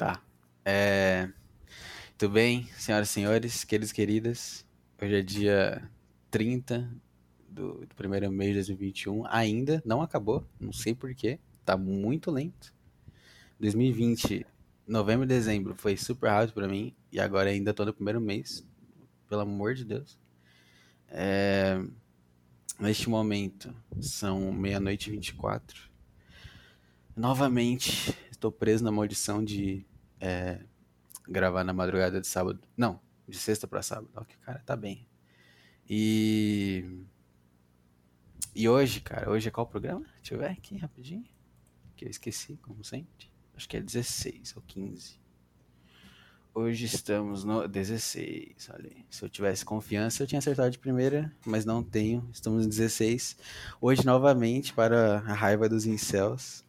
Tá. É... Tudo bem, senhoras e senhores, queridos e queridas? Hoje é dia 30 do, do primeiro mês de 2021. Ainda não acabou, não sei porquê. Tá muito lento. 2020, novembro e dezembro, foi super rápido pra mim. E agora ainda tô no primeiro mês. Pelo amor de Deus. É... Neste momento, são meia-noite e 24. Novamente, estou preso na maldição de é, gravar na madrugada de sábado. Não, de sexta para sábado. Ó, que cara tá bem. E. E hoje, cara, hoje é qual programa? Deixa eu ver aqui rapidinho. Que eu esqueci, como sempre. Acho que é 16 ou 15. Hoje estamos no 16. Olha. Se eu tivesse confiança, eu tinha acertado de primeira, mas não tenho. Estamos no 16. Hoje, novamente, para a raiva dos incels,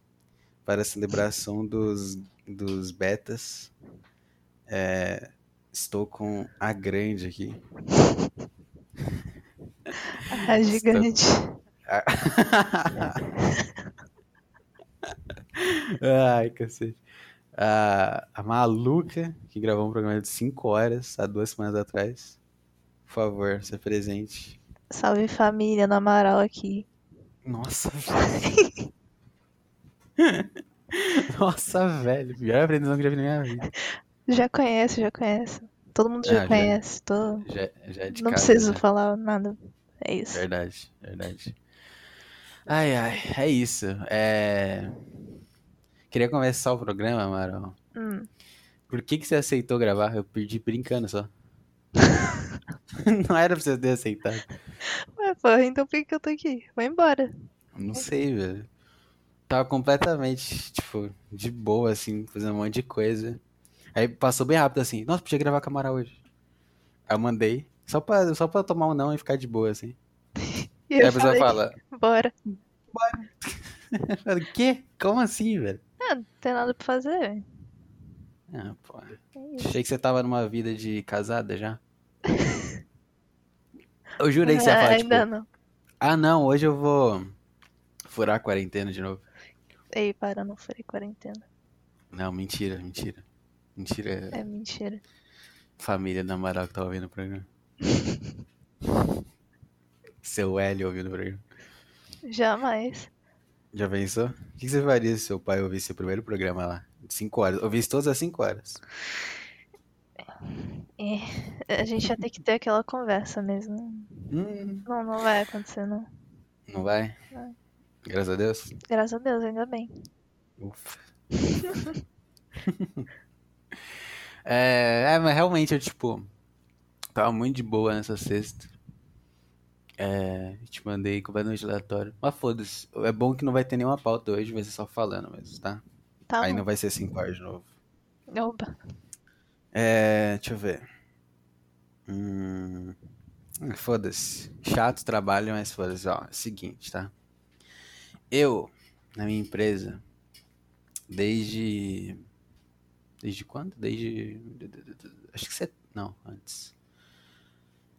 para a celebração dos, dos betas. É, estou com a grande aqui. A gigante. Ai, cacete. A, a maluca que gravou um programa de 5 horas há duas semanas atrás. Por favor, se presente. Salve família, no Amaral aqui. Nossa, velho. Nossa, velho. Pior apresentação que já vi na minha vida. Já conhece, já conhece. Todo mundo já Ah, já. conhece. Tô... Já, já é Não casa, preciso já. falar nada. É isso. Verdade, verdade. Ai, ai, é isso. É... Queria começar o programa, Amaral. Hum. Por que, que você aceitou gravar? Eu perdi brincando só. Não era pra você ter aceitado. Ué, pô, então por que que eu tô aqui? Vou embora. Não sei, velho. Tava completamente, tipo, de boa, assim, fazendo um monte de coisa. Aí passou bem rápido, assim. Nossa, podia gravar com a Amaral hoje. Aí eu mandei. Só pra, só pra tomar um não e ficar de boa, assim. E Aí a pessoa falei, fala, bora. eu falo, quê? Como assim, velho? Ah, não tem nada pra fazer, velho. Ah, pô. É. Achei que você tava numa vida de casada já. Eu jurei que você ia Ah, falar, Ainda tipo, não. ah, não, hoje eu vou furar a quarentena de novo. Ei, para, não furei quarentena. Não, mentira, mentira. Mentira, É mentira. família da Amaral que tá ouvindo o programa. Seu Hélio ouvindo o programa. Jamais. Já pensou? O que você faria se seu pai ouvisse o primeiro programa lá? De 5 horas. Ouvisse todas as 5 horas. É, a gente ia ter que ter aquela conversa mesmo. Hum, Não, não vai acontecer, não. não vai? Vai. Graças a Deus. Graças a Deus, ainda bem. Ufa. é, é, mas realmente eu, tipo, tava muito de boa nessa sexta. É, te mandei completamente aleatório. Mas foda-se. É bom que não vai ter nenhuma pauta hoje, vai ser só falando mesmo, tá? Tá Aí bom. não vai ser 5 horas de novo. Opa. É, deixa eu ver. Hum, foda-se. Chato trabalho, mas foda-se. Ó, é seguinte, tá? Eu, na minha empresa, desde. Desde quando? Desde. Acho que você. Não, antes.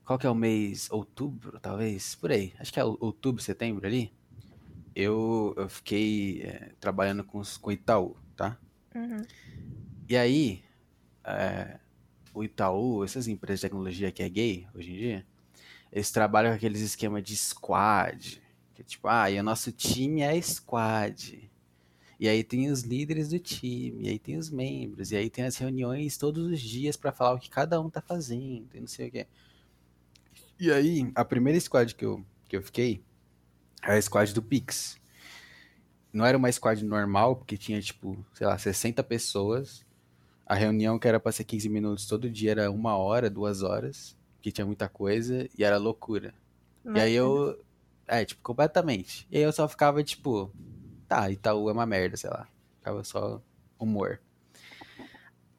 Qual que é o mês? Outubro, talvez? Por aí. Acho que é outubro, setembro ali. Eu, eu fiquei é, trabalhando com, os- com o Itaú, tá? Uhum. E aí, é, o Itaú, essas empresas de tecnologia que é gay hoje em dia, eles trabalham com aqueles esquemas de squad. Que tipo, ah, e o nosso time é squad. E aí tem os líderes do time, e aí tem os membros, e aí tem as reuniões todos os dias pra falar o que cada um tá fazendo, e não sei o quê. E aí, a primeira squad que eu, que eu fiquei era a squad do Pix. Não era uma squad normal, porque tinha, tipo, sei lá, 60 pessoas. A reunião que era pra ser 15 minutos todo dia era uma hora, duas horas, que tinha muita coisa, e era loucura. E aí eu. É, tipo, completamente. E aí eu só ficava, tipo, tá, Itaú é uma merda, sei lá. Ficava só humor.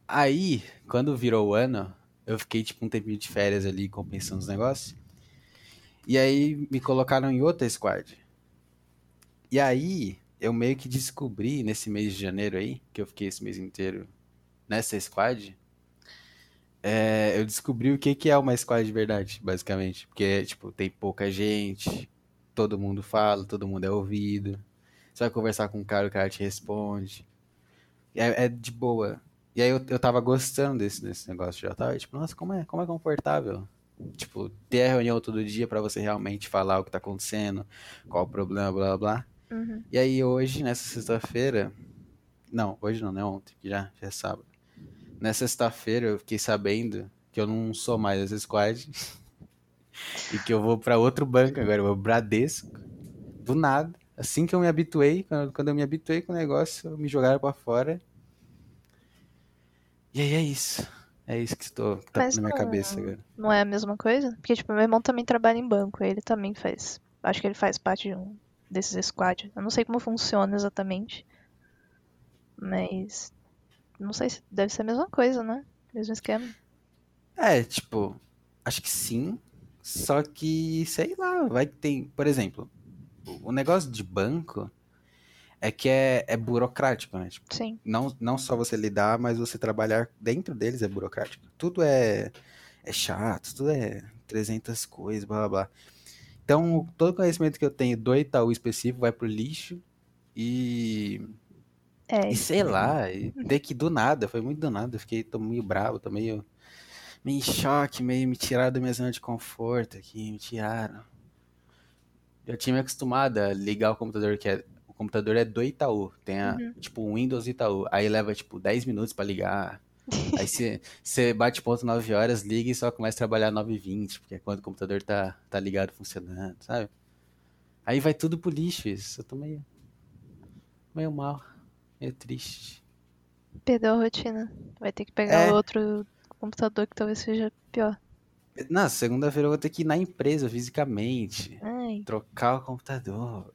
Aí, quando virou o ano, eu fiquei, tipo, um tempinho de férias ali, compensando os negócios. E aí me colocaram em outra squad. E aí, eu meio que descobri nesse mês de janeiro aí, que eu fiquei esse mês inteiro nessa squad, é, eu descobri o que, que é uma squad de verdade, basicamente. Porque, tipo, tem pouca gente, todo mundo fala, todo mundo é ouvido. Você vai conversar com um cara, o cara te responde. É, é de boa. E aí eu, eu tava gostando desse, desse negócio já. Tava tipo, nossa, como é, como é confortável. Tipo, ter a reunião todo dia pra você realmente falar o que tá acontecendo, qual o problema, blá blá blá. Uhum. E aí hoje, nessa sexta-feira. Não, hoje não, né? Ontem, que já, já é sábado. Nessa sexta-feira eu fiquei sabendo que eu não sou mais essa squad. e que eu vou pra outro banco agora, eu vou Bradesco. Do nada. Assim que eu me habituei, quando, eu me habituei com o negócio, me jogaram pra fora. E aí é isso. É isso que, estou, que tá Mas na minha não- cabeça agora. Não é a mesma coisa? Porque, tipo, meu irmão também trabalha em banco, ele também faz. Acho que ele faz parte de um desses squad. Eu não sei como funciona exatamente. Mas. Não sei se deve ser a mesma coisa, né? Mesmo esquema. É, tipo, acho que sim. Só que, sei lá, vai que tem. Por exemplo, o negócio de banco é que é, é burocrático, né? Tipo, Sim. não, não só você lidar, mas você trabalhar dentro deles é burocrático. Tudo é, é chato, tudo é 300 coisas, blá blá blá. Então, todo o conhecimento que eu tenho do Itaú específico vai pro lixo e, É, e sei lá, e ter que do nada, foi muito do nada, eu fiquei, tô meio bravo, tô meio, meio em choque, meio me tiraram da minha zona de conforto aqui, me tiraram. Eu tinha me acostumado a ligar o computador, que é, o computador é do Itaú, tem a, Uhum. tipo Windows Itaú, aí leva tipo 10 minutos pra ligar, aí você- você bate ponto 9 horas, liga e só começa a trabalhar 9 e 20, porque é quando o computador tá, tá ligado, funcionando, sabe? Aí vai tudo pro lixo isso, eu tô meio, meio mal, meio triste. perdeu a rotina. Vai ter que pegar É. outro computador que talvez seja pior. Na segunda-feira eu vou ter que ir na empresa fisicamente, Ai, trocar o computador.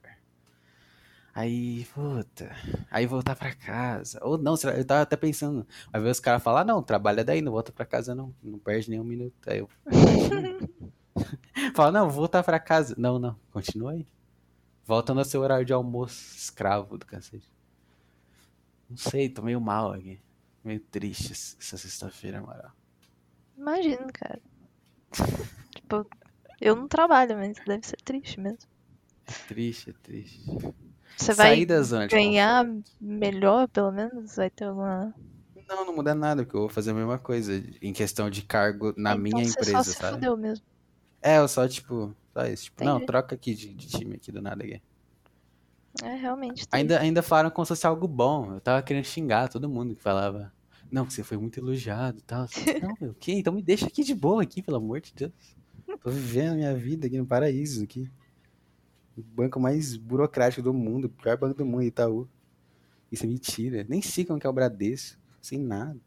Aí, puta, aí voltar pra casa. Ou não, eu tava até pensando, vai ver os caras falar, ah, não, trabalha daí, não volta pra casa não, não perde nenhum minuto. Aí eu fala, não, vou voltar pra casa. Não, não, continua aí. Volta no seu horário de almoço, escravo do cacete. Não sei, tô meio mal aqui. Meio triste essa essa sexta-feira, moral. Imagino, cara. tipo, eu não trabalho, mas deve ser triste mesmo. Triste, é triste. Você vai ganhar melhor, pelo menos? Vai ter alguma. Não, não muda nada, porque eu vou fazer a mesma coisa em questão de cargo na então minha você empresa, só se sabe? fudeu mesmo. É, eu só, tipo, só isso. Tipo, não, troca aqui de, de time aqui do nada aqui. É realmente. Ainda, ainda falaram como se fosse algo bom. Eu tava querendo xingar todo mundo que falava. Não, que você foi muito elogiado e tal. Não, meu, o quê? Então me deixa aqui de boa aqui, pelo amor de Deus. Tô vivendo a minha vida aqui no paraíso aqui. O banco mais burocrático do mundo, o pior banco do mundo, Itaú. Isso é mentira. Nem sei como que é o Bradesco. Sem nada.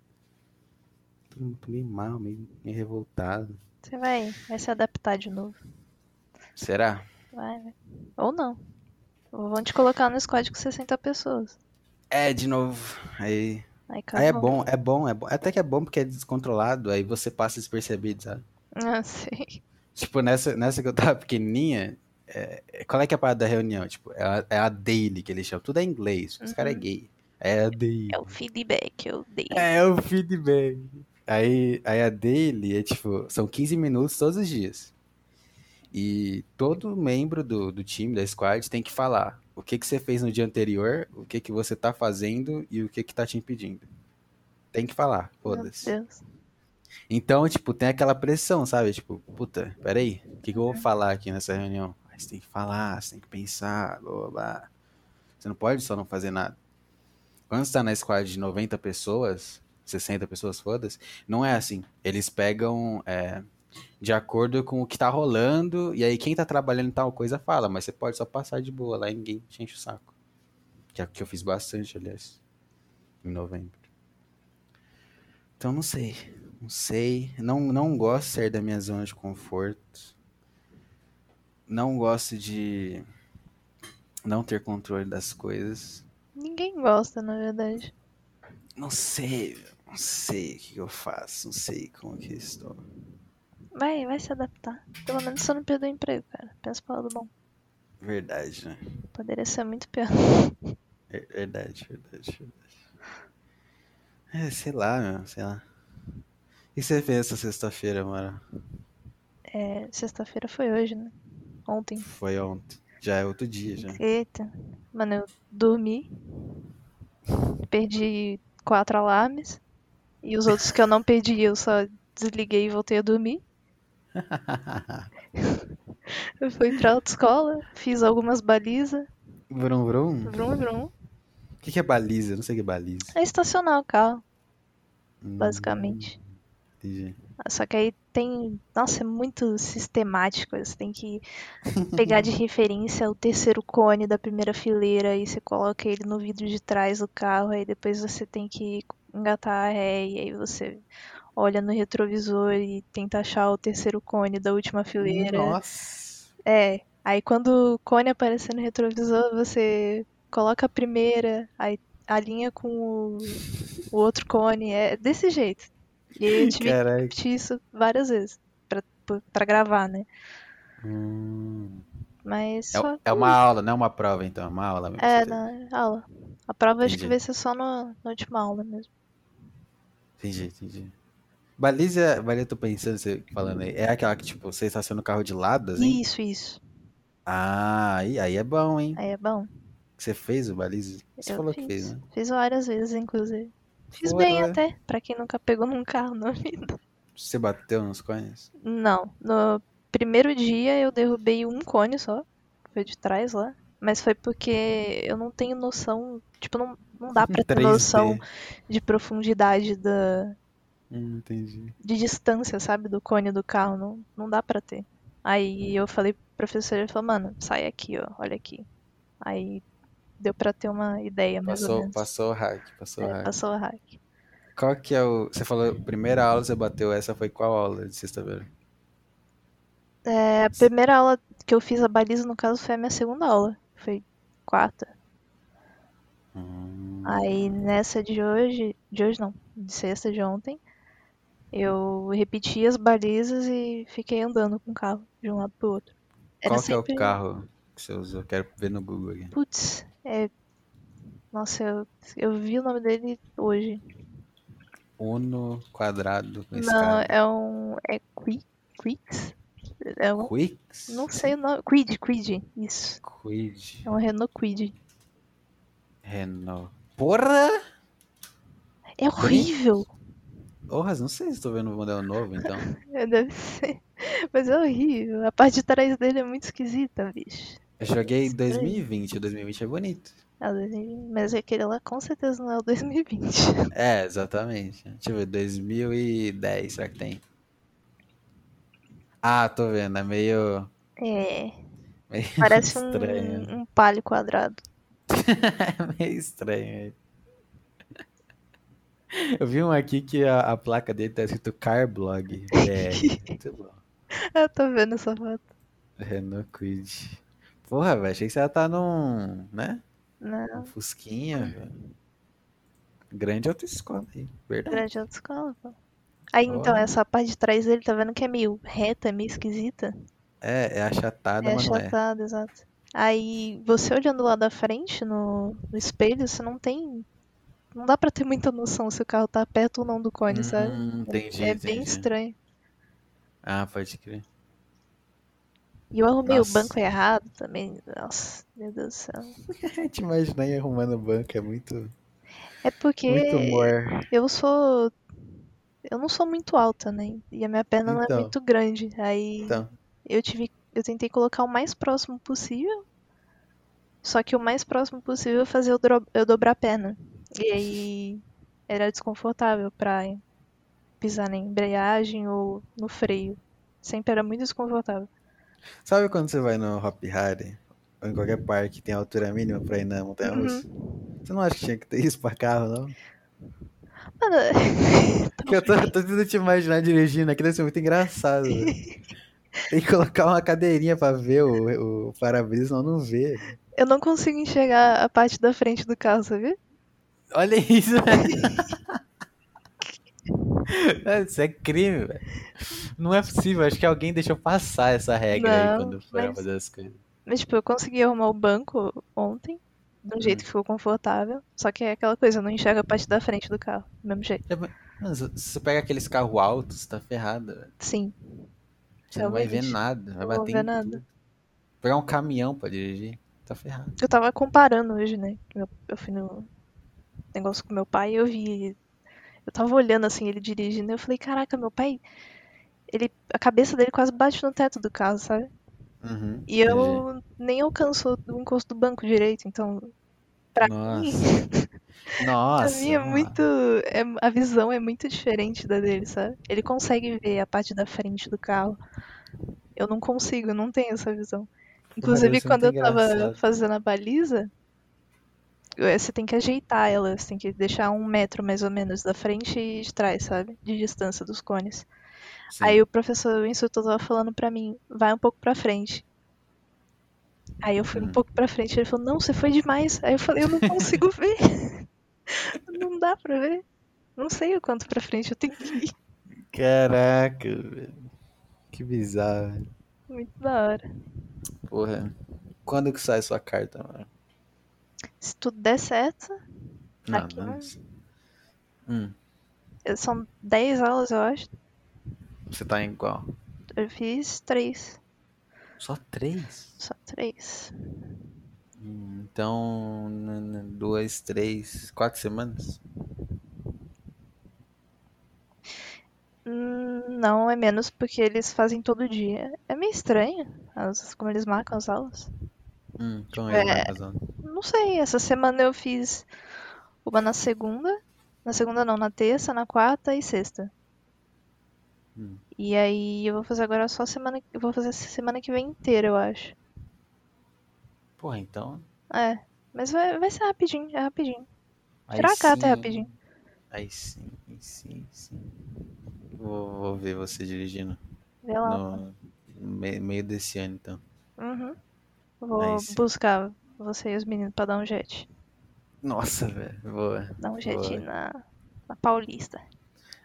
Tô, tô meio mal, meio, meio revoltado. Você vai, vai se adaptar de novo. Será? Vai, vai. Ou não. Ou vão te colocar no squad com 60 pessoas. É, de novo. Aí, Aí, aí é bom, é bom, é bom. Até que é bom porque é descontrolado, aí você passa despercebido, sabe? Ah, sei. Tipo, nessa, nessa que eu tava pequenininha, é, é- qual é que é a parada da reunião? Tipo, é a, é a daily que eles chamam. Tudo é inglês, os Uhum. caras é gay. É a daily. É o feedback, eu dei. É o feedback. Aí, aí a daily é tipo, são 15 minutos todos os dias. E todo membro do, do time, da squad, tem que falar o que, que você fez no dia anterior, o que, que você tá fazendo e o que, que tá te impedindo. Tem que falar, foda-se. Então, tipo, tem aquela pressão, sabe? Tipo, puta, peraí, o que, que eu vou falar aqui nessa reunião? Aí você tem que falar, você tem que pensar, blá, blá, blá. Você não pode só não fazer nada. Quando você tá na squad de 90 pessoas, 60 pessoas, foda-se, não é assim. Eles pegam é, de acordo com o que tá rolando, e aí quem tá trabalhando em tal coisa fala, mas você pode só passar de boa lá e ninguém te enche o saco. Que é o que eu fiz bastante, aliás, em novembro. Então, não sei. Não sei. Não, não gosto de sair da minha zona de conforto. Não gosto de não ter controle das coisas. Ninguém gosta, na verdade. Não sei, não sei o que eu faço. Não sei como que estou. Vai, vai se adaptar. Pelo menos você não perdeu o emprego, cara. Pensa pro lado bom. Verdade, né? Poderia ser muito pior. Ver- Verdade, verdade, verdade. É, sei lá, meu, sei lá. O que você fez essa sexta-feira, mano? É, sexta-feira foi hoje, né? Ontem. Foi ontem. Já é outro dia, já. Eita. Mano, eu dormi. Perdi quatro alarmes. E os outros que eu não perdi, eu só desliguei e voltei a dormir. Eu fui pra autoescola, fiz algumas balizas, Vrum, vrum. vrum, vrum. O que, que é baliza? Eu não sei o que é baliza. É estacionar o carro, Hum, basicamente. entendi. Só que aí tem. Nossa, é muito sistemático. Você tem que pegar de referência o terceiro cone da primeira fileira e você coloca ele no vidro de trás do carro. Aí depois você tem que engatar a ré e aí você olha no retrovisor e tenta achar o terceiro cone da última fileira. Nossa. É. Aí quando o cone aparecer no retrovisor, você coloca a primeira, aí alinha com o, o outro cone. É desse jeito. E aí eu tive que Caraca. repetir isso várias vezes pra, pra gravar, né? Hum. Mas É, só. é uma aula, não é uma prova, então. É uma aula mesmo. É, que teve. na aula. A prova acho que Entendi. vai ser só no- na última aula mesmo. Entendi, entendi. Baliza, baliza, eu tô pensando, você falando aí. É aquela que, tipo, você estaciona o carro de lado, assim? Isso, isso. Ah, aí, aí é bom, hein? Aí é bom. Você fez o baliza? Você eu falou fiz. que fez, né? Fiz várias vezes, inclusive. Fiz bem até, pra quem nunca pegou num carro na vida. Você bateu nos cones? Não, no primeiro dia eu derrubei um cone só. Foi de trás lá. Mas foi porque eu não tenho noção. Tipo, não, não dá pra ter 3D. noção de profundidade da, Hum, entendi. de distância, sabe, do cone do carro, não, não dá pra ter. Aí eu falei pro professor, ele falou, mano, sai aqui, ó, olha aqui. Aí deu pra ter uma ideia, mais ou Passou, menos. passou o hack, passou o É, hack. passou o hack. Qual que é o... Você falou, primeira aula você bateu, essa foi qual aula de sexta-feira? É, a primeira aula que eu fiz a baliza, no caso, foi a minha segunda aula. Foi quarta. Hum, Aí nessa de hoje, de hoje não, de sexta de ontem, eu repeti as balizas e fiquei andando com o carro de um lado pro outro. Era qual que é sempre... o carro que você usou? Quero ver no Google aqui. Putz, é. Nossa, eu, eu vi o nome dele hoje. Uno quadrado Não, escada. é um. É Qui- Quix? É um. Quicks? Não sei o nome. Quid, Quid, isso. Quid. É um Renault Quid. Renault. Porra! É horrível! Porra, não sei se estou vendo um modelo novo, então. É, Deve ser. Mas é horrível. A parte de trás dele é muito esquisita, bicho. Eu joguei em Estranho. 2020, o 2020 é bonito. 2020, Mas aquele lá com certeza não é o 2020. É, exatamente. Deixa eu ver, 2010, será que tem? Ah, tô vendo, é meio, É. meio Parece estranho. um, um palio quadrado. É meio estranho. Eu vi um aqui que a, a placa dele tá escrito Carblog BR. Muito bom. Eu tô vendo essa foto. Renault Kwid. Porra, velho, achei que você ia estar num, né? Não, Um Fusquinha, velho. Grande autoescola aí, verdade. grande autoescola, pô. Aí então, essa parte de trás dele, tá vendo que é meio reta, meio esquisita? É, é achatada, É mas não é. achatado, exato. Aí, você olhando lá da frente, no, no espelho, você não tem. Não dá pra ter muita noção se o carro tá perto ou não do cone, sabe? Hum, entendi, é bem entendi. estranho. Ah, pode crer. E eu arrumei Nossa. o banco errado também. Nossa, meu Deus do céu. A gente imagina aí arrumando banco, é muito, É porque muito eu sou. Eu não sou muito alta, né? E a minha perna não é Então. muito grande. Aí Então, eu tive. Eu tentei colocar o mais próximo possível. Só que o mais próximo possível eu fazer eu, dro- eu dobrar a perna. E aí era desconfortável pra pisar na embreagem ou no freio. Sempre era muito desconfortável. sabe quando você vai no Hop Harry, ou em qualquer parque que tem altura mínima pra ir na montanha russa? Uhum. Você não acha que tinha que ter isso pra carro, não? Mano, eu tô, tô tentando te imaginar dirigindo aqui, deve ser muito engraçado. Tem que colocar uma cadeirinha pra ver o, o para-brisa, senão não vê. eu não consigo enxergar a parte da frente do carro, sabia? Olha isso, velho. Isso é crime, velho. Não é possível, acho que alguém deixou passar essa regra aí Não, quando foram mas- fazer as coisas. Mas, tipo, eu consegui arrumar o banco ontem, de um jeito que ficou confortável. Só que é aquela coisa, eu não enxergo a parte da frente do carro, do mesmo jeito. Mano, se você pega aqueles carros altos, você tá ferrado, velho. Sim, Você não vai ver nada, vai Não bater ver nada. tudo. Pegar um caminhão pra dirigir, tá ferrado. eu tava comparando hoje, né? Eu, eu fui no negócio com meu pai eu vi. Eu tava olhando assim ele dirigindo, e eu falei, caraca, meu pai. Ele, a cabeça dele quase bate no teto do carro, sabe? Uhum, E eu nem alcanço o encosto do banco direito, então. Pra Nossa. mim, Nossa. pra mim é muito. é- a visão é muito diferente da dele, sabe? Ele consegue ver a parte da frente do carro. Eu não consigo, eu não tenho essa visão. Inclusive, deve ser quando eu tava engraçado. fazendo a baliza, você tem que ajeitar ela, você tem que deixar um metro mais ou menos da frente e de trás, sabe? De distância dos cones. Sim. Aí o professor, o instrutor tava falando pra mim, vai um pouco pra frente. Aí eu fui um Hum. pouco pra frente, ele falou, não, você foi demais. Aí eu falei, eu não consigo ver. não dá pra ver. Não sei o quanto pra frente eu tenho que ir. Caraca, velho. Que bizarro. velho. Muito da hora. Porra. Quando que sai sua carta, mano? Se tudo der certo, Não, Aqui, né? Hum, são 10 aulas, eu acho. você tá em qual? Eu fiz três. Só três? Só três. Hum, Então, duas, três, quatro semanas? Hum, não, é menos porque eles fazem todo dia. É meio estranho as, como eles marcam as aulas. Hum, então É. é. Não sei, essa semana eu fiz uma na segunda. Na segunda não, na terça, na quarta e sexta. Hum. E aí eu vou fazer agora só semana. Eu vou fazer semana que vem inteira, eu acho. Porra, então. É. Mas vai, vai ser rapidinho, é rapidinho. aí Tirar a carta é rapidinho. Aí sim, aí sim, sim. Vou, vou ver você dirigindo Vê lá. no me- meio desse ano, então. Uhum. Vou buscar você e os meninos pra dar um jet. Nossa, velho. Boa. Dar um jet Boa. na, na Paulista.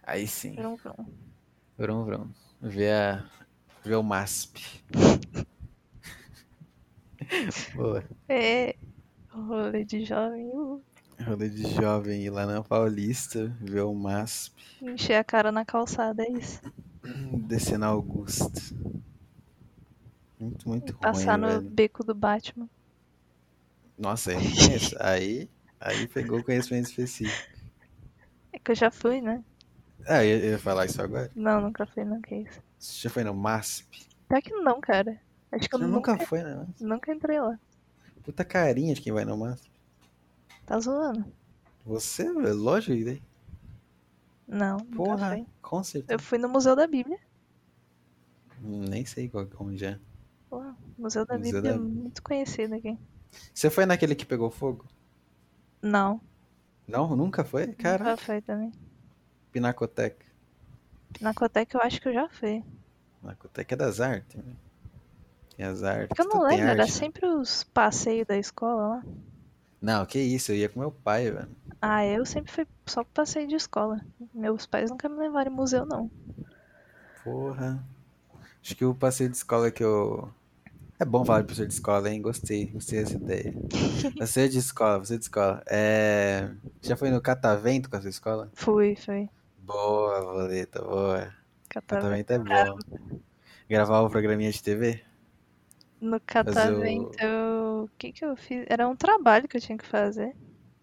Aí sim. Vrum, vrum. Vrum, vrum. Ver, a, ver o MASP. Boa. É. Rolê de jovem. uh. Rolê de jovem ir lá na Paulista, ver o MASP, Encher a cara na calçada, é isso. descer na Augusta. Muito, muito ruim, Passar no velho. beco do Batman. Nossa, eu conheço. Aí, aí pegou o conhecimento específico. É que eu já fui, né? Ah, eu eu ia falar isso agora. Não, nunca fui, não, que isso. Você já foi no MASP? Pior que não, cara. Acho que eu Você nunca, nunca foi, né? nunca entrei lá. Puta carinha de quem vai no MASP. Tá zoando? Você, velho, lógico que tem. Não, nunca Porra, fui. com certeza. Eu fui no Museu da Bíblia. Nem sei qual, onde é. Porra, o Museu da Museu Bíblia da- é muito conhecido aqui. Você foi naquele que pegou fogo? Não, Não, nunca foi? Caraca, nunca foi também. Pinacoteca. Pinacoteca eu acho que eu já fui. Pinacoteca é das artes, né? Tem as artes. Porque eu não lembro, era arte, né? sempre os passeios da escola lá. Não, que isso, eu ia com meu pai, velho. Ah, eu sempre fui só passeio de escola. Meus pais nunca me levaram em museu, não. Porra. Acho que o passeio de escola que eu. É bom falar de passeio de escola, hein? Gostei, gostei dessa ideia. passeio de escola, passeio de escola. É... Já foi no Catavento com a sua escola? Fui, fui. Boa, boleta, boa. Catavento. Catavento é bom. Gravar o programinha de TV? No o- catavento, eu... o que que eu fiz? Era um trabalho que eu tinha que fazer.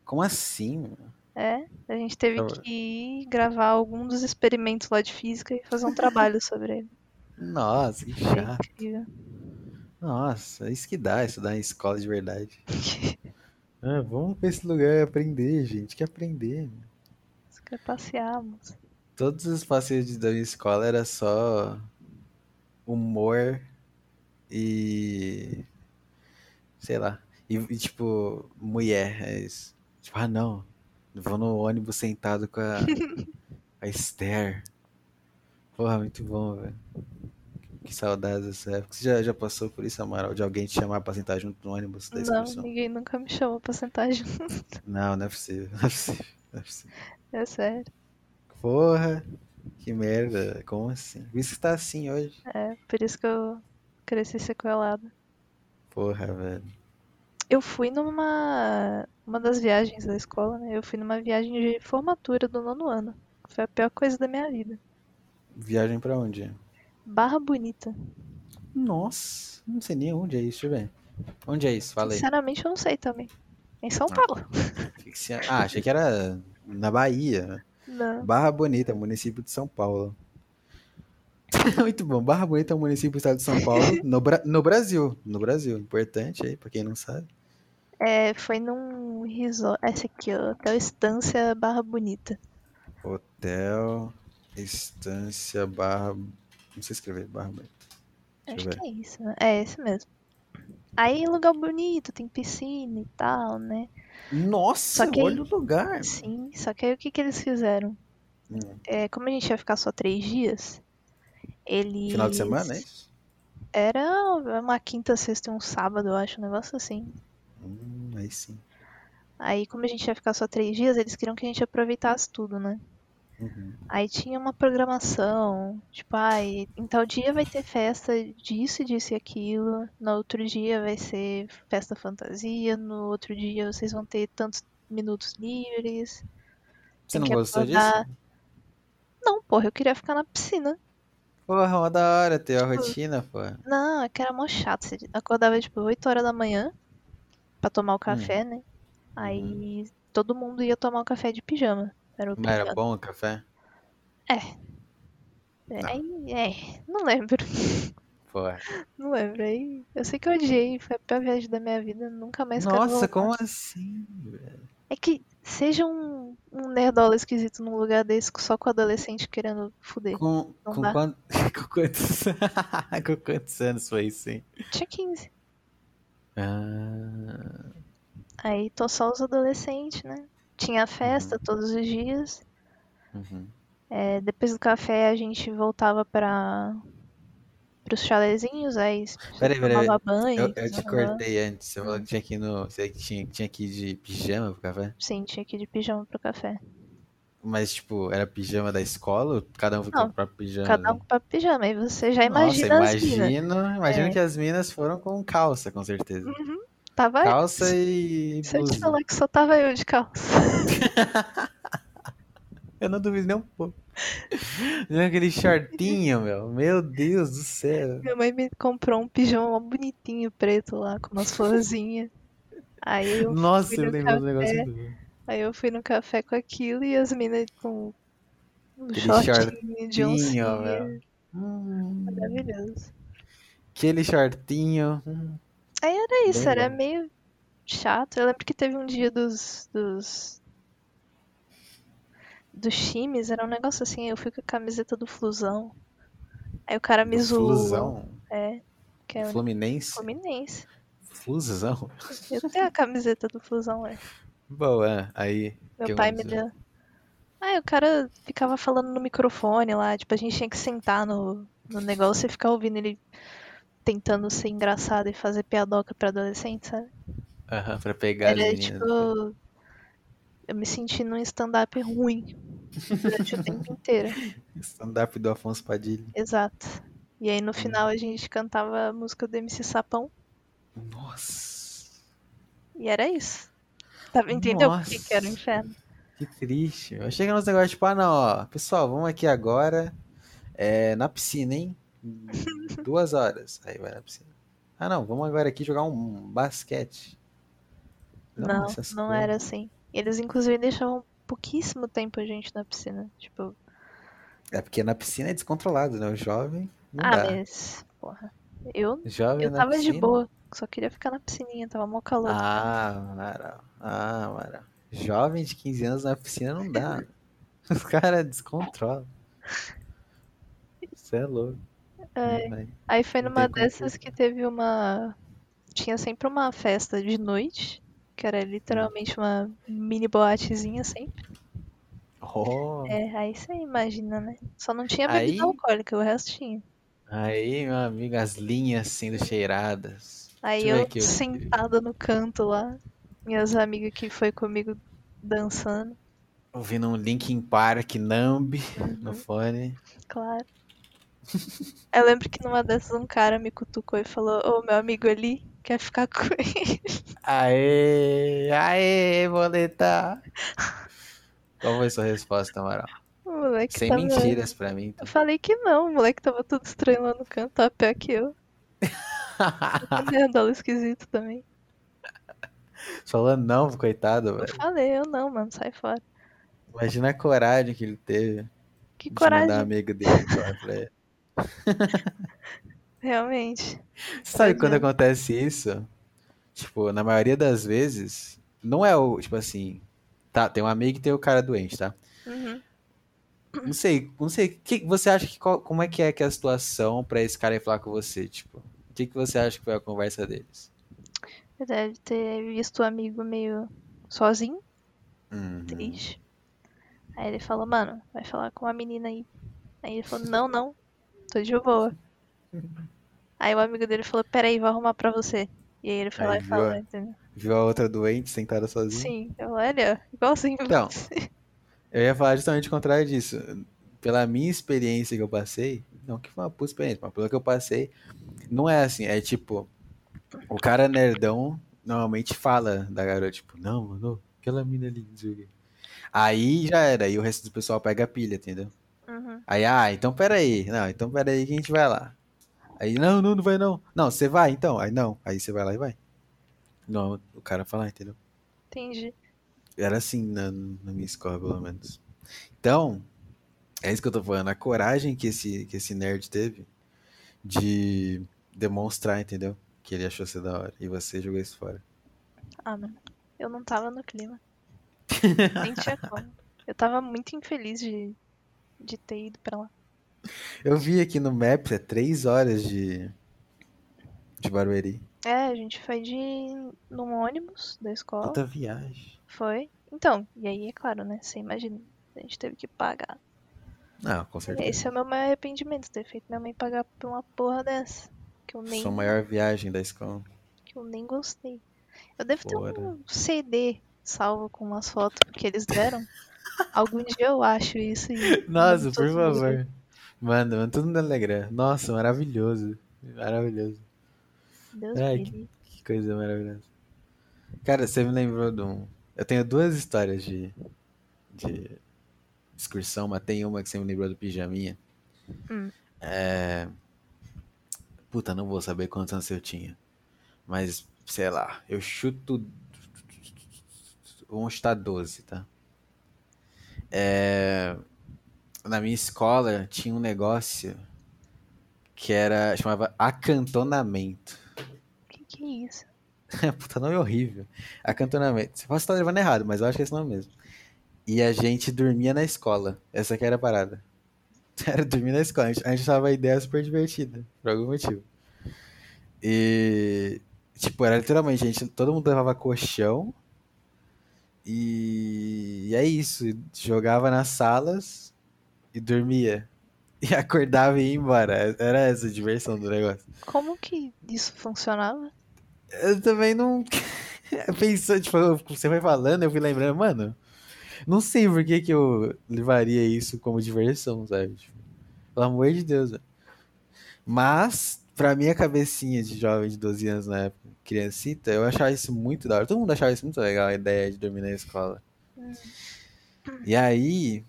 Como assim? É, a gente teve que ir gravar algum dos experimentos lá de física e fazer um trabalho sobre ele. Nossa, que chato. incrível. Nossa, isso que dá, estudar em escola de verdade. Ah, vamos pra esse lugar aprender, gente. Quer aprender. Você quer passear, moça. Todos os passeios da minha escola era só humor e sei lá. E, e, tipo, mulher, é isso. Tipo, ah não, vou no ônibus sentado com a, a Esther. Porra, muito bom, velho. Que saudades dessa época. Você já, já passou por isso, Amaral? De alguém te chamar pra sentar junto no ônibus da Não, excursão? ninguém nunca me chamou pra sentar junto. Não, não é possível. Não é possível. Não é possível. É sério. Porra, que merda. Como assim? Por isso que tá assim hoje. É, por isso que eu cresci sequelada. Porra, velho. Eu fui numa. Uma das viagens da escola, né? Eu fui numa viagem de formatura do nono ano. Foi a pior coisa da minha vida. Viagem pra onde? Barra Bonita. Nossa, não sei nem onde é isso, deixa eu ver. Onde é isso? Fala aí. Sinceramente, eu não sei também. Em São Ah. Paulo. Ah, achei que era na Bahia. Não. Barra Bonita, município de São Paulo. Muito bom. Barra Bonita é um município do estado de São Paulo, no, no Brasil. No Brasil. Importante aí, pra quem não sabe. É, foi num resort. Essa aqui, ó. Hotel Estância Barra Bonita. Hotel Estância Barra. Não sei escrever, Barra. Deixa Acho que é isso, né? É esse mesmo. Aí, lugar bonito, tem piscina e tal, né? Nossa, que- olha o lugar. Sim, só que aí o que, que eles fizeram? Hum, É, como a gente ia ficar só três dias, eles. Final de semana, é isso? Era uma quinta, sexta e um sábado, eu acho, um negócio assim. Hum, aí sim. Aí, como a gente ia ficar só três dias, eles queriam que a gente aproveitasse tudo, né? Uhum. Aí tinha uma programação, tipo, ai, em tal dia vai ter festa disso, disso e aquilo, no outro dia vai ser festa fantasia, no outro dia vocês vão ter tantos minutos livres. Você não gostou acordar. disso? Não, porra, eu queria ficar na piscina. Porra, uma da hora ter a rotina, pô. Não, é que era mó chato. Você acordava tipo 8 horas da manhã pra tomar o café, né? Aí todo mundo ia tomar o café de pijama. Era o Mas era bom o café? Tá. Aí, é, não lembro. Porra. Não lembro. Aí eu sei que eu odiei, foi a pior viagem da minha vida, nunca mais Nossa, como assim, velho? É que seja um, um nerdola esquisito num lugar desse só com adolescente querendo fuder. Com, com, quant- com quantos... com quantos anos foi isso, hein? Tinha 15. Ah, Aí tô só os adolescentes, né? Tinha festa todos os dias. uhum. É, depois do café a gente voltava para os chalezinhos, aí Peraí, peraí. tomava banho. Eu, eu te cortei antes. Você falou que tinha ir no. Você tinha, tinha ir de pijama pro café? Sim, tinha ir de pijama pro café. Mas, tipo, era pijama da escola? ou Cada um foi com o próprio pijama? Cada um com próprio pijama. Aí você já Nossa, imagina as minas. imagino, imagino É. que as minas foram com calça, com certeza. Tava Calça e Se eu te blusa. falar que só tava eu de calça. Eu não duvido nem um pouco. Aquele shortinho, meu. Meu Deus do céu. Minha mãe me comprou um pijama bonitinho preto lá, com umas florzinhas. Aí eu, Nossa, eu lembro do negócio do. aí eu fui no café com aquilo e as minas com um Aquele shortinho de oncinha. Hum, Maravilhoso. aquele shortinho. hum. Aí era isso, Bem era bom. meio chato. Eu lembro que teve um dia dos. dos. dos times, era um negócio assim, eu fui com a camiseta do Flusão. Aí o cara me Do zoou. Flusão. É, que é Fluminense. Fluminense. Flusão. Eu tenho a camiseta do Flusão, é. Boa, aí. Meu pai me deu. Aí o cara ficava falando no microfone lá, tipo, a gente tinha que sentar no, no negócio e ficar ouvindo ele tentando ser engraçado e fazer piadoca pra adolescente, sabe? Aham, pra pegar as Era meninas. tipo. Eu me senti num stand-up ruim durante o tempo inteiro. Stand-up do Afonso Padilha. Exato. E aí no Hum. final a gente cantava a música do MC Sapão Nossa. e era isso. Tava entendeu por que, que era o inferno? Que triste. Eu nos negócios tipo, ah não, ó, pessoal, vamos aqui agora é, na piscina, hein? Duas horas. Aí vai na piscina. Ah não, vamos agora aqui jogar um basquete. Não, não coisas. era assim. Eles inclusive deixavam pouquíssimo tempo a gente na piscina. Tipo, É porque na piscina é descontrolado, né? O jovem não ah, dá. mas. Porra. Eu, Jovem eu tava de piscina. boa. Só queria ficar na piscininha, tava mó calor. Ah, Amaral. Ah, Amaral. Jovem de 15 anos na piscina não dá. Os caras descontrolam. Você é louco. É. Aí foi numa dessas que teve uma. Tinha sempre uma festa de noite, que era literalmente uma mini boatezinha sempre. Oh, É, aí você imagina, né? Só não tinha bebida Aí- alcoólica, o resto tinha. Aí, meu amigo, as linhas sendo cheiradas. Aí Deixa eu eu aqui, eu- sentada no canto lá, minhas amigas que foi comigo dançando, Ouvindo um Linkin Park Numb no Uhum. fone. claro. Eu lembro que numa dessas um cara me cutucou e falou, ô meu amigo ali, quer ficar com ele? Aê, aê, boleta. Qual foi sua resposta, Amaral? Moleque Sem tava... mentiras pra mim. então. Eu falei que não, o moleque tava todo estranho lá no canto, tava pior que eu. Nerdola esquisito também. Falando não, coitado, Eu velho. falei, eu não, mano, sai fora. Imagina a coragem que ele teve Que de mandar coragem, amigo dele pra ele. realmente. Sabe quando é. acontece isso? Tipo, na maioria das vezes, não é o, tipo assim, tá, tem um amigo e tem o cara doente, tá? Uhum. Não sei, não sei, que você acha que qual- como é que é que é a situação pra esse cara ir falar com você, tipo? O que que você acha que foi a conversa deles? Ele deve ter visto o amigo meio sozinho, Uhum. triste. Aí ele falou, mano, vai falar com a menina aí. Aí ele falou, não, não, tô de boa. Aí o amigo dele falou, peraí, vou arrumar pra você. E aí ele foi Aí lá e falou, a- entendeu? Viu a outra doente sentada sozinha? Sim, eu, olha, igualzinho Então. Eu ia falar justamente o contrário disso. Pela minha experiência que eu passei, não que foi uma puta experiência, mas pelo que eu passei, não é assim. É tipo, o cara nerdão normalmente fala da garota, tipo, não, mano, aquela mina ali, não sei o quê. Aí já era, aí o resto do pessoal pega a pilha, entendeu? Uhum. Aí, ah, então peraí, não, então peraí que a gente vai lá. Aí, não, não, não vai não. Não, você vai então? Aí não, aí você vai lá e vai. Não, o cara fala, entendeu? Entendi. Era assim na, na minha escola, pelo menos. Então, é isso que eu tô falando. A coragem que esse, que esse nerd teve de demonstrar, entendeu? Que ele achou ser da hora. E você jogou isso fora. Ah, mano, eu não tava no clima. Nem tinha como. Eu tava muito infeliz de, de ter ido pra lá. Eu vi aqui no Maps, é três horas de, de Barueri. É, a gente foi de num ônibus da escola. Puta viagem. Foi. Então, e aí, é claro, né? Você imagina, a gente teve que pagar. Não, com certeza. Esse é o meu maior arrependimento, ter feito minha mãe pagar por uma porra dessa. Que eu nem, Sua maior viagem da escola. que eu nem gostei. Eu devo ter Bora. um CD salvo com umas fotos que eles deram. Algum dia eu acho isso e. Nossa, por favor. Manda, manda tudo no Telegram. Nossa, maravilhoso. Maravilhoso. Deus Ai, livre. Que coisa maravilhosa. Cara, você me lembrou de um. Eu tenho duas histórias de, de excursão, mas tem uma que você me lembrou do pijaminha. Hum. É. Puta, não vou saber quantos anos eu tinha. Mas, sei lá, eu chuto. Vamos chutar 12, tá? É... Na minha escola tinha um negócio que era. chamava acantonamento. Que que é isso? Puta, nome horrível. Acantonamento. Você pode estar levando errado, mas eu acho que é esse nome mesmo. E a gente dormia na escola. Essa que era a parada. Era dormir na escola. A gente, a gente achava a ideia super divertida, por algum motivo. E. Tipo, era literalmente, a gente, todo mundo levava colchão. E, e é isso. Jogava nas salas e dormia. E acordava e ia embora. Era essa a diversão do negócio. Como que isso funcionava? Eu também não. Pensou, tipo, você vai falando, eu fui lembrando, mano. Não sei por que, que eu levaria isso como diversão, sabe? Tipo, pelo amor de Deus. Mas, pra minha cabecinha de jovem de 12 anos na época, criancita, eu achava isso muito da hora. Todo mundo achava isso muito legal, a ideia de dormir na escola. E aí,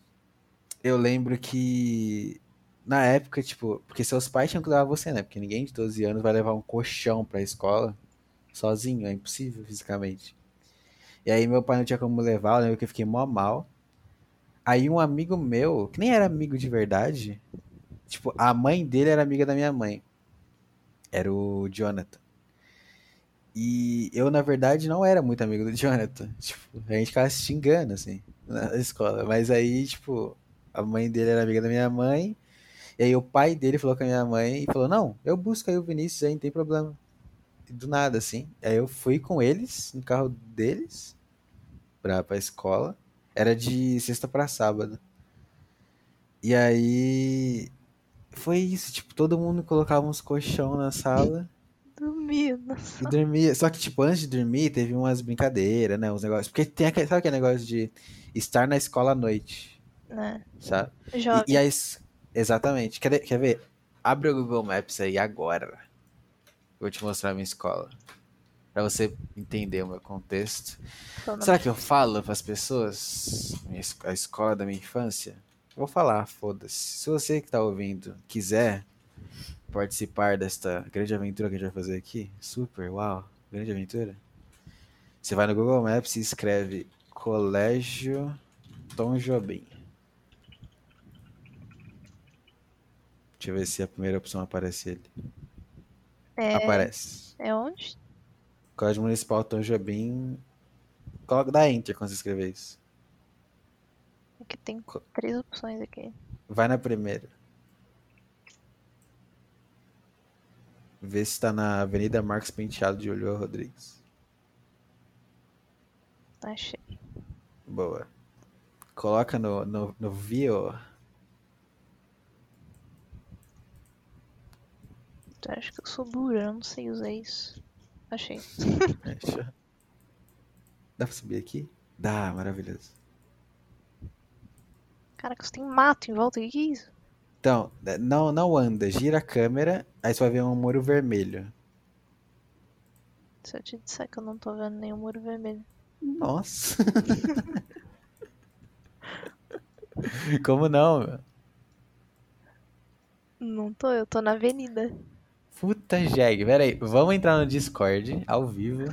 eu lembro que. Na época, tipo, porque seus pais tinham que levar você, né? Porque ninguém de 12 anos vai levar um colchão pra escola sozinho, é impossível fisicamente. E aí meu pai não tinha como levar, eu lembro que eu fiquei mó mal. Aí um amigo meu, que nem era amigo de verdade, tipo, a mãe dele era amiga da minha mãe. Era o Jonathan. E eu, na verdade, não era muito amigo do Jonathan. Tipo, a gente ficava se xingando, assim, na escola. Mas aí, tipo, a mãe dele era amiga da minha mãe. E aí o pai dele falou com a minha mãe e falou, não, eu busco aí o Vinícius aí, não tem problema. E do nada, assim. Aí eu fui com eles, no carro deles, pra, pra escola. Era de sexta pra sábado. E aí. Foi isso, tipo, todo mundo colocava uns colchão na sala Dormia, e dormia. Só que, tipo, antes de dormir, teve umas brincadeiras, né? Uns negócios. Porque tem aquele, sabe aquele negócio de estar na escola à noite, Né? sabe? E, Jovem. e aí, exatamente. Quer, quer ver? Abre o Google Maps aí agora. Vou te mostrar a minha escola. Pra você entender o meu contexto. Será que eu falo pras pessoas a escola da minha infância? Vou falar, foda-se. Se você que tá ouvindo quiser participar desta grande aventura que a gente vai fazer aqui, super, uau, grande aventura. Você vai no Google Maps e escreve Colégio Tom Jobim. Deixa eu ver se a primeira opção aparece ele. É, Aparece. é onde? Código Municipal Tom Jobim. Coloca da Enter quando você escrever isso. Aqui tem três opções aqui. Vai na primeira. Vê se tá na Avenida Marcos Penteado de Ulloa Rodrigues. Achei. Boa. Coloca no, no, no Vio. Tu acha que eu sou burra? Eu não sei usar isso. Achei. Dá pra subir aqui? Dá, maravilhoso. Caraca, você tem mato em volta. O que que é isso? Então, é, não, não anda, gira a câmera, aí você vai ver um muro vermelho. Se eu te disser que eu não tô vendo nenhum muro vermelho. Nossa. Como não, meu? Não tô, eu tô na avenida. Puta jegue, peraí, vamos entrar no Discord, ao vivo,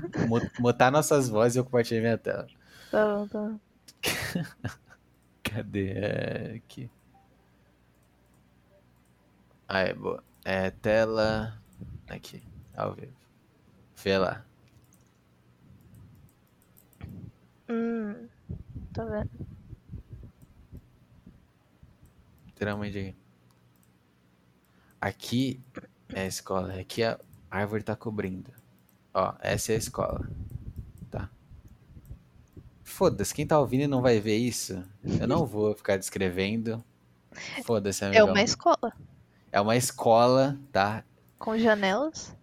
mutar nossas vozes e eu compartilhar minha tela. Tá bom, tá bom. Cadê? É, aqui. Ah, é boa. É tela. Aqui, ao vivo. Vê lá. Hum, tô vendo. Literalmente aqui. Aqui é a escola. Aqui a árvore tá cobrindo. Ó, essa é a escola. Tá? Foda-se, quem tá ouvindo e não vai ver isso, eu não vou ficar descrevendo. Foda-se, É uma escola É uma escola, tá? com janelas.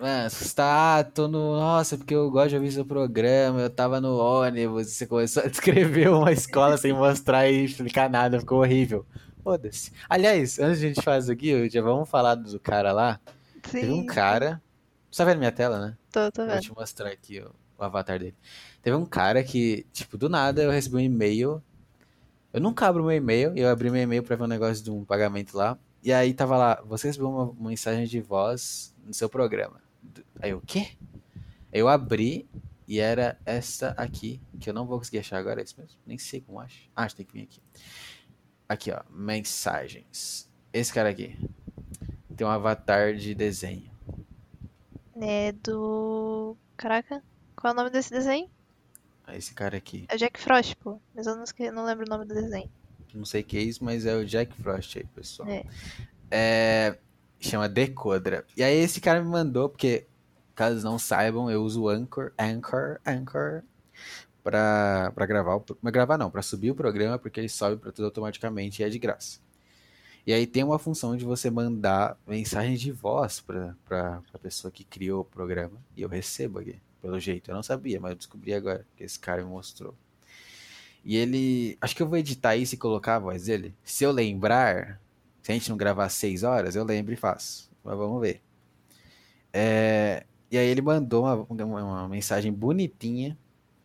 Mano, você está, ah, tô no. Nossa, porque eu gosto de ouvir seu programa, eu tava no ônibus, você começou a descrever uma escola sem mostrar e explicar nada, ficou horrível. Foda-se. Aliás, antes de a gente fazer isso aqui, já vamos falar do cara lá. Sim. Teve um cara. Você tá vendo minha tela, né? Tô, tô Eu Vou vendo. te mostrar aqui o, o avatar dele. Teve um cara que, tipo, do nada eu recebi um e-mail. Eu nunca abro meu e-mail, eu abri meu e-mail pra ver um negócio de um pagamento lá. E aí tava lá, você recebeu uma, mensagem de voz no seu programa. Aí eu, o quê? Eu abri e era essa aqui, que eu não vou conseguir achar agora, é isso mesmo? Nem sei como acho. Ah, acho que tem que vir aqui. Aqui, ó, mensagens. Esse cara aqui tem um avatar de desenho. É do. Caraca, qual é o nome desse desenho? Esse cara aqui. É o Jack Frost, pô. Mas eu não, não lembro o nome do desenho. Não sei o que é isso, mas é o Jack Frost aí, pessoal. É. É, chama Decodra. E aí esse cara me mandou, porque, caso não saibam, eu uso o Anchor, Anchor, Anchor, pra, pra gravar. o- Mas gravar não, pra subir o programa, porque ele sobe pra tudo automaticamente e é de graça. E aí tem uma função de você mandar mensagem de voz pra, pra, pra pessoa que criou o programa. E eu recebo aqui, pelo jeito. Eu não sabia, mas eu descobri agora, que esse cara me mostrou. E ele. Acho que eu vou editar isso e colocar a voz dele. Se eu lembrar, se a gente não gravar seis horas, eu lembro e faço. Mas vamos ver. É, e aí ele mandou uma, uma- uma mensagem bonitinha,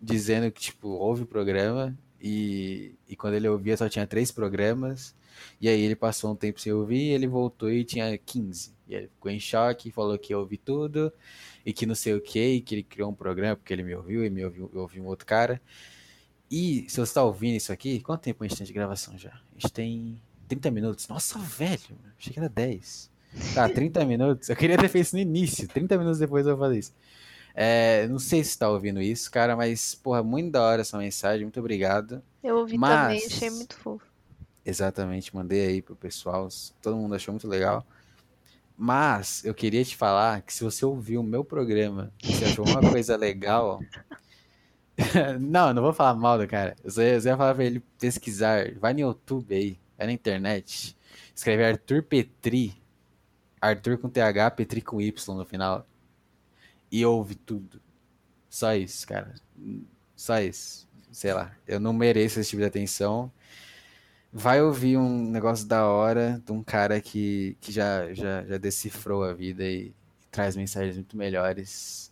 dizendo que, tipo, houve o programa. E, e quando ele ouvia só tinha três programas. E aí ele passou um tempo sem ouvir, ele voltou e tinha 15. E ele ficou em choque, falou que ia ouvir tudo, e que não sei o que, e que ele criou um programa porque ele me ouviu e me ouviu, eu ouvi um outro cara. E se você tá ouvindo isso aqui, quanto tempo a gente tem de gravação já? A gente tem 30 minutos. Nossa, velho, achei que era 10. Tá, 30 minutos. Eu queria ter feito isso no início. 30 minutos depois eu vou fazer isso. É, não sei se você tá ouvindo isso, cara, mas, porra, muito da hora essa mensagem. Muito obrigado. Eu ouvi Mas- também, achei muito fofo. Exatamente, mandei aí pro pessoal. Todo mundo achou muito legal. Mas eu queria te falar que se você ouviu o meu programa, e você achou uma coisa legal. não, não vou falar mal do cara. Eu só eu só ia falar pra ele pesquisar. Vai no YouTube aí, vai na internet. Escreve Arthur Petri. Arthur com TH, Petri com Y no final. E ouve tudo. Só isso, cara. Só isso. Sei lá. Eu não mereço esse tipo de atenção vai ouvir um negócio da hora de um cara que, que já, já, já decifrou a vida e, e traz mensagens muito melhores.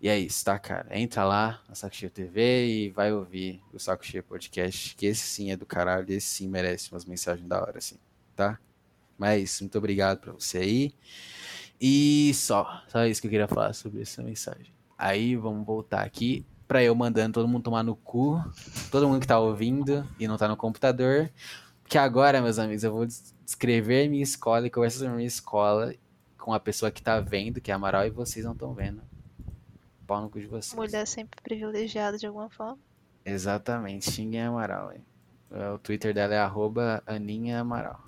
E é isso, tá, cara? Entra lá na Saco Cheio TV e vai ouvir o Saco Cheio Podcast, que esse sim é do caralho, esse sim merece umas mensagens da hora, assim, tá? Mas muito obrigado pra você aí. E só, só isso que eu queria falar sobre essa mensagem. Aí vamos voltar aqui pra eu mandando todo mundo tomar no cu, todo mundo que tá ouvindo e não tá no computador. Porque agora, meus amigos, eu vou descrever minha escola e conversar sobre minha escola com a pessoa que tá vendo, que é Amaral, e vocês não estão vendo. Pau no cu de vocês. Mulher sempre privilegiada de alguma forma. Exatamente, xinguem a Amaral, hein? O Twitter dela é arroba Aninha Amaral.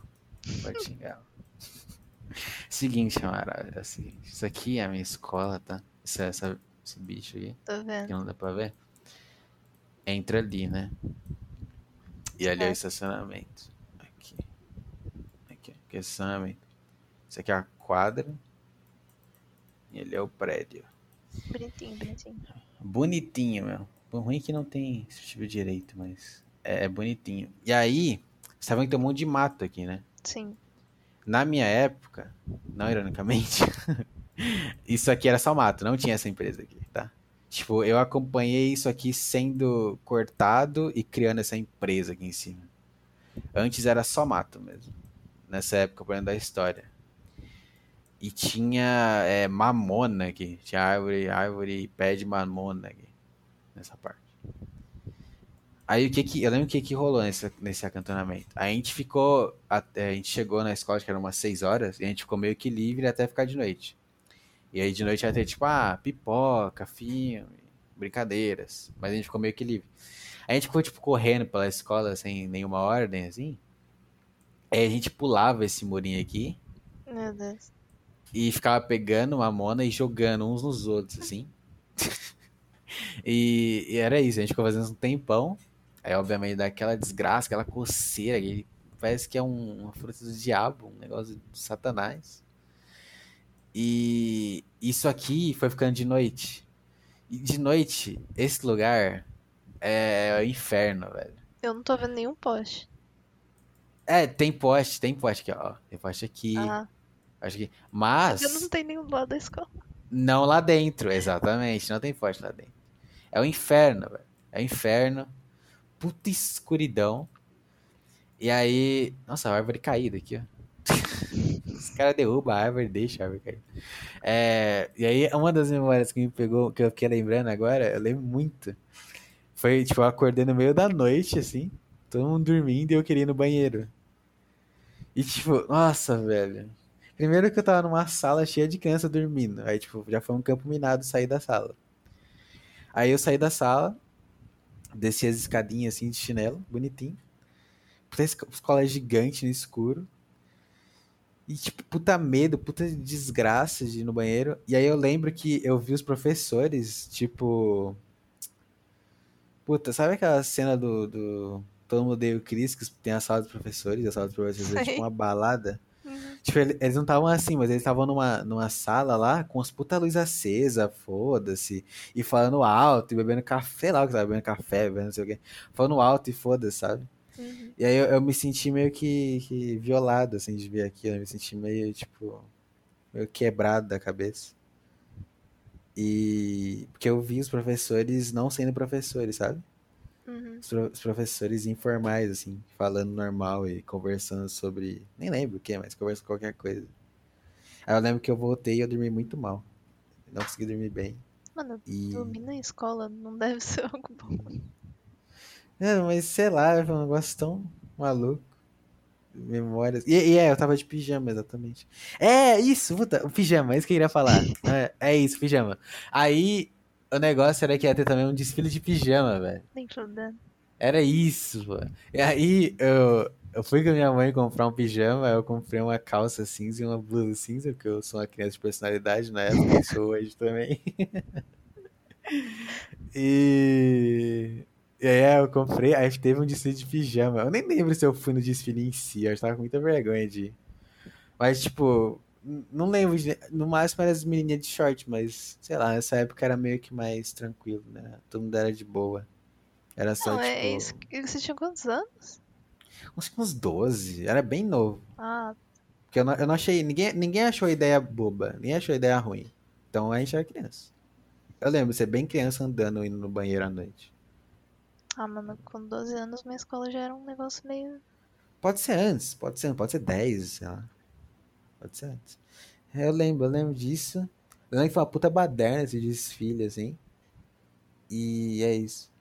Pode xingar ela. Seguinte, Amaral, é o seguinte. Isso aqui é a minha escola, tá? Esse, essa, esse bicho aí, Tô que vendo. não dá pra ver. Entra ali, né? E ali é o É. estacionamento. Aqui. Aqui, aqui é o estacionamento. Isso aqui é a quadra. E ali é o prédio. Bonitinho, bonitinho. Bonitinho, meu. Ruim que não tem esse tipo de direito, mas é, é bonitinho. E aí, você tá vendo que tem um monte de mato aqui, né? Sim. Na minha época, não ironicamente, isso aqui era só mato, não tinha essa empresa aqui, tá? Tipo, eu acompanhei isso aqui sendo cortado e criando essa empresa aqui em cima. Antes era só mato mesmo. Nessa época, por exemplo, da história. E tinha é, mamona aqui. Tinha árvore, árvore e pé de mamona aqui. Nessa parte. Aí o que que. Eu lembro o que que rolou nesse, nesse acantonamento. A gente ficou. até- A, gente chegou na escola, que era umas 6 horas, e a gente ficou meio que livre até ficar de noite. E aí de noite ia ter tipo, ah, pipoca, filme, brincadeiras. Mas a gente ficou meio que livre. A gente ficou, tipo, correndo pela escola sem nenhuma ordem, assim. Aí a gente pulava esse murinho aqui Meu Deus. e ficava pegando mamona e jogando uns nos outros, assim. e, e era isso, a gente ficou fazendo um tempão. Aí, obviamente, dá aquela desgraça, aquela coceira, que parece que é um- uma fruta do diabo, um negócio de satanás. E isso aqui foi ficando de noite. E de noite, esse lugar é o inferno, velho. Eu não tô vendo nenhum poste. É, tem poste, tem poste aqui, ó. Tem poste aqui, Ah, acho que. Mas. eu não tenho nenhum do lado da escola. Não lá dentro, exatamente. Não tem poste lá dentro. É o inferno, velho. É o inferno. Puta escuridão. E aí. Nossa, a árvore caída aqui, ó. Os caras derrubam a árvore e a árvore cair. É, e aí, uma das memórias que me pegou, que eu fiquei lembrando agora, eu lembro muito. Foi, tipo, eu acordei no meio da noite, assim. Todo mundo dormindo e eu queria ir no banheiro. E, tipo, nossa, velho. Primeiro que eu tava numa sala cheia de criança dormindo. Aí, tipo, já foi um campo minado sair da sala. Aí eu saí da sala, desci as escadinhas assim de chinelo, bonitinho. Puta esco- escola gigante no escuro. E, tipo, puta medo, puta desgraça de ir no banheiro. E aí eu lembro que eu vi os professores, tipo. Puta, sabe aquela cena do. do... Todo mundo odeia o Chris, que tem a sala dos professores, e a sala dos professores é tipo uma balada. Uhum. Tipo, ele- eles não estavam assim, mas eles estavam numa, numa sala lá com as puta luz acesa, foda-se, e falando alto, e bebendo café, lá que tava bebendo café, bebendo não sei o quê, falando alto e foda-se, sabe? Uhum. E aí eu, eu me senti meio que, que violado, assim, de ver aquilo, eu me senti meio, tipo, meio quebrado da cabeça. E porque eu vi os professores não sendo professores, sabe? Uhum. Os, pro- os professores informais, assim, falando normal e conversando sobre. Nem lembro o que, mas conversa qualquer coisa. Aí eu lembro que eu voltei e eu dormi muito mal. Não consegui dormir bem. Mano, E. dormir na escola não deve ser algo bom. É, mas sei lá, foi um negócio tão maluco. Memórias. E, e é, eu tava de pijama, exatamente. É, isso, puta, o pijama, é isso que eu queria falar. É, é isso, pijama. Aí o negócio era que ia ter também um desfile de pijama, velho. Era isso, pô. E aí eu, eu fui com a minha mãe comprar um pijama, eu comprei uma calça cinza e uma blusa cinza, porque eu sou uma criança de personalidade na época, e sou hoje também. E, aí eu comprei, aí teve um desfile de pijama. Eu nem lembro se eu fui no desfile em si, eu tava com muita vergonha de ir. Mas, tipo, não lembro, de- no máximo era as menininhas de short, mas, sei lá, nessa época era meio que mais tranquilo, né? Todo mundo era de boa. Era só, Não, é tipo, isso. que- Você tinha quantos anos? uns, uns 12, era bem novo. Ah, Porque eu não, eu não achei, ninguém, ninguém achou a ideia boba, ninguém achou a ideia ruim. Então a gente era criança. Eu lembro de ser bem criança andando, indo no banheiro à noite. Ah, mano, com 12 anos minha escola já era um negócio meio. Pode ser antes, pode ser, pode ser 10, sei lá. Pode ser antes. É, Eu lembro, eu lembro disso. Eu lembro que foi uma puta baderna esse desfile, assim. E é isso.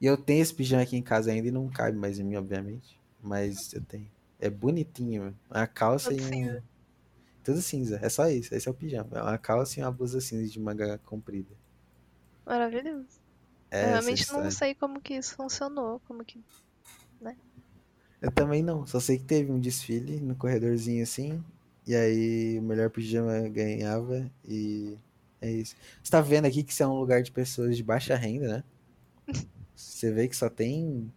E eu tenho esse pijama aqui em casa ainda e não cabe mais em mim, obviamente. Mas eu tenho. É bonitinho, mano. Uma calça Tudo e um. cinza. Tudo cinza. É só isso. Esse é o pijama. É uma calça e uma blusa cinza de manga comprida. Maravilhoso. É eu realmente não sei como que isso funcionou, como que... Eu também não. Só sei que teve um desfile no corredorzinho assim. E aí o melhor pijama ganhava. E é isso. Você tá vendo aqui que isso é um lugar de pessoas de baixa renda, né? Você vê que só tem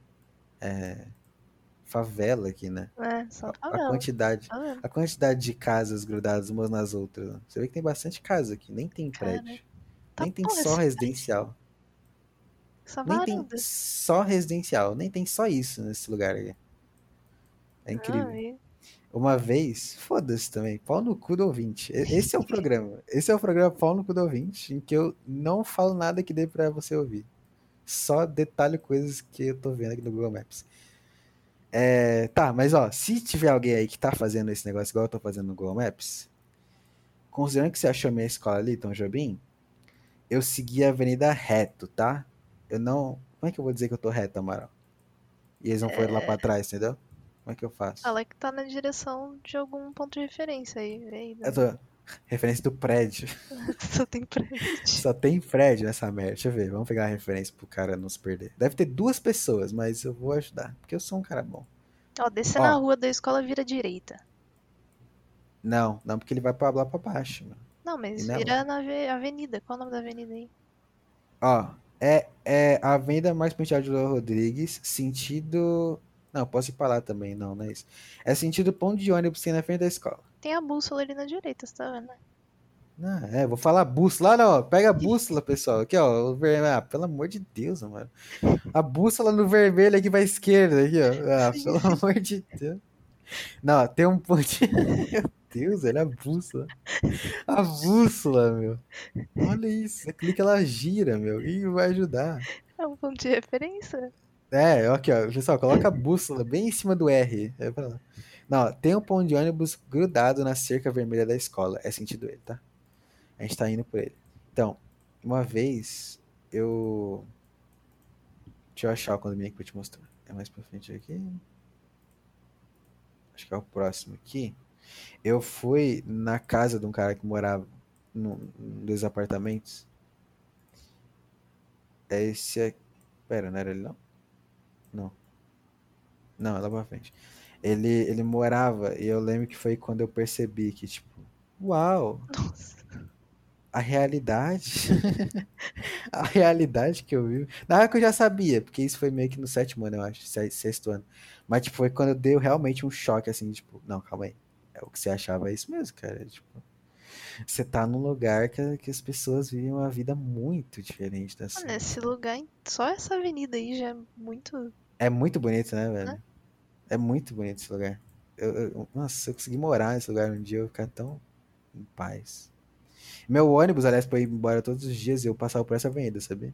é, favela aqui, né? É, só A, a favela. quantidade. Vendo? A quantidade de casas grudadas umas nas outras. né? Você vê que tem bastante casa aqui, nem tem Cara, prédio. Tá nem tem só residencial. Essa Nem tem só residencial. Nem tem só isso nesse lugar aqui. É incrível. E- Uma vez, foda-se também, pau no cu do ouvinte. Esse é o programa. Esse é o programa pau no cu do ouvinte, em que eu não falo nada que dê pra você ouvir. Só detalho coisas que eu tô vendo aqui no Google Maps. É, tá, mas ó, se tiver alguém aí que tá fazendo esse negócio igual eu tô fazendo no Google Maps, considerando que você achou minha escola ali, Tom Jobim, eu segui a avenida reto, tá? Eu não. Como é que eu vou dizer que eu tô reto, Amaral? E eles não foram lá pra trás, entendeu? Como é que eu faço? Fala que tá na direção de algum ponto de referência aí. Aí, né? Eu tô. Referência do prédio. Só tem prédio. Só tem prédio nessa merda. Deixa eu ver. Vamos pegar a referência pro cara não se perder. Deve ter duas pessoas, mas eu vou ajudar. Porque eu sou um cara bom. Ó, descer na rua da escola vira direita. Não, não, porque ele vai pra lá pra baixo, mano. Não, mas é vira na ave- avenida. Qual é o nome da avenida aí? Ó, é, é a Avenida Mais Lula Rodrigues, sentido. Não, posso ir pra lá também, não, não é isso. É sentido ponto de ônibus que tem na frente da escola. Tem a bússola ali na direita, você tá vendo? Ah, é, vou falar bússola. Lá, não, ó, pega a bússola, pessoal. Aqui, ó, o. Ah, pelo amor de Deus, mano. A bússola no vermelho aqui pra esquerda, aqui, ó. Ah, pelo amor de Deus. Não, tem um ponto. Deus, olha a bússola. A bússola, meu. Olha isso. Você clica, ela gira, meu. E vai ajudar. É um ponto de referência? É, aqui, ó. Pessoal, coloca a bússola bem em cima do R. É pra lá. Não, tem um ponto de ônibus grudado na cerca vermelha da escola. É sentido ele, tá? A gente tá indo por ele. Então, uma vez eu. Deixa eu achar o condomínio aqui pra te mostrar. É mais pra frente aqui. Acho que é o próximo aqui. Eu fui na casa de um cara que morava num, num dos apartamentos. É esse aqui. Pera, não era ele não? Não. Não, é lá pra frente. Ele, ele morava, e eu lembro que foi quando eu percebi que, tipo, uau, Nossa. a realidade. a realidade que eu vi. Na hora que eu já sabia, porque isso foi meio que no sétimo ano, eu acho, se- sexto ano. Mas, tipo, foi quando deu realmente um choque, assim, tipo, não, calma aí. É o que você achava é isso mesmo, cara. Tipo, você tá num lugar que, que as pessoas vivem uma vida muito diferente da sua. Mano, esse lugar, só essa avenida aí já é muito. É muito bonito, né, velho? É muito bonito esse lugar. Eu, eu- nossa, se eu conseguir morar nesse lugar um dia, eu vou ficar tão em paz. Meu ônibus, aliás, pra ir embora todos os dias, eu passava por essa avenida, sabia?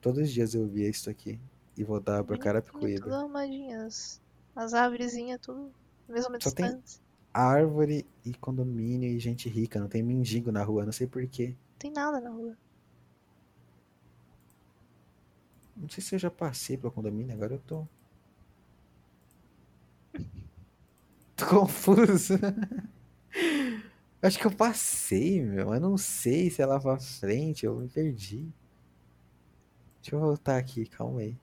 Todos os dias eu via isso aqui e voltava pra bonitinho, Tudo Carapicuíba. arrumadinho. As, as árvorezinhas, tudo na mesma Só tem- distância. Árvore e condomínio e gente rica, não tem mendigo na rua, não sei porquê. Não tem nada na rua. Não sei se eu já passei pelo condomínio, agora eu tô. Tô confuso. Acho que eu passei, meu. Eu não sei se é lá pra frente, eu me perdi. Deixa eu voltar aqui, calma aí.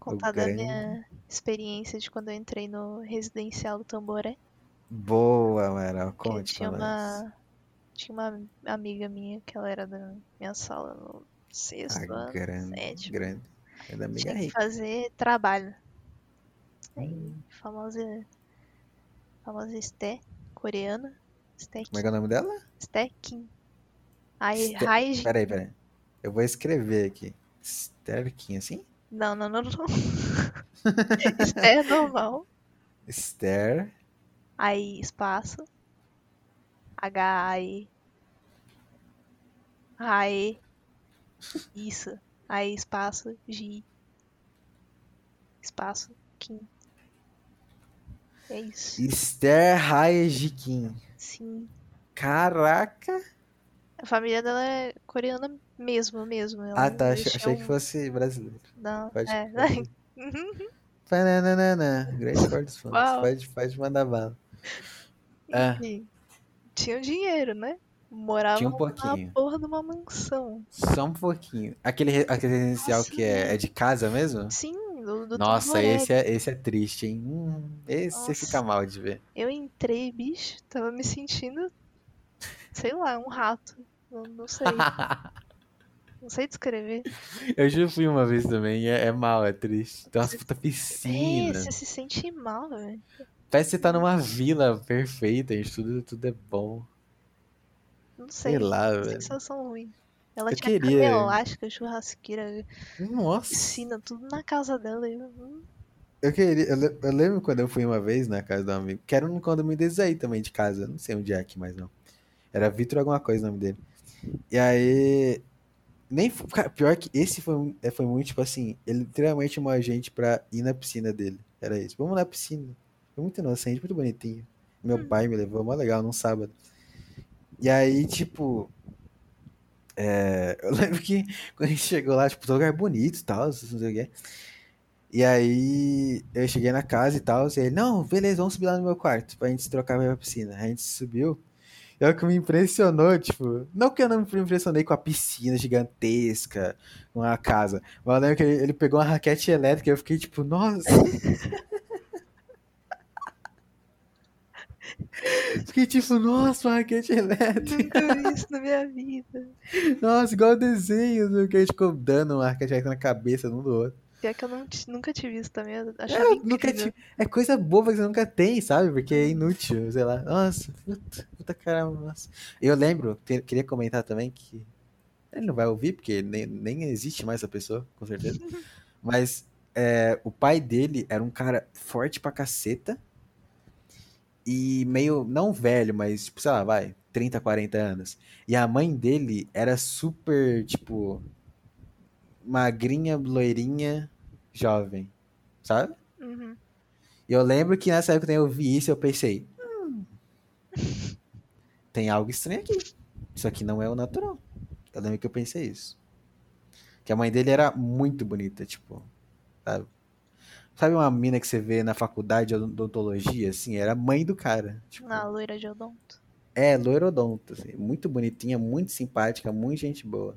Contar da minha experiência de quando eu entrei no residencial do Tamboré. Boa, Que conte tinha uma. Tinha uma amiga minha que ela era da minha sala no sexto ano. grande, sétimo. grande. É da Tinha que rica. fazer trabalho. Aí, Hum. famosa. Famosa Esté, coreana. Esté Como é que é o nome dela? Esté Kim. Aí, Esté- Raiji. Peraí, peraí. Eu vou escrever aqui. Sterkin, assim? Não, não, não, não. É normal. Ster. Aí, espaço. H-A-E. Rae. Isso. Aí, espaço. G. Espaço. Kim. É isso. Esther Haejikin. Sim. Caraca! A família dela é coreana Mesmo, mesmo. Ah, Ela- tá. eles Achei, achei que tinham- fosse brasileiro. Não, Pode, é. Pananana, Grande Porta dos. Pode, pode mandar bala. Ah. Enfim, tinham dinheiro, né? Moravam Tinha um na porra de uma mansão. Só um pouquinho. Aquele, aquele residencial Nossa, que é, é de casa mesmo? Sim, do, do Nossa, esse é, esse é triste, hein? Hum, esse Nossa. fica mal de ver. Eu entrei, bicho, tava me sentindo, sei lá, um rato. Não, não sei, não sei descrever. Eu já fui uma vez também, é, é mal, é triste. Tem umas Você- puta É, piscina. você se sente mal, velho. Parece que você tá numa vila perfeita, gente. Tudo, tudo é bom. Não sei, Sei lá, velho. sensação ruim. Ela Eu tinha queria. cama elástica, churrasqueira, Nossa. piscina, tudo na casa dela. Eu, hum, Eu queria. Eu, eu lembro quando eu fui uma vez na casa de um amigo. Que era um condomínio desses aí também de casa. Não sei onde é aqui mais não. Era Vitor alguma coisa o nome dele. E aí. Nem, cara, pior que esse foi, é, foi muito tipo assim. Ele literalmente chamou a gente pra ir na piscina dele. Era isso. Vamos na piscina. Foi muito inocente, muito bonitinho. Meu Hum. pai me levou, mó legal, num sábado. E aí, tipo. é, eu lembro que quando a gente chegou lá, tipo, todo lugar bonito e tal, não sei o que. E aí eu cheguei na casa e tal, e ele, não, beleza, vamos subir lá no meu quarto pra gente se trocar pra ir pra piscina. A gente subiu. E é o que me impressionou, tipo, não que eu não me impressionei com a piscina gigantesca, com a casa, mas eu lembro que ele, ele pegou uma raquete elétrica e eu fiquei tipo, nossa. Fiquei tipo, nossa, uma raquete elétrica. nunca vi isso na minha vida. Nossa, igual desenho, que a gente ficou dando uma raquete elétrica na cabeça um do outro. Pior que eu não nunca tive isso também, eu É, achava eu nunca tive- é coisa boba que você nunca tem, sabe? Porque é inútil, sei lá. Nossa, puta, puta caramba, nossa. Eu lembro, te- queria comentar também que ele não vai ouvir, porque nem, nem existe mais essa pessoa, com certeza. Mas é, o pai dele era um cara forte pra caceta e meio, não velho, mas, tipo, sei lá, vai, 30, 40 anos. E a mãe dele era super, tipo, magrinha, loirinha, jovem, sabe? Uhum. E eu lembro que nessa época eu vi isso eu pensei, "Hum, tem algo estranho aqui. Isso aqui não é o natural. Eu lembro que eu pensei isso. Que a mãe dele era muito bonita, tipo, sabe? Sabe uma mina que você vê na faculdade de odontologia, assim? Era a mãe do cara. Tipo, Na loira de odonto. é, loirodonto, assim, muito bonitinha, muito simpática, muito gente boa.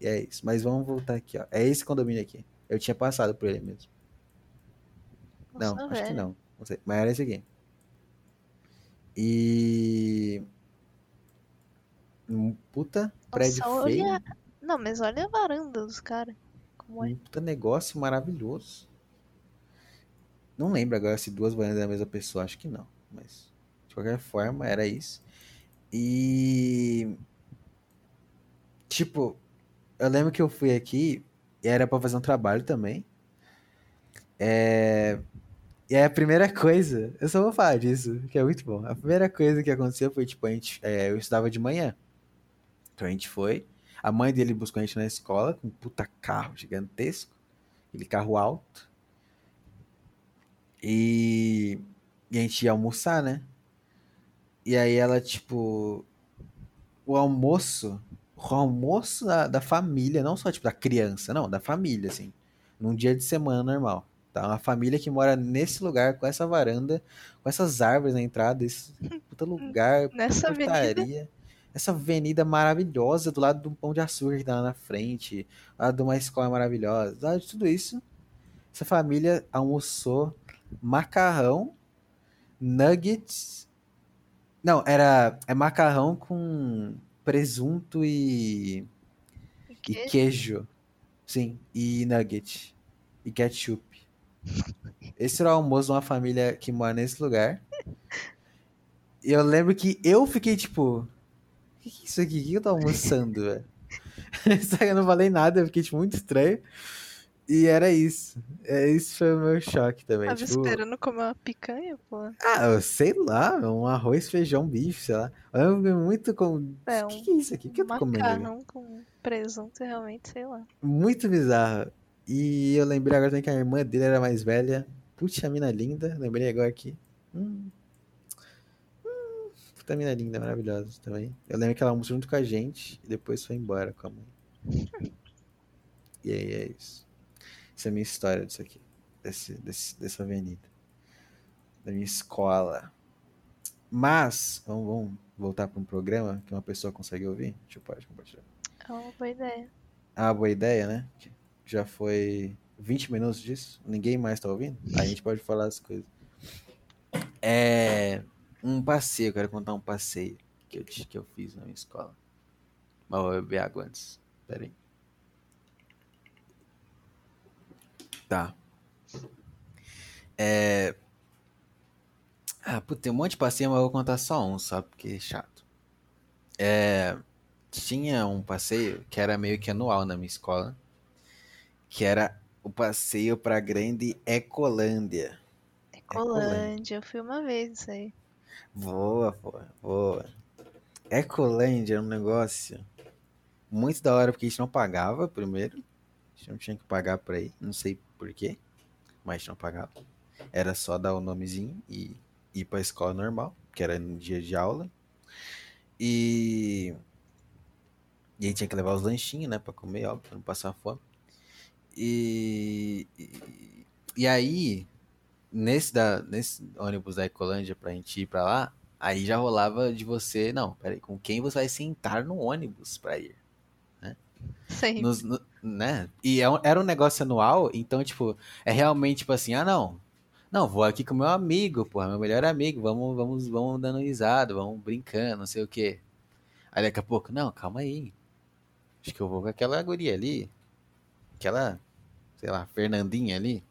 E é isso. Mas vamos voltar aqui, ó. É esse condomínio aqui. Eu tinha passado por ele mesmo. Nossa, Não, acho que velho. não. Não sei. Mas era esse aqui. E. Um puta prédio Nossa, feio. olha. Não, mas olha a varanda dos caras. É? Um puta negócio maravilhoso. Não lembro agora se duas varandas da mesma pessoa, acho que não. Mas, de qualquer forma, era isso. E. Tipo, eu lembro que eu fui aqui e era pra fazer um trabalho também. É. E aí a primeira coisa, eu só vou falar disso, que é muito bom. A primeira coisa que aconteceu foi, tipo, a gente, é, eu estudava de manhã. Então a gente foi. A mãe dele buscou a gente na escola com um puta carro gigantesco. Aquele carro alto. E, e a gente ia almoçar, né? E aí ela, tipo. O almoço. O almoço da, da família, não só, tipo, da criança, não, da família, assim. Num dia de semana normal. Tá? Uma família que mora nesse lugar, com essa varanda, com essas árvores na entrada, esse puta lugar, Nessa avenida. Essa avenida maravilhosa do lado de um pão de açúcar que tá lá na frente, do lado de uma escola maravilhosa, do lado de tudo isso. Essa família almoçou macarrão, nuggets. Não, era é macarrão com presunto e, e queijo? queijo. Sim, e nugget. E ketchup. Esse era o almoço de uma família que mora nesse lugar. E eu lembro que eu fiquei tipo. O que, que é isso aqui? O que eu tô almoçando, velho? Só que eu não falei nada, eu fiquei tipo, muito estranho. E era isso. É, isso foi o meu choque também. Tava tipo, esperando comer uma picanha, pô. ah, eu sei lá, um arroz, feijão, bife, sei lá. Eu muito com. É, o que, um que é isso aqui? O que eu tô comendo? Macarrão com presunto, realmente, sei lá. Muito bizarro. E eu lembrei agora também que a irmã dele era mais velha. Puxa, mina linda. Lembrei agora aqui. Hum. Hum, puta mina linda, maravilhosa também. Eu lembro que ela almoçou junto com a gente e depois foi embora com a mãe. E aí é isso. Essa é a minha história disso aqui. Desse, desse, dessa avenida. Da minha escola. Mas, vamos, vamos voltar para um programa que uma pessoa consegue ouvir? Deixa eu parar de compartilhar. É uma boa ideia. Ah, boa ideia, né? Já foi 20 minutos disso. Ninguém mais tá ouvindo? Aí a gente pode falar as coisas. É um passeio, eu quero contar um passeio que eu, que eu fiz na minha escola. Mas eu vou beber água antes. Pera aí. Tá. É... Ah, puta, tem um monte de passeio, mas eu vou contar só um, só porque é chato. É... Tinha um passeio que era meio que anual na minha escola, que era o passeio pra grande Ecolândia. Ecolândia, eu fui uma vez isso aí. Boa, pô, boa. Ecolândia é um negócio muito da hora, porque a gente não pagava primeiro. A gente não tinha que pagar pra ir, não sei porquê, mas não pagava. Era só dar o nomezinho e ir pra escola normal, que era no dia de aula. E. E aí tinha que levar os lanchinhos, né, pra comer, óbvio, pra não passar fome. E. E, e aí, nesse, da, nesse ônibus da Ecolândia pra gente ir pra lá, aí já rolava de você, não, peraí, com quem você vai sentar no ônibus pra ir? Sei. Nos, no- né? E é era um negócio anual, então, tipo, é realmente tipo assim, ah, não. Não, vou aqui com meu amigo, porra, meu melhor amigo, vamos, vamos, vamos dando risada, vamos brincando, não sei o quê. Aí daqui a pouco, não, calma aí. Acho que eu vou com aquela guria ali. Aquela, sei lá, Fernandinha ali.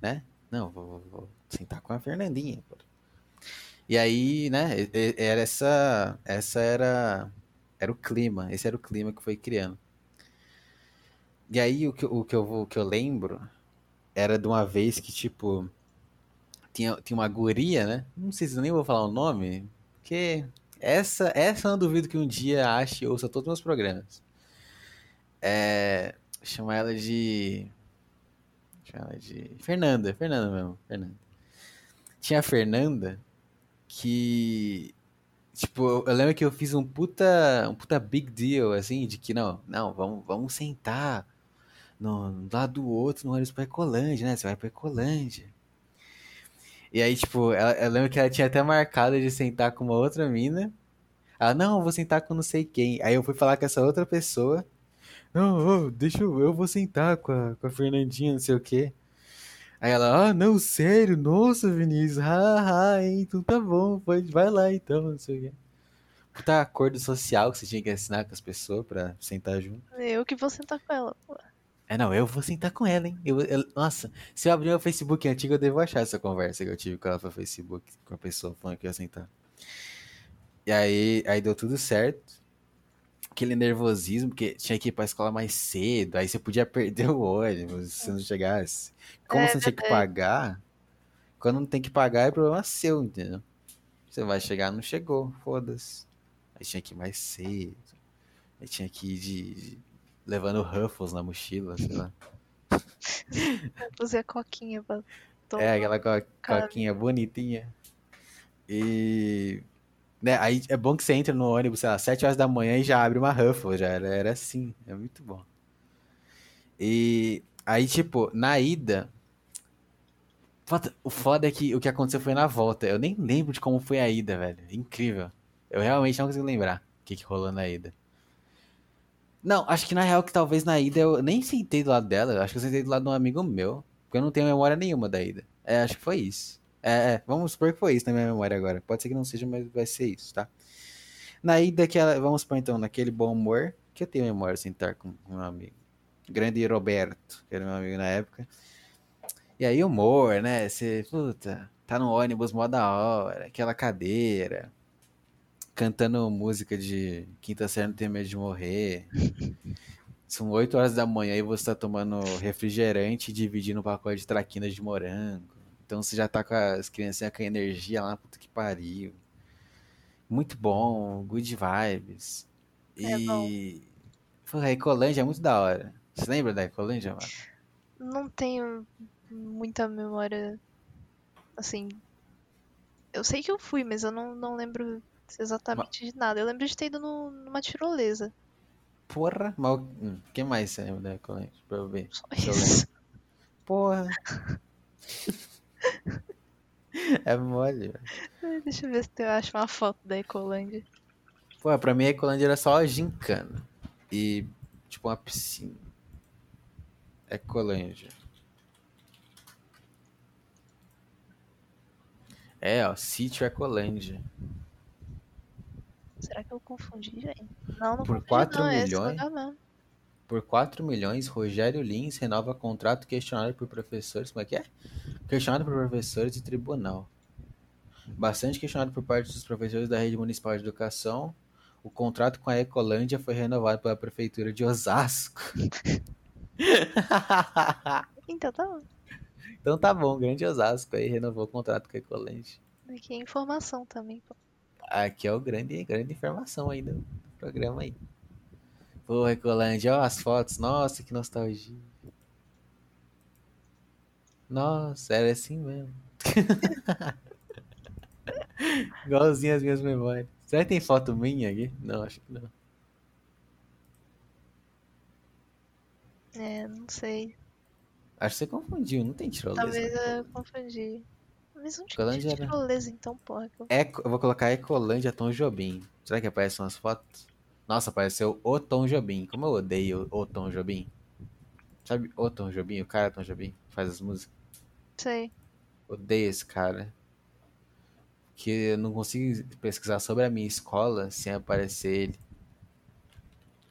Né? Não, vou, vou- vou sentar com a Fernandinha, pô. E aí, né, era essa, essa era, era o clima, esse era o clima que foi criando. E aí o que, o que eu o que eu lembro era de uma vez que, tipo, tinha, tinha uma guria, né? Não sei se eu nem vou falar o nome, porque essa, essa eu não duvido que um dia ache e ouça todos os meus programas. É, chama ela de. Chama ela de. Fernanda, Fernanda mesmo, Fernanda. Tinha a Fernanda que. Tipo, eu lembro que eu fiz um puta, um puta big deal, assim, de que não, não, vamos, vamos sentar no, lado do outro no ônibus pra Ecolândia, né? Você vai pra Ecolândia. E aí, tipo, ela, eu lembro que ela tinha até marcado de sentar com uma outra mina. Ela, não, eu vou sentar com não sei quem. Aí eu fui falar com essa outra pessoa. Não, ô, deixa eu, eu vou sentar com a, com a Fernandinha, não sei o quê. Aí ela, ah, não, sério, nossa, Vinícius, haha, hein, então tá bom, pode, vai lá então, não sei o quê. Puta acordo social que você tinha que assinar com as pessoas pra sentar junto. Eu que vou sentar com ela. pô. É, não, eu vou sentar com ela, hein? Eu, eu- nossa, se eu abrir meu Facebook antigo, eu devo achar essa conversa que eu tive com ela no Facebook, com a pessoa falando que ia sentar. E aí, aí deu tudo certo. Aquele nervosismo, porque tinha que ir pra escola mais cedo, aí você podia perder o ônibus se não chegasse. Como É você não tinha que pagar, quando não tem que pagar é problema seu, entendeu? Você vai chegar, não chegou, foda-se. Aí tinha que ir mais cedo. Aí tinha que ir de, de- levando Ruffles na mochila, sei lá. Usei a coquinha pra tomar. É, aquela co- Cara. coquinha bonitinha. E. Né, aí é bom que você entra no ônibus, sei lá, 7 horas da manhã e já abre uma Ruffles, já era, era assim. É muito bom. E aí, tipo, na ida. O foda é que o que aconteceu foi na volta. Eu nem lembro de como foi a ida, velho. Incrível. Eu realmente não consigo lembrar o que, que rolou na ida. Não, acho que na real que talvez na ida eu nem sentei do lado dela. Acho que eu sentei do lado de um amigo meu. Porque eu não tenho memória nenhuma da ida. É, acho que foi isso. É, é, vamos supor que foi isso na minha memória agora. Pode ser que não seja, mas vai ser isso, tá? Na ida que ela, vamos supor então, naquele bom humor, que eu tenho memória de sentar com com um amigo. Grande Roberto, que era meu amigo na época. E aí humor, né? Você, puta, tá no ônibus mó da hora, aquela cadeira, cantando música de Quinta Série Não Tem Medo de Morrer. São 8 horas da manhã e você tá tomando refrigerante e dividindo um pacote de traquinas de morango. Então você já tá com as criancinhas com a energia lá, puta que pariu. Muito bom, good vibes. É bom. E. Pô, a Ecolândia é muito da hora. Você lembra da Ecolândia, mano? Não tenho muita memória. Assim. Eu sei que eu fui, mas eu não, não lembro exatamente de nada. Eu lembro de ter ido no- numa tirolesa. Porra, mas o hum, que mais você lembra da Ecolândia? Pra eu ver. Só isso. Porra. é mole, velho. Deixa eu ver se eu acho uma foto da Ecolândia. Pô, pra mim a Ecolândia era só a gincana. E, tipo, uma piscina. Ecolândia. É, ó, sítio Ecolândia. Será que eu confundi, gente? Não, não Por confundi, 4 não. É milhões? mesmo. Por 4 milhões, Rogério Lins renova contrato questionado por professores. Como é que é? Questionado por professores e tribunal. Bastante questionado por parte dos professores da Rede Municipal de Educação. O contrato com a Ecolândia foi renovado pela Prefeitura de Osasco. Então tá bom. então tá bom, grande Osasco aí renovou o contrato com a Ecolândia. Aqui é informação também, pô. Aqui é o grande, grande informação aí do programa aí. Pô, Ecolândia, ó as fotos. Nossa, que nostalgia. Nossa, era assim mesmo. Igualzinho as minhas memórias. Será que tem foto minha aqui? Não, acho que não. É, não sei. Acho que você confundiu, não tem tirolesa. Talvez eu confundi. Mas tinha Ecolândia era- tirolesa, então, porra. que eu- Eco, eu vou colocar Ecolândia Tom Jobim. Será que aparecem umas fotos? Nossa, apareceu o Tom Jobim. Como eu odeio o Tom Jobim. Sabe o Tom Jobim? O cara Tom Jobim que faz as músicas. Sei. Odeio esse cara. Que eu não consigo pesquisar sobre a minha escola sem aparecer ele.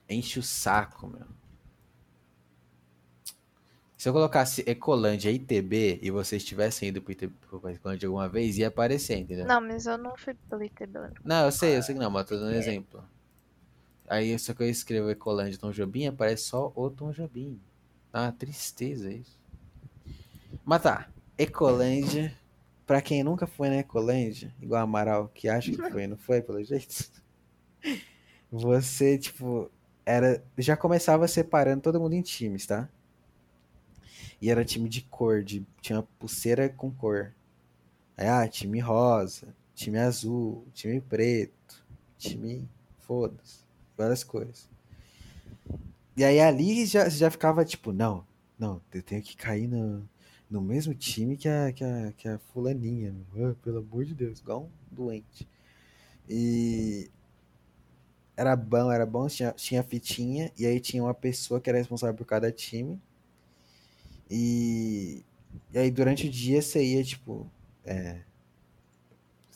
Enche o saco, meu. Se eu colocasse Ecolândia e ITB e vocês tivessem ido pro ITB pro Ecolândia alguma vez, ia aparecer, entendeu? Não, mas eu não fui pelo ITB. Não, eu sei, eu sei que não, mas tô dando um exemplo. Aí só que eu escrevo Ecolândia Tom Jobim, aparece só o Tom Jobim. Ah, tristeza isso. Mas tá, Ecolândia, pra quem nunca foi na Ecolândia, igual a Amaral, que acha que foi, não foi, pelo jeito. Você, tipo, era. Já começava separando todo mundo em times, tá? E era time de cor, de, tinha pulseira com cor. Aí, ah, time rosa, time azul, time preto, time. Foda-se. Várias cores. E aí ali já, já ficava tipo, não, não, eu tenho que cair no, no mesmo time que a, que a, que a fulaninha. Ah, pelo amor de Deus, igual um doente. E era bom, era bom, tinha, tinha fitinha, e aí tinha uma pessoa que era responsável por cada time. E, e aí durante o dia você ia, tipo, é,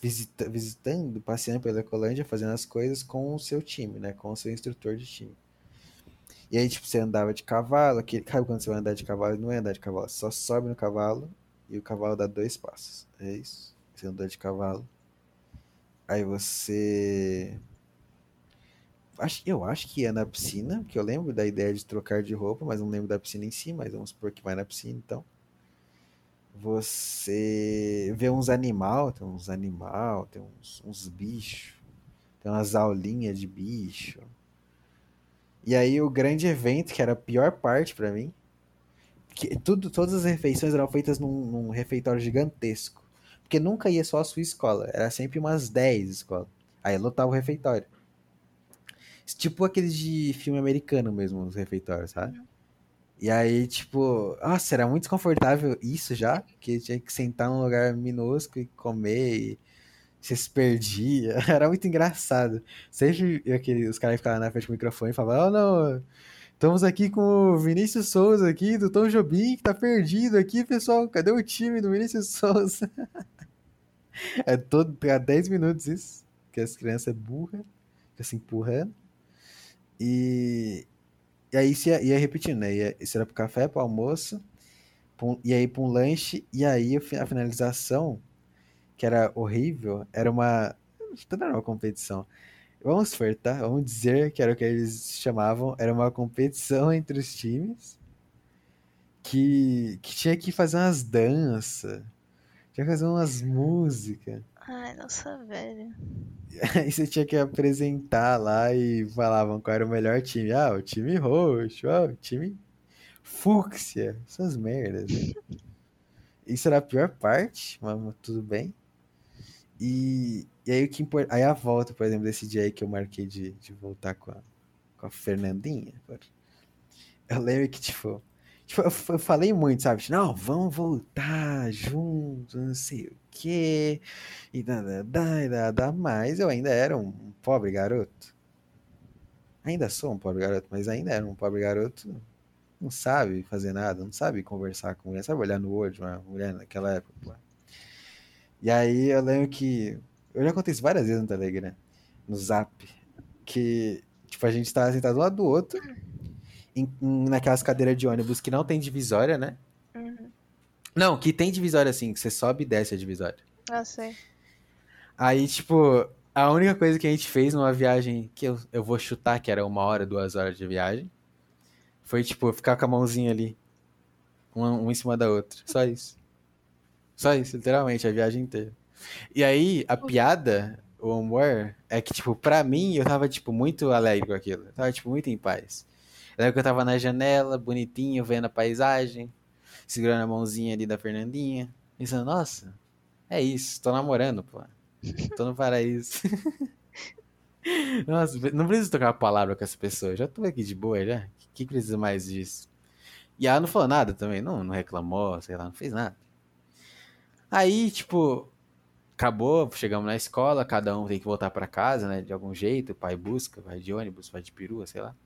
visita, visitando, passeando pela Ecolândia, fazendo as coisas com o seu time, né? Com o seu instrutor de time. E aí, tipo, você andava de cavalo, aquele, sabe quando você vai andar de cavalo? Não é andar de cavalo, só sobe no cavalo e o cavalo dá dois passos. É isso. Você andou de cavalo. Aí você. Acho, eu acho que ia na piscina, porque eu lembro da ideia de trocar de roupa, mas não lembro da piscina em si, mas vamos supor que vai na piscina então. Você vê uns animal, tem uns animal, tem uns, uns bichos, tem umas aulinhas de bicho. E aí o grande evento, que era a pior parte pra mim, que tudo, todas as refeições eram feitas num, num refeitório gigantesco. Porque nunca ia só a sua escola, era sempre umas 10 escolas. Aí lotava o refeitório. Tipo aqueles de filme americano mesmo, os refeitórios, sabe? E aí, tipo, nossa, era muito desconfortável isso já, porque tinha que sentar num lugar minúsculo e comer e você se perdia. Era muito engraçado. Sempre aquele, os caras ficavam na frente do microfone e falavam, oh não, estamos aqui com o Vinícius Souza aqui, do Tom Jobim, que tá perdido aqui, pessoal. Cadê o time do Vinícius Souza? é todo, há 10 minutos isso, que as crianças é burra, fica se empurrando. E, e aí ia, ia repetindo, né? Ia, isso era pro café, pro almoço, pro, e aí pra um lanche, e aí a finalização, que era horrível, era uma. Não era uma competição. Vamos for, tá? Vamos dizer que era o que eles chamavam, era uma competição entre os times que, que tinha que fazer umas danças, tinha que fazer umas músicas. Ai, nossa, velho. Aí você tinha que apresentar lá e falavam qual era o melhor time. Ah, o time roxo, ah, o time fúcsia. Essas merdas. Né? Isso era a pior parte, mas tudo bem. E, e aí o que importa. Aí a volta, por exemplo, desse dia aí que eu marquei de, de voltar com a, com a Fernandinha. Eu lembro que, tipo, tipo eu, eu falei muito, sabe? Tipo, não, vamos voltar juntos, não sei o quê. E dá, dá, dá. Mas eu ainda era um pobre garoto. Ainda sou um pobre garoto, mas ainda era um pobre garoto. Não sabe fazer nada, não sabe conversar com mulher, sabe olhar no olho de uma mulher naquela época. E aí eu lembro que. Eu já contei isso várias vezes no Telegram, no Zap, que tipo, a gente tava sentado um lado do outro, em, em, naquelas cadeiras de ônibus que não tem divisória, né? Uhum. Não, que tem divisória assim, que você sobe e desce a divisória. Ah, sei. Aí, tipo, a única coisa que a gente fez numa viagem que eu, eu vou chutar que era uma hora, duas horas de viagem, foi, tipo, ficar com a mãozinha ali, uma, uma em cima da outra. Só isso. Só isso, literalmente, a viagem inteira. E aí, a piada, o humor, é que, tipo, pra mim, eu tava, tipo, muito alegre com aquilo. Eu tava, tipo, muito em paz. Lembro que eu tava na janela, bonitinho, vendo a paisagem, segurando a mãozinha ali da Fernandinha, pensando, nossa, é isso, tô namorando, pô. Tô no paraíso. nossa, não preciso tocar uma palavra com essa pessoa, já tô aqui de boa, já. Que, que precisa mais disso? E ela não falou nada também, não, não reclamou, sei lá, não fez nada. Aí, tipo, acabou, chegamos na escola, cada um tem que voltar para casa, né? De algum jeito, o pai busca, vai de ônibus, vai de perua, sei lá.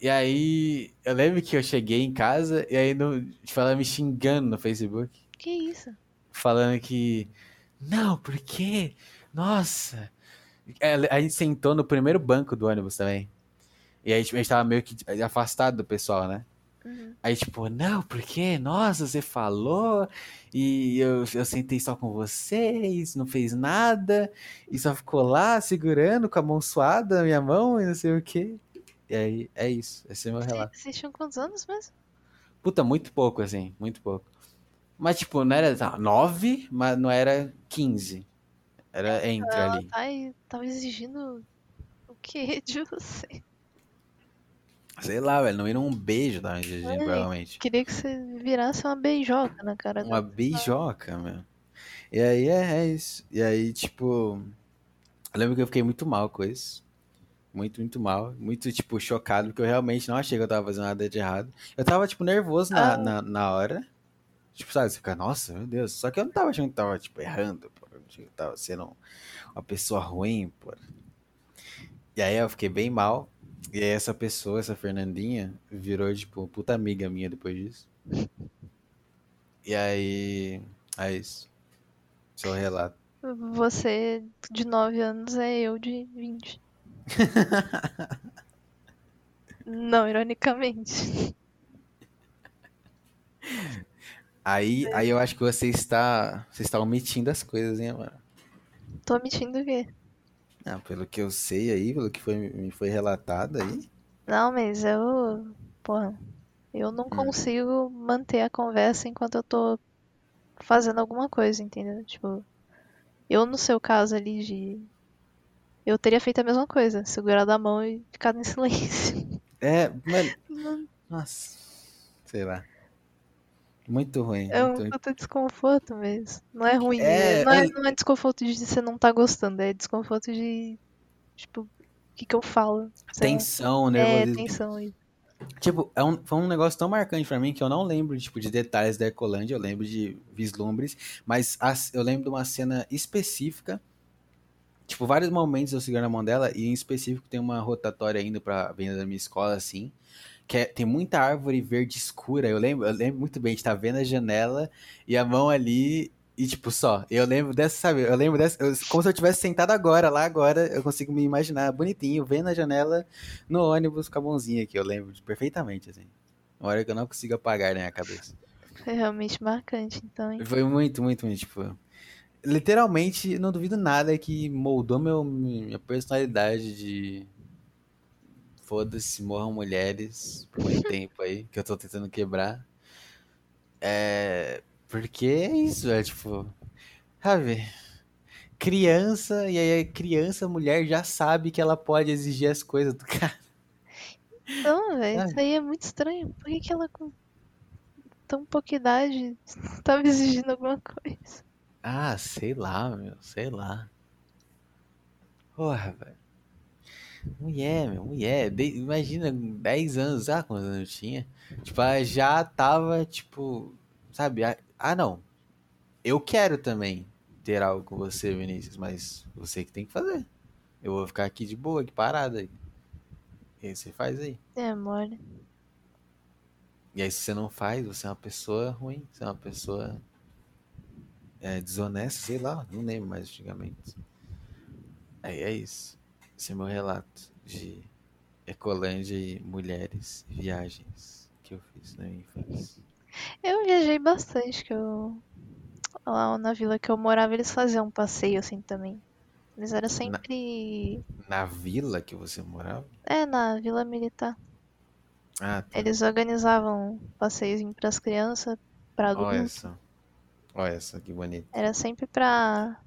E aí, eu lembro que eu cheguei em casa e aí no, falando me xingando no Facebook. Que isso? Falando que. Não, por quê? Nossa! É, a gente sentou no primeiro banco do ônibus também. E aí tipo, a gente tava meio que afastado do pessoal, né? Uhum. Aí, tipo, não, porque, nossa, você falou, e eu, eu sentei só com vocês, não fez nada, e só ficou lá segurando com a mão suada na minha mão e não sei o quê. E aí, é isso, esse é meu relato. Vocês tinham quantos anos mesmo? Puta, muito pouco, assim, muito pouco. Mas, tipo, não era tá, nove, mas não era quinze. Era entre Ela ali. tá tava exigindo o que de você? Sei lá, velho, não era um beijo da Ai, provavelmente. Queria que você virasse uma beijoca na cara Uma beijoca, meu. E aí é, é isso. E aí, tipo. Eu lembro que eu fiquei muito mal com isso. Muito, muito mal. Muito, tipo, chocado, porque eu realmente não achei que eu tava fazendo nada de errado. Eu tava, tipo, nervoso na, Ah. na, na hora. Tipo, sabe, você fica, nossa, meu Deus. Só que eu não tava achando que tava, tipo, errando, pô. Eu tava sendo uma pessoa ruim, pô. E aí eu fiquei bem mal. E aí essa pessoa, essa Fernandinha, virou, tipo, puta amiga minha depois disso. E aí. É isso. Seu relato. Você de 9 anos é eu de 20. Não, ironicamente. Aí, aí eu acho que você está. Você está omitindo as coisas, hein, mano? Tô mentindo o quê? Ah, pelo que eu sei aí, pelo que foi, me foi relatado aí. Não, mas eu. Porra. Eu Hum. não consigo manter a conversa enquanto eu tô fazendo alguma coisa, entendeu? Tipo. Eu, no seu caso ali de. Eu teria feito a mesma coisa, segurado a mão e ficado em silêncio. É, mano. Não- Nossa. Sei lá. Muito ruim. É um muito puta desconforto mesmo. Não é ruim. É, não, é, é- não é desconforto de você não tá gostando, é desconforto de. Tipo, o que, que eu falo? Lá. Tensão, É, nervosismo. tensão aí. Tipo, é um, foi um negócio tão marcante pra mim que eu não lembro, tipo, de detalhes da Ecolândia, eu lembro de vislumbres, mas as- eu lembro de uma cena específica, tipo, vários momentos eu segurando a mão dela, e em específico tem uma rotatória indo pra avenida da minha escola, assim, que é- tem muita árvore verde escura, eu lembro, eu lembro muito bem de estar vendo a janela e a mão ali, e tipo, só, eu lembro dessa, sabe, eu lembro dessa, eu- como se eu tivesse sentado agora, lá agora, eu consigo me imaginar bonitinho, vendo a janela, no ônibus com a mãozinha aqui, eu lembro perfeitamente, assim. Uma hora que eu não consigo apagar na minha cabeça. Foi realmente marcante, então. hein? Foi muito, muito, muito, tipo... Literalmente, não duvido nada que moldou meu, minha personalidade de... Foda-se, morram mulheres por muito tempo aí, que eu tô tentando quebrar. É... Porque é isso, é tipo... Sabe? Criança, e aí a criança, mulher, já sabe que ela pode exigir as coisas do cara. Não, velho, isso aí é muito estranho. Por que, que ela com tão pouca idade tava exigindo alguma coisa? Ah, sei lá, meu, sei lá. Porra, velho. Mulher, meu, mulher. De- imagina, 10 anos, ah, quantos anos eu tinha? Tipo, ela já tava, tipo, sabe? Ah, ah, não. Eu quero também ter algo com você, Vinícius, mas você que tem que fazer. Eu vou ficar aqui de boa, aqui parado aí. E aí você faz aí. É, mole. E aí, se você não faz, você é uma pessoa ruim, você é uma pessoa é, desonesta, sei lá, não lembro mais antigamente. Aí é isso. Esse é meu relato de Ecolândia e mulheres viagens que eu fiz na minha infância. Eu viajei bastante, que eu. Lá na vila que eu morava, eles faziam um passeio assim também. Mas era sempre. Na vila que você morava? É, na vila militar. Ah, tá. Eles organizavam passeios para as crianças, para Olha adultos. Olha essa, que bonito. Era sempre pra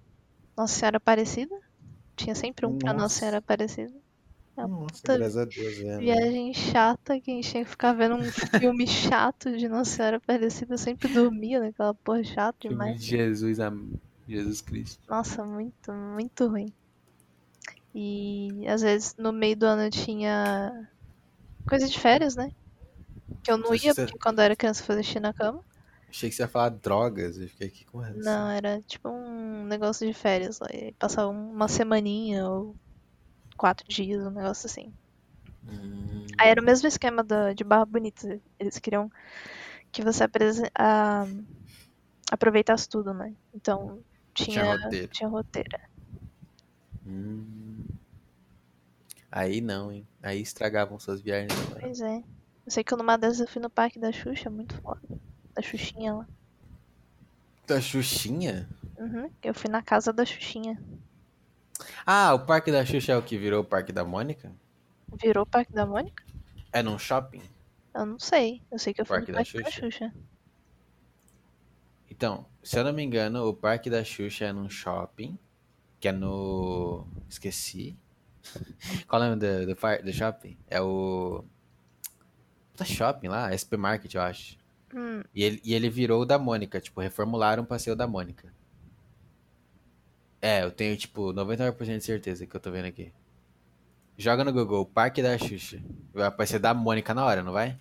Nossa Senhora Aparecida. Tinha sempre um pra Nossa Nossa. Senhora Aparecida. É Nossa, graças a Deus, é, né? Viagem chata que a gente tinha que ficar vendo um filme chato de Nossa Senhora Aparecida. Eu sempre dormia naquela porra chata Filme demais. de Jesus, Jesus Cristo. Nossa, muito, muito ruim. E às vezes no meio do ano tinha coisa de férias, né? Que eu não ia porque quando eu era criança eu fazia xixi na cama. Achei que você ia falar drogas, eu fiquei aqui com essa. Não, era tipo um negócio de férias lá. E passava uma semaninha ou quatro dias, um negócio assim. Hum, Aí era o mesmo esquema da, de Barra Bonita. Eles queriam que você apresen- aproveitasse tudo, né? Então tinha, Tinha roteiro. tinha roteiro. hum. Aí não, hein? Aí estragavam suas viagens. Pois é. Eu sei que numa dessas eu fui no parque da Xuxa, muito foda. Da Xuxinha lá. Da Xuxinha? Uhum. Eu fui na casa da Xuxinha. Ah, o Parque da Xuxa é o que virou o Parque da Mônica? Virou o Parque da Mônica? É num shopping? Eu não sei. Eu sei que eu fui Parque no da Parque da Xuxa? Xuxa. Então, se eu não me engano, o Parque da Xuxa é num shopping, que é no... Esqueci. Qual é o nome do, do, do shopping? É o... Puta shopping lá, SP Market, eu acho. Hum, E ele, e ele virou o da Mônica, tipo, reformularam pra ser o da Mônica. É, eu tenho, tipo, 99% de certeza que eu tô vendo aqui. Joga no Google, Parque da Xuxa. Vai aparecer da Mônica na hora, não vai?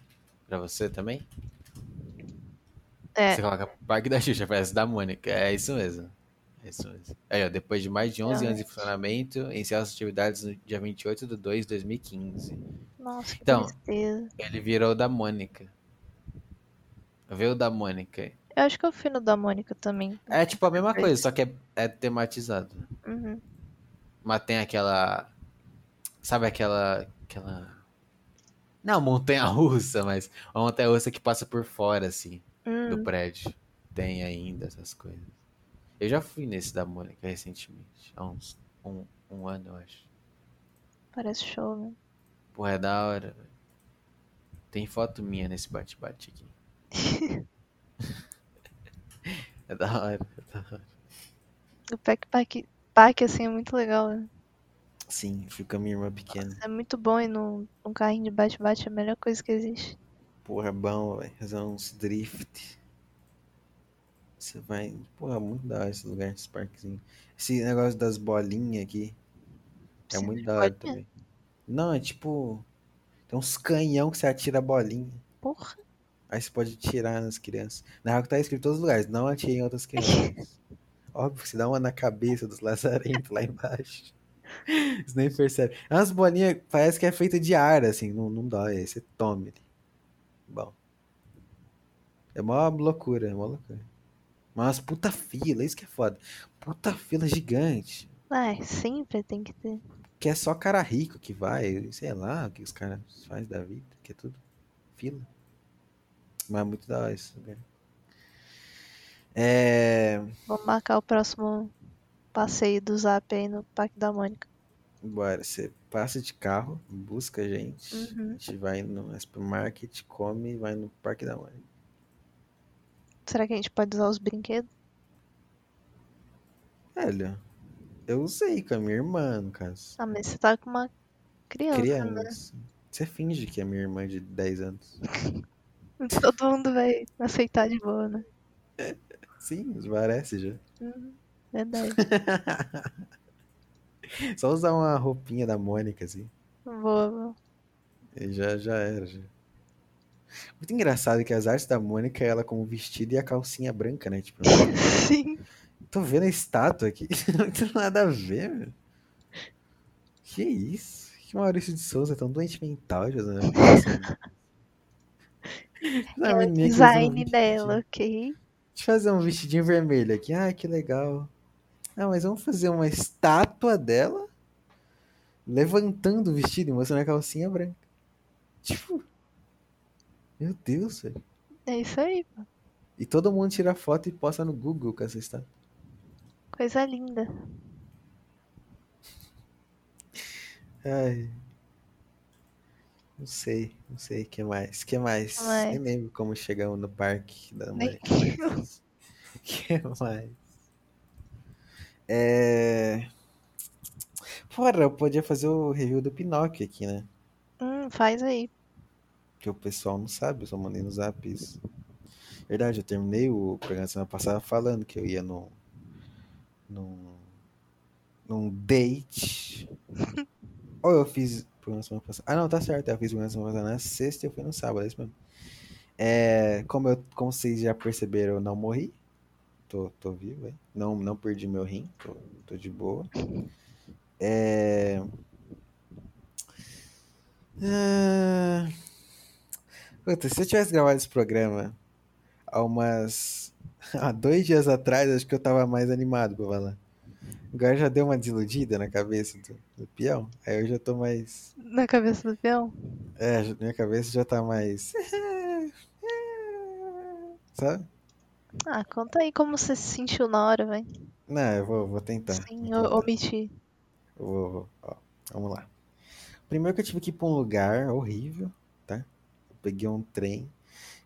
Pra você também? é. Você coloca Parque da Xuxa, aparece da Mônica. É isso mesmo. É isso mesmo. Aí, ó, depois de mais de 11 anos de Realmente. funcionamento, iniciou as atividades no dia 28 de 2 de 2015. Nossa, que Então. tristeza. Ele virou da Mônica. Veio o da Mônica. Eu acho que eu fui no da Mônica também. É tipo a mesma coisa, só que é, é tematizado. Uhum. Mas tem aquela. Sabe aquela. aquela. Não, montanha russa, mas uma montanha russa que passa por fora, assim, do Hum, prédio. Tem ainda essas coisas. Eu já fui nesse da Mônica recentemente. Há uns. Um, um ano, eu acho. parece show, né? Porra, é da hora. Tem foto minha nesse bate-bate aqui. é da hora, é da hora. O Pack Pack, Pack assim, é muito legal, né? Sim, fui com a minha irmã pequena. É muito bom ir num, num carrinho de bate-bate, é a melhor coisa que existe. Porra, é bom, velho. Fazer uns drift. Você vai. Porra, muito da hora esse lugar, esse parquezinho. Esse negócio das bolinhas aqui. É Sim, muito da hora também. Não, é tipo. Tem uns canhão que você atira a bolinha. Porra. Aí você pode tirar nas crianças. Na real que tá escrito em todos os lugares, não atire em outras crianças. Óbvio que você dá uma na cabeça dos lazarentos lá embaixo. Você nem percebe. É umas bolinhas, parece que é feita de ar, assim, não, não dói. Aí você toma ele. Bom. É mó loucura, é mó loucura. Mas puta fila, isso que é foda. Puta fila gigante. Ai, sempre tem que ter. Que é só cara rico que vai, sei lá o que os caras fazem da vida, que é tudo fila. Mas é muito da hora esse lugar. É. Vamos marcar o próximo passeio do Zap aí no Parque da Mônica. Bora, você passa de carro, busca a gente. Uhum. A gente vai no supermarket, come e vai no Parque da Mãe. Será que a gente pode usar os brinquedos? Velho, eu usei com a minha irmã, no caso. Ah, mas você tá com uma criança, né? Criança. Você finge que é minha irmã de 10 anos. Todo mundo vai aceitar de boa, né? Sim, parece já. Uhum, Verdade. Só usar uma roupinha da Mônica, assim. Boa, boa. E já, já era. Já. Muito engraçado que as artes da Mônica, ela com o vestido e a calcinha branca, né? Tipo, Sim. tô vendo a estátua aqui. Não tem nada a ver, meu. Que isso? Que Maurício de Souza é tão doente mental, José. Não, É o um design vestidinho. dela, ok? Deixa eu fazer um vestidinho vermelho aqui. Ah, que legal. Ah, mas vamos fazer uma estátua dela levantando o vestido e mostrando a calcinha branca. Tipo. Meu Deus, velho. É isso aí, pô. E todo mundo tira foto e posta no Google com essa estátua. Coisa linda. Ai. Não sei, não sei o que mais. que mais? Mais? Nem lembro como chegamos no parque da Mônica. mas- que mais? É. Porra, eu podia fazer o review do Pinóquio aqui, né? Hum, faz aí. Que o pessoal não sabe, eu só mandei no zap isso. Verdade, eu terminei o programa semana passada falando que eu ia no. num. num date. Ou eu fiz semana passada. Ah, não, tá certo. Eu fiz programa semana passada na sexta e eu fui no sábado, é isso mesmo. É, como, eu, como vocês já perceberam, eu não morri. Tô, tô vivo, hein? Não, não perdi meu rim, tô, tô de boa. É. Ah, Puta, se eu tivesse gravado esse programa há umas. há dois dias atrás, acho que eu tava mais animado pra falar. Agora já deu uma desiludida na cabeça do, do peão. Aí eu já tô mais. Na cabeça do peão. É, minha cabeça já tá mais. Sabe? Ah, conta aí como você se sentiu na hora, vai. Não, eu vou, vou tentar. Sem vou tentar. omitir. Eu vou, vou- ó, vamos lá. Primeiro que eu tive que ir pra um lugar horrível, tá? Eu peguei um trem.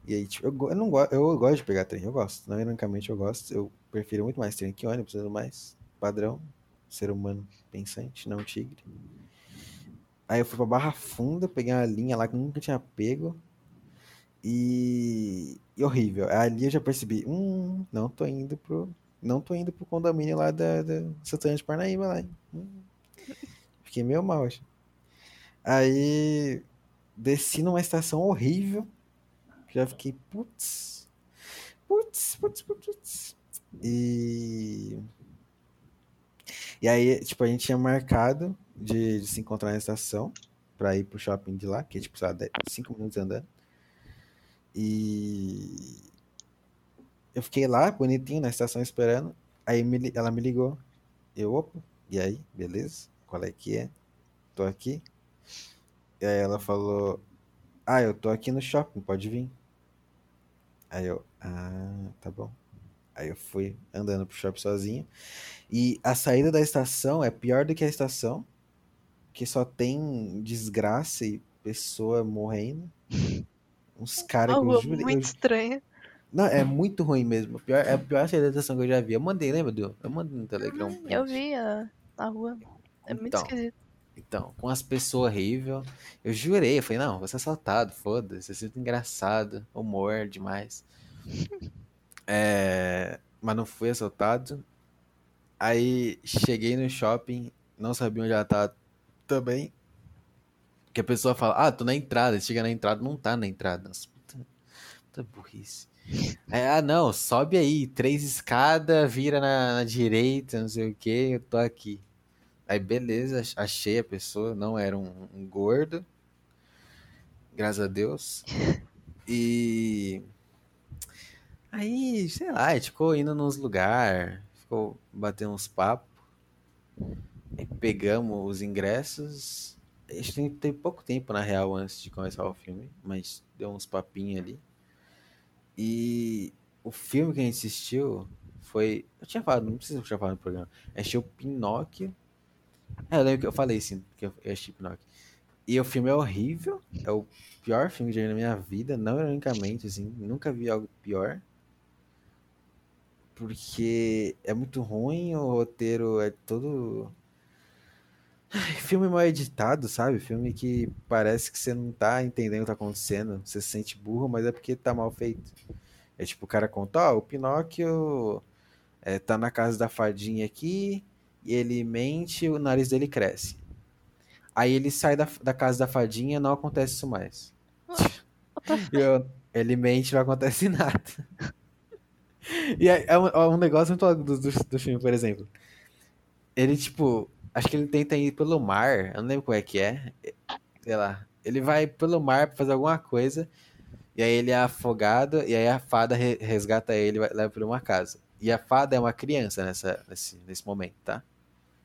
E aí, tipo, eu, eu não gosto, eu gosto de pegar trem, eu gosto. Não, ironicamente eu gosto. Eu prefiro muito mais trem que ônibus, tudo mais. Padrão, ser humano pensante, não tigre. Aí eu fui pra Barra Funda, peguei uma linha lá que nunca tinha pego. E, e horrível. Ali eu já percebi, hum, não tô indo pro, não tô indo pro condomínio lá da, da Santana de Parnaíba lá. Hum. Fiquei meio mal, acho. Aí desci numa estação horrível. Já fiquei, putz, putz, putz, putz, putz. E e aí, tipo, a gente tinha marcado de, de se encontrar na estação pra ir pro shopping de lá, que é tipo, sei lá, 5 minutos andando. E eu fiquei lá, bonitinho, na estação esperando. Aí me ela me ligou. Eu, opa, e aí, beleza? Qual é que é? Tô aqui. E aí ela falou: Ah, eu tô aqui no shopping, pode vir. Aí eu, ah, tá bom. Aí eu fui andando pro shopping sozinho. E a saída da estação é pior do que a estação, que só tem desgraça e pessoa morrendo. Uns caras que eu jurei. muito eu- estranho. Não, é muito ruim mesmo. Pior, é a pior saída da estação que eu já vi. Eu mandei, lembra, Du? Eu mandei no Telegram. um Hum, eu vi a, a rua. É muito Então, esquisito. Então, com as pessoas horríveis, eu jurei, eu falei, não, vou ser assaltado, foda-se, é muito engraçado, humor demais. É, mas não fui assaltado. Aí cheguei no shopping, não sabia onde ela tava também. Que a pessoa fala, ah, tô na entrada, chega na entrada, não tá na entrada. Nossa, puta, puta burrice. Aí, ah, não, sobe aí, três escadas, vira na, na direita, não sei o que, eu tô aqui. Aí, beleza, ach- achei a pessoa, não era um, um gordo, graças a Deus. E aí, sei lá, a gente ficou indo nos lugares, ficou batendo uns papos, pegamos os ingressos. Acho que tem, pouco tempo, na real, antes de começar o filme, mas deu uns papinhos ali. E o filme que a gente assistiu foi. Eu tinha falado, não precisa tinha falado no programa. A gente assistiu Pinóquio. É, eu lembro que eu falei sim, que eu eu assisti Pinóquio. E o filme é horrível, é o pior filme que eu já vi na minha vida, não ironicamente, assim, nunca vi algo pior. Porque é muito ruim, o roteiro é todo. Ai, Filme mal editado, sabe? Filme que parece que você não tá entendendo o que tá acontecendo. Você se sente burro, mas é porque tá mal feito. É tipo, o cara conta, ó, o Pinóquio é, tá na casa da fadinha aqui, e ele mente, o nariz dele cresce. Aí ele sai da, da casa da fadinha não acontece isso mais. Eu- ele mente não acontece nada. E é, é um, é um negócio muito do, do, do filme, por exemplo. Ele, tipo, acho que ele tenta ir pelo mar, eu não lembro como é que é. Sei lá. Ele vai pelo mar pra fazer alguma coisa, e aí ele é afogado, e aí a fada re- resgata ele e leva pra uma casa. E a fada é uma criança nessa, nesse, nesse momento, tá?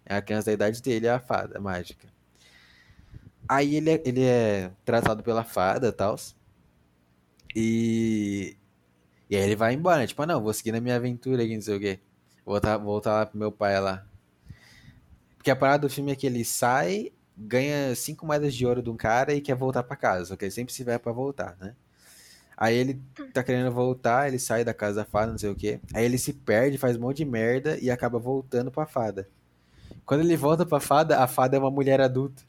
É a criança da idade dele, é a fada mágica. Aí ele é, ele é tratado pela fada e tal. E, e aí ele vai embora, né? Tipo, ah, não, vou seguir na minha aventura aqui, não sei o quê. Voltar, voltar lá pro meu pai lá. Porque a parada do filme é que ele sai, ganha cinco moedas de ouro de um cara e quer voltar pra casa. Só que ele sempre se vai pra voltar, né? Aí ele tá querendo voltar, ele sai da casa da fada, não sei o quê. Aí ele se perde, faz um monte de merda e acaba voltando pra fada. Quando ele volta pra fada, a fada é uma mulher adulta.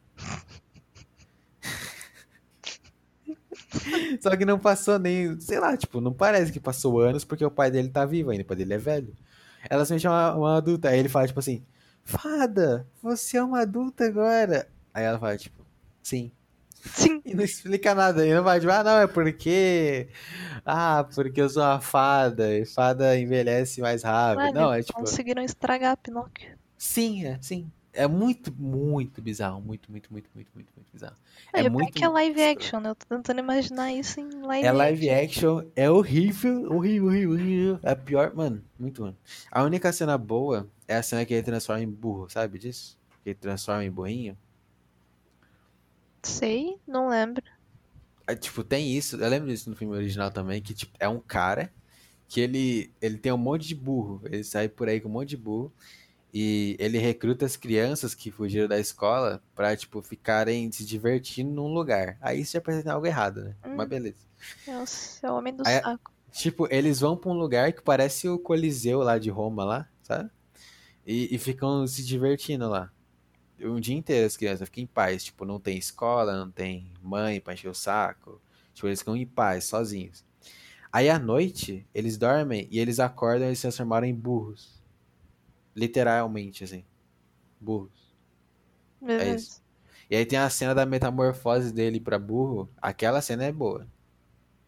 Só que não passou nem, sei lá, tipo, não parece que passou anos porque o pai dele tá vivo ainda, o pai dele é velho. Ela se chama uma adulta, aí ele fala, tipo assim, Fada, você é uma adulta agora. Aí ela fala, tipo, sim. Sim. E não explica nada. E não vai, tipo, ah, não, é porque. Ah, porque eu sou uma fada. E fada envelhece mais rápido. Não, é tipo. Conseguiram estragar Pinóquio. Sim, é, sim. É muito, muito bizarro. Muito, muito, muito, muito, muito, muito bizarro. É, muito. que é live action, né? Eu tô tentando imaginar isso em live É live action. action, é horrível, horrível, horrível, horrível. É pior, mano, muito ruim. A única cena boa é a cena que ele transforma em burro, sabe disso? Que ele transforma em burrinho. Sei, não lembro. É, tipo, tem isso, eu lembro disso no filme original também, que tipo, é um cara que ele, ele tem um monte de burro, ele sai por aí com um monte de burro e ele recruta as crianças que fugiram da escola pra, tipo, ficarem se divertindo num lugar. Aí isso já parece algo errado, né? Hum. Mas beleza. É o, é o homem do Aí- saco. Tipo, eles vão pra um lugar que parece o Coliseu lá de Roma, lá, sabe? E, e ficam se divertindo lá. Um dia inteiro as crianças ficam em paz. Tipo, não tem escola, não tem mãe pra encher o saco. Tipo, eles ficam em paz, sozinhos. Aí à noite, eles dormem e eles acordam e se transformaram em burros. Literalmente, assim. Burros. Beleza. isso. E aí tem a cena da metamorfose dele pra burro. Aquela cena é boa.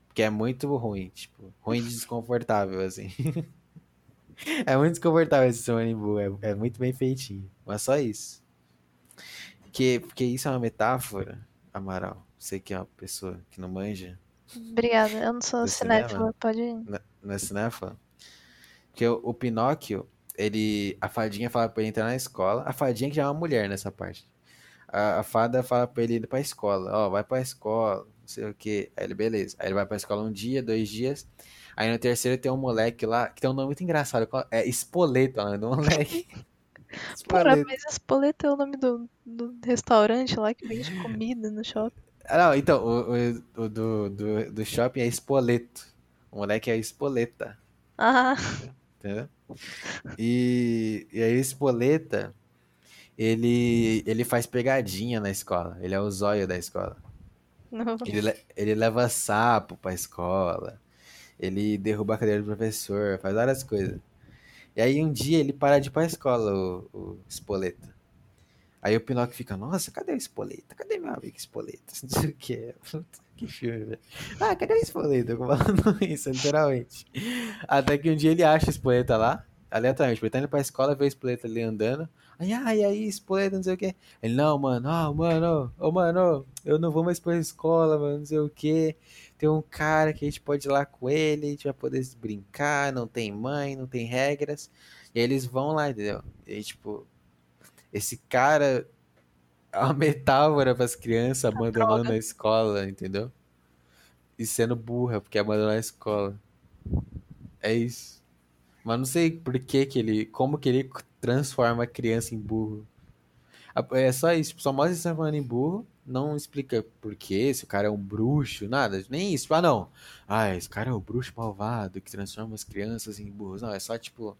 Porque é muito ruim, tipo, ruim de desconfortável, assim. é muito desconfortável esse em burro, é, é muito bem feitinho. Mas só isso. Porque, porque isso é uma metáfora, Amaral. Você que é uma pessoa que não manja, Obrigada. Eu não sou cinéfila, pode ir. na- não é cinéfila? Que o, o Pinóquio, ele. A fadinha fala pra ele entrar na escola. A fadinha que já é uma mulher nessa parte. A, a fada fala pra ele ir pra escola. Ó, vai pra escola, não sei o que. Aí ele, beleza. Aí ele vai pra escola um dia, dois dias. Aí no terceiro tem um moleque lá, que tem um nome muito engraçado. É Espoleto, o nome do moleque. Porra, Espoleto. mas Espoleta é o nome do, do restaurante lá que vende comida no shopping. Ah, não, então, o, o, o do, do, do shopping é Espoleto. O moleque é Espoleta. Ah, entendeu? E, e aí o Espoleta, ele, ele faz pegadinha na escola. Ele é o zóio da escola. não. Ele, le- ele leva sapo pra escola. Ele derruba a cadeira do professor, faz várias coisas. E aí um dia ele para de ir pra escola, o, o Espoleta. Aí o Pinóquio fica, nossa, cadê o Espoleta? Cadê meu amigo Espoleta? Não sei o que é. Que filme, velho. Ah, cadê o Espoleta? Eu falando isso, literalmente. Até que um dia ele acha o Espoleta lá, aleatoriamente. Ele tá indo pra escola, vê o Espoleta ali andando. Aí, ai, aí, Espoleta, não sei o que. Ele, não, mano, ah, mano, ô, mano, eu não vou mais pra escola, mano, não sei o que. Tem um cara que a gente pode ir lá com ele, a gente vai poder brincar, não tem mãe, não tem regras. E aí eles vão lá, entendeu? E tipo, esse cara é uma metáfora pras crianças abandonando a escola, entendeu? E sendo burra, porque abandonou a escola. É isso. Mas não sei por que que ele. Como que ele transforma a criança em burro. A- É só isso. tipo, Só mostra se transformando em burro. Não explica por quê, se o cara é um bruxo, nada. Nem isso. Ah, não. Ah, esse cara é o bruxo malvado que transforma as crianças em burros. Não, é só tipo.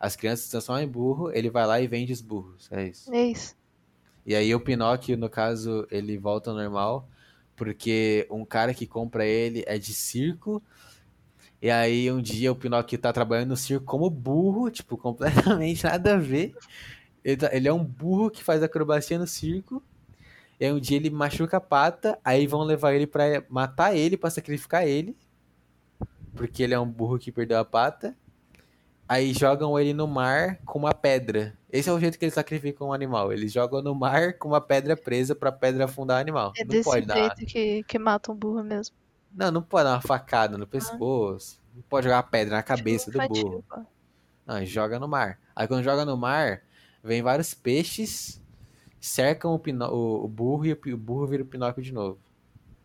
As crianças se transformam em burro, ele vai lá e vende os burros. É isso. É isso. E aí o Pinóquio, no caso, ele volta ao normal, porque um cara que compra ele é de circo. E aí um dia o Pinóquio tá trabalhando no circo como burro, tipo, completamente nada a ver. Ele, tá- ele é um burro que faz acrobacia no circo. E aí um dia ele machuca a pata, aí vão levar ele pra matar ele, pra sacrificar ele. Porque ele é um burro que perdeu a pata. Aí jogam ele no mar com uma pedra. Esse é o jeito que eles sacrificam um animal. Eles jogam no mar com uma pedra presa pra pedra afundar o animal. É não desse pode dar. jeito que, que mata um burro mesmo. Não, não pode dar uma facada no pescoço. Não pode jogar uma pedra na cabeça do burro. Não, joga no mar. Aí quando joga no mar, vem vários peixes, cercam o, pino- o- burro e o, burro vira o Pinóquio de novo.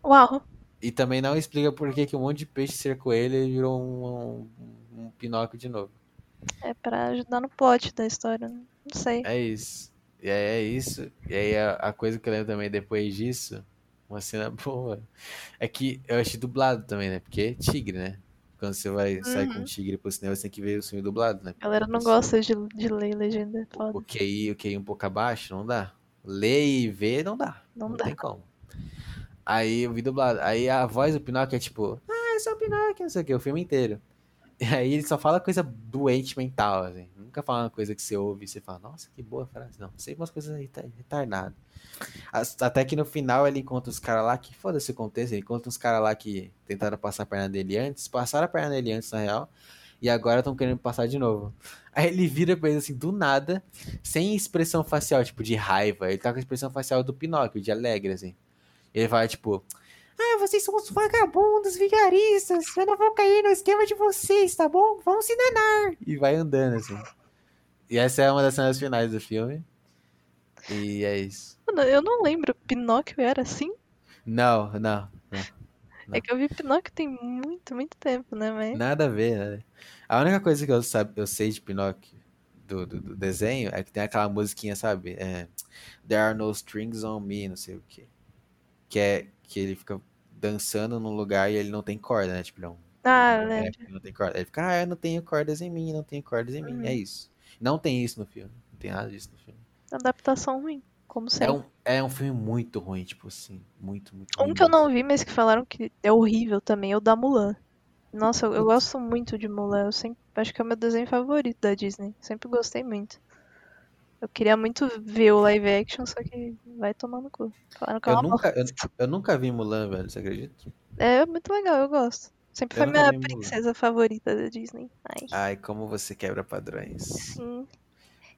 Uau, E também não explica por que, que um monte de peixe cercou ele e virou um, um, um Pinóquio de novo. é pra ajudar no plot da história. né? Não sei. É isso. E aí é isso. E aí a, a coisa que eu lembro também depois disso, uma cena boa, é que eu achei dublado também, né? Porque é tigre, né? Quando você vai sair com Uhum. um tigre pro cinema, você tem que ver o filme dublado, né? A galera não gosta de, de ler legenda. é Foda. O QI, o QI um pouco abaixo, não dá. Ler e ver, não dá. Não Não, dá. tem como. Aí eu vi dublado. Aí a voz do Pinóquio é tipo, ah, eu sou o Pinóquio, não sei o que, o filme inteiro. E aí ele só fala coisa doente mental, assim. Nunca fala uma coisa que você ouve e você fala, nossa, que boa frase. Não, sempre umas coisas reta- retardadas. As- Até que no final ele encontra os caras lá que, foda-se o contexto, ele encontra uns caras lá que tentaram passar a perna dele antes, passaram a perna dele antes, na real, e agora estão querendo passar de novo. Aí ele vira pra ele assim, do nada, sem expressão facial, tipo, de raiva. Ele tá com a expressão facial do Pinóquio, de alegre, assim. Ele fala, tipo, ah, vocês são os vagabundos, vigaristas, eu não vou cair no esquema de vocês, tá bom? Vamos se danar. E vai andando, assim. E essa é uma das cenas finais do filme. E é isso. Mano, eu não lembro. Pinóquio era assim? Não, não, não. Não. É que eu vi Pinóquio tem muito, muito tempo, né? Mas... Nada a ver, né? A única coisa que eu, sabe, eu sei de Pinóquio, do, do, do desenho, é que tem aquela musiquinha, sabe? É, There are no strings on me, não sei o quê. Que é que ele fica dançando num lugar e ele não tem corda, né? Tipo, não. Ah, É, lembro. não tem corda. Ele fica, ah, eu não tenho cordas em mim, não tenho cordas em mim. Uhum. É isso. Não tem isso no filme. Não tem nada disso no filme. Adaptação ruim, como É sempre. um, é um filme muito ruim, tipo assim. Muito, muito Um ruim. que eu não vi, mas que falaram que é horrível também, é o da Mulan. Nossa, eu, eu gosto muito de Mulan. Eu sempre, acho que é o meu desenho favorito da Disney. Sempre gostei muito. Eu queria muito ver o live action, só que vai tomar no cu. Que é Eu nunca, eu, eu nunca vi Mulan, velho, você acredita? É muito legal, eu gosto. Sempre foi minha Mulan. princesa favorita da Disney. Ai, Ai, como você quebra padrões. sim.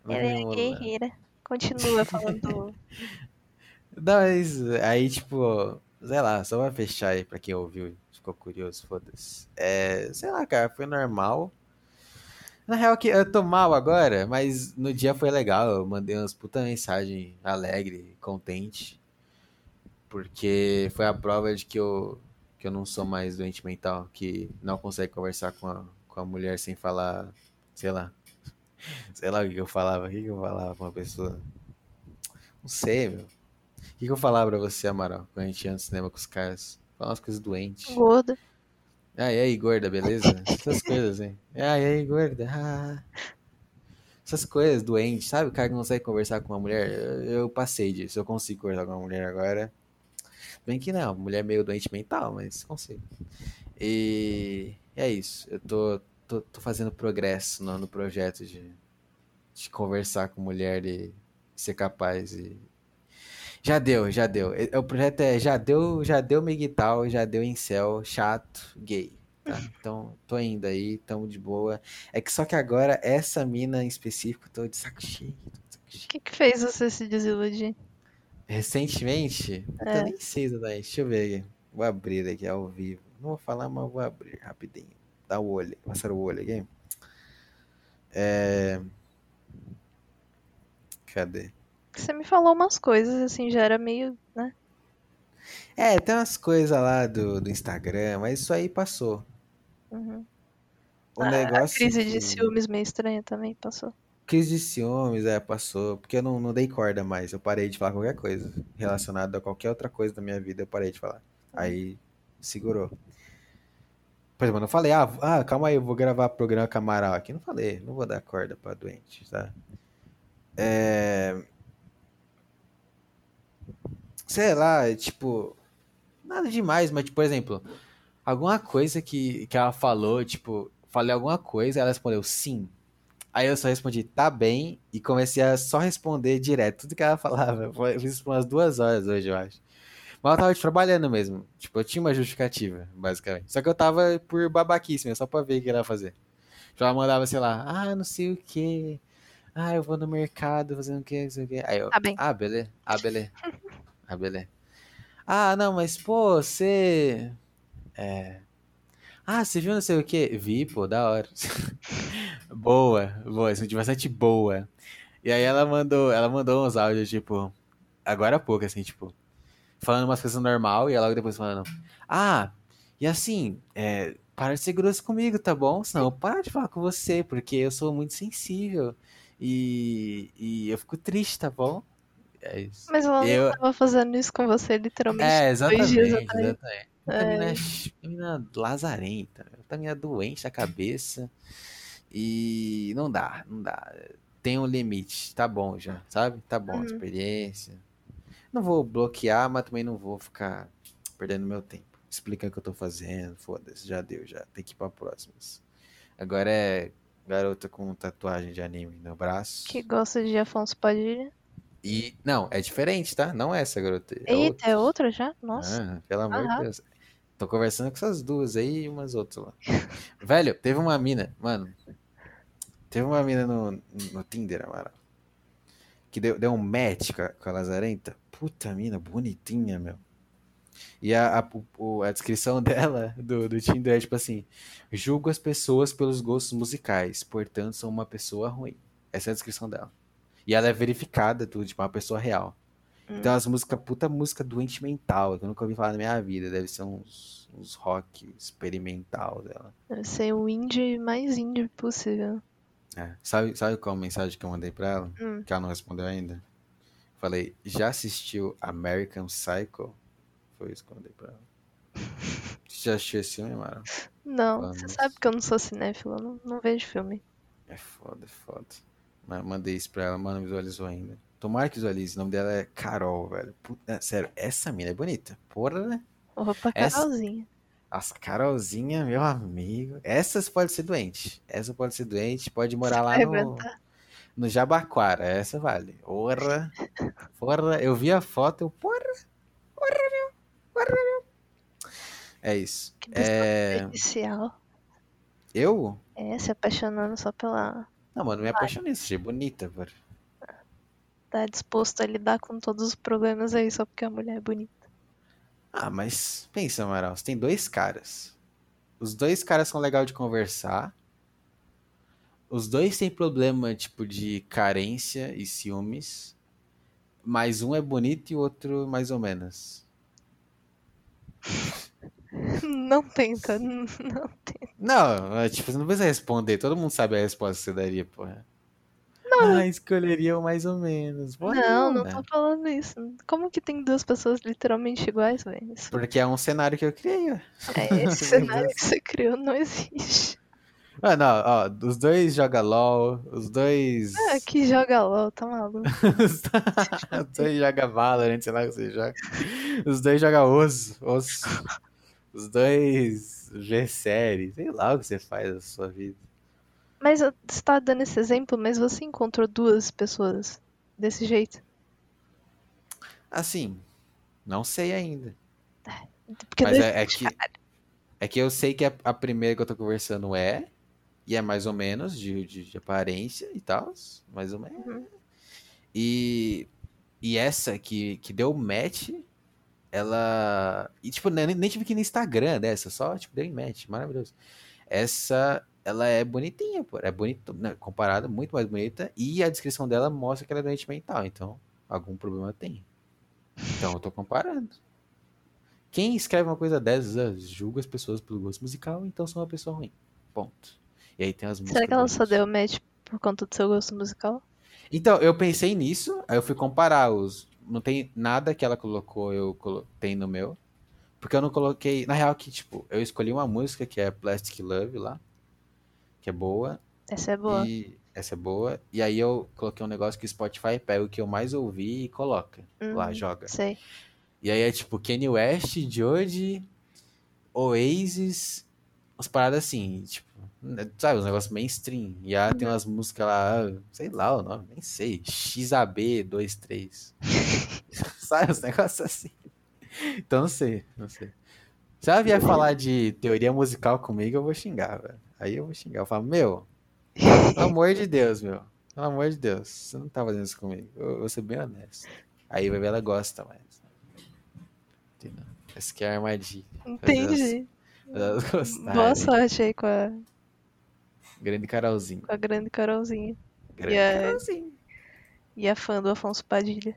Ela é guerreira. Continua falando. Não, mas aí, tipo, sei lá, só pra fechar aí pra quem ouviu ficou curioso, foda-se. É, sei lá, cara, foi normal. Na real, que eu tô mal agora, mas no dia foi legal. Eu mandei umas puta mensagem alegre, contente. Porque foi a prova de que eu, que eu não sou mais doente mental, que não consegue conversar com a, com a mulher sem falar, sei lá. Sei lá o que eu falava, o que eu falava pra uma pessoa. Não sei, meu. O que, que eu falava pra você, Amaral, quando a gente ia no cinema com os caras? Falar umas coisas doentes. Gorda. Ah, e aí, gorda, beleza? Essas coisas, hein? Ah, e aí, gorda? Ah. Essas coisas doentes, sabe? O cara que não consegue conversar com uma mulher. Eu, eu passei disso, eu consigo conversar com uma mulher agora. Bem que não, mulher meio doente mental, mas consigo. E é isso. Eu tô, tô, tô fazendo progresso no, no projeto de, de conversar com mulher e ser capaz e já deu, já deu. O projeto é já deu, já deu miguital, já deu incel, chato, gay. Tá? Então, tô indo aí, tamo de boa. É que só que agora, essa mina em específico, tô de saco cheio. O que que fez você se desiludir? Recentemente, eu É. nem sei exatamente. Deixa eu ver aqui. Vou abrir aqui ao vivo. Não vou falar, mas vou abrir rapidinho. Dá o olho, passar o olho aqui. É... Cadê? Você me falou umas coisas, assim, já era meio, né? É, tem umas coisas lá do, do Instagram, mas isso aí passou. Uhum. O A- negócio A crise que- de ciúmes meio estranha também passou. Crise de ciúmes, é, passou. Porque eu não, não dei corda mais. Eu parei de falar qualquer coisa relacionada a qualquer outra coisa da minha vida. Eu parei de falar. Aí segurou. Por exemplo, eu não falei, ah, ah, calma aí, eu vou gravar programa com a Amaral aqui. Não falei, não vou dar corda pra doente, tá? É... Sei lá, é tipo. Nada demais, mas, tipo, por exemplo, alguma coisa que, que ela falou, tipo, falei alguma coisa, ela respondeu sim. Aí eu só respondi, tá bem, e comecei a só responder direto tudo que ela falava. Foi- fiz isso por umas duas horas hoje, eu acho. Mas eu tava trabalhando mesmo. Tipo, eu tinha uma justificativa, basicamente. Só que eu tava por babaquice mesmo, só pra ver o que ela ia fazer. Tipo, ela mandava, sei lá, ah, não sei o quê. Ah, eu vou no mercado fazendo o quê, não sei o quê. Aí eu, Tá bem. ah, beleza. Ah, beleza. Ah, beleza. Ah, não, mas, pô, você... É... Ah, você viu não sei o quê? Vi, pô, da hora. Boa, boa, senti bastante boa. E aí ela mandou, ela mandou uns áudios, tipo, agora há pouco, assim, tipo, falando umas coisas normal e ela logo depois falando, ah, e assim, é, para de ser grosso comigo, tá bom? Senão eu paro de falar com você, porque eu sou muito sensível e, e eu fico triste, tá bom? É isso. Mas ela Eu- não tava fazendo isso com você, literalmente. É, dois exatamente, exatamente. Puta mina, mina lazarenta, puta mina doente da cabeça. E não dá, não dá. Tem um limite, tá bom já, sabe? Tá bom, a Uhum. experiência. Não vou bloquear, mas também não vou ficar perdendo meu tempo. Explicando o que eu tô fazendo, foda-se, já deu, já. Tem que ir pra próximas. Agora é garota com tatuagem de anime no braço. Que gosta de Afonso Padilha. E, não, é diferente, tá? Não é essa garota. É outra. Eita, é outra já? Nossa. Ah, pelo amor de. Deus. Tô conversando com essas duas aí e umas outras lá. Velho, teve uma mina, mano. Teve uma mina no, no Tinder, Amaral. Que deu, deu um match com a, com a Lazarenta. Puta mina, bonitinha, meu. E a, a, o- a descrição dela do, do Tinder é tipo assim: julgo as pessoas pelos gostos musicais, portanto sou uma pessoa ruim. Essa é a descrição dela. E ela é verificada, tudo, tipo, uma pessoa real. Hum. Tem umas músicas, puta música doente mental, que eu nunca ouvi falar na minha vida. Deve ser uns, uns rock experimental dela. Deve ser o indie mais indie possível. É. Sabe, sabe qual a mensagem que eu mandei pra ela? Hum. Que ela não respondeu ainda? Falei, já assistiu American Psycho? Foi isso que eu mandei pra ela. Você já assistiu esse filme, Mara? Não, Vamos. você sabe que eu não sou cinéfila, eu não, não vejo filme. É foda, é foda. Ma- Mandei isso pra ela, mas não visualizou ainda. Tomara que visualize. O nome dela é Carol, velho. Puta, sério, essa mina é bonita. Porra, né? Opa, Essa- Carolzinha. As Carolzinha, meu amigo. Essas pode ser doente. Essa pode ser doente, pode morar lá no, no Jabaquara. Essa vale. Porra. Porra. Eu vi a foto, eu, porra. Porra, meu. Porra, meu. É isso. Que É... inicial. Eu? É, se apaixonando só pela. Não, mano, me apaixonei. Achei bonita, velho. Tá disposto a lidar com todos os problemas aí só porque a mulher é bonita. Ah, mas pensa, Amaral. Você tem dois caras. Os dois caras são legais de conversar. Os dois têm problema, tipo, de carência e ciúmes. Mas um é bonito e o outro mais ou menos. Não tenta, não tenta. Não, é, tipo, você não precisa responder. Todo mundo sabe a resposta que você daria, porra. Não. Ah, escolheria o mais ou menos. Porra Não, não nenhuma. tô falando isso. Como que tem duas pessoas literalmente iguais, velho? Porque é um cenário que eu criei, ó. É, esse cenário que você criou não existe. Mano, ó, ó, os dois jogam LOL, os dois. Ah, que joga LOL, tá maluco? Os dois jogam Valorant, sei lá o que você joga. Os dois jogam osso, osso. Os dois vê série, sei lá o que você faz na sua vida. Mas eu- você tá dando esse exemplo, mas você encontrou duas pessoas desse jeito? Assim, não sei ainda. Porque Mas é, é que é que eu sei que a, a primeira que eu tô conversando é, e é mais ou menos de, de, de aparência e tal, mais ou menos. Uhum. E, e essa que, que deu match, ela. E tipo, nem, nem tive que ir no Instagram dessa, só tipo, deu match, maravilhoso. Essa, ela é bonitinha, pô. É bonita, né, comparada, muito mais bonita. E a descrição dela mostra que ela é doente mental, então algum problema tem. Então eu tô comparando. Quem escreve uma coisa dessas, ah, julga as pessoas pelo gosto musical, então sou uma pessoa ruim. Ponto. E aí tem as músicas. Será que ela só deu match por conta do seu gosto musical? Então, eu pensei nisso, aí eu fui comparar os. Não tem nada que ela colocou, eu colo... tem no meu. Porque eu não coloquei. Na real, que, tipo, eu escolhi uma música que é Plastic Love lá. Que é boa. Essa é boa. E essa é boa. E aí eu coloquei um negócio que o Spotify pega o que eu mais ouvi e coloca. Lá, Uhum, joga. Sei. E aí é tipo Kanye West, George, Oasis, umas paradas assim, tipo. Sabe, os negócios mainstream. E ela tem umas músicas lá, sei lá o nome, nem sei. XAB23. Sabe, os negócios assim. Então não sei, não sei. Se ela vier falar de teoria musical comigo, eu vou xingar, velho. Aí eu vou xingar. Eu falo, meu, pelo amor de Deus, meu. Pelo amor de Deus, você não tá fazendo isso comigo. Eu, vou ser bem honesto. Aí vai ver, ela gosta mais. Entendeu? Essa aqui é a armadilha. Entendi. Elas gostarem. Boa sorte aí com a, Grande Carolzinho. com a grande Carolzinha. Grande a- Carolzinho. E a fã do Afonso Padilha.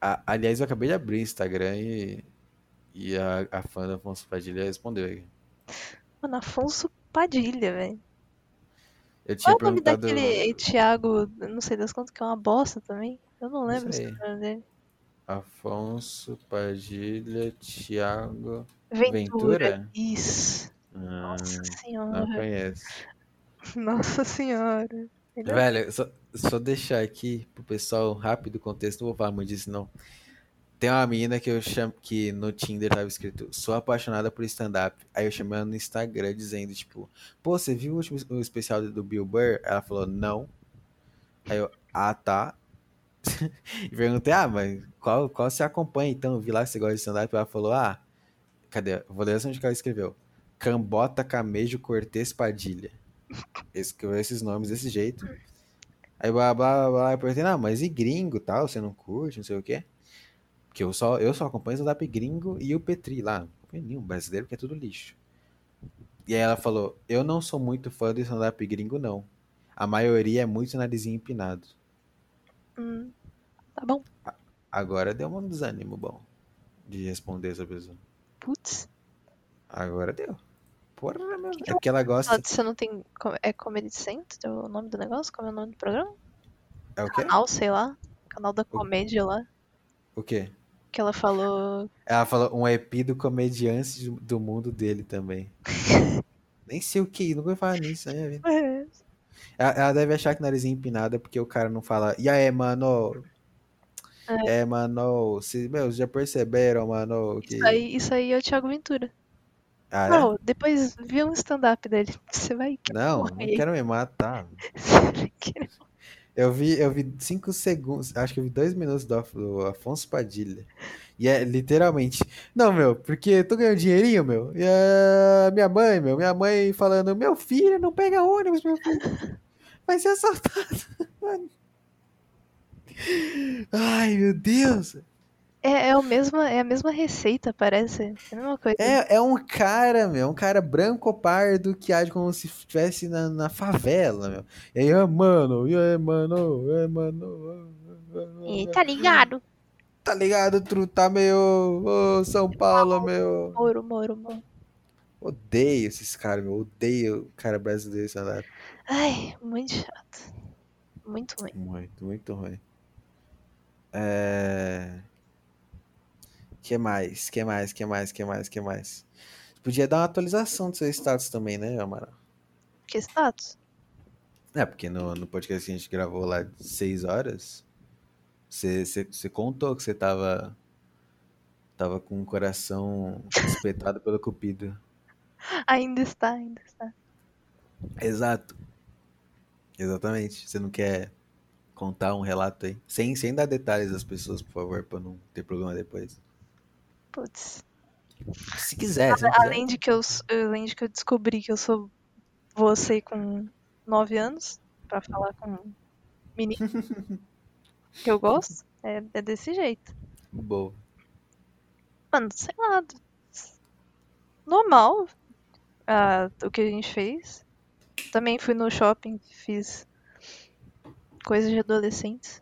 A- aliás, eu acabei de abrir o Instagram e, e a, a fã do Afonso Padilha respondeu aí. Mano, Afonso Padilha, velho. Eu tinha Qual é o nome perguntado. daquele Thiago, não sei das contas, que é uma bosta também? Eu não lembro sei. se é o nome dele. Afonso Padilha, Thiago. Ventura. Ventura? Isso. Ah, Nossa não senhora. conheço. Nossa senhora. Ele é- Velho, só, só deixar aqui pro pessoal rápido o contexto, não vou falar muito disso não. Tem uma menina que eu chamo que no Tinder tava escrito, sou apaixonada por stand-up. Aí eu chamei ela no Instagram dizendo, tipo, pô, você viu o último o especial do Bill Burr? Ela falou, não. Aí eu, ah, tá. e perguntei, ah, mas qual, qual você acompanha então? Eu vi lá que você gosta de stand-up. Ela falou, ah, cadê? Vou ler onde que ela escreveu. Cambota, Camejo, Cortez, Padilha. Escreveu esses nomes desse jeito. Aí blá blá blá, blá eu perguntei, não, mas e gringo tal? Você não curte, não sei o quê? Porque eu só, eu só acompanho stand-up gringo e o Petri lá. Nenhum brasileiro que é tudo lixo. E aí ela falou, eu não sou muito fã do stand-up gringo, não. A maioria é muito narizinho empinado. Hum, tá bom. Agora deu um desânimo bom de responder essa pessoa. Putz. Agora deu. Porra, meu. É que ela gosta. Você não tem. É Comedy Central o nome do negócio? Como é o nome do programa? É o quê? Canal, sei lá. Canal da comédia lá. O quê? Que ela falou. Ela falou um EP do comediante do- do mundo dele também. Nem sei o que, nunca vou falar nisso, né? "É, Ela, ela deve achar que narizinho empinado é porque o cara não fala. E aí, mano? É, mano. Se, meu, já perceberam, mano? Que... Isso aí, isso aí é o Thiago Ventura. Ah, é? Não, depois vê um stand-up dele. Você vai Não, não quero me matar. querer. Eu vi, eu vi cinco segundos, acho que eu vi dois minutos do, do Afonso Padilha. E é literalmente, não, meu, porque tô ganhando dinheirinho, meu. E a minha mãe, meu, minha mãe falando, meu filho, não pega ônibus, meu filho. Vai ser assaltado. Ai, meu Deus. É, é, o mesma, é a mesma receita, parece. É a mesma coisa. É, é um cara, meu, um cara branco ou pardo que age como se estivesse na, na favela, meu. E aí, ah, mano, e aí, mano, e aí, mano. E tá ligado? Tá ligado, truta, meu? Ô, São Paulo, meu. Moro, moro, moro. Odeio esses caras, meu. Odeio o cara brasileiro, stand-up. Ai, muito chato. Muito ruim. Muito, muito ruim. É... Que mais? Que mais? Que mais? Que mais? Que mais? Podia dar uma atualização do seu status também, né, Amaral? Que status? É, porque no, no podcast que a gente gravou lá de 6 horas, você, contou que você tava, tava com o coração espetado pelo cupido. Ainda está, ainda está. Exato. Exatamente. Você não quer contar um relato aí? Sem, sem dar detalhes das pessoas, por favor, pra não ter problema depois. Putz. Se quiser, se quiser. Além de que eu, além de que eu descobri que eu sou você com 9 anos, pra falar com menino que eu gosto, é, é desse jeito. Boa. Mano, sei lá. Normal. ah, o que a gente fez. Também fui no shopping, fiz coisas de adolescentes.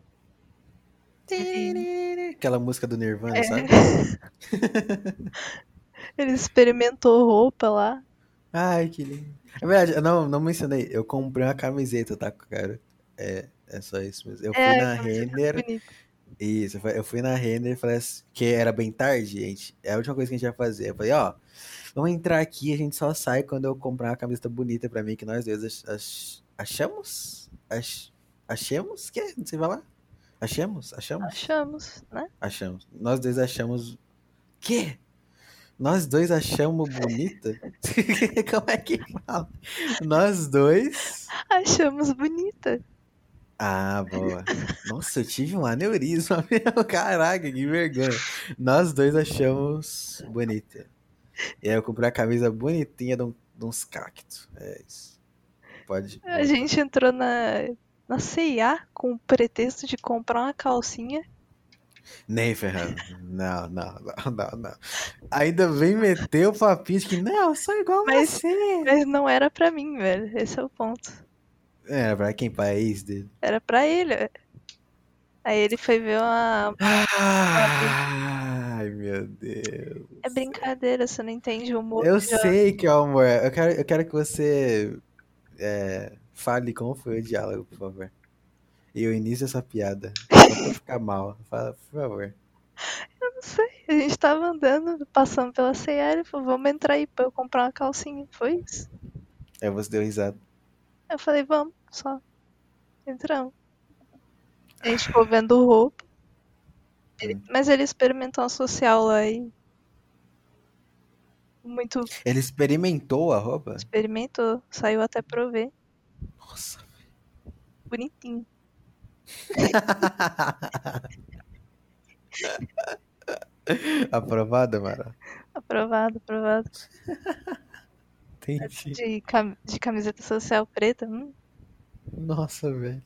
Aquela música do Nirvana, É. sabe? Ele experimentou roupa lá. Ai, que lindo. É verdade, eu não, não mencionei. Eu comprei uma camiseta, tá, cara? É, é só isso mesmo. Eu fui É, na Renner. Bonito. Isso, eu fui- fui na Renner e falei assim, que era bem tarde, gente. É a última coisa que a gente ia fazer. Eu falei, ó, vamos entrar aqui, a gente só sai quando eu comprar uma camiseta bonita pra mim, que nós dois ach- ach- achamos? Ach- achemos? Que? Não sei falar? Achamos? Achamos? Achamos, né? Achamos. Nós dois achamos. Quê? Nós dois achamos bonita? Como é que fala? Nós dois. Achamos bonita. Ah, boa. Nossa, eu tive um aneurisma mesmo. Caraca, que vergonha. Nós dois achamos bonita. E aí eu comprei a camisa bonitinha de, um- de uns cactos. É isso. Pode. A gente entrou na, na CIA com o pretexto de comprar uma calcinha. Nem ferrando. Não, não, não, não, não. Ainda vem meter o papinho de que não, eu sou igual Mas- você. Mas não era pra mim, velho. Esse é o ponto. É, pra quem país dele. Era pra ele. velho. Aí ele foi ver uma. Ai, meu Deus. É brincadeira, você não entende o humor. Eu sei que é o amor. Eu quero, eu quero que você é, fale como foi o diálogo, por favor. E o início dessa piada. Só pra ficar mal. Fala, por favor. Não sei. A gente tava andando, passando pela CIA. Ele falou: Vamos entrar aí pra eu comprar uma calcinha. Foi isso. Aí você deu risada. Eu falei: Vamos, só. Entramos. A gente ficou vendo roupa. Ele- Mas ele experimentou uma social lá e. Muito Ele experimentou a roupa? experimentou. Saiu até pra eu ver. Nossa. Bonitinho. Aprovada, Mara? Aprovado, aprovado. Entendi. De, cam- de camiseta social preta. Hum, Nossa, velho.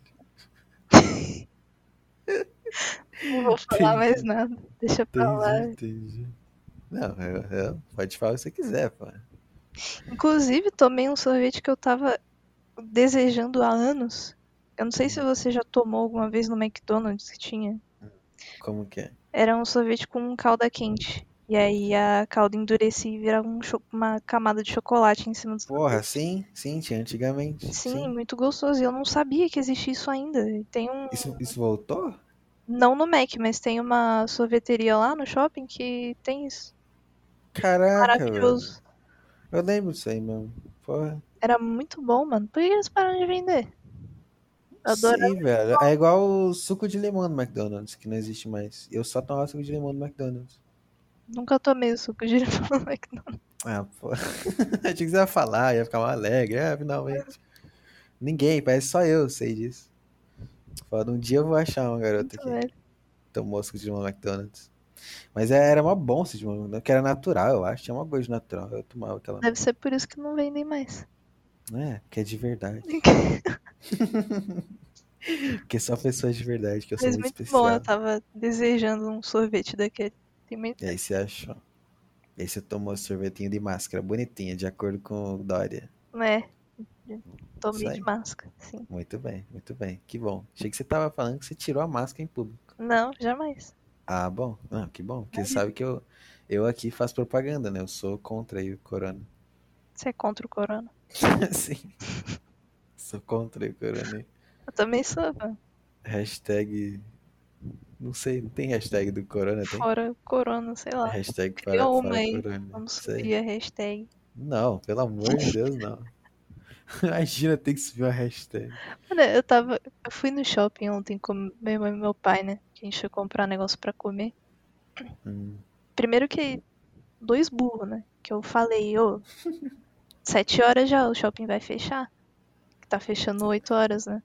não vou falar mais nada. Deixa pra lá. Entendi, entendi. Não, eu, eu- pode falar o que você quiser, pô. Inclusive, tomei um sorvete que eu tava desejando há anos. Eu não sei se você já tomou alguma vez no McDonald's que tinha. Como que é? Era um sorvete com calda quente. E aí a calda endurecia e virava um uma camada de chocolate em cima do Porra, sim, sim, tinha antigamente. Sim, muito gostoso. E eu não sabia que existia isso ainda. Tem um. Isso, isso voltou? Não no Mac, mas tem uma sorveteria lá no shopping que tem isso. Caraca, velho. Maravilhoso. Eu lembro disso aí mesmo. Porra. Era muito bom, mano. Por que eles pararam de vender? Adorava. Sim, velho. É igual o suco de limão do McDonald's, que não existe mais. Eu só tomava suco de limão do McDonald's. Nunca tomei o suco de limão no McDonald's. Ah, pô. Achei que você ia falar, ia ficar mais alegre. É, finalmente. Ninguém, parece só eu sei disso. Foda, um dia eu vou achar uma garota Muito que tomou suco de limão do McDonald's. Mas é- era uma bom suco de limão, do que era natural, eu acho. Tinha uma gosto natural. Eu tomava aquela. Deve ser por isso que não vendem mais. É, que é de verdade. Porque só pessoas de verdade, que eu sou Mas muito muito especial. bom, eu tava desejando um sorvete daquele. Tem muito... E aí você achou. E aí você tomou sorvetinho de máscara, bonitinha, de acordo com o Dória. É, tomei de máscara, sim. Muito bem, muito bem. Que bom. Achei que você tava falando que você tirou a máscara em público. Não, jamais. Ah, bom. Ah, que bom. Porque você sabe que eu, eu aqui faço propaganda, né? Eu sou contra aí o corona. Você é contra o corona. Sim. Sou contra o corona. Eu também sou, mano. Hashtag... Não sei, não tem hashtag do corona, tem? Fora corona, sei lá. Hashtag para, Cria uma aí. corona. Vamos Sei. subir a hashtag. Não, pelo amor de Deus, não. Imagina ter que subir uma hashtag. Mano, eu tava. Eu fui no shopping ontem com meu irmão e meu pai, né? Que a gente foi comprar negócio pra comer. Hum. Primeiro que. Dois burros, né? Que eu falei, ô. Sete horas já, o shopping vai fechar. Tá fechando oito horas, né?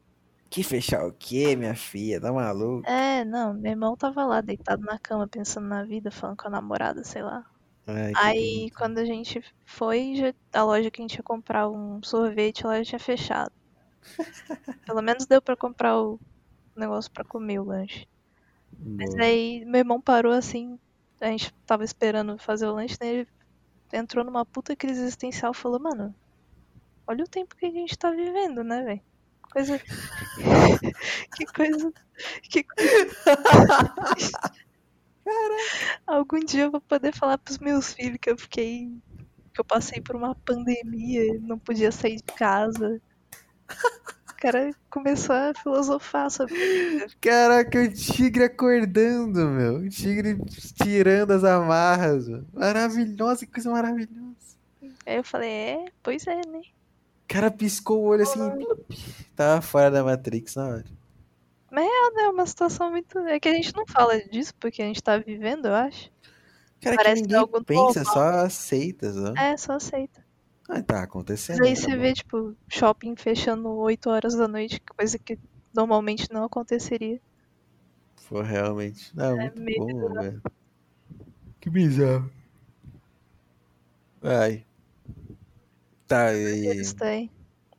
Que fechar o quê, minha filha? Tá maluco? É, não, meu irmão tava lá deitado na cama pensando na vida, falando com a namorada, sei lá. Ai, Aí bonito. quando a gente foi, já- a loja que a gente ia comprar um sorvete, ela já tinha fechado. Pelo menos deu pra comprar o negócio pra comer o lanche. Mas Boa. aí meu irmão parou assim, a gente tava esperando fazer o lanche, né? Ele entrou numa puta crise existencial e falou, mano, olha o tempo que a gente tá vivendo, né, velho? Coisa. que coisa. Que coisa. Algum dia eu vou poder falar pros meus filhos que eu fiquei. que eu passei por uma pandemia, não podia sair de casa. O cara começou a filosofar sobre Caraca, o tigre acordando, meu. O tigre tirando as amarras, meu. Maravilhosa, que coisa maravilhosa. Aí eu falei, é, pois é, né? O cara piscou o olho assim. Tava fora da Matrix na hora. É uma situação muito. É que a gente não fala disso porque a gente tá vivendo, eu acho. Cara, Parece que que ninguém é algo pensa, só aceita, só. É, só aceita. Ah, tá Mas acontecendo. aí tá você vê, tipo, shopping fechando 8 horas da noite, coisa que normalmente não aconteceria. Foi realmente. Não, muito meio bom, velho. Que bizarro. Ai. Tá, e. Tá aí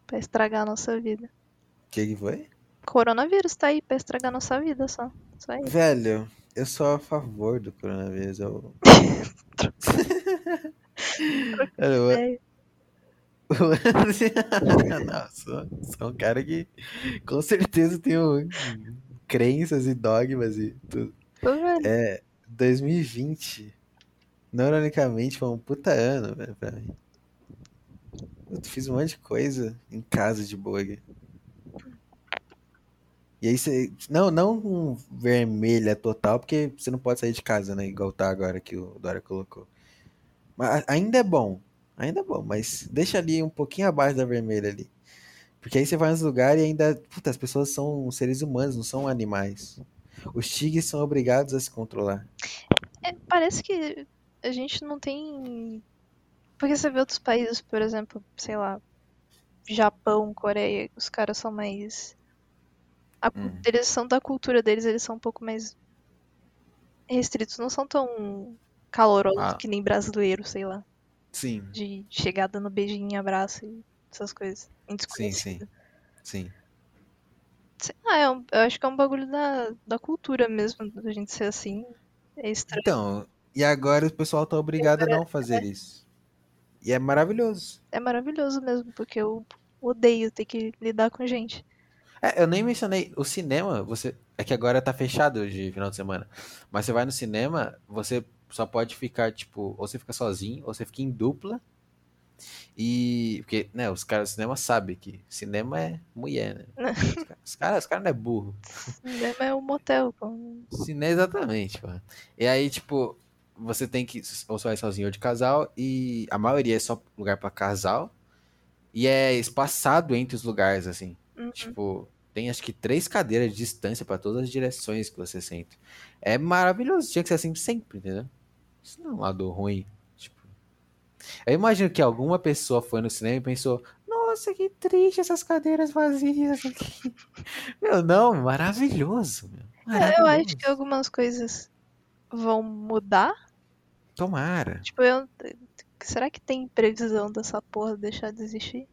pra estragar a nossa vida. O que que foi? Coronavírus tá aí pra estragar a nossa vida só. Só isso. Velho, eu sou a favor do coronavírus. Eu. É, Não, sou, sou um cara que com certeza tenho crenças e dogmas e tudo. É, 2020, não ironicamente, foi um puta ano, velho, pra mim. Eu fiz um monte de coisa em casa de aqui. E aí você. Não, não um vermelha total, porque você não pode sair de casa, né? Igual tá agora que o Dória colocou. Mas ainda é bom. Ainda é bom, mas deixa ali um pouquinho abaixo da vermelha ali. Porque aí você vai nos lugares e ainda. Puta, as pessoas são seres humanos, não são animais. Os tigres são obrigados a se controlar. É, parece que a gente não tem. Porque você vê outros países, por exemplo, sei lá, Japão, Coreia, os caras são mais. a Hum. Eles são da cultura deles, eles são um pouco mais restritos, não são tão calorosos Ah. que nem brasileiro, sei lá. Sim, De chegar dando beijinho, abraço e essas coisas. Em sim, sim. Sim. Sei lá, é um- eu acho que é um bagulho da, da cultura mesmo, da gente ser assim. É estranho. Então, e agora o pessoal tá obrigado a não fazer isso. E é maravilhoso. É maravilhoso mesmo, porque eu odeio ter que lidar com gente. É, eu nem mencionei, o cinema, você. É que agora tá fechado de final de semana. Mas você vai no cinema, você só pode ficar, tipo, ou você fica sozinho, ou você fica em dupla. E. Porque, né, os caras do cinema sabem que cinema é mulher, né? Os caras os caras cara não é burro. Cinema é um motel. com- Cinema, exatamente, mano. E aí, tipo, você tem que. Ou você vai sozinho ou de casal, e a maioria é só lugar pra casal. E é espaçado entre os lugares, assim. Uhum. Tipo, tem acho que três cadeiras de distância pra todas as direções que você sente. É maravilhoso, tinha que ser assim sempre, entendeu? Isso não é um lado ruim. Tipo, eu imagino que alguma pessoa foi no cinema e pensou: Nossa, que triste essas cadeiras vazias aqui. Meu, não, maravilhoso. Meu. É, eu acho Maravilhoso. que algumas coisas vão mudar. Tomara. Tipo, eu. Será que tem previsão dessa porra deixar de existir?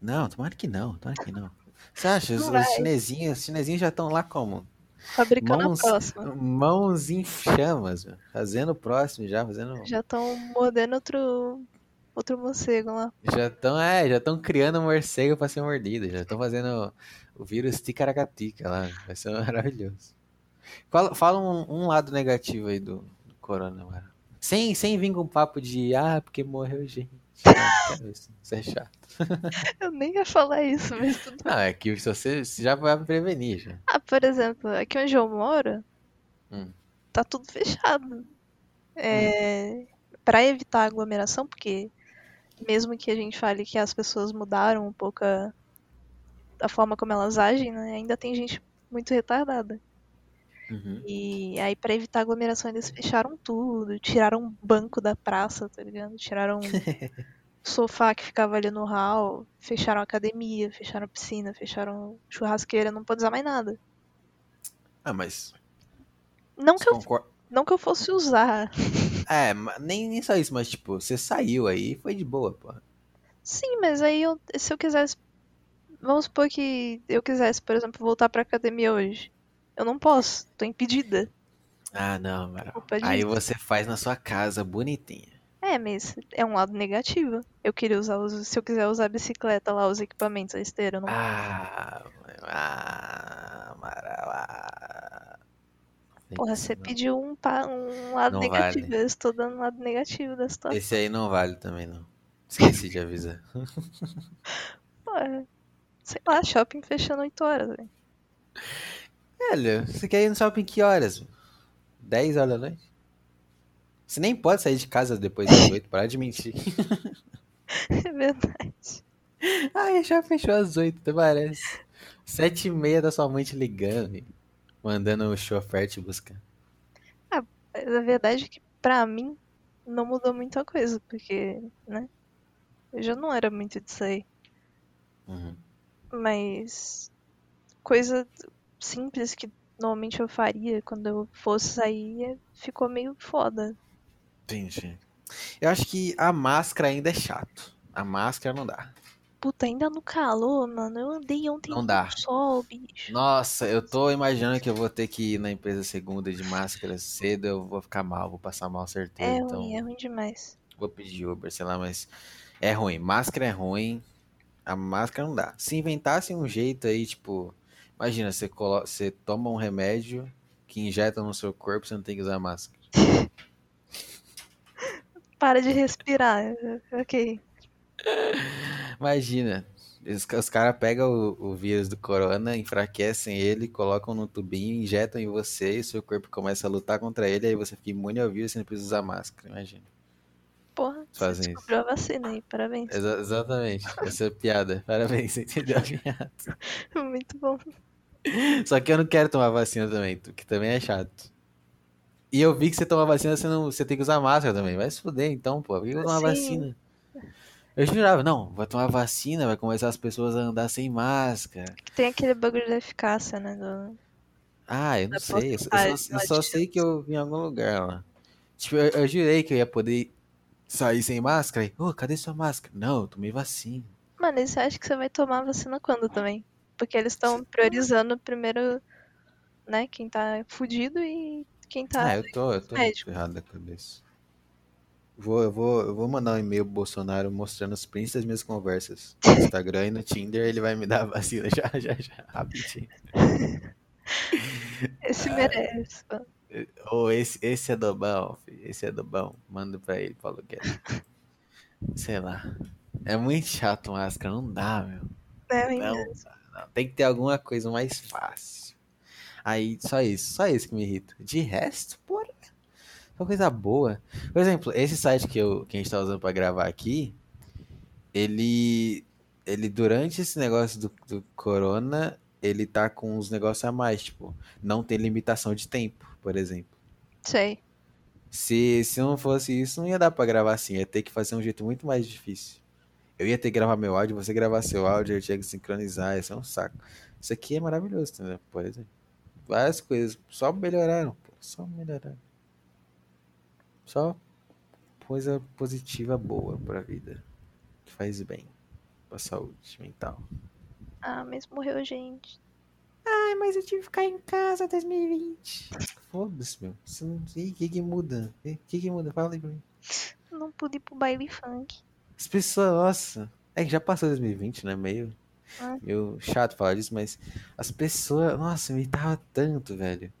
Não, tomara que não, tomara que não. Você acha? Os, Não os vai. chinesinhos, os chinesinhos já estão lá como? Fabricando Mãos, a próxima. mãos em chamas, meu. fazendo o próximo já, fazendo. Já estão mordendo outro. Outro morcego lá. Já estão, é, já estão criando um morcego pra ser mordido, já estão fazendo o vírus ticaracatica lá, vai ser maravilhoso. Fala, fala um, um lado negativo aí do, do corona, mano. Sem, sem vir com papo de, ah, porque morreu gente. Isso, é chato. Eu nem ia falar isso, mas tudo Não, é que você já vai prevenir, já. Ah, por exemplo, aqui onde eu moro, Hum. tá tudo fechado. É, Pra evitar aglomeração, porque mesmo que a gente fale que as pessoas mudaram um pouco a, a forma como elas agem, né, ainda tem gente muito retardada. Uhum. E aí, pra evitar aglomeração, eles fecharam tudo, tiraram um banco da praça, tá ligado? Tiraram o sofá que ficava ali no hall, fecharam a academia, fecharam a piscina, fecharam churrasqueira, não pode usar mais nada. Ah, mas. Não você que eu? Não que eu fosse usar. É, nem, nem só isso, mas tipo, você saiu aí foi de boa, pô. Sim, mas aí eu, se eu quisesse. Vamos supor que eu quisesse, por exemplo, voltar pra academia hoje. Eu não posso, tô impedida. Ah, não, mano. Culpa Aí você faz na sua casa, bonitinha. É, mas é um lado negativo. Eu queria usar, os- se eu quiser usar a bicicleta lá, os equipamentos, a esteira, eu não. Ah, ah, maravilha. Porra, você pediu um, um lado Não negativo. vale. Eu estou dando um lado negativo da situação. Esse aí não vale também, não. Esqueci de avisar. Porra, sei lá, shopping fechando 8 horas, velho. Velho, você quer ir no shopping que horas? meu? 10 horas da noite? Você nem pode sair de casa depois das 8, parar de mentir. É verdade. Ai, já fechou às 8, até parece. 7 e meia da sua mãe te ligando, mandando o chofer te buscar. Mas a verdade é que pra mim, não mudou muita coisa, porque, né? Eu já não era muito disso aí. Uhum. Mas coisa simples que normalmente eu faria quando eu fosse sair ficou meio foda. Entendi. Eu acho que a máscara ainda é chato. A máscara não dá. Puta, ainda no calor, mano. Eu andei ontem Não no dá. sol, bicho. Nossa, eu tô imaginando que eu vou ter que ir na empresa segunda de máscara cedo, eu vou ficar mal, vou passar mal certeza. É então, ruim, é ruim demais. vou pedir Uber, sei lá, mas é ruim. Máscara é ruim, a máscara não dá. Se inventassem um jeito aí, tipo, imagina, você, colo... você toma um remédio que injeta no seu corpo, você não tem que usar máscara. Para de respirar. Ok. Imagina, os, os caras pegam o, o vírus do corona, enfraquecem ele, colocam no tubinho, injetam em você e seu corpo começa a lutar contra ele, aí você fica imune ao vírus e você não precisa usar máscara, imagina. Porra, você Fazem isso. descobriu a vacina aí, parabéns. Exa- exatamente, essa é piada. Parabéns, você entendeu a piada. Muito bom. Só que eu não quero tomar vacina também, que também é chato. E eu vi que você toma vacina, você, não, você tem que usar máscara também. Vai se fuder então, pô. Por que eu vou tomar vacina? Eu jurava, não, vai tomar vacina, vai começar as pessoas a andar sem máscara. Tem aquele bagulho da eficácia, né? Do... Ah, eu não Da sei. Eu, só- eu só, sei que eu vi em algum lugar lá. Tipo, eu, eu jurei que eu ia poder sair sem máscara. E, ô, cadê sua máscara? Não, eu tomei vacina. Mano, e você acha que você vai tomar vacina quando também? Porque eles estão priorizando primeiro, né, quem tá fudido e quem tá. Ah, eu tô, eu tô médico. errado da cabeça. Vou, eu, vou, eu vou mandar um e-mail pro Bolsonaro mostrando os prints das minhas conversas no Instagram e no Tinder. Ele vai me dar a vacina já, já, já, rapidinho. Esse merece. mano. Ô, esse, esse é do bom, filho. Esse é do bom. Manda pra ele, Paulo Guedes. Sei lá. É muito chato máscara, não dá, meu. Né, hein? Não, não, tem que ter alguma coisa mais fácil. Aí, só isso, só isso que me irrita. De resto, porra, é uma coisa boa. Por exemplo, esse site que, eu, que a gente tá usando pra gravar aqui, ele, ele durante esse negócio do, do corona, ele tá com uns negócios a mais, tipo, não tem limitação de tempo, por exemplo. Sei. Se, se não fosse isso, não ia dar pra gravar assim, ia ter que fazer um jeito muito mais difícil. Eu ia ter que gravar meu áudio, você gravar seu áudio, eu tinha que sincronizar, isso é um saco. Isso aqui é maravilhoso, entendeu? Por exemplo. Várias coisas, só melhoraram, pô, só melhoraram. Só coisa positiva boa pra vida, que faz bem pra saúde mental. Ah, mas morreu gente. Ai, mas eu tive que ficar em casa 2020. Foda-se, meu. O que que muda? O que que muda? Fala aí pra mim. Não pude ir pro baile funk. As pessoas, nossa. É que já passou 2020, né? Meio, Ah. meio chato falar disso, mas as pessoas, nossa, me irritava tanto, velho.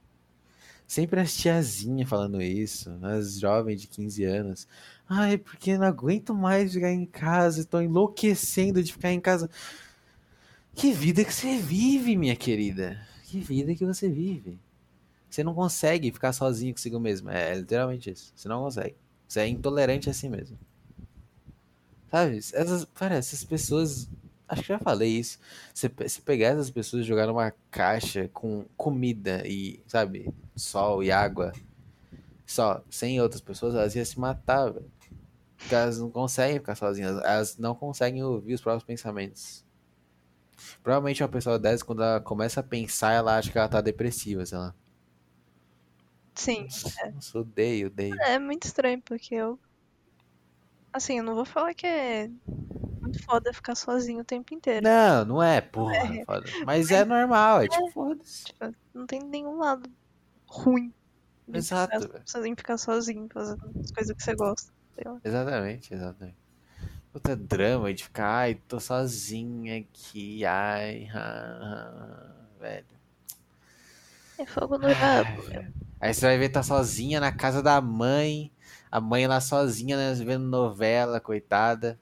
Sempre as tiazinhas falando isso, as jovens de 15 anos. Ai, porque não aguento mais ficar em casa, tô enlouquecendo de ficar em casa. Que vida que você vive, minha querida? Que vida que você vive? Você não consegue ficar sozinho consigo mesmo. É, literalmente isso. Você não consegue. Você é intolerante a si mesmo. Sabe? Essas, cara, essas pessoas. Acho que já falei isso. Você pegar essas pessoas e jogar numa caixa com comida e, sabe, sol e água, só, sem outras pessoas, elas iam se matar, velho. Porque elas não conseguem ficar sozinhas. Elas não conseguem ouvir os próprios pensamentos. Provavelmente uma pessoa dessa, quando ela começa a pensar, ela acha que ela tá depressiva, sei lá. Sim. Nossa, odeio, odeio. É muito estranho, porque eu. Assim, eu não vou falar que é muito foda ficar sozinho o tempo inteiro. Não, não é, porra, É. Mas é normal, é tipo, foda-se. Tipo, não tem nenhum lado ruim. de Exato. Sozinho ficar sozinho, fazendo as coisas que você gosta. Exatamente, exatamente. Puta drama de ficar, ai, tô sozinha aqui, ai, ah, ah, velho. É fogo no rabo. Aí você vai ver, tá sozinha na casa da mãe, a mãe lá sozinha, né, vendo novela, coitada,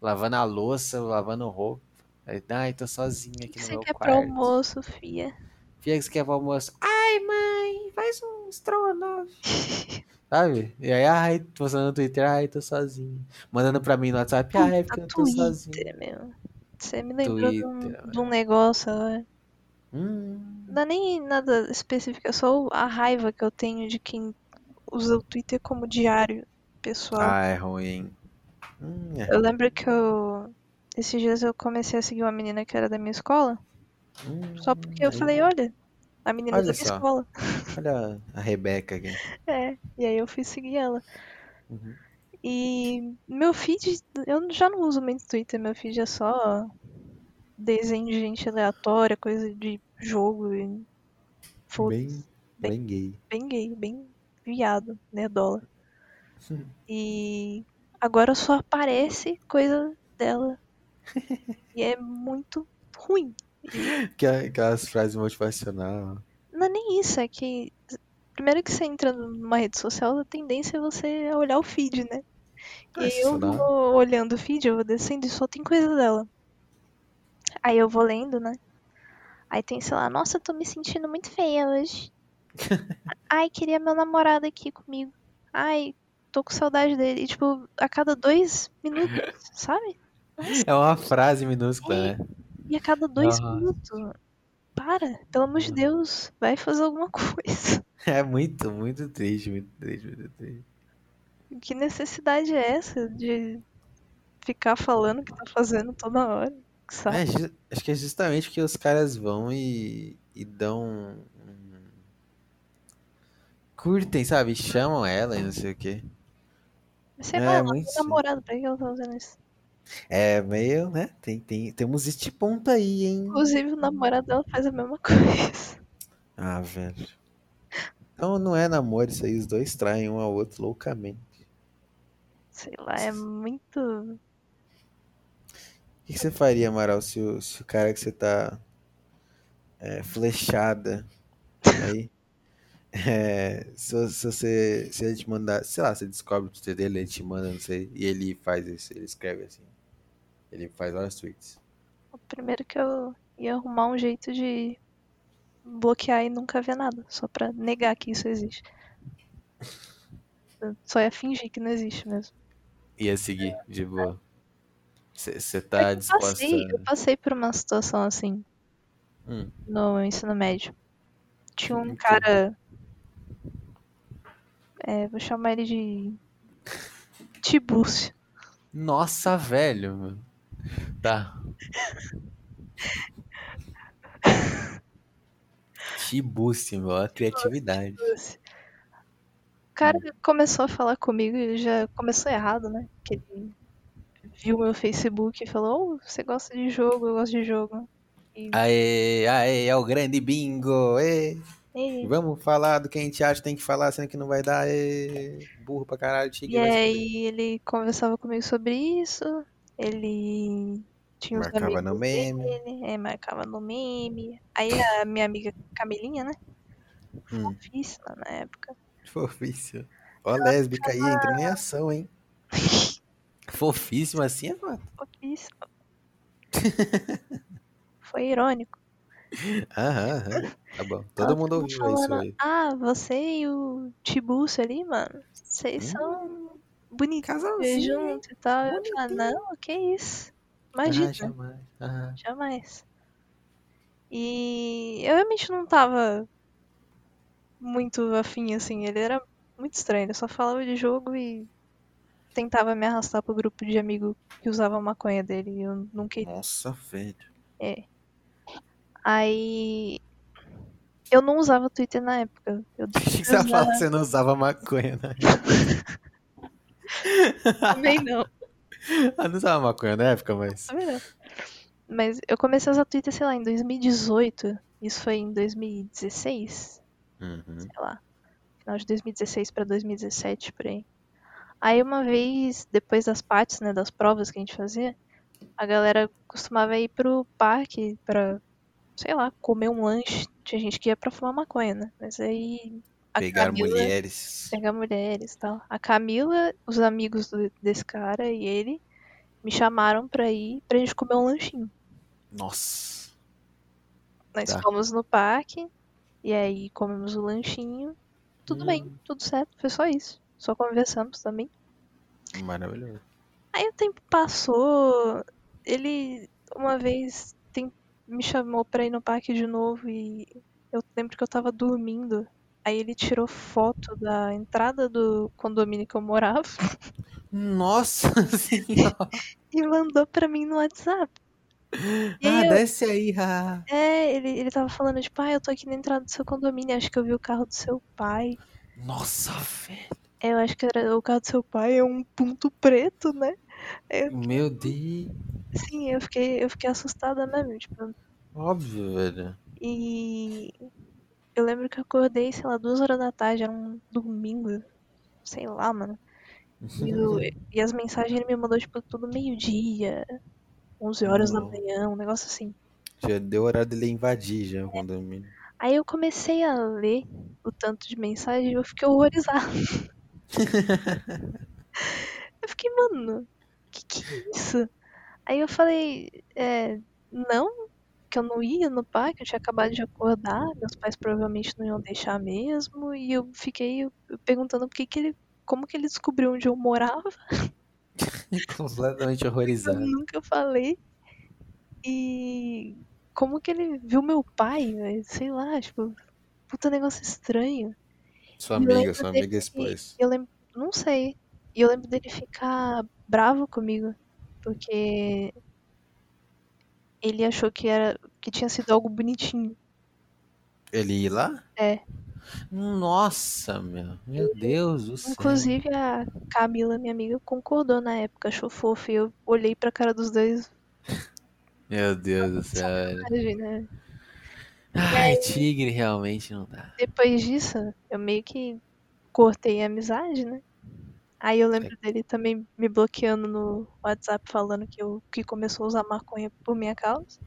lavando a louça, lavando roupa. Aí, ai, tô sozinha aqui no você meu quer pro quarto. almoço, fia? Fia, que você quer pro almoço? Ai, mãe, faz um estrogonofe. Sabe? E aí, ai, postando no Twitter, ai, tô sozinho. Mandando pra mim no WhatsApp, ai, porque eu tô. Twitter, meu. Você me lembrou de um, Twitter, de um negócio agora. Hum, Não é nem nada específico, é só a raiva que eu tenho de quem usa o Twitter como diário pessoal. Ah, é ruim. Hum, é. Eu lembro que eu. Esses dias eu comecei a seguir uma menina que era da minha escola. Hum, Só porque eu aí- falei, olha, a menina Olha da minha só. escola. Olha a Rebeca aqui. É, e aí eu fui seguir ela. Uhum. E meu feed, eu já não uso muito Twitter, meu feed é só desenho de gente aleatória, coisa de jogo e foda-se. Bem, bem gay. bem gay, bem viado, nerdola. E agora só aparece coisa dela. E é muito ruim. Que- Aquelas frases motivacional. Não é nem isso, é que primeiro que você entra numa rede social, a tendência é você olhar o feed, né? E aí eu Sensacional. vou olhando o feed, eu vou descendo e só tem coisa dela. Aí eu vou lendo, né? Aí tem, sei lá, nossa, eu tô me sentindo muito feia hoje. Ai, queria meu namorado aqui comigo. Ai, tô com saudade dele. E, tipo, a cada dois minutos, sabe? É uma frase minúscula, né? E a cada dois Nossa. minutos. Para, pelo amor de Deus, vai fazer alguma coisa. É muito, muito triste, muito triste, muito triste. Que necessidade é essa de ficar falando o que tá fazendo toda hora? Que saco. É, acho que é justamente que os caras vão e, e dão. um- Curtem, sabe? Chamam ela e não sei o quê. Sei É, lá, ela muito namorado, pra que ela tá fazendo isso? É meio, né? Tem, tem, temos este ponto aí, hein? Inclusive, o namorado dela faz a mesma coisa. Ah, velho. Então não é namoro isso aí, os dois traem um ao outro loucamente. Sei lá, é muito. O que que você faria, Amaral, se o, se o cara que você tá é, flechada aí, é, se, se você, se ele te mandar, sei lá, você descobre o Twitter dele, ele te manda, não sei, e ele faz isso, ele escreve assim, ele faz vários tweets. O primeiro que eu ia arrumar um jeito de bloquear e nunca ver nada, só pra negar que isso existe. Eu só ia fingir que não existe mesmo. Ia seguir, de boa. Você É tá que eu disposta... passei, eu passei por uma situação assim Hum, no ensino médio. Tinha um cara. É, vou chamar ele de. Tibúcio. Nossa, velho. Tá. Tibúcio, meu, a criatividade. O cara começou a falar comigo e já começou errado, né? Que ele viu meu Facebook e falou: oh, você gosta de jogo, eu gosto de jogo. E, Aê, aê, é o grande bingo. Ê. e, Vamos falar do que a gente acha que tem que falar, sendo que não vai dar. Ê. Burro pra caralho, chega e aí ele conversava comigo sobre isso. Ele tinha Marcava no meme. dele, é, marcava no meme. Aí a minha amiga Camilinha, né? Hum, Fofíssima na época. fofíssimo. Ó, lésbica aí, entrando em ação, hein? Fofíssima assim é foda. Fofíssima. Foi irônico. Aham, aham. Tá bom. Todo mundo ouviu isso falando, aí. Ah, você e o Tibúcio ali, mano, vocês Hum. são bonitinhos Casalzinho. juntos e tal. Eu falei, não, que isso? Imagina, Ah, jamais. Aham. jamais. E eu realmente não tava muito afim, assim. Ele era muito estranho. Ele só falava de jogo e tentava me arrastar pro grupo de amigo que usava maconha dele. E eu não queria. Nossa, velho. Aí. Eu não usava Twitter na época. Eu Achei que você ia falar que você não usava maconha, né? também não. Ah, não usava maconha na época, mas. Também não. Mas eu comecei a usar Twitter, sei lá, em 2018. Isso foi em 2016, Uhum. sei lá. Final de 2016 pra 2017, por aí. Aí uma vez, depois das partes, né, das provas que a gente fazia, a galera costumava ir pro parque pra, sei lá, comer um lanche. Tinha gente que ia pra fumar maconha, né? Mas aí. A Pegar Camila- mulheres. pegar mulheres e tal. A Camila, os amigos do- desse cara e ele me chamaram pra ir pra gente comer um lanchinho. Nossa. Nós Tá. fomos no parque e aí comemos o lanchinho. Tudo bem, Hum. tudo certo, foi só isso. Só conversamos também. Maravilhoso. Aí o tempo passou, ele uma vez me chamou pra ir no parque de novo e eu lembro que eu tava dormindo. Aí ele tirou foto da entrada do condomínio que eu morava Nossa senhora. e mandou pra mim no WhatsApp. E Ah, eu, desce aí, ah. é, ele, ele tava falando, tipo, ah, eu tô aqui na entrada do seu condomínio, acho que eu vi o carro do seu pai. Nossa, velho. É, Eu acho que era o carro do seu pai é um ponto preto, né? Eu, Meu Deus. sim, eu fiquei, eu fiquei assustada mesmo, tipo, Óbvio, velho. e eu lembro que eu acordei, sei lá, duas horas da tarde, era um domingo, sei lá, mano. E, o- e as mensagens ele me mandou, tipo, tudo meio-dia, 11 horas da manhã, um negócio assim. Já deu horário dele invadir já o condomínio. Aí eu comecei a ler o tanto de mensagem e eu fiquei horrorizada. eu fiquei, mano, que que é isso? Aí eu falei, é, não, que eu não ia no parque, eu tinha acabado de acordar, meus pais provavelmente não iam deixar mesmo, e eu fiquei perguntando por que que ele, como que ele descobriu onde eu morava, Completamente eu horrorizado. nunca falei, e como que ele viu meu pai, velho, sei lá, tipo, puta negócio estranho. Sua eu amiga, sua amiga expôs. Eu lembro, não sei. E eu lembro dele ficar bravo comigo, porque ele achou que era que tinha sido algo bonitinho. Ele ia lá? É. Nossa, meu. Meu Deus do céu. Inclusive a Camila, minha amiga, concordou na época, achou fofo. E eu olhei pra cara dos dois, Meu Deus do céu, né? Ai, tigre realmente não dá. Depois disso, eu meio que cortei a amizade, né? Aí eu lembro dele também me bloqueando no WhatsApp falando que eu que começou a usar maconha por minha causa.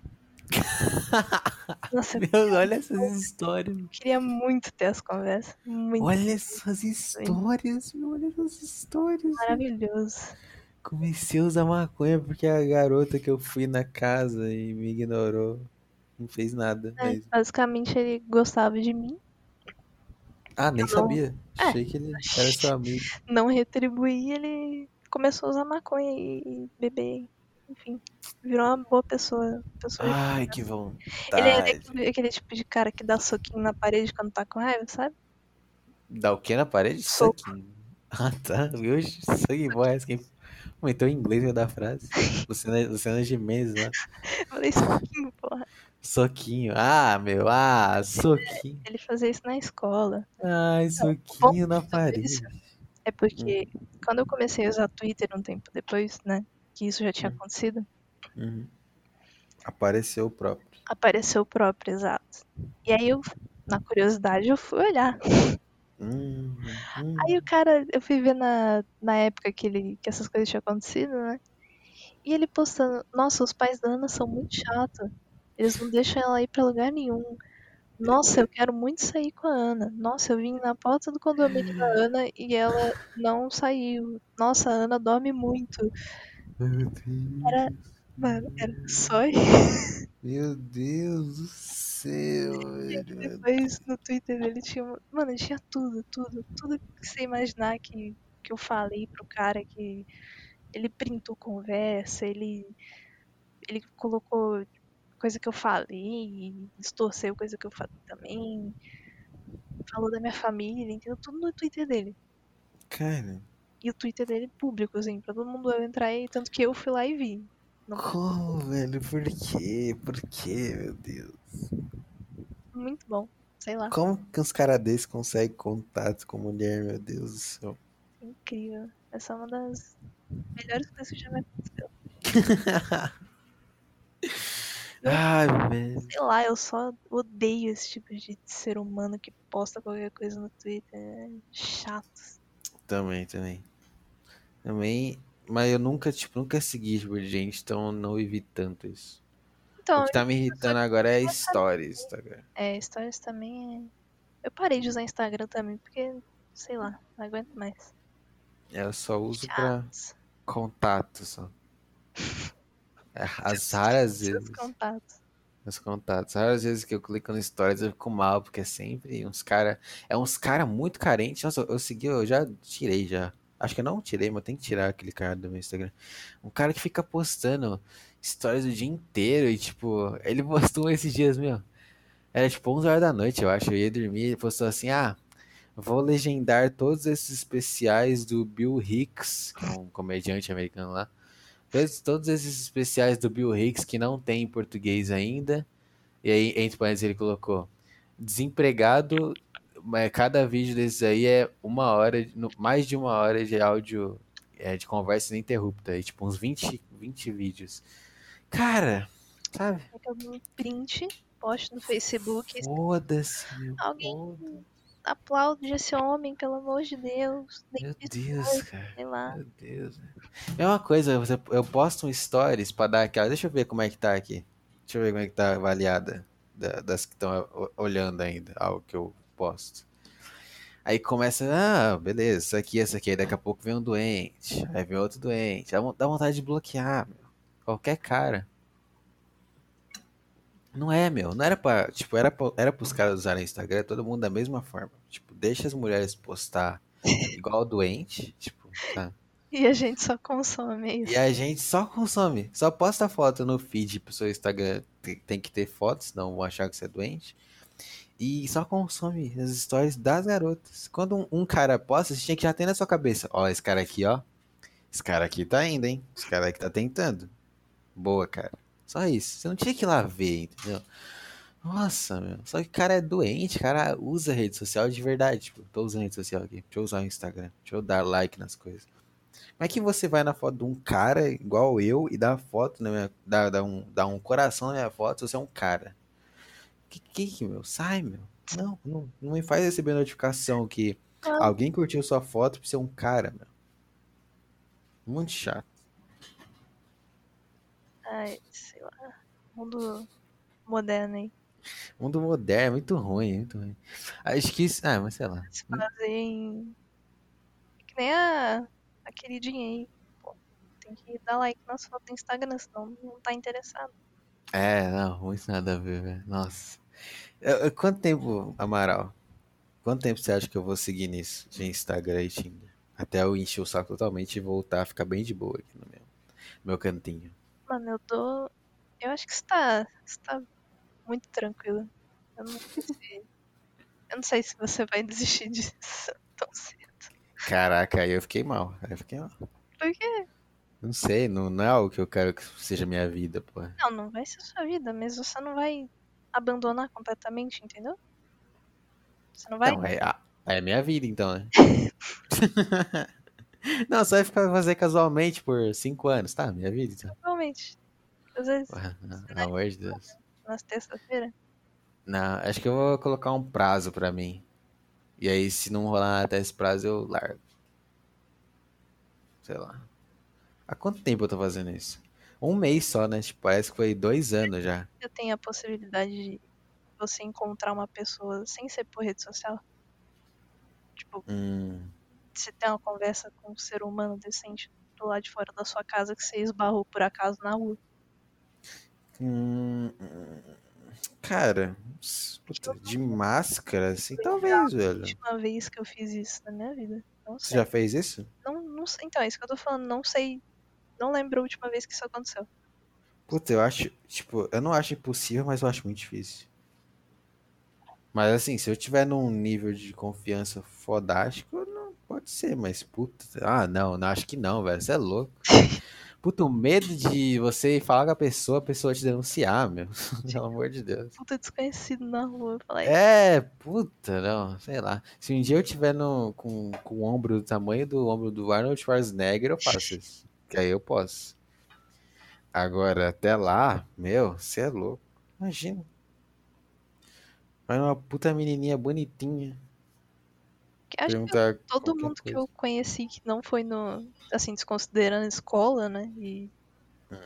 Nossa, eu Meu, olha essas histórias. queria muito ter as conversas. Muito Olha essas histórias, meu. Olha essas histórias. maravilhoso. Comecei a usar maconha porque a garota que eu fui na casa e me ignorou. Não fez nada É, basicamente ele gostava de mim, Ah, nem sabia. É. Achei que ele era seu amigo. não retribuí, ele começou a usar maconha e beber, enfim, virou uma boa pessoa. pessoa Ai, que ele é aquele, aquele tipo de cara que dá soquinho na parede quando tá com raiva, sabe? Dá o que na parede? Soco. Sucking. Ah, tá. Viu? Sangue bom essa. Quem comentou em inglês da frase. Luciana, Luciana Gimenez lá. Eu falei soquinho, porra. Soquinho. Ah, meu. Ah, soquinho. Ele fazia isso na escola. Ai, soquinho na parede. É porque quando eu comecei a usar Twitter um tempo depois, né? Que isso já tinha Hum. acontecido, Uhum. Apareceu o próprio. apareceu o próprio, exato. E aí eu, na curiosidade, eu fui olhar. Hum, hum. Aí o cara, eu fui ver na, na época que, ele, que essas coisas tinham acontecido, né? E ele postando, nossa, os pais da Ana são muito chatos. Eles não deixam ela ir pra lugar nenhum. Nossa, eu quero muito sair com a Ana. Nossa, eu vim na porta do condomínio da Ana e ela não saiu. Nossa, a Ana dorme muito. Meu Deus. Era, mano, era só Meu Deus do céu, velho. Depois no Twitter dele tinha. Mano, tinha tudo, tudo. Tudo que você imaginar que, que eu falei pro cara que ele printou conversa, ele. Ele colocou coisa que eu falei, distorceu coisa que eu falei também. Falou da minha família, entendeu? Tudo no Twitter dele. Cara, E o Twitter dele público, assim, pra todo mundo entrar aí, tanto que eu fui lá e vi. Não- como, velho? Por quê? Por quê, meu Deus? Muito bom. Sei lá, Como que uns caras desses conseguem contato com mulher, meu Deus do céu? incrível. Essa é uma das melhores coisas que já me aconteceu. Ai, velho. Sei lá, eu só odeio esse tipo de ser humano que posta qualquer coisa no Twitter. É chato. Também, também. Também, mas eu nunca, tipo, nunca segui tipo, de gente, então eu não vivi tanto isso. Então, o que tá me irritando agora é stories, tá ligado? é, stories também é. Eu parei de usar Instagram também, porque, sei lá, não aguento mais. Eu só uso pra Chato. contato só. É, As raras vezes. contatos. Meus contatos. Raras vezes que eu clico no stories eu fico mal, porque é sempre uns cara. É uns cara muito carentes. Nossa, eu segui, eu já tirei já. Acho que eu não tirei, mas tem que tirar aquele cara do meu Instagram. Um cara que fica postando stories o dia inteiro e, tipo, ele postou esses dias, meu. Era tipo 11 horas da noite, eu acho. Eu ia dormir, ele postou assim: ah, Vou legendar todos esses especiais do Bill Hicks, que é um comediante americano lá. Todos, todos esses especiais do Bill Hicks que não tem em português ainda. E aí, entre parênteses, ele colocou: desempregado, cada vídeo desses aí é uma hora, mais de uma hora de áudio é, de conversa ininterrupta. E, tipo, uns 20, 20 vídeos. Cara, sabe? Pega um print, poste no Facebook. Foda-se. Alguém- foda- Aplaude esse homem, pelo amor de Deus. Nem Meu Deus, foi, cara. Sei lá. Meu Deus. velho. É uma coisa, eu posto um stories pra dar aquela. Deixa eu ver como é que tá aqui. Deixa eu ver como é que tá avaliada da- das que estão olhando ainda algo que eu posto. Aí começa, ah, beleza, isso aqui, essa aqui. Aí daqui a pouco vem um doente. Aí vem outro doente. Dá vontade de bloquear, meu. Qualquer cara. Não é, meu. Não era pra. Tipo, era, pra, era pros caras usarem Instagram, todo mundo da mesma forma. Tipo, deixa as mulheres postar igual doente. Tipo, sabe? E a gente só consome isso. E a gente só consome, só posta foto no feed pro seu Instagram. Tem, tem que ter foto, senão vão achar que você é doente. E só consome as stories das garotas. Quando um, um cara posta, você tinha que já ter na sua cabeça. Ó, esse cara aqui, ó. Esse cara aqui tá indo, hein? Esse cara aqui tá tentando. Boa, cara. Só isso. Você não tinha que ir lá ver, entendeu? Nossa, meu. Só que o cara é doente, o cara usa rede social de verdade. Tipo, tô usando rede social aqui. Deixa eu usar o Instagram. Deixa eu dar like nas coisas. Como é que você vai na foto de um cara igual eu e dá foto na minha. dá, dá, um, dá um coração na minha foto se você é um cara? Que que, meu? Sai, meu. Não, não, não me faz receber notificação que Ah. alguém curtiu sua foto por ser um cara, meu. Muito chato. Ai, sei lá. Mundo moderno aí. Mundo moderno, é muito ruim, muito ruim. Acho que isso. Ah, mas sei lá. Se fazer em. Que nem a, a queridinha aí. Pô, tem que dar like nas fotos do Instagram, senão não tá interessado. É, não, muito nada a ver, velho. Nossa. Eu- eu- quanto tempo, Amaral? Quanto tempo você acha que eu vou seguir nisso de Instagram e Tinder? Até eu encher o saco totalmente e voltar a ficar bem de boa aqui no meu, meu cantinho. Mano, eu tô. Eu acho que você tá. Você tá muito tranquilo. Eu não sei se. Eu não sei se você vai desistir disso tão cedo. Caraca, aí eu fiquei mal. Aí eu fiquei mal. Por quê? Não sei, não, não é algo que eu quero que seja minha vida, pô. Não, não vai ser sua vida, mas você não vai abandonar completamente, entendeu? Você não vai. Não, é, a- é minha vida então, né? não, só vai ficar fazer casualmente por cinco anos, tá? Minha vida então. Provavelmente. Às vezes, Porra, não, Pelo amor de Deus. nas terça-feira. Não, acho que eu vou colocar um prazo pra mim. E aí, se não rolar até esse prazo, eu largo. Sei lá. Há quanto tempo eu tô fazendo isso? Um mês só, né? Tipo, parece que foi dois anos já. Você tem a possibilidade de você encontrar uma pessoa sem ser por rede social? Tipo, Hum, você tem uma conversa com um ser humano decente do lado de fora da sua casa que você esbarrou por acaso na rua. hum, cara, puta, de máscara, assim, talvez, A velho. última vez que eu fiz isso na minha vida. Você já fez isso? Não, não sei. Então, é isso que eu tô falando. Não sei. Não lembro a última vez que isso aconteceu. Puta, eu acho, tipo, eu não acho impossível, mas eu acho muito difícil. Mas assim, se eu tiver num nível de confiança fodástico, pode ser, mas puta, ah, não, não acho que não, velho, você é louco. Puta, o medo de você falar com a pessoa, a pessoa te denunciar, meu, pelo amor de Deus. Puta desconhecido na rua. Falar, É, puta, não, sei lá. Se um dia eu tiver no, com, com o ombro do tamanho do ombro do Arnold Schwarzenegger, eu faço isso. Que aí eu posso. Agora, até lá, meu, você é louco. Imagina. Vai uma puta menininha bonitinha. Que acho que todo mundo que coisa. eu conheci que não foi no. Assim, desconsiderando a escola, né? E. Hum.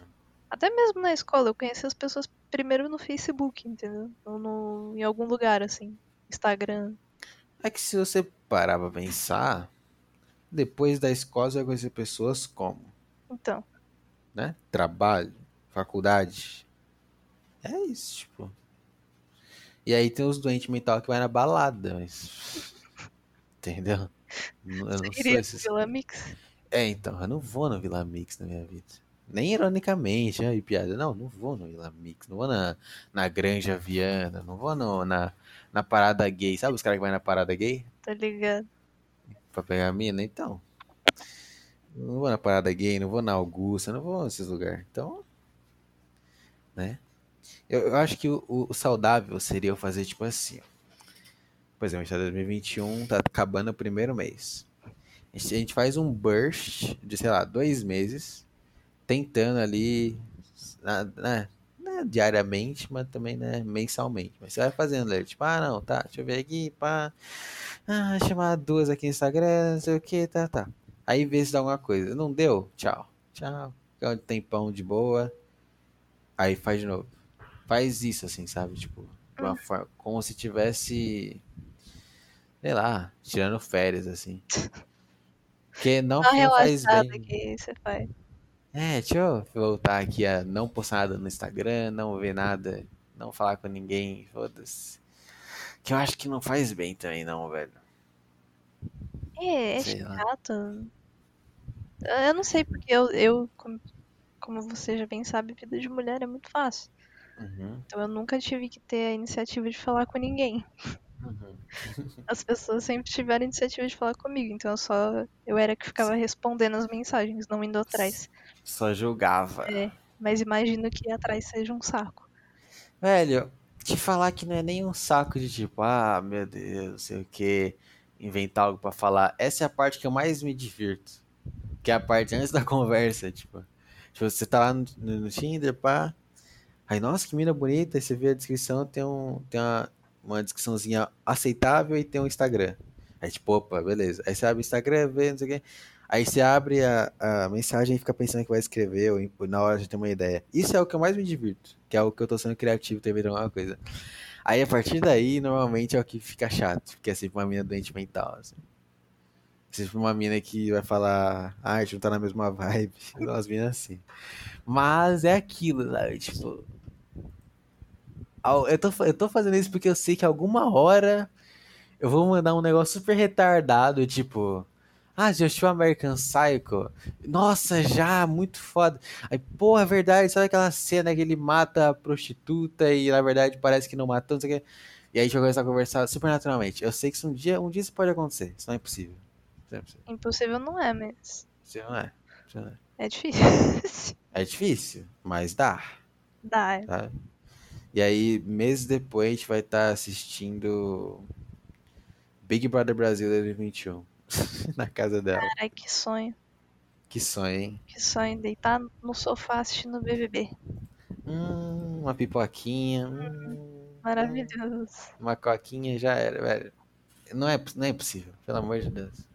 Até mesmo na escola, eu conheci as pessoas primeiro no Facebook, entendeu? Ou no, em algum lugar, assim. Instagram. É que se você parar pra pensar, depois da escola você vai conhecer pessoas como, Então, né? Trabalho, faculdade. É isso, tipo. E aí tem os doentes mental que vai na balada, mas. Entendeu? Eu não você esses. Vila Mix? É, então, eu não vou no Vila Mix na minha vida. Nem ironicamente, aí piada. Não, não vou no Ila Mix, não vou na, na Granja Viana, não vou no, na, na parada gay. Sabe os caras que vai na parada gay? Tá ligado? Pra pegar a mina? Então. Não vou na parada gay, não vou na Augusta, não vou nesses lugares. Então. Né? Eu, eu acho que o, o, o saudável seria eu fazer tipo assim. ó. Por exemplo, a gente tá em 2021, tá acabando o primeiro mês. A gente, a gente faz um burst de, sei lá, dois meses, tentando ali, na- né, né, diariamente, mas também, né, mensalmente. Mas você vai fazendo ali, tipo, ah, não, tá, deixa eu ver aqui, pá. Ah, chamar duas aqui no Instagram, não sei o que, tá, tá. Aí vê se dá alguma coisa. Não deu? Tchau. Tchau. Fica um tempão de boa. Aí faz de novo. Faz isso, assim, sabe? Tipo, de uma forma, como se tivesse, sei lá, tirando férias, assim. Porque não, não faz bem. que você faz. É, deixa eu voltar aqui a não postar nada no Instagram, não ver nada, não falar com ninguém, foda-se. Que eu acho que não faz bem também, não, velho. É, é Sei lá. chato. Eu não sei porque eu, eu como, como você já bem sabe, vida de mulher é muito fácil. Uhum, Então eu nunca tive que ter a iniciativa de falar com ninguém. Uhum. As pessoas sempre tiveram iniciativa de falar comigo, então eu só eu era que ficava respondendo as mensagens, não indo atrás. Só julgava. É, mas imagino que ir atrás seja um saco. Velho, te falar que não é nem um saco de tipo, ah, meu Deus, sei o que, inventar algo pra falar. Essa é a parte que eu mais me divirto. Que é a parte antes da conversa, tipo. Tipo, você tá lá no, no- no Tinder, pá. Aí, nossa, que mina bonita. Aí você vê a descrição, tem, um, tem uma, uma descriçãozinha aceitável e tem um Instagram. Aí, tipo, opa, beleza. Aí você abre o Instagram, vê, não sei o quê. Aí você abre a, a mensagem e fica pensando que vai escrever, ou, na hora já tem uma ideia. Isso é o que eu mais me divirto, que é o que eu tô sendo criativo, tentando alguma coisa. Aí a partir daí, normalmente é o que fica chato, porque é sempre uma mina doente mental, assim. Sempre uma mina que vai falar, ah, a gente não tá na mesma vibe, umas minas assim. Mas é aquilo, sabe? Tipo. Eu tô, eu tô fazendo isso porque eu sei que alguma hora eu vou mandar um negócio super retardado, tipo. Ah, já assistiu American Psycho? Nossa, já, muito foda. Aí, porra, é verdade, sabe aquela cena que ele mata a prostituta e na verdade parece que não matou, não sei o quê. E aí a gente vai começar a conversar super naturalmente. Eu sei que isso um dia, um dia isso pode acontecer. Isso não é impossível. Não é impossível. Impossível não é, mas não é. Não é. é difícil. É difícil, mas dá. Dá. tá? E aí, meses depois, a gente vai estar assistindo Big Brother Brasil 2021 na casa dela. Ai, que sonho. Que sonho, hein? Que sonho deitar no sofá assistindo BBB. Hum, uma pipoquinha. hum, Maravilhoso. uma coquinha já era, velho. Não é, não é possível, pelo amor de Deus.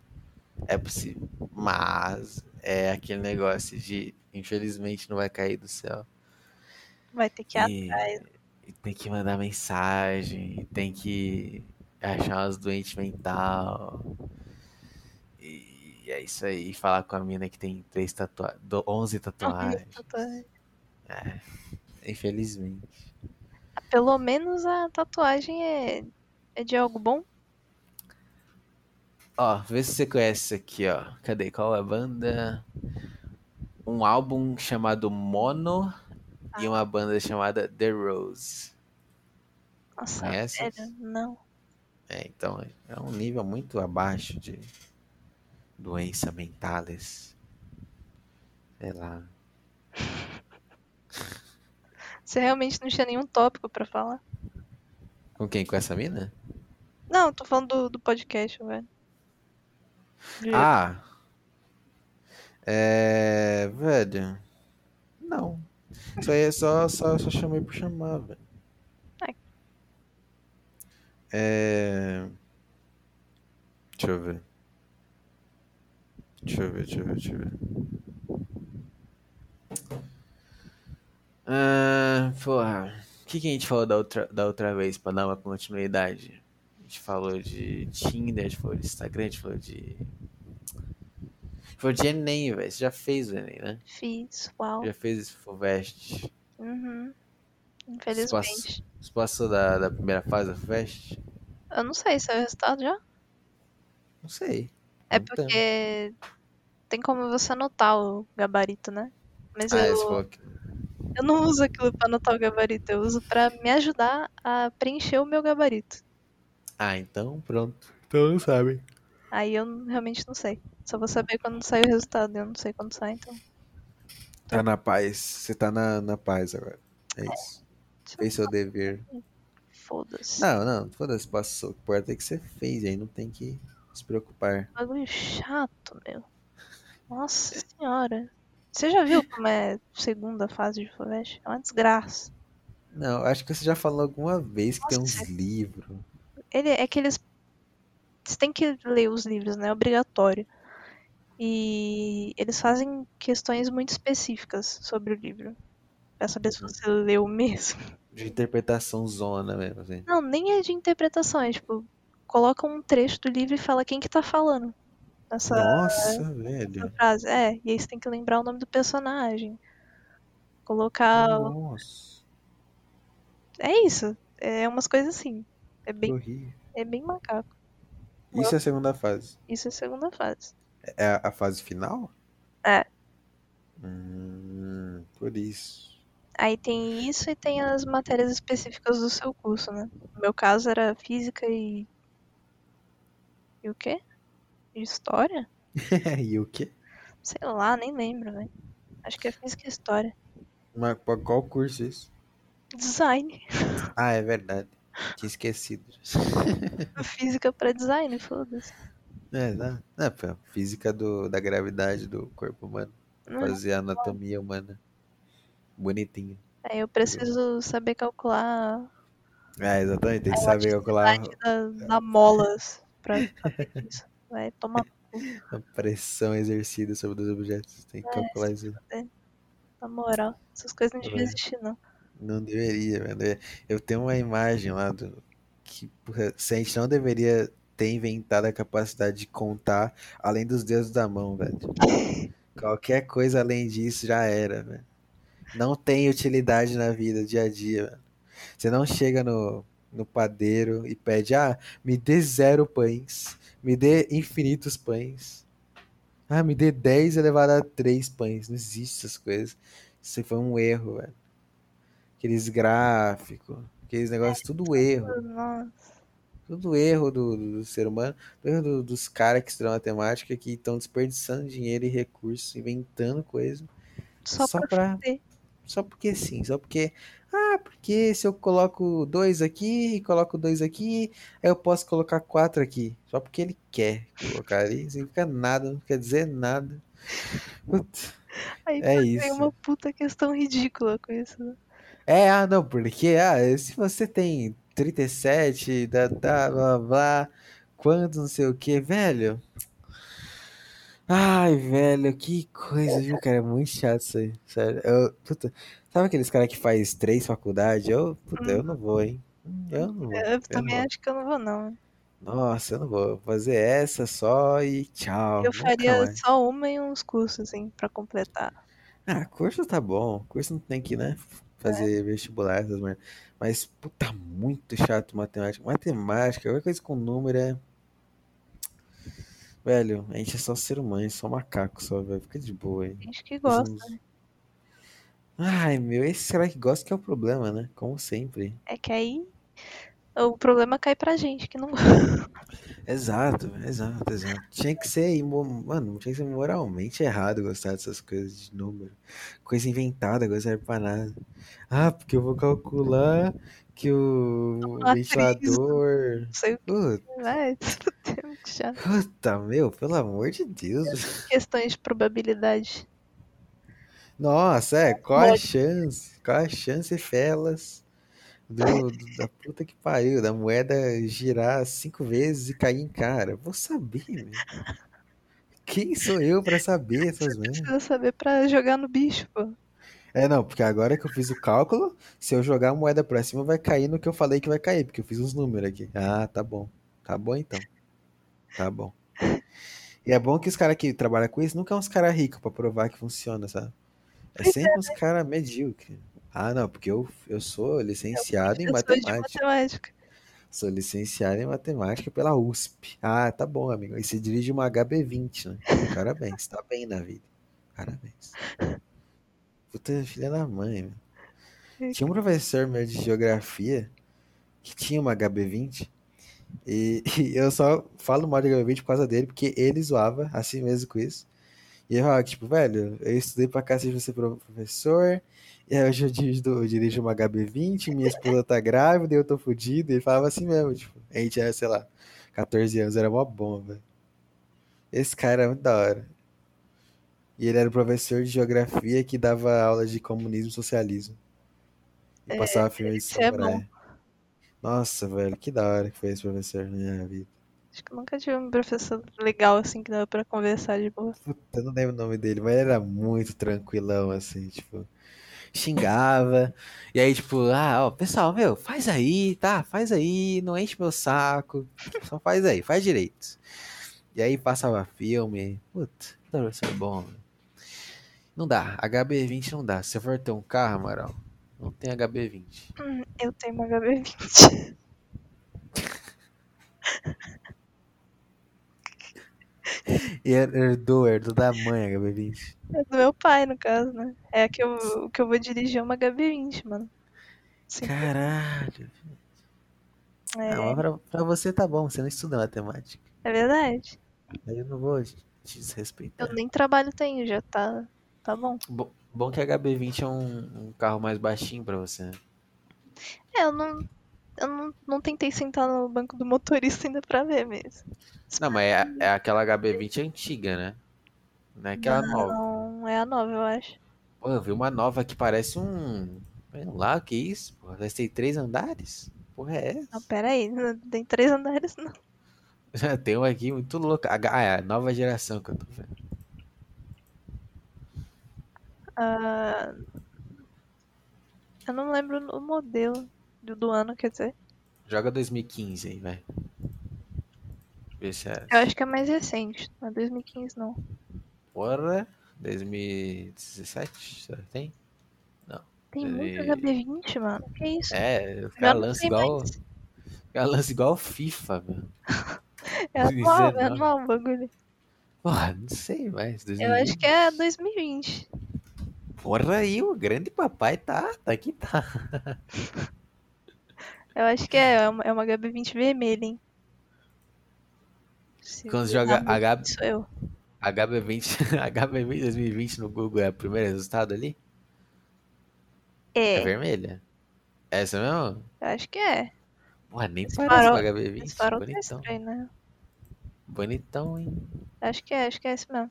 É possível. Mas é aquele negócio de, infelizmente, não vai cair do céu. Vai ter que ir E, atrás. Tem que mandar mensagem, tem que achar umas doentes mental. E é isso aí, falar com a mina que tem três tatua 11 tatuagens. Tatuagem. Infelizmente. Pelo menos a tatuagem é, é de algo bom. Ó, vê se você conhece isso aqui, ó. Cadê? Qual é a banda? Um álbum chamado Mono e uma banda chamada The Rose. Nossa, Conhece? sério? Não. É, então, é um nível muito abaixo de doença mentales. Sei lá. Você realmente não tinha nenhum tópico pra falar? Com quem? Com essa mina? Não, tô falando do, do podcast, velho. De- Ah! É. Velho. Não. Isso aí é só, só, só chamei por chamar, velho. Ai. É. Deixa eu ver. Deixa eu ver, deixa eu ver, deixa eu ver. Ah, porra. O que, que a gente falou da outra, da outra vez pra dar uma continuidade? A gente falou de Tinder, a gente falou de Instagram, a gente falou de. Falou de Enem, velho. Você já fez o Enem, né? Fiz, uau. Já fez esse FUVEST. Uhum. Você Infelizmente. Você passou da, da primeira fase da FUVEST? Eu não sei se é o resultado já. Não sei. É Não tem. porque tem como você anotar o gabarito, né? Mas Ah, eu, que... eu não uso aquilo pra anotar o gabarito, eu uso pra me ajudar a preencher o meu gabarito. Ah, então pronto. Então não sabe. Aí eu realmente não sei. Só vou saber quando sair o resultado. Eu não sei quando sai, então. Tá na paz. Você tá na, na paz agora. É isso. Fez seu dever. Foda-se. Não, não, foda-se, passou. O que importa é que você fez, aí não tem que se preocupar. Bagulho chato, meu. Nossa senhora. Você já viu como é a segunda fase de Flash? É uma desgraça. Não, acho que você já falou alguma vez que tem uns Nossa. livros. Ele é que eles. Você tem que ler os livros, né? É obrigatório. E eles fazem questões muito específicas sobre o livro. Pra saber se você leu mesmo. De interpretação zona mesmo, assim. Não, nem é de interpretação, é tipo, coloca um trecho do livro e fala quem que tá falando. Nessa, Nossa, velho. frase. É, e aí você tem que lembrar o nome do personagem. Colocar. Nossa, É isso. É umas coisas assim. É bem, é bem macaco. Isso é a segunda fase. Isso é a segunda fase. É a, a fase final? É. Hum, por isso. Aí tem isso e tem as matérias específicas do seu curso, né? No meu caso era física e. E o quê? História? e o quê? Sei lá, nem lembro, velho. Acho que é física e história. Mas pra qual curso isso? Design. Ah, é verdade. Tinha esquecido. Física pra design, foda-se. É, dá. É, pô, física do, da gravidade do corpo humano. Não. Fazer a anatomia humana. Bonitinho. Aí eu preciso saber calcular É, exatamente. Tem que saber calcular da, da molas pra saber disso. Vai tomar a pressão exercida sobre os objetos. Tem que É, calcular isso. na moral. Essas coisas não deviam É. existir, não. Não deveria, velho. Eu tenho uma imagem lá do. Que se a gente não deveria ter inventado a capacidade de contar além dos dedos da mão, velho. Qualquer coisa além disso já era, velho. Não tem utilidade na vida, dia a dia, velho. Você não chega no, no padeiro e pede, ah, me dê zero pães, me dê infinitos pães. Ah, me dê 10 elevado a 3 pães. Não existe essas coisas. Isso foi um erro, velho. Aqueles gráficos, aqueles negócios, tudo erro. Nossa. Tudo erro do, do ser humano, erro do- dos caras que estudam matemática que estão desperdiçando dinheiro e recursos, inventando coisa, Só, Só pra, só porque sim, só porque. Ah, porque se eu coloco dois aqui e coloco dois aqui, aí eu posso colocar quatro aqui. Só porque ele quer colocar ali, significa nada, não quer dizer nada. Putz, Aí é tem isso. uma puta questão ridícula com isso. né? É, ah, não, porque, ah, se você tem 37, dá, dá, blá, blá, blá, quanto, não sei o que, velho. Ai, velho, que coisa, viu, cara? É muito chato isso aí, sério. Eu, puta, sabe aqueles caras que faz três faculdades? Eu, puta, eu não vou, hein? Eu não vou. Eu também vou. acho que eu não vou, não. Nossa, eu não vou. Vou fazer essa só e tchau. Eu faria mais. só uma e uns cursos, assim, pra completar. Ah, curso tá bom. Curso não tem que, né? Fazer vestibular, essas merdas. Mas, puta, muito chato matemática. Matemática, qualquer coisa com número é. Velho, a gente é só ser humano, só macaco só, velho. Fica de boa aí. Gente que gosta. Uns- Ai, meu, esse cara que gosta que é o problema, né? Como sempre. É que aí o problema cai pra gente, que não Exato, exato, exato. Tinha que ser, imo- mano, tinha que ser moralmente errado gostar dessas coisas de número. Coisa inventada, coisa serve pra nada. Ah, porque eu vou calcular que o Matriz. ventilador. sei o Puta, que vai. É puta, meu, pelo amor de Deus. Questões de probabilidade. Nossa, é, qual a chance? Qual a chance, Felas, do, do- da puta que pariu, da moeda girar cinco vezes e cair em cara? Vou saber, meu. Quem sou eu pra saber essas merdas? Precisa saber pra jogar no bicho, pô. É, não, porque agora que eu fiz o cálculo, se eu jogar a moeda pra cima, vai cair no que eu falei que vai cair, porque eu fiz os números aqui. Ah, tá bom. Tá bom então. Tá bom. E é bom que os caras que trabalham com isso nunca é uns caras ricos pra provar que funciona, sabe? É sempre uns caras medíocres. Ah, não, porque eu, eu sou licenciado em Professor de matemática. matemática. Sou licenciado em matemática pela USP. Ah, tá bom, amigo. E você dirige uma HB20, né? Parabéns, tá bem na vida. Parabéns. Puta filha da mãe, meu. Tinha um professor meu de geografia que tinha uma HB20 e, e eu só falo mal de HB20 por causa dele, porque ele zoava assim mesmo com isso. E eu tipo, velho, eu estudei pra cacete pra ser professor, hoje eu dirijo, eu dirijo uma HB20, minha esposa tá grávida e eu tô fudido. E ele falava assim mesmo, tipo, a gente era, sei lá, 14 anos, era uma bomba. Esse cara era muito da hora. E ele era professor de geografia que dava aula de comunismo e socialismo. E É, passava filme de isso é samurai. Nossa, velho, que da hora que foi esse professor na minha vida. Acho que eu nunca tive um professor legal assim que dava pra conversar de boa. Puta, eu não lembro o nome dele, mas ele era muito tranquilão, assim, tipo. Xingava. E aí, tipo, ah, ó, pessoal, meu, faz aí, tá? Faz aí, não enche meu saco. Só faz aí, faz direito. E aí passava filme. Puta, que professor bom. Não dá, HB20 não dá. Se você for ter um carro, Amaral, não tem HB20. Hum, eu tenho uma HB20. E herdou, herdou da mãe HB20. É do meu pai, no caso, né? É a que eu, o que eu vou dirigir é uma HB20, mano. Sim, Caralho. é, Não, mas pra, pra você tá bom, você não estuda matemática. é verdade. Aí eu não vou te desrespeitar. Eu nem trabalho tenho, já tá, tá bom. Bom, bom que a HB20 é um, um carro mais baixinho pra você. né? É, eu não, eu não, não tentei sentar no banco do motorista ainda pra ver mesmo. Não, mas é, é aquela HB20 antiga, né? Não é aquela nova. Não, é a nova, eu acho. Pô, eu vi uma nova que parece um. Sei lá, que isso? Porra, vai ter três andares? Porra, é essa? Não, pera aí, não tem três andares, não. Tem um aqui muito louco. A- Ah, é a nova geração que eu tô vendo. Ah, eu não lembro o modelo do, do ano, quer dizer. Joga 2015 aí, vai. Vê se é. Eu acho que é mais recente, não é 2015 não. Porra, 2017? Será que tem? Tem muito E- HB20, mano. Que isso? É, não lançam sei igual. mais. Os caras lançam igual FIFA, meu. É atual, é 19. atual o bagulho. Porra, não sei mais. Eu acho que é 2020. Porra, aí o grande papai tá, tá aqui, tá. Eu acho que é, é uma, é uma HB20 vermelha, hein? Se Quando joga muito, H- Sou eu. HB20, HB20 2020 no Google é o primeiro resultado ali? É, É, vermelha? Essa mesmo? eu acho que é. Porra, nem Esse parece farol- com HB20. Esse farol tá Bonitão. estranho, né? Bonitão, hein? Acho que é, acho que é esse mesmo.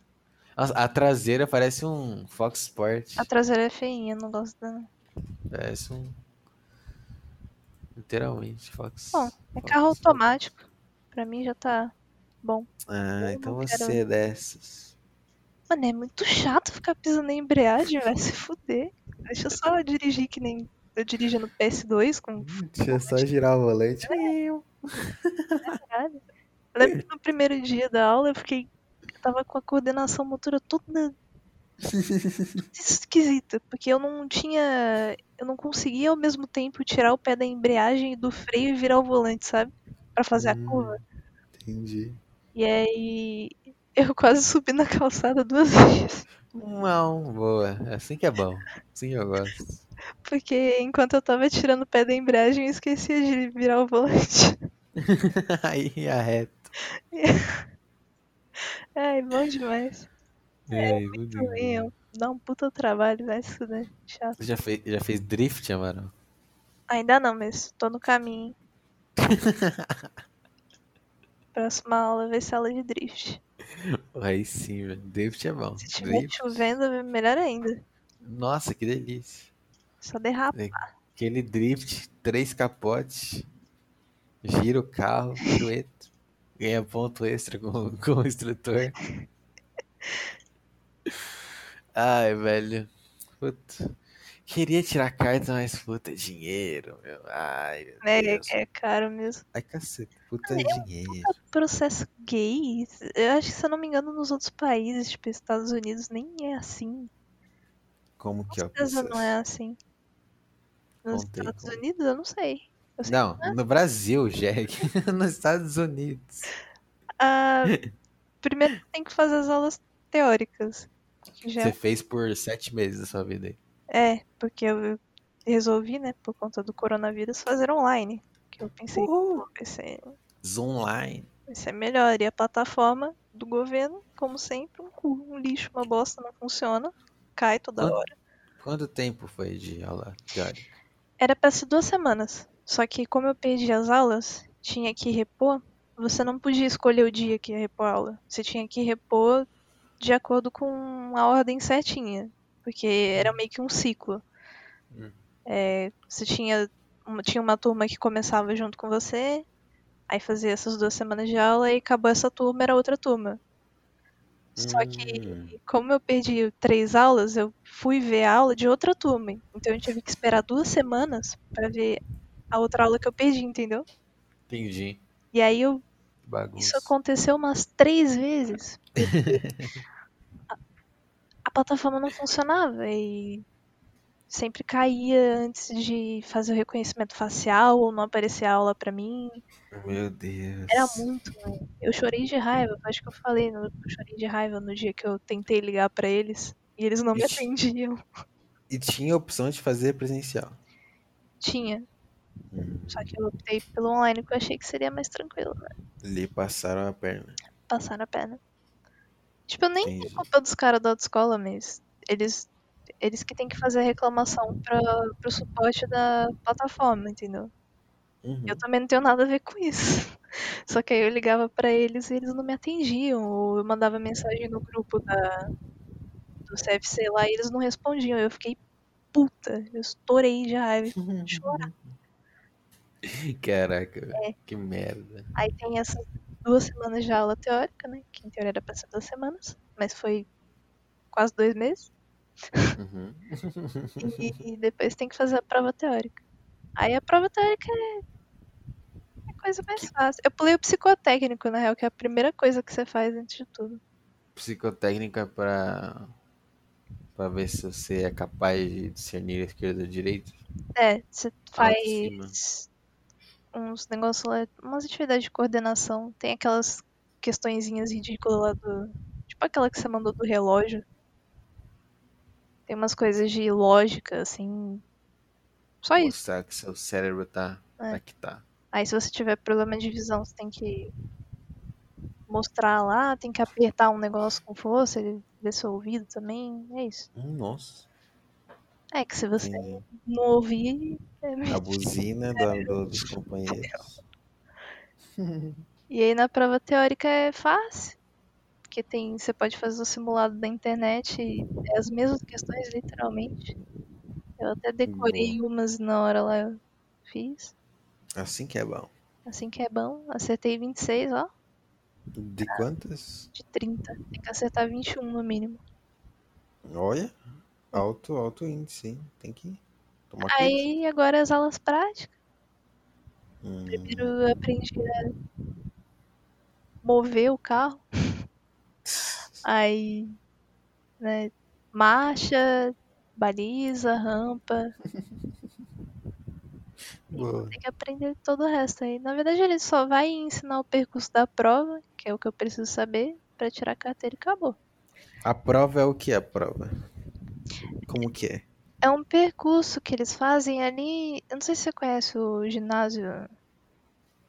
Nossa, a traseira parece um Fox Sport. A traseira é feinha, não gosto dela. Parece um. Literalmente, Fox. Bom, É Fox carro Sport. automático. Pra mim já tá bom. Ah, Eu então quero- você é dessas. Mano, é muito chato ficar pisando na embreagem, vai se fuder. Deixa eu só dirigir que nem eu dirijo no PS2 com Deixa eu só girar o volante. caralho. Eu lembro que no primeiro dia da aula eu fiquei. Eu tava com a coordenação motora toda esquisita, porque eu não tinha. Eu não conseguia ao mesmo tempo tirar o pé da embreagem e do freio e virar o volante, sabe? Pra fazer a Hum. curva. Entendi. E aí eu quase subi na calçada duas vezes. Não, boa. Assim que é bom. Assim que eu gosto. Porque enquanto eu tava tirando o pé da embreagem, eu esquecia de virar o volante. Aí arreta. Ai, bom demais. É, muito Também bom. eu- dá um puta trabalho, vai se fuder. Chato. Você já fez, já fez drift, Amaral? Ainda não, mas tô no caminho. Próxima aula vai ser aula de drift. Aí sim, velho. Drift é bom. Se tiver Drift. chovendo, melhor ainda. Nossa, que delícia. Só derrapa. Aquele drift, três capotes, gira o carro, pirueta, ganha ponto extra com, com o instrutor. Ai, velho. Puta. Queria tirar carta, mas puta, dinheiro, meu. Ai, meu É, Deus. é caro mesmo. Ai, caceta, puta dinheiro. Processo gay, eu acho que se eu não me engano, nos outros países, tipo Estados Unidos, nem é assim. Como que é o processo? não é assim. Nos Contei, Estados conta. Unidos, eu não sei. Eu sei Não, no Brasil, Jack. Nos Estados Unidos. Ah, primeiro tem que fazer as aulas teóricas. Já Você fez por sete meses da sua vida aí. É, porque eu resolvi, né, por conta do coronavírus, fazer online. Que eu pensei, Uhul. vai ser, Zoomline. vai ser melhor. E a plataforma do governo, como sempre, um cu, um lixo, uma bosta, não funciona. Cai toda Quanto- hora. Quanto tempo foi de aula teórica? Era pra ser duas semanas. Só que como eu perdi as aulas, tinha que repor. Você não podia escolher o dia que ia repor a aula. Você tinha que repor de acordo com a ordem certinha. Porque era meio que um ciclo. Hum. É, você tinha uma, tinha uma turma que começava junto com você, aí fazia essas duas semanas de aula e acabou essa turma, era outra turma. Só que, Hum. como eu perdi três aulas, eu fui ver a aula de outra turma. Então eu tive que esperar duas semanas pra ver a outra aula que eu perdi, entendeu? Entendi. E aí eu, Bagunça. isso aconteceu umas três vezes. a, plataforma não funcionava e sempre caía antes de fazer o reconhecimento facial ou não aparecia a aula pra mim. Meu Deus. Era muito. Eu chorei de raiva, acho que eu falei, no- eu chorei de raiva no dia que eu tentei ligar pra eles e eles não me atendiam. E tinha a opção de fazer presencial. Tinha, Hum. só que eu optei pelo online porque eu achei que seria mais tranquilo, né? Lhe passaram a perna. Passar a perna. Tipo, eu nem tenho Entendi. culpa dos caras da autoescola, mas eles, eles que têm que fazer a reclamação pra, pro suporte da plataforma, entendeu? Uhum. Eu também não tenho nada a ver com isso. Só que aí eu ligava pra eles e eles não me atendiam. Ou eu mandava mensagem no grupo da, do CFC lá e eles não respondiam. Eu fiquei puta. Eu estourei de raiva chorar. Caraca, É. que merda. Aí tem essas duas semanas de aula teórica, né? Que em teoria era pra ser duas semanas, mas foi quase dois meses. Uhum. E, e depois tem que fazer a prova teórica. Aí a prova teórica é, é coisa mais fácil. Eu pulei o psicotécnico, na real, que é a primeira coisa que você faz antes de tudo. Psicotécnica pra. pra ver se você é capaz de discernir a esquerda e a direita. É, você faz uns negócios lá, umas atividades de coordenação. Tem aquelas questõezinhas ridículas lá do. Tipo aquela que você mandou do relógio. Tem umas coisas de lógica, assim. Só isso. Mostrar que seu cérebro tá. É. tá que tá. Aí se você tiver problema de visão, você tem que mostrar lá, tem que apertar um negócio com força, ele ver seu ouvido também. É isso. Hum, nossa. É que se você Entendi. não ouvir. É meio A buzina do, do- dos companheiros. E aí na prova teórica é fácil. Porque tem, você pode fazer o simulado da internet e é as mesmas questões, literalmente. Eu até decorei umas na hora lá eu fiz. Assim que é bom. Assim que é bom. Acertei 26, ó, De quantas? de 30. Tem que acertar 21 no mínimo. Olha. Alto, alto índice, hein? Tem que tomar cuidado. Aí agora as aulas práticas. Hum, Primeiro eu aprendi a mover o carro. Aí, né, marcha, baliza, rampa. Tem que aprender todo o resto aí. Na verdade, ele só vai ensinar o percurso da prova, que é o que eu preciso saber, pra tirar a carteira e acabou. A prova é o que é a prova? Como que é? É um percurso que eles fazem ali. Eu não sei se você conhece o ginásio.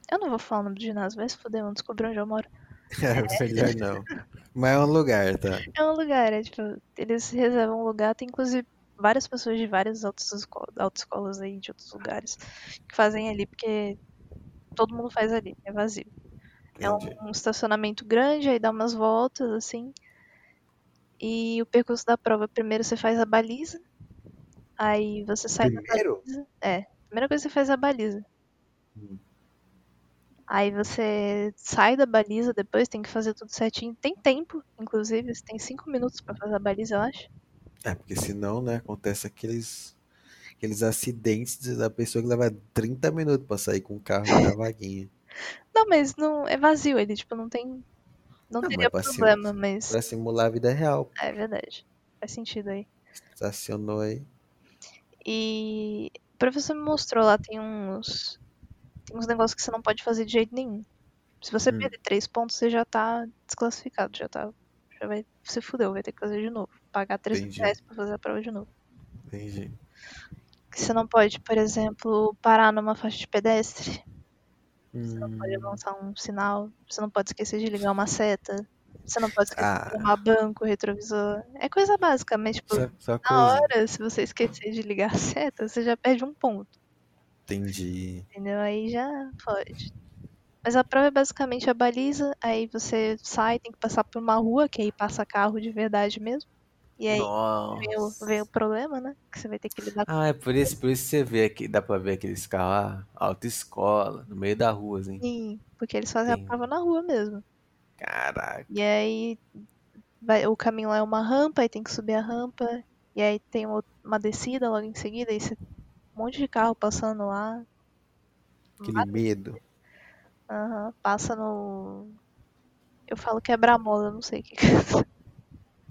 Eu não vou falar o nome do ginásio, vai se fuder, vão descobrir onde eu moro. Melhor não. Mas é um lugar, tá? É um lugar, é tipo, eles reservam um lugar, tem inclusive várias pessoas de várias autoescolas, aí de outros lugares que fazem ali, porque todo mundo faz ali, é vazio. É Entendi. um estacionamento grande, aí dá umas voltas, assim. E o percurso da prova, primeiro você faz a baliza, aí você sai da Primeiro? baliza. É, primeira coisa você faz a baliza. Hum. Aí você sai da baliza, depois tem que fazer tudo certinho. Tem tempo, inclusive, você tem cinco minutos pra fazer a baliza, eu acho. É, porque senão, né, acontece aqueles aqueles acidentes da pessoa que leva 30 minutos pra sair com o carro na vaguinha. Não, mas não é vazio ele, tipo, não tem. Não, Não, teria mas problema, mas. Pra simular a vida real. É verdade. Faz sentido aí. Estacionou aí. E o professor me mostrou lá, tem uns. Tem uns negócios que você não pode fazer de jeito nenhum. Se você Hum. perder três pontos, você já tá desclassificado, já tá. Já vai. Se fudeu, vai ter que fazer de novo. Pagar 300 Entendi. reais pra fazer a prova de novo. Entendi. Você não pode, por exemplo, parar numa faixa de pedestre. Você não pode Hum, avançar um sinal. Você não pode esquecer de ligar uma seta. Você não pode esquecer Ah. de arrumar banco, retrovisor. É coisa básica, mas tipo, só, só na hora, se você esquecer de ligar a seta, você já perde um ponto. Entendi. Entendeu? Aí já pode. Mas a prova é basicamente a baliza, aí você sai, tem que passar por uma rua, que aí passa carro de verdade mesmo. E aí vem o, problema, né? Que você vai ter que lidar com Ah, é por isso, por isso que você vê aqui, dá pra ver aqueles carros lá, autoescola, no meio da rua, assim. Sim, porque eles fazem Tem. a prova na rua mesmo. Caraca. E aí vai, o caminho lá é uma rampa, aí tem que subir a rampa, e aí tem uma, uma descida logo em seguida, aí você, um monte de carro passando lá. Aquele medo. Aham, passa no. Eu falo quebra-mola, não sei o que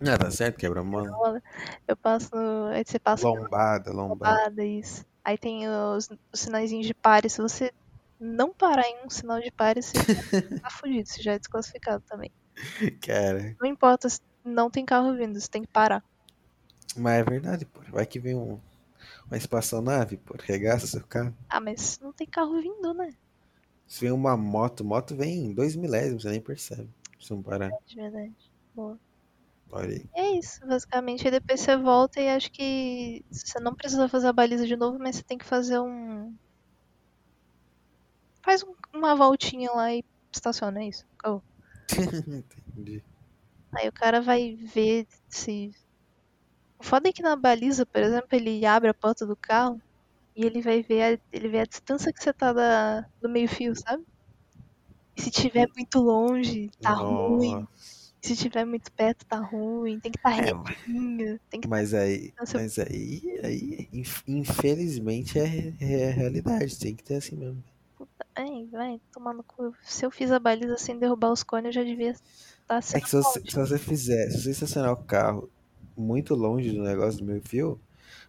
é Ah, tá certo, quebra-mola. Eu passo. Aí você passa Lombada, lombada. lombada, isso. Aí tem os, os sinaizinhos de pare. Se você não parar em um sinal de pare, você tá fudido, você já é desclassificado também. Cara, Não importa se não tem carro vindo, você tem que parar. mas é verdade, pô. Vai que vem um, uma espaçonave, pô, regaça seu carro. Ah, mas não tem carro vindo, né? Se vem uma moto, moto vem em dois milésimos, você nem percebe. Se não parar. De verdade. Boa. E é isso, basicamente. Aí depois você volta e acho que você não precisa fazer a baliza de novo, mas você tem que fazer um. Faz um- uma voltinha lá e estaciona, é isso. Acabou. Entendi. Aí o cara vai ver se. O foda é que na baliza, por exemplo, ele abre a porta do carro e ele vai ver a, ele vê a distância que você tá da, do meio-fio, sabe? E se tiver muito longe, tá ruim. Nossa. E se tiver muito perto, tá ruim. Tem que estar tá É, retinho. Tem que Mas aí, Então, se- mas aí, aí, inf- infelizmente é, é a realidade, tem que ter assim mesmo. Ai, vai, tomar no cu. Se eu fiz a baliza sem derrubar os cones, eu já devia estar É sendo que se você, se você fizer, se você estacionar o carro muito longe do negócio do meio fio,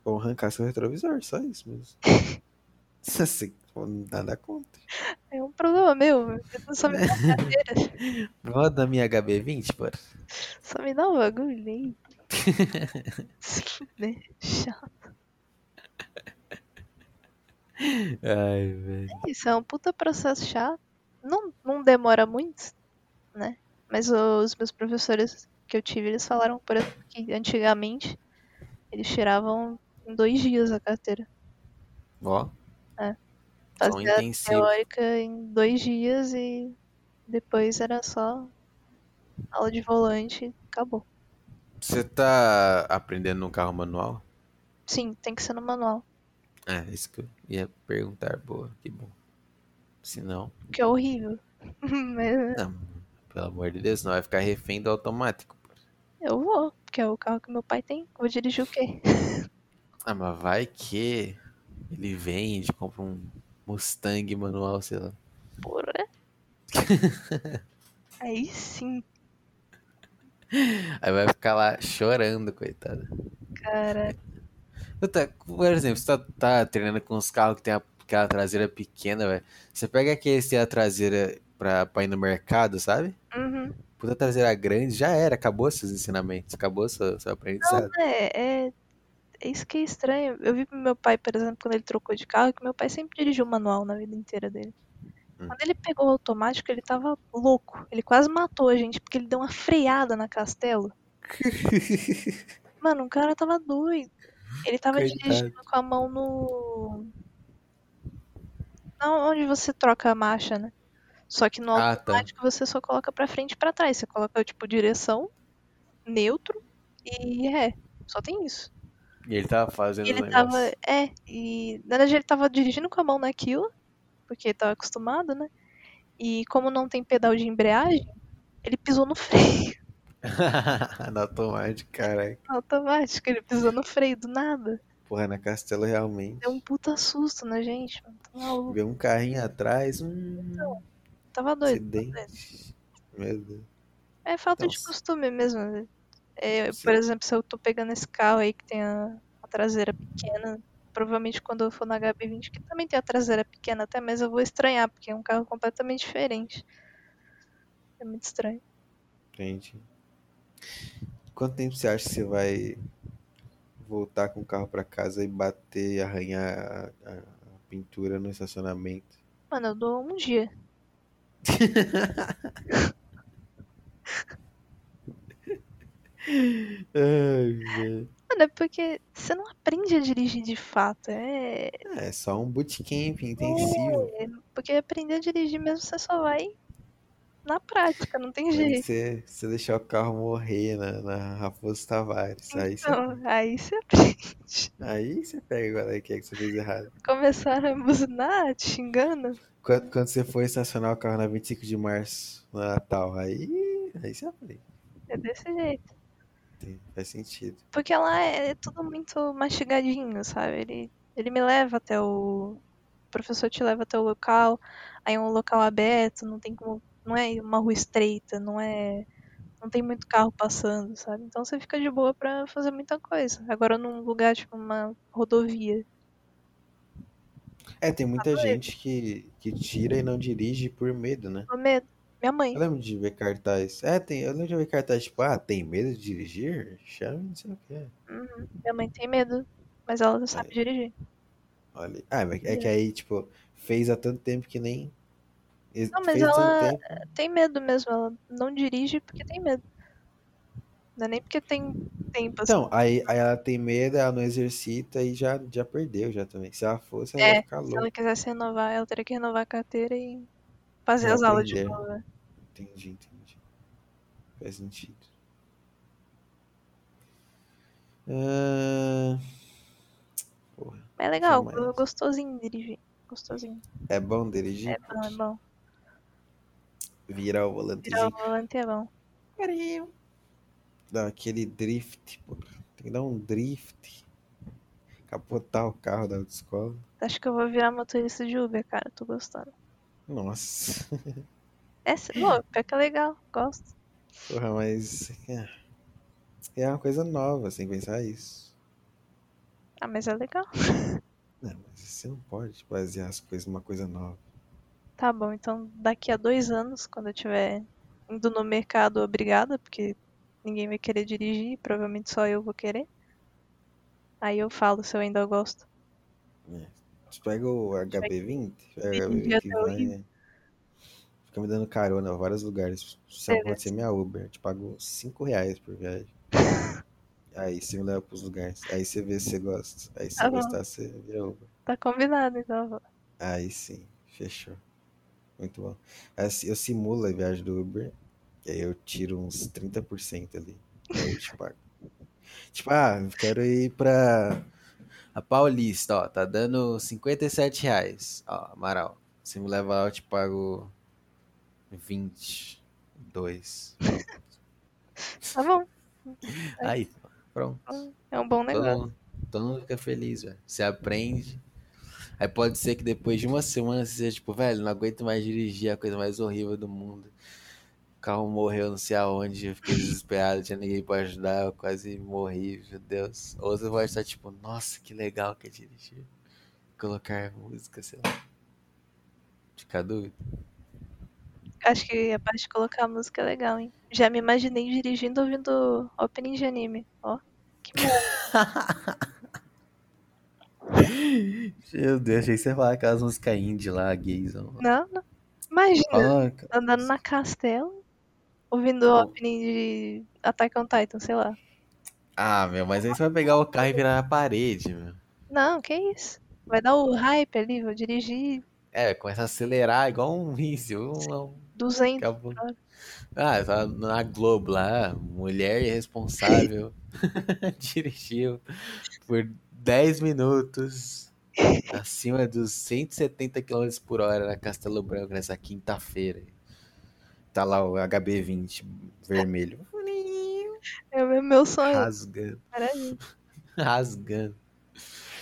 vão arrancar seu retrovisor, só isso mesmo. Assim, nada contra. É um problema meu. Eu só me dá uma carteira. Roda minha HB20, pô. Só me dá um bagulho aí. Fuder, chato. Ai, velho. Isso é um puta processo chato. Não, não demora muito, né? Mas os meus professores que eu tive, eles falaram, por exemplo, que antigamente eles tiravam em dois dias a carteira. Ó, Tão Fazia a intensivo. teórica em dois dias e depois era só aula de volante e acabou. Você tá aprendendo no carro manual? Sim, tem que ser no manual. É, isso que eu ia perguntar, boa, que bom. Se não, Que é horrível. Mas não, pelo amor de Deus, não vai ficar refém do automático. eu vou, porque é o carro que meu pai tem. Vou dirigir o quê? Ah, mas vai que ele vende, compra um Mustang manual, sei lá. Porra. Aí sim, Aí vai ficar lá chorando, coitado. cara. Puta, por exemplo, você tá, tá treinando com os carros que tem a- aquela traseira pequena, velho. Você pega aquele que tem a traseira pra, pra ir no mercado, sabe? Uhum. Puta traseira grande, já era, acabou seus ensinamentos, acabou seu, seu Não, aprendizado. é, é. É isso que é estranho. Eu vi pro meu pai, por exemplo, quando ele trocou de carro, que meu pai sempre dirigiu manual na vida inteira dele. Hum. Quando ele pegou o automático, ele tava louco. Ele quase matou a gente, porque ele deu uma freada na Castelo. Mano, o cara tava doido. Ele tava Coitado. dirigindo com a mão no. Não, onde você troca a marcha, né? Só que no Ah, tá. automático você só coloca pra frente e pra trás. Você coloca, tipo, direção, neutro e ré. Só tem isso. E ele tava fazendo um ele tava. É, e na verdade ele tava dirigindo com a mão naquilo, porque ele tava acostumado, né? E como não tem pedal de embreagem, ele pisou no freio. no automático, caralho. Automático, ele pisou no freio do nada. Porra, na Castelo realmente. Deu um puta susto na gente, mano. Tá maluco. Vê um carrinho atrás, Tava doido. tava doido. acidente. Meu Deus. É falta de Nossa. costume mesmo. É, por exemplo, se eu tô pegando esse carro aí que tem a, a traseira pequena, provavelmente quando eu for na HB20, que também tem a traseira pequena até, mas eu vou estranhar, porque é um carro completamente diferente. É muito estranho. Entendi. Quanto tempo você acha que você vai voltar com o carro pra casa e bater e arranhar a- a pintura no estacionamento. Mano, eu dou um dia. Ai, velho. Mano, é porque você não aprende a dirigir de fato. É. É só um bootcamp intensivo. é- Porque aprender a dirigir mesmo você só vai na prática, não tem jeito. você, você deixar o carro morrer na, na Raposo Tavares. Aí você, Então, aí você aprende. aí você pega agora que é que você fez errado. Começaram a buzinar, te xingando. Quando, quando você for estacionar o carro na 25 de março, no Natal, aí, aí você aprende. É desse jeito. Tem- Faz sentido. Porque lá é tudo muito mastigadinho, sabe? Ele, ele me leva até o. O professor te leva até o local, aí é um local aberto, não tem como. Não é uma rua estreita, não é. Não tem muito carro passando, sabe? Então você fica de boa pra fazer muita coisa. Agora num lugar tipo uma rodovia. É, tem muita doido. gente que, que tira e não dirige por medo, né? Com medo. Minha mãe. Eu lembro de ver cartaz. É, tem, eu lembro de ver cartaz tipo, ah, tem medo de dirigir? Chame não sei o que. Uhum. Minha mãe tem medo, mas ela sabe Aí. dirigir. Olha. Ah, mas é que aí, tipo, fez há tanto tempo que nem. Não, mas fez ela-. Tem medo mesmo, ela não dirige porque tem medo. Não é nem porque tem tempo assim. Então, aí, aí ela tem medo, ela não exercita e já, já perdeu já também. Se ela fosse, ela É, ia ficar Se louca. ela quisesse renovar, ela teria que renovar a carteira e fazer É, as aulas de aprender. novo. Entendi, entendi. Faz sentido. Ah, Porra. É legal, gostosinho dirigir. Gostosinho. É bom dirigir? É bom, é bom. Virar o Virar o volante é bom. Dar aquele drift, pô. Tem que dar um drift. Capotar o carro da autoescola. Acho que eu vou virar motorista de Uber, cara. Tô gostando. Nossa. É, se- pô, pior que é legal. Gosto. Porra, mas. É, é uma coisa nova, sem pensar isso. Ah, mas é legal. Não, mas você não pode basear as coisas numa coisa nova. Tá bom, então daqui a dois anos, quando eu tiver indo no mercado obrigada, porque ninguém vai querer dirigir, provavelmente só eu vou querer. Aí eu falo se eu ainda gosto. Você pega o HB20, pega o Dirigir HB20 que até o vai. Fica me dando carona a vários lugares. Só Beleza. pode ser minha Uber. Eu te pago 5 reais por viagem. Aí você me leva pros lugares. Aí você vê se você gosta. Aí se você bom. gostar, você vira Uber. Tá combinado, então. Aí sim, fechou. Muito bom. Assim, eu simulo a viagem do Uber, e aí eu tiro uns 30% ali. Aí eu te pago. Tipo, ah, eu quero ir pra. A Paulista, ó, tá dando 57 reais. Ó, Amaral, se me levar lá, eu te pago 22. Tá bom. Aí, pronto. É um bom Todo negócio. mundo, todo mundo fica feliz, velho. Você aprende. Aí pode ser que depois de uma semana você seja tipo, velho, não aguento mais dirigir, é a coisa mais horrível do mundo. O carro morreu não sei aonde, eu fiquei desesperado, tinha ninguém pra ajudar, eu quase morri, meu Deus. Ou você pode estar tipo, nossa, que legal que é dirigir. Colocar música, sei lá. Fica dúvida. Acho que a parte de colocar a música é legal, hein? Já me imaginei dirigindo ouvindo opening de anime. Ó, que bom. Meu Deus, achei que você ia falar aquelas músicas indie lá, gays. Não, não. Imagina, andando na castelo, ouvindo o opening de Attack on Titan, sei lá. Ah, meu, mas aí você vai pegar o carro e virar na parede, meu. Não, que isso? Vai dar o hype ali, vou dirigir É, começa a acelerar igual um míssil. Um, um, 200. acabou. Ah, tá na Globo lá, mulher irresponsável dirigiu por 10 minutos acima dos 170 km por hora na Castelo Branco nessa quinta-feira. Tá lá o HB20 vermelho, É o meu sonho. rasgando, Maravilha. rasgando.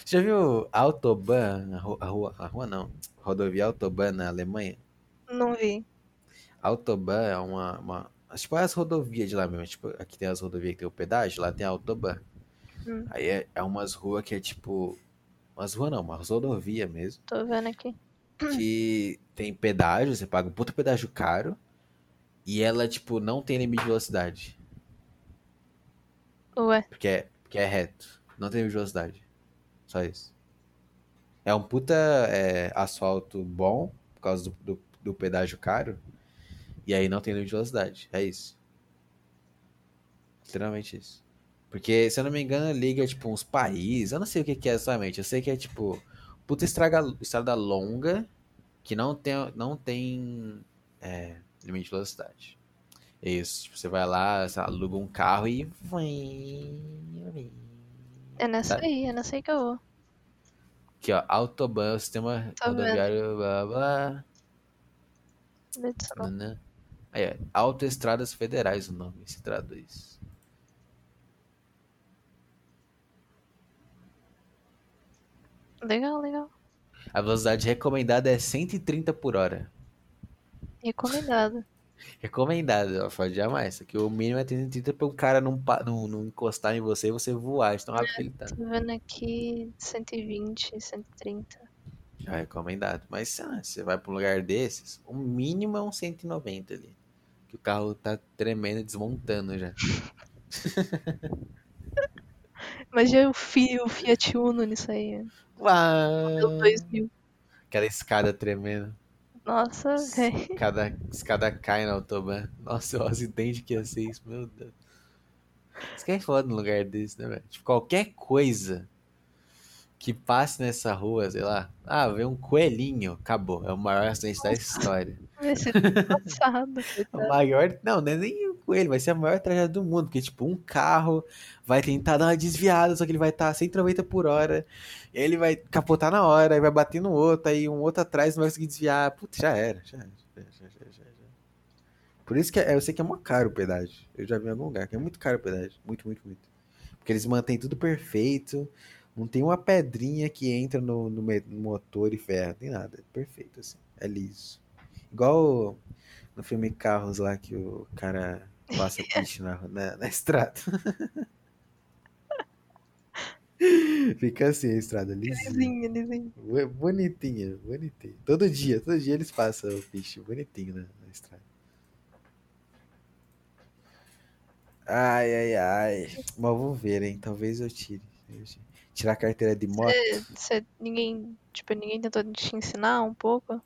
Já viu Autobahn, a rua, a rua não, rodovia Autobahn na Alemanha? Não vi. Autobahn é uma, uma. Tipo, é as rodovias de lá mesmo. Tipo, aqui tem as rodovias que tem o pedágio, lá tem a Autobahn. Hum. Aí é, é umas ruas que é tipo. Umas ruas não, umas rodovia mesmo. Tô vendo aqui. Que tem pedágio, você paga um puto pedágio caro. E ela, tipo, não tem limite de velocidade. Ué, Porque é, porque é reto. Não tem velocidade. Só isso. É um puta é, asfalto bom, por causa do, do, do pedágio caro. E aí não tem limite de velocidade. É isso. Literalmente isso. Porque, se eu não me engano, liga, tipo, uns países. Eu não sei o que, que é exatamente. Eu sei que é, tipo, puta estraga, estrada longa que não tem, não tem é, limite de velocidade. É isso. Tipo, você vai lá, você aluga um carro e. É nessa Sabe? aí, é nessa aí que eu vou. Aqui, ó. Autobahn, sistema Tô vendo. rodoviário, blá blá. Aí, ó, Autoestradas Federais o nome, se traduz. Legal, legal. A velocidade recomendada é 130 por hora. Recomendado. Recomendado, pode jamais. Só que o mínimo é 130 para um cara não, não, não encostar em você e você voar, de tão rápido que ele tá. Tô vendo aqui 120, 130. Já é recomendado. Mas sei lá, você vai pra um lugar desses, o mínimo é um 190 ali. Que o carro tá tremendo, desmontando já. Imagina o, Fi, o Fiat Uno nisso aí. Uau! Deu 2000. Aquela escada tremendo. Nossa, velho. Cada escada cai na autobahn. Nossa, o acidente que ia ser isso, meu Deus. Isso que é foda num lugar desse, né, velho? Tipo, qualquer coisa que passe nessa rua, sei lá. Ah, vê um coelhinho, acabou. É o maior acidente da história. Vai ser passado. O maior. Não, não é nem o coelho, vai ser a maior tragédia do mundo. Porque, tipo, um carro vai tentar dar uma desviada, só que ele vai estar a 190 por hora. Ele vai capotar na hora, aí vai bater no outro, aí um outro atrás não vai conseguir desviar. Putz, já era, já era. Já, já, já, já, já. Por isso que é- eu sei que é mó caro o pedágio. Eu já vi em algum lugar que é muito caro o pedágio. Muito, muito, muito. Porque eles mantêm tudo perfeito. Não tem uma pedrinha que entra no, no motor e ferra. Tem nada. É perfeito, assim. É liso. Igual no filme Carros lá que o cara passa piche na, na, na estrada. Fica assim a estrada, lisinha. Bonitinha, bonitinha. Todo dia, todo dia eles passam o piche bonitinho na, na estrada. Ai, ai, ai. Mas vamos ver, hein? Talvez eu tire. Eu tire. Tirar carteira de moto. Você, ninguém, tipo, ninguém tentou te ensinar um pouco?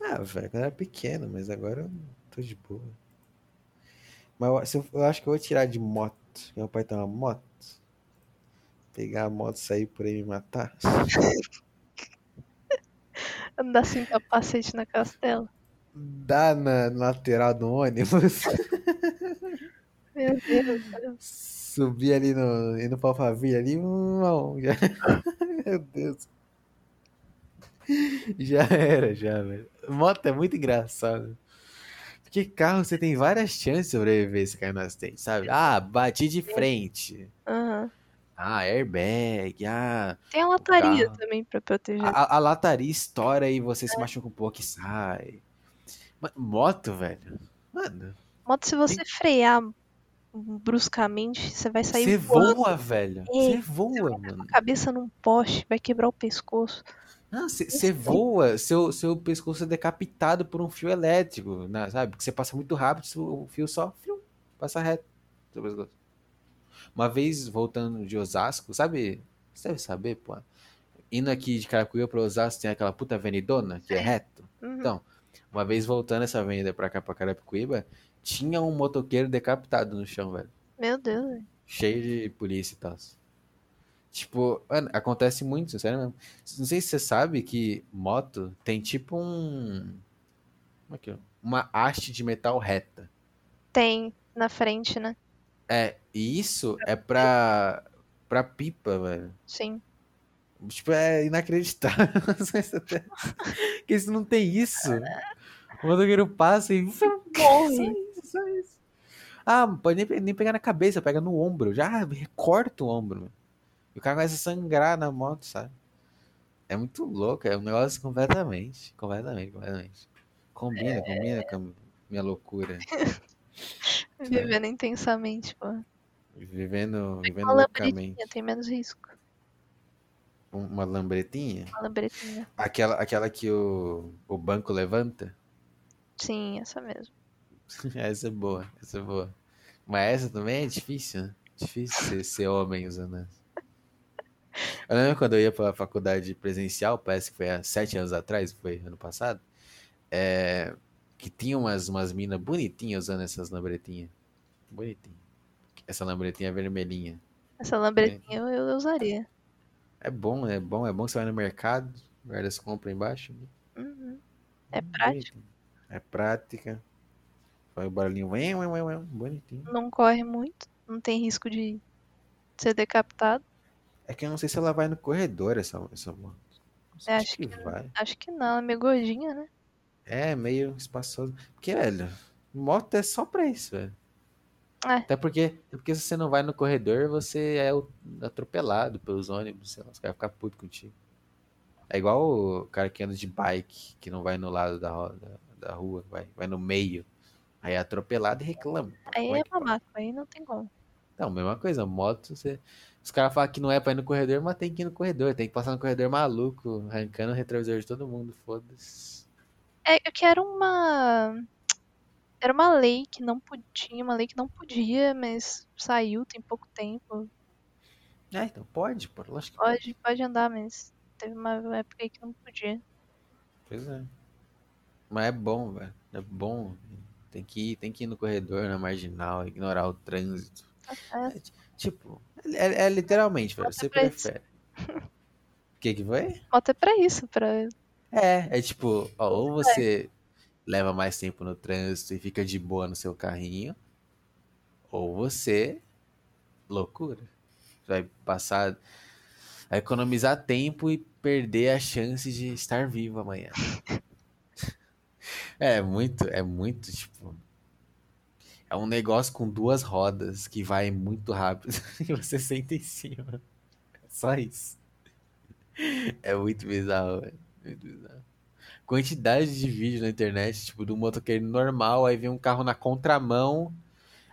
Ah, velho, quando eu era pequeno, mas agora eu tô de boa. Mas eu, eu, acho que eu vou tirar de moto. Meu pai tem uma moto. Pegar a moto e sair por aí e me matar. Andar sem capacete na castela? Dá na, na lateral do ônibus. Meu Deus. Subir ali no. indo pra Alphaville ali. Não, já, meu Deus. Já era, já, velho. Moto é muito engraçado. Porque carro você tem várias chances de sobreviver se cair no acidente, sabe? Ah, bati de frente. Aham. Ah, airbag. Ah, Tem a lataria Carro. também pra proteger. a, a lataria estoura e você se machuca um pouco e sai. Moto, velho. Mano, Moto, se você frear bruscamente, você vai sair você voando voa, velho. É, Você voa, mano. a cabeça num poste, vai quebrar o pescoço. Você voa, seu, seu pescoço é decapitado por um fio elétrico, né, sabe? Que você passa muito rápido, o fio só fiu, passa reto. seu pescoço. Uma vez voltando de Osasco, sabe? Você deve saber, pô. Indo aqui de Caracuíba pra Osasco tem aquela puta avenidona que é reto. Uhum. Então, uma vez voltando essa avenida pra cá, pra Carapicuíba, tinha um motoqueiro decapitado no chão, velho. Meu Deus, velho. Cheio de polícia e tal. Tipo, mano, acontece muito, sério mesmo. Não sei se você sabe que moto tem tipo um. Como é que é? Uma haste de metal reta. Tem na frente, né? É, e isso é pra. pra pipa, velho. Sim. Tipo, é inacreditável. Porque se não tem isso, o motoqueiro passa e. Só Morre. isso, só isso. Ah, pode nem, pe- nem pegar na cabeça, pega no ombro. Já recorta o ombro. E o cara começa a sangrar na moto, sabe? É muito louco, é um negócio completamente. Completamente, completamente. Combina, combina com a minha loucura. Vivendo intensamente, pô. Vivendo, vivendo Uma loucamente. tem menos risco. Um- Uma lambretinha? Uma lambretinha. Aquela, aquela que o, o banco levanta? Sim, essa mesmo. Essa é boa, essa é boa. Mas essa também é difícil, né? Difícil ser, ser homem usando essa. Eu lembro quando eu ia pra faculdade presencial, parece que foi há sete anos atrás, foi ano passado, é, que tinha umas, umas minas bonitinhas usando essas lambretinhas. Bonitinha. Essa lambretinha vermelhinha. Essa lambretinha eu, eu usaria. É bom, é bom, é bom que você vai no mercado, guarda as compras embaixo. Uhum. É prático. Bonitinho. É prática. Vai o barulhinho, bonitinho. Não corre muito. Não tem risco de ser decapitado. É que eu não sei se ela vai no corredor, essa, essa moto. É, Acho que que vai. Acho que não, ela é meio gordinha, né? É, meio espaçoso. Porque, velho, moto é só pra isso, velho. É. Até porque, até porque se você não vai no corredor, você é atropelado pelos ônibus, sei lá, os caras ficam putos contigo. É igual o cara que anda de bike, que não vai no lado da, ro- da, rua, vai, vai no meio. Aí é atropelado e reclama. Aí é pode? babaca, aí não tem como. Não, mesma coisa, moto, você... Os caras falam que não é pra ir no corredor, mas tem que ir no corredor. Tem que passar no corredor maluco, arrancando o retrovisor de todo mundo, foda-se. É é que era uma. Era uma lei que não podia, uma lei que não podia, mas saiu tem pouco tempo. É, então pode, pô, lógico que pode. Pode, pode andar, mas teve uma época aí que não podia. Pois é. Mas é bom, velho. É bom. Tem que ir, tem que ir no corredor, na marginal, ignorar o trânsito. Tá certo. Tipo, é, é literalmente, velho. É Você prefere. O que que foi? Moto é pra isso, pra. É, é tipo, ó, ou você leva mais tempo no trânsito e fica de boa no seu carrinho, ou você, loucura, vai passar, vai economizar tempo e perder a chance de estar vivo amanhã. É muito, é muito, tipo, é um negócio com duas rodas que vai muito rápido e você senta em cima. É só isso. É muito bizarro, velho. Muito bizarro. Quantidade de vídeo na internet, tipo, do motoqueiro normal, aí vem um carro na contramão.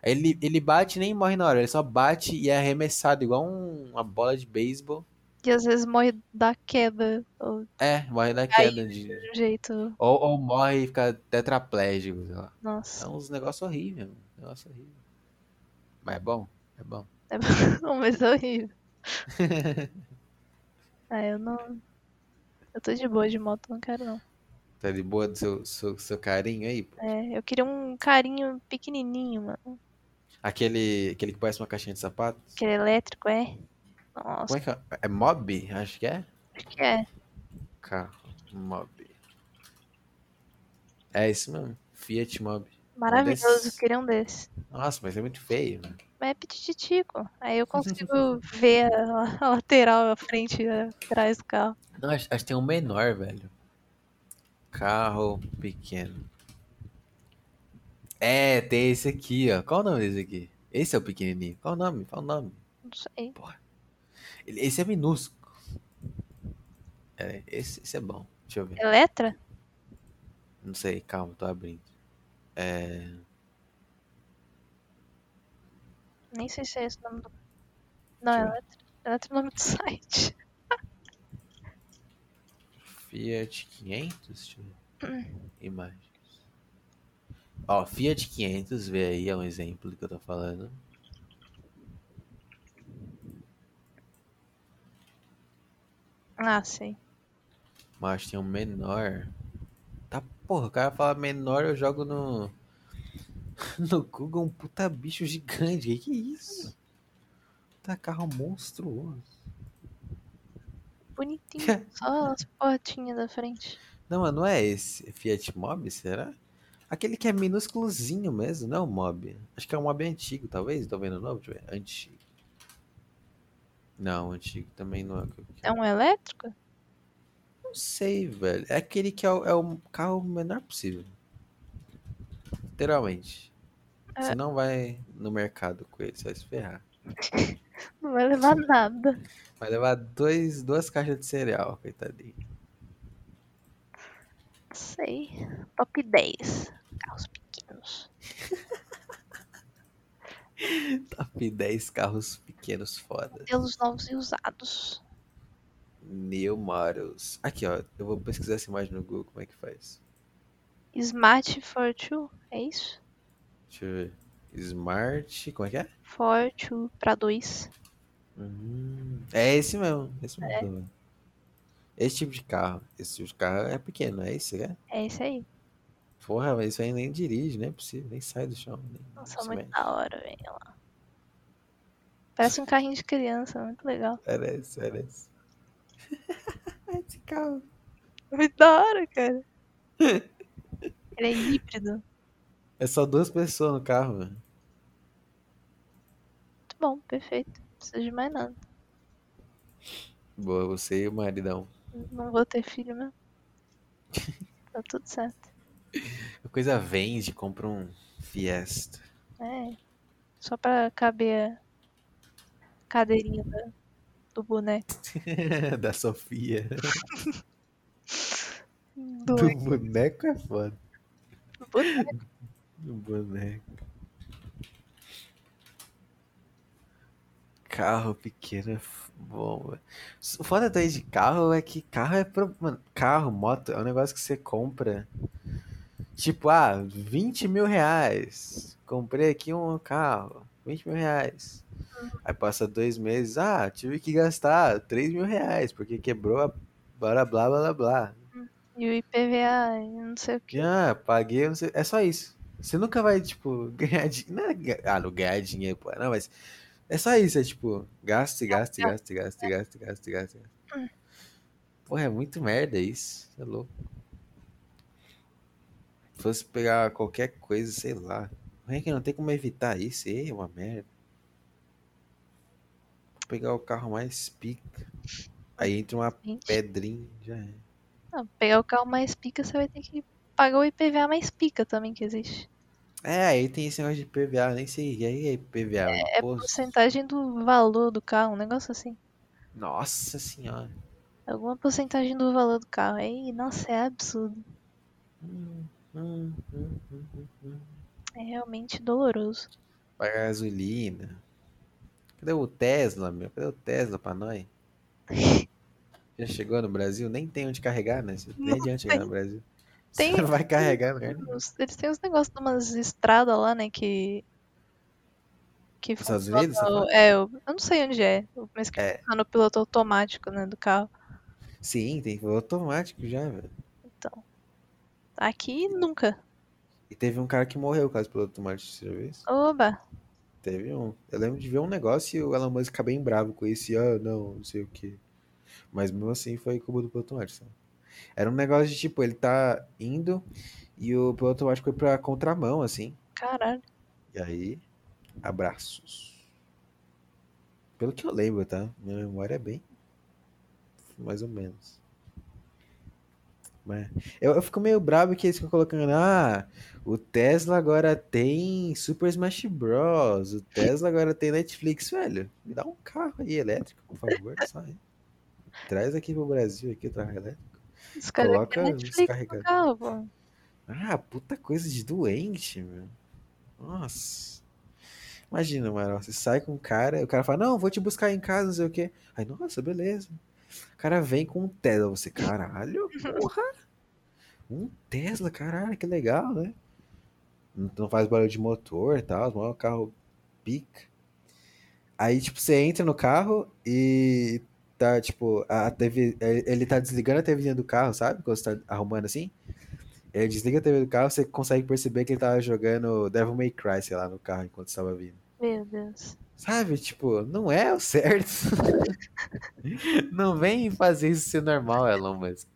Ele, ele bate e nem morre na hora, ele só bate e é arremessado igual um- uma bola de beisebol. E às vezes morre da queda, ou É, morre da queda de. de um jeito. Ou, ou morre e fica tetraplégico, sei lá. É Nossa. uns negócios horríveis, mano. Negócio horrível. Mas é bom, é bom. Não, mas é horrível. Ah, eu não. Eu tô de boa de moto, não quero não. Tá de boa do seu, seu, seu carinho aí? pô? É, eu queria um carinho pequenininho, mano. Aquele, aquele que parece uma caixinha de sapato? Aquele elétrico, é? Nossa, Como é que é? É Mob? Acho que é. acho que é. Carro Mob. É isso mesmo. Fiat Mob. Maravilhoso, desses. eu queria um desse. Nossa, mas é muito feio. né? Mas é petitico. Aí eu consigo ver a, a lateral, a frente, atrás do carro. Não, acho, acho que tem um menor, velho. Carro pequeno. É, tem esse aqui, ó. Qual o nome desse aqui? Esse é o pequenininho. Qual o nome? Qual o nome? Não sei. Ele- Esse é minúsculo. É, esse, esse é bom. Deixa eu ver. Eletra? Não sei, calma, tô abrindo. É. Nem sei se é esse o nome do. Não, Deixa eu- Eletra. Eletra é o nome do site. Fiat 500? Deixa eu ver. Imagens. Ó, Fiat 500, vê aí, é um exemplo do que eu tô falando. Ah, sei. Mas tem um menor. Tá, porra, o cara fala menor, eu jogo no. No Google um puta bicho gigante. Que que é isso? Tá carro monstruoso. Bonitinho. Só as portinhas da frente. Não, mas não é esse. Fiat Mob, será? Aquele que é minúsculozinho mesmo, não é o Mob. Acho que é um Mob antigo, talvez. Tô vendo novo? Deixa eu ver. Antigo. Não, antigo também não é. É um elétrico? Não sei, velho. É aquele que é o, é o carro menor possível. Literalmente. É. Você não vai no mercado com ele, você vai se ferrar. Não vai levar nada. Vai levar dois, duas caixas de cereal, coitadinho. Sei. Top 10. Carros pequenos. Top 10 carros pequenos foda. Modelos novos e usados. New Models. Aqui, ó. Eu vou pesquisar essa imagem no Google, como é que faz. Smart Fortwo, é isso? Deixa eu ver. Smart. Como é que é? Fortwo pra dois. Hum, é esse mesmo. Esse mesmo. Esse tipo de carro. Esse tipo de carro é pequeno, é esse, né? É isso aí. Porra, mas isso aí nem dirige, não é possível. Nem sai do chão. Nem, Nossa, muito mexe. da hora, velho. Parece um carrinho de criança, muito legal. Parece, parece. esse carro. Muito da hora, cara. Ele é híbrido. É só duas pessoas no carro, velho. Muito bom, perfeito. Não precisa de mais nada. Boa, você e o maridão. Não vou ter filho mesmo. Tá tudo certo. A coisa vende, compra um Fiesta. É. Só pra caber a cadeirinha da- do boneco. da Sofia. Do, Do boneco é foda. do boneco. Do boneco. Carro pequeno é bom. O foda daí de carro é que carro é. Pro... Mano, carro, moto, é um negócio que você compra. Tipo, ah, 20 mil reais. Comprei aqui um carro. 20 mil reais. Aí passa dois meses. Ah, tive que gastar 3 mil reais, porque quebrou a. Blá blá blá blá. E o IPVA, não sei o que. Ah, paguei, não sei. É só isso. Você nunca vai, tipo, ganhar dinheiro. Ah, não ganhar dinheiro, pô. Não, mas é só isso. É tipo, gaste, gaste, gaste, gaste, gaste, gaste, gaste. Hum. Porra, é muito merda isso. É louco. Se fosse pegar qualquer coisa, sei lá. Não é que não tem como evitar isso. É uma merda. Vou pegar o carro mais pica. Aí entra uma Gente, pedrinha, já é. não, pegar o carro mais pica, você vai ter que pagar o IPVA mais pica também que existe. É, aí tem esse negócio de PVA, nem sei. E aí, PVA? É imposto? porcentagem do valor do carro, um negócio assim. Nossa senhora. Alguma porcentagem do valor do carro. Aí, nossa, é absurdo. Hum, É realmente doloroso. Pagar gasolina. Cadê o Tesla, meu? Cadê o Tesla pra nós? Já chegou no Brasil? Nem tem onde carregar, né? Nem adianta chegar no Brasil. Tem- Você não vai carregar, né? Eles têm uns negócios de umas estradas lá, né, que... Que Estados Unidos, fala? É, eu, eu não sei onde é, mas que É. no piloto automático, né, do carro. Sim, tem voo automático já, velho. Aqui nunca. E teve um cara que morreu do piloto automático, você já viu isso? Oba! Teve um. Eu lembro de ver um negócio e o Elon Musk ficar bem bravo com isso. E, ah, não, não sei o que. Mas mesmo assim foi culpa do piloto automático. sabe? Era um negócio de tipo, ele tá indo e o piloto automático foi pra contramão, assim. Caralho. E aí, abraços. Pelo que eu lembro, tá? Minha memória é bem. Mais ou menos. Mas eu, eu fico meio bravo que eles ficam colocando. Ah, o Tesla agora tem Super Smash Bros. O Tesla agora tem Netflix. Velho, me dá um carro aí elétrico, por favor. Sai. Traz aqui pro Brasil aqui o carro elétrico. Os Coloca carregadores. carro. Ah, puta coisa de doente, meu. Nossa. Imagina, mano, você sai com um cara, o cara fala, não, vou te buscar em casa, não sei o quê. Aí, nossa, beleza. O cara vem com um Tesla, você, caralho, porra. Um Tesla, caralho, que legal, né? Não faz barulho de motor e tal, é um carro pica. Aí, tipo, você entra no carro e tá, tipo, a TV, ele tá desligando a TVzinha do carro, sabe? Quando você tá arrumando assim. Ele desliga a TV do carro, você consegue perceber que ele tava jogando Devil May Cry, sei lá, no carro enquanto estava vindo. Meu Deus. Sabe, tipo, não é o certo. não vem fazer isso ser normal, Elon Musk.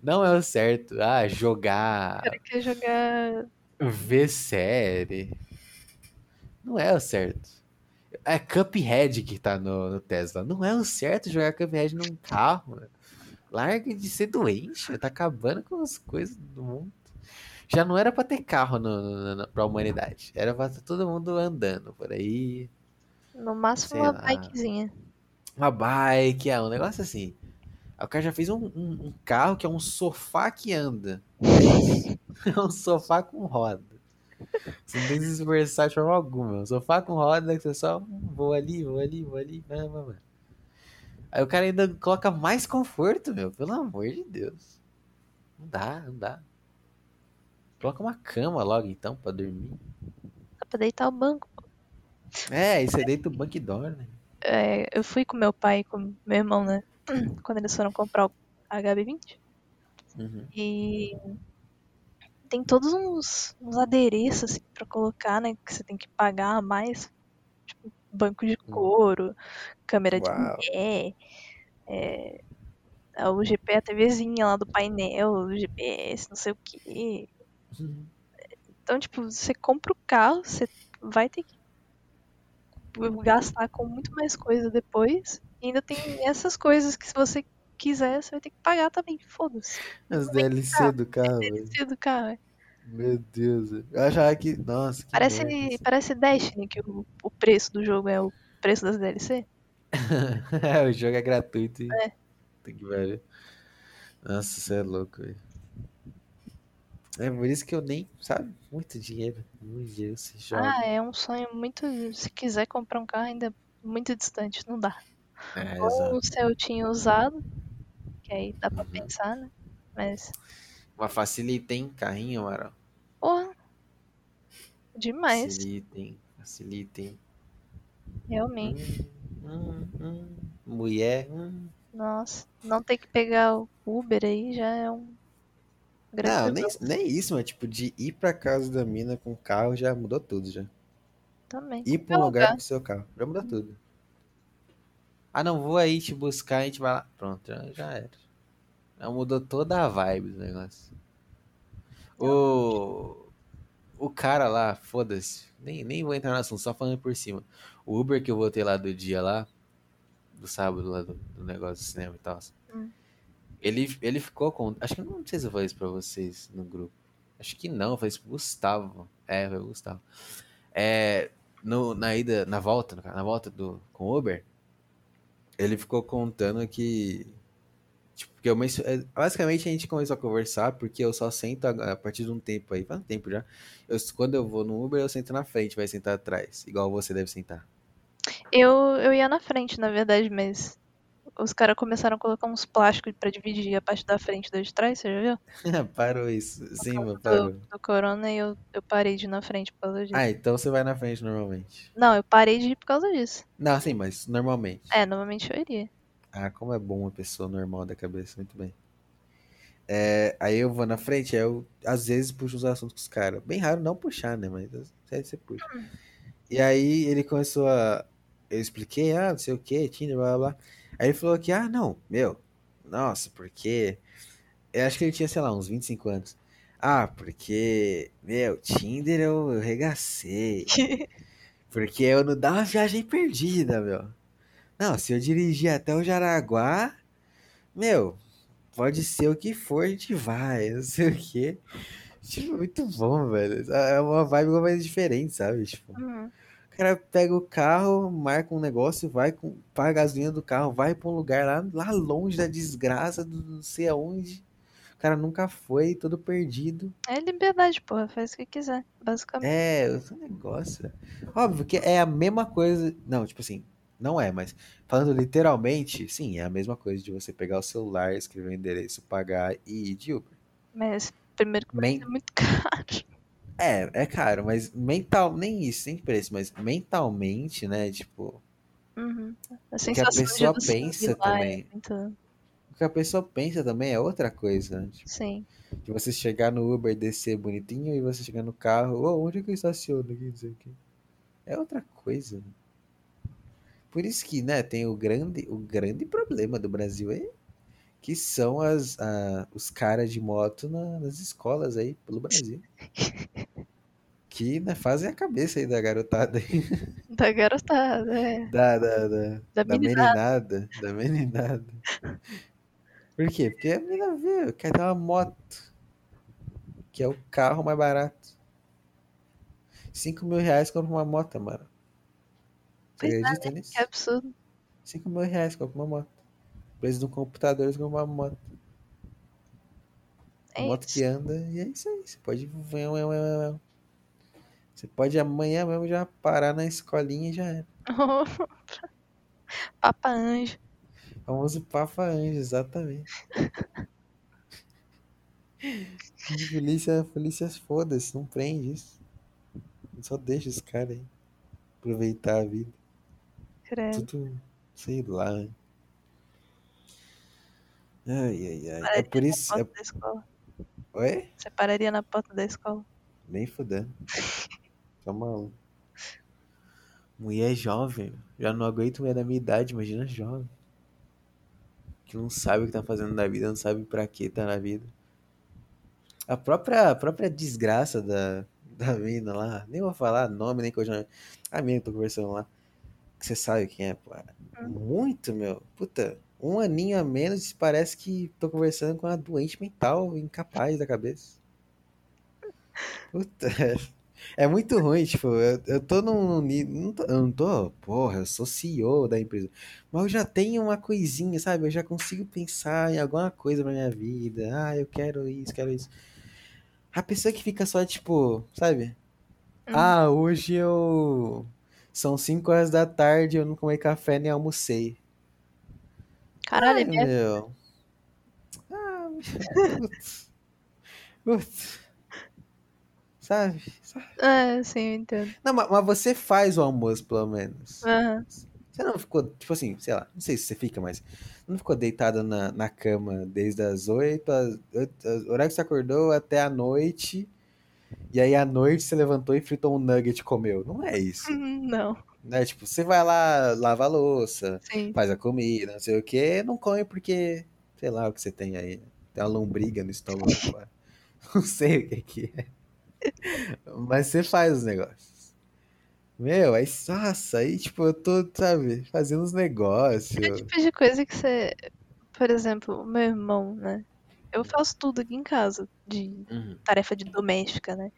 Não é o certo. Ah, O jogar, cara quer jogar. ver série. Não é o certo. É Cuphead que tá no, no Tesla. Não é o certo jogar Cuphead num carro. Larga de ser doente. Tá acabando com as coisas do mundo. Já não era pra ter carro no, no, no, pra humanidade. Era pra todo mundo andando por aí. No máximo Sei uma lá. bikezinha. Uma bike, é um negócio assim. O cara já fez um, um- um carro que é um sofá que anda. É um sofá com roda. Você não tem que se esforçar de forma alguma. Um sofá com roda que você só hum, vou ali, vou ali, vou ali. vai, vai, vai. Aí o cara ainda coloca mais conforto, meu. Pelo amor de Deus. Não dá, não dá. Coloca uma cama logo então pra dormir. Dá pra deitar o banco. É, aí você deita o banco e dorme. é, eu fui com meu pai e com meu irmão, né? Quando eles foram comprar o HB20. Uhum. E tem todos uns, uns adereços assim, pra colocar, né? Que você tem que pagar a mais. Tipo, banco de couro, câmera de mulher, é, o GP, a TVzinha lá do painel, o GPS, não sei o que. Então, tipo, você compra o carro, você vai ter que gastar com muito mais coisa depois. E ainda tem essas coisas que se você quiser, você vai ter que pagar também. Foda-se. As DLC do carro. DLC do carro. é. Meu Deus. Eu achava que. Nossa, que Parece, merda. parece Destiny, que o, o preço do jogo é o preço das DLC. É, o jogo é gratuito e. É. Tem que ver. Nossa, você é louco, velho. É por isso que eu nem, sabe? Muito dinheiro. Muito dinheiro se joga. Ah, é um sonho muito. Se quiser comprar um carro, ainda é muito distante, não dá. É, Ou exato. um Celtinha usado, que aí dá pra Uhum. pensar, né? Mas, Uma facilitem carrinho, Amaral. porra. Demais, Facilitem, facilitem. realmente. Hum, hum, hum. Mulher. hum. Nossa, não ter que pegar o Uber aí já é um. Não, nem, nem isso, mas tipo, de ir pra casa da mina com o carro já mudou tudo já. também. Ir pra um Qualquer lugar com o seu carro. Já mudou tudo. Ah, não, vou aí te buscar, a gente vai lá. Pronto, já, já era. Já mudou toda a vibe do negócio. O. O cara lá, foda-se. Nem, nem vou entrar no assunto, só falando por cima. O Uber que eu voltei lá do dia lá, do sábado lá do, do negócio do cinema e tal. Ele, ele ficou com. Acho que não sei se eu falei isso pra vocês no grupo. Acho que não, eu falei isso pro Gustavo. É, foi o Gustavo. É, no, na ida, na volta, na volta do, com o Uber, ele ficou contando que. Tipo, que eu mencio- é, basicamente a gente começou a conversar porque eu só sento a, a partir de um tempo aí, faz um tempo já. Eu, quando eu vou no Uber, eu sento na frente, vai sentar atrás, igual você deve sentar. Eu, eu ia na frente, na verdade, mas os caras começaram a colocar uns plásticos pra dividir a parte da frente da de trás, você já viu? parou isso. Sim, mano, Do, parou. do Corona e eu, eu parei de ir na frente por causa disso. Ah, então você vai na frente normalmente. Não, eu parei de ir por causa disso. Não, sim, mas normalmente. É, normalmente eu iria. Ah, como é bom uma pessoa normal da cabeça, muito bem. É, aí eu vou na frente, aí eu às vezes puxo os assuntos com os caras. Bem raro não puxar, né? Mas vezes você puxa. E aí ele começou a. Eu expliquei, ah, não sei o que, Tinder, blá blá blá. Aí ele falou que, ah, não, meu, nossa, porque. Eu acho que ele tinha, sei lá, uns 25 anos. Ah, porque, meu, Tinder eu, eu regacei. Porque eu não dava viagem perdida, meu. Não, se eu dirigir até o Jaraguá, meu, pode ser o que for, a gente vai, não sei o quê. Tipo, muito bom, velho. É uma vibe mais diferente, sabe? Tipo, Uhum. O cara pega o carro, marca um negócio, vai com, paga a gasolina do carro, vai pra um lugar lá, lá longe da desgraça, do não sei aonde. O cara nunca foi, todo perdido. É liberdade, porra. Faz o que quiser, basicamente. É, esse negócio. Óbvio que é a mesma coisa. Não, tipo assim, não é, mas falando literalmente, sim, é a mesma coisa de você pegar o celular, escrever o endereço, pagar e ir de Uber. Mas primeiro que Men- ser muito caro. É, é caro, mas mental, nem isso, nem preço, mas mentalmente, né, tipo, Uhum. A que a pessoa pensa também. É muito... o que a pessoa pensa também é outra coisa, né? Tipo, Sim. de você chegar no Uber, descer bonitinho e você chegar no carro, ô, onde é que eu estaciono sei o quê. É outra coisa. né? Por isso que, né, tem o grande, o grande problema do Brasil é que são as, a- os caras de moto na- nas escolas aí pelo Brasil. Que né, fazem a cabeça aí da garotada aí. Da garotada, é. Da, da, da, Da da meninada. meninada. Da meninada. Por quê? Porque a menina vê, quer ter uma moto. Que é o carro mais barato. 5 mil reais compra uma moto, mano. Você é, acredita nisso? Que absurdo. 5 mil reais compra uma moto. Preço de um computador, você compra uma moto. É moto que anda, e é isso aí. Você pode. Você pode amanhã mesmo já parar na escolinha e já era. Papa Anjo. Famoso Papa Anjo, exatamente. polícia, polícia foda-se, não prende isso. Só deixa os caras aí. Aproveitar a vida. Credo. Tudo, sei lá. Ai, ai, ai. É por na isso. é- porta da escola. Oi? Você pararia na porta da escola. Nem fudendo. Tá maluco. Mulher jovem, já não aguento mulher da minha idade, imagina jovem. Que não sabe o que tá fazendo da vida, não sabe pra que tá na vida. A própria, a própria desgraça da, da mina lá, nem vou falar nome, nem coisa. A mina que eu tô conversando lá, que você sabe quem é, pô. Muito, meu. Puta, um aninho a menos parece que tô conversando com uma doente mental, incapaz da cabeça. Puta, é muito ruim, tipo, eu, eu tô num. Não tô, eu não tô, porra, eu sou CEO da empresa. Mas eu já tenho uma coisinha, sabe? Eu já consigo pensar em alguma coisa pra minha vida. Ah, eu quero isso, quero isso. A pessoa que fica só, tipo, sabe? Hum. Ah, hoje eu. São 5 horas da tarde, eu não comi café nem almocei. Caralho, Ai, é meu. Ah, putz. Putz. Sabe? Sabe? É, sim, eu entendo. Não, mas, mas você faz o almoço, pelo menos. Aham. Você não ficou, tipo assim, sei lá, não sei se você fica, mas não ficou deitado na, na cama desde as 8, às, oito- o horário que você acordou até a noite, e aí à noite você levantou e fritou um nugget e comeu. Não é isso. Não, Né? Tipo, você vai lá, lava a louça, sim. faz a comida, não sei o que, não come porque, sei lá o que você tem aí. Tem uma lombriga no estômago. não sei o que que é. Mas você faz os negócios. Meu, aí, nossa, aí, tipo, eu tô, sabe, fazendo os negócios. É o tipo de coisa que você. Por exemplo, meu irmão, né? Eu faço tudo aqui em casa, de Uhum. tarefa de doméstica, né?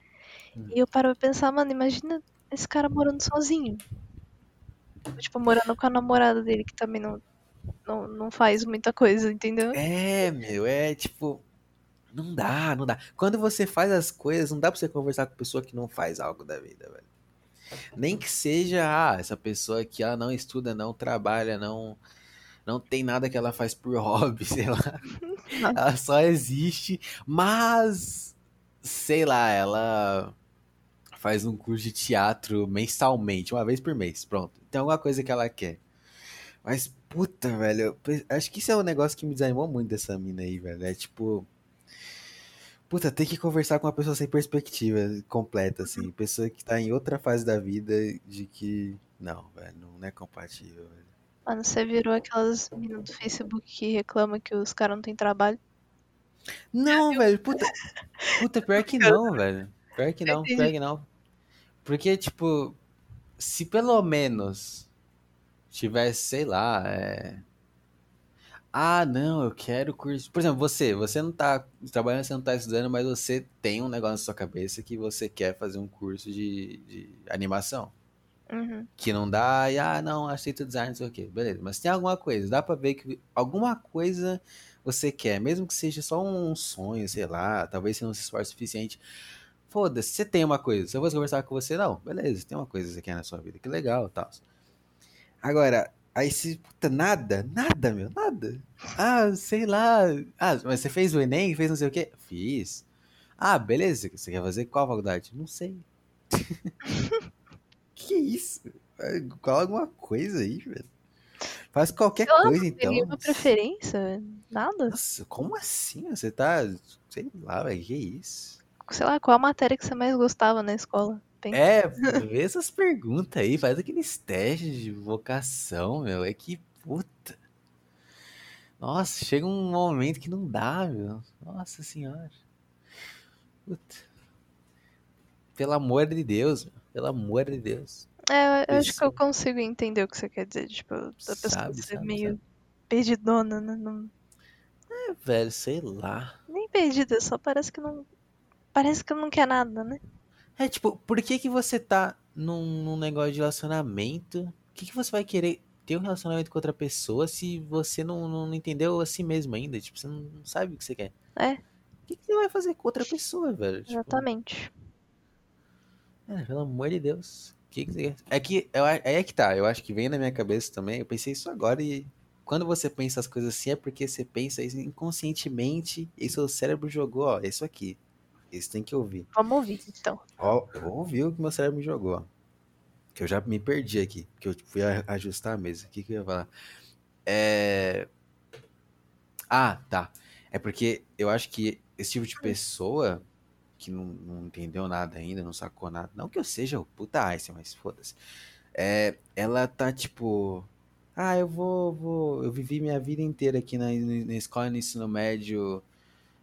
Hum. E eu paro pra pensar, mano, imagina esse cara morando sozinho. Tipo, morando com a namorada dele, que também não, não, não faz muita coisa, entendeu? É, meu, é tipo. Não dá, não dá. Quando você faz as coisas, não dá pra você conversar com pessoa que não faz algo da vida, velho. Nem que seja, ah, essa pessoa aqui, ela não estuda, não trabalha, não. Não tem nada que ela faz por hobby, sei lá. Ela só existe, mas. Sei lá, ela faz um curso de teatro mensalmente, uma vez por mês, pronto. Tem alguma coisa que ela quer. Mas, puta, velho, eu acho que isso é um negócio que me desanimou muito dessa mina aí, velho. É tipo. Puta, tem que conversar com uma pessoa sem perspectiva completa, assim. Pessoa que tá em outra fase da vida de que. Não, velho, não é compatível, velho. Mano, você virou aquelas meninas do Facebook que reclamam que os caras não têm trabalho. Não, velho, puta. Puta, pior que não, velho. Pior que não, pior que não. Porque, tipo, se pelo menos tivesse, sei lá, é. Ah, não, eu quero curso. Por exemplo, você, você não tá trabalhando, você não tá estudando, mas você tem um negócio na sua cabeça que você quer fazer um curso de, de animação. Uhum. Que não dá, e ah, não, aceito design, não sei o quê. Beleza, mas tem alguma coisa, dá pra ver que alguma coisa você quer, mesmo que seja só um sonho, sei lá, talvez você não se esforce o suficiente. Foda-se, você tem uma coisa. Se eu fosse conversar com você, não, beleza, tem uma coisa que você quer na sua vida, que legal tal. Agora, aí se. Puta, nada, nada, meu, nada. Ah, sei lá. Ah, mas você fez o Enem, fez não sei o quê? Fiz. Ah, beleza, você quer fazer qual faculdade? Não sei. que isso? Coloca alguma coisa aí, velho. Faz qualquer lá, coisa, então. nenhuma preferência? Nada? Nossa, como assim? Você tá. Sei lá, velho, que isso? Sei lá, qual a matéria que você mais gostava na escola? Pensa. É, vê essas perguntas aí, faz aqueles testes de vocação, meu. É que, puta. Nossa, chega um momento que não dá, meu. Nossa senhora. Puta. Pelo amor de Deus, meu. Pelo amor de Deus. É, eu acho que eu consigo entender o que você quer dizer. Tipo, da pessoa Sabe, ser sabe, meio sabe. perdidona, né? Não- É, velho, sei lá. Nem perdida, só parece que não. Parece que não quer nada, né? É, tipo, por que que você tá num, num negócio de relacionamento? Por que que você vai querer ter um relacionamento com outra pessoa se você não, não entendeu a si mesmo ainda? Tipo, você não sabe o que você quer. É. O que que você vai fazer com outra pessoa, velho? Tipo, Exatamente. é, pelo amor de Deus. O que que você quer? É que, eu, é que tá, eu acho que vem na minha cabeça também, eu pensei isso agora e... Quando você pensa as coisas assim, é porque você pensa isso inconscientemente e seu cérebro jogou, ó, isso aqui. Isso tem que ouvir. Vamos ouvir, então. Ó, eu vou ouvir o que meu cérebro me jogou. ó. Que eu já me perdi aqui, que eu fui a- ajustar a mesa. O que, que eu ia falar? É. Ah, tá. É porque eu acho que esse tipo de pessoa que não, não entendeu nada ainda, não sacou nada. Não que eu seja o puta Einstein, mas foda-se. É, ela tá tipo. Ah, eu vou, vou. Eu vivi minha vida inteira aqui na, na escola no ensino médio,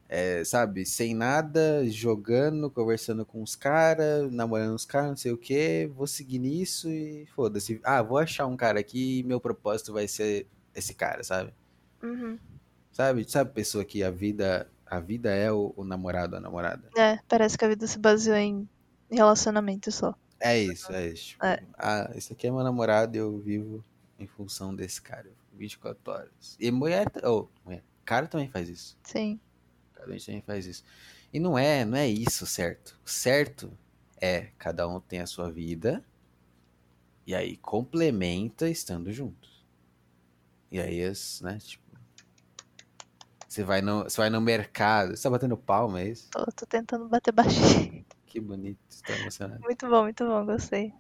é, sabe? Sem nada, jogando, conversando com os caras, namorando os caras, não sei o quê. Vou seguir nisso e foda-se. Ah, vou achar um cara aqui e meu propósito vai ser esse cara, sabe? Uhum. Sabe? Sabe pessoa que a vida, a vida é o, o namorado, a namorada? É, parece que a vida se baseou em relacionamento só. É isso, é isso. Tipo, É. Ah, esse aqui é meu namorado e eu vivo em função desse cara. 24 horas. E mulher, oh, mulher, cara também faz isso. Sim. Cada gente também faz isso. E não é, não é isso certo. Certo é cada um tem a sua vida e aí complementa estando juntos. E aí, né, tipo, você vai no, você vai no mercado, você tá batendo palma, é isso? Tô, tô tentando bater baixinho. Que bonito, você tá emocionado. Muito bom, muito bom, gostei.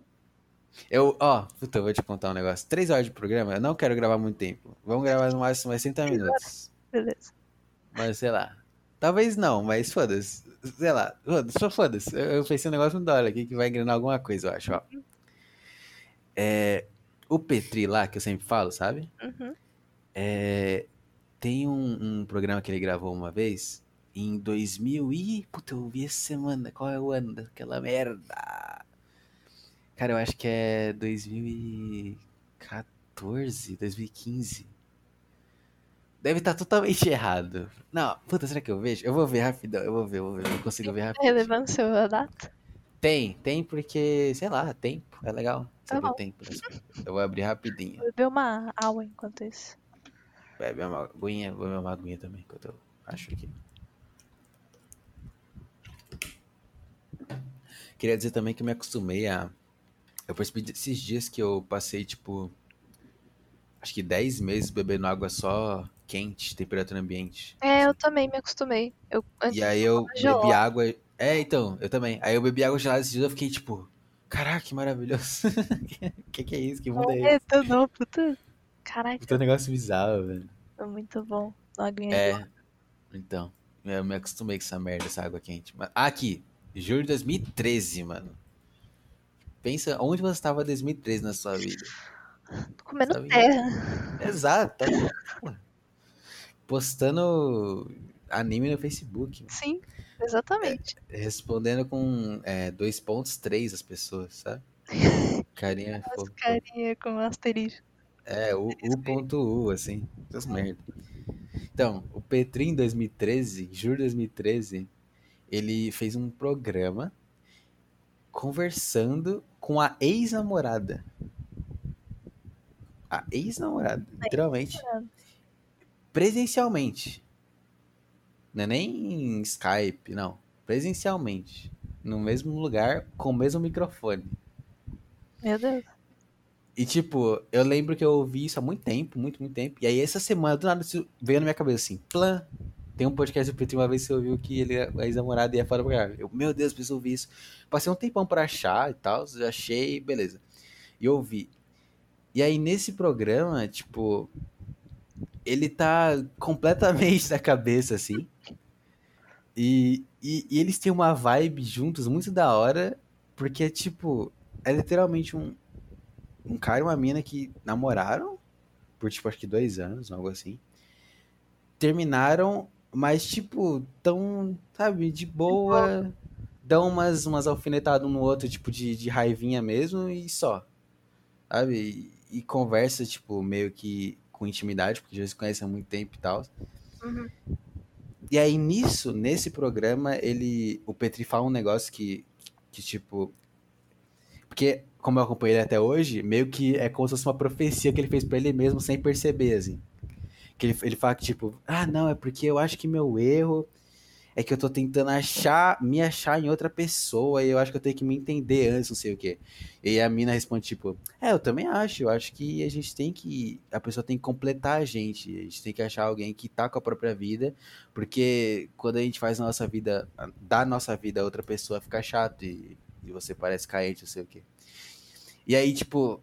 Eu, ó, puta, eu vou te contar um negócio. Três horas de programa, eu não quero gravar muito tempo. Vamos gravar no máximo mais 30 minutos. Beleza. Mas sei lá. Talvez não, mas foda-se. Sei lá, foda-se, só foda-se. Eu, eu pensei um negócio muito da hora aqui que vai engrenar alguma coisa, eu acho, ó. É, o Petri lá, que eu sempre falo, sabe? Uhum. É, tem um, um programa que ele gravou uma vez em 2000 e... Puta, eu vi essa semana. Qual é o ano daquela merda? Cara, eu acho que é 2014, 2015. Deve estar totalmente errado. Não, puta, será que eu vejo? Eu vou ver rapidão, eu vou ver, eu vou ver, eu consigo ver rapidão. relevância a data? Tem, tem porque, sei lá, tempo, é legal Tá bom. tempo. coisas. Eu vou abrir rapidinho. Vou beber uma água enquanto isso. Bebe uma aguinha, vou beber uma aguinha também, enquanto eu acho aqui. Queria dizer também que eu me acostumei a. Eu percebi esses dias que eu passei, tipo. Acho que 10 meses bebendo água só quente, temperatura ambiente. É, eu também me acostumei. Eu, E aí eu bebi água. É, então, eu também. Aí eu bebi água gelada esses dias eu fiquei tipo. Caraca, que maravilhoso. que que é isso? Que mundo é esse? É, tô não, puta. Caraca, Puta negócio bizarro, velho. é muito bom. Aguinha É. Então, eu me acostumei com essa merda, essa água quente. Ah, aqui, julho de 2013, mano. Pensa onde você estava em 2013 na sua vida. Comendo Sabe? terra. Exato. Postando anime no Facebook. Sim, exatamente. Respondendo com é, 2.3 as pessoas, sabe? Carinha As fofo. carinha com asterisco. É, o U.U, assim. Essas merda. Então, o Petri em 2013, julho de 2013, ele fez um programa conversando com a ex-namorada. A ex-namorada, literalmente. Presencialmente. Não é nem em Skype, não. Presencialmente. No mesmo lugar, com o mesmo microfone. Meu Deus. E, tipo, eu lembro que eu ouvi isso há muito tempo, muito, muito tempo. E aí, essa semana, do nada, veio na minha cabeça assim: Plan. Tem um podcast do Petri uma vez que você ouviu que ele, a ex-namorada ia fora pra cá. Eu, meu Deus, preciso ouvir isso. Passei um tempão pra achar e tal, achei, beleza. E ouvi. E aí, nesse programa, tipo, ele tá completamente da cabeça, assim. E, e, e eles têm uma vibe juntos muito da hora, porque, tipo, é literalmente um, um cara e uma mina que namoraram por, tipo, acho que dois anos, algo assim. Terminaram, mas, tipo, tão, sabe, de boa. Dão umas, umas alfinetadas um no outro, tipo, de, de raivinha mesmo e só. Sabe? E, e conversa, tipo, meio que com intimidade, porque já se conhecem há muito tempo e tal. Uhum. E aí, nisso, nesse programa, ele. O Petri fala um negócio que, que tipo. Porque, como eu acompanhei ele até hoje, meio que é como se fosse uma profecia que ele fez pra ele mesmo sem perceber, assim. Que ele, ele fala que, tipo, ah, não, é porque eu acho que meu erro é que eu tô tentando achar, me achar em outra pessoa e eu acho que eu tenho que me entender antes, não sei o quê. E a mina responde, tipo, é, eu também acho, eu acho que a gente tem que, a pessoa tem que completar a gente, a gente tem que achar alguém que tá com a própria vida, porque quando a gente faz a nossa vida, da nossa vida a outra pessoa, fica chato e, e você parece carente, não sei o quê. E aí, tipo,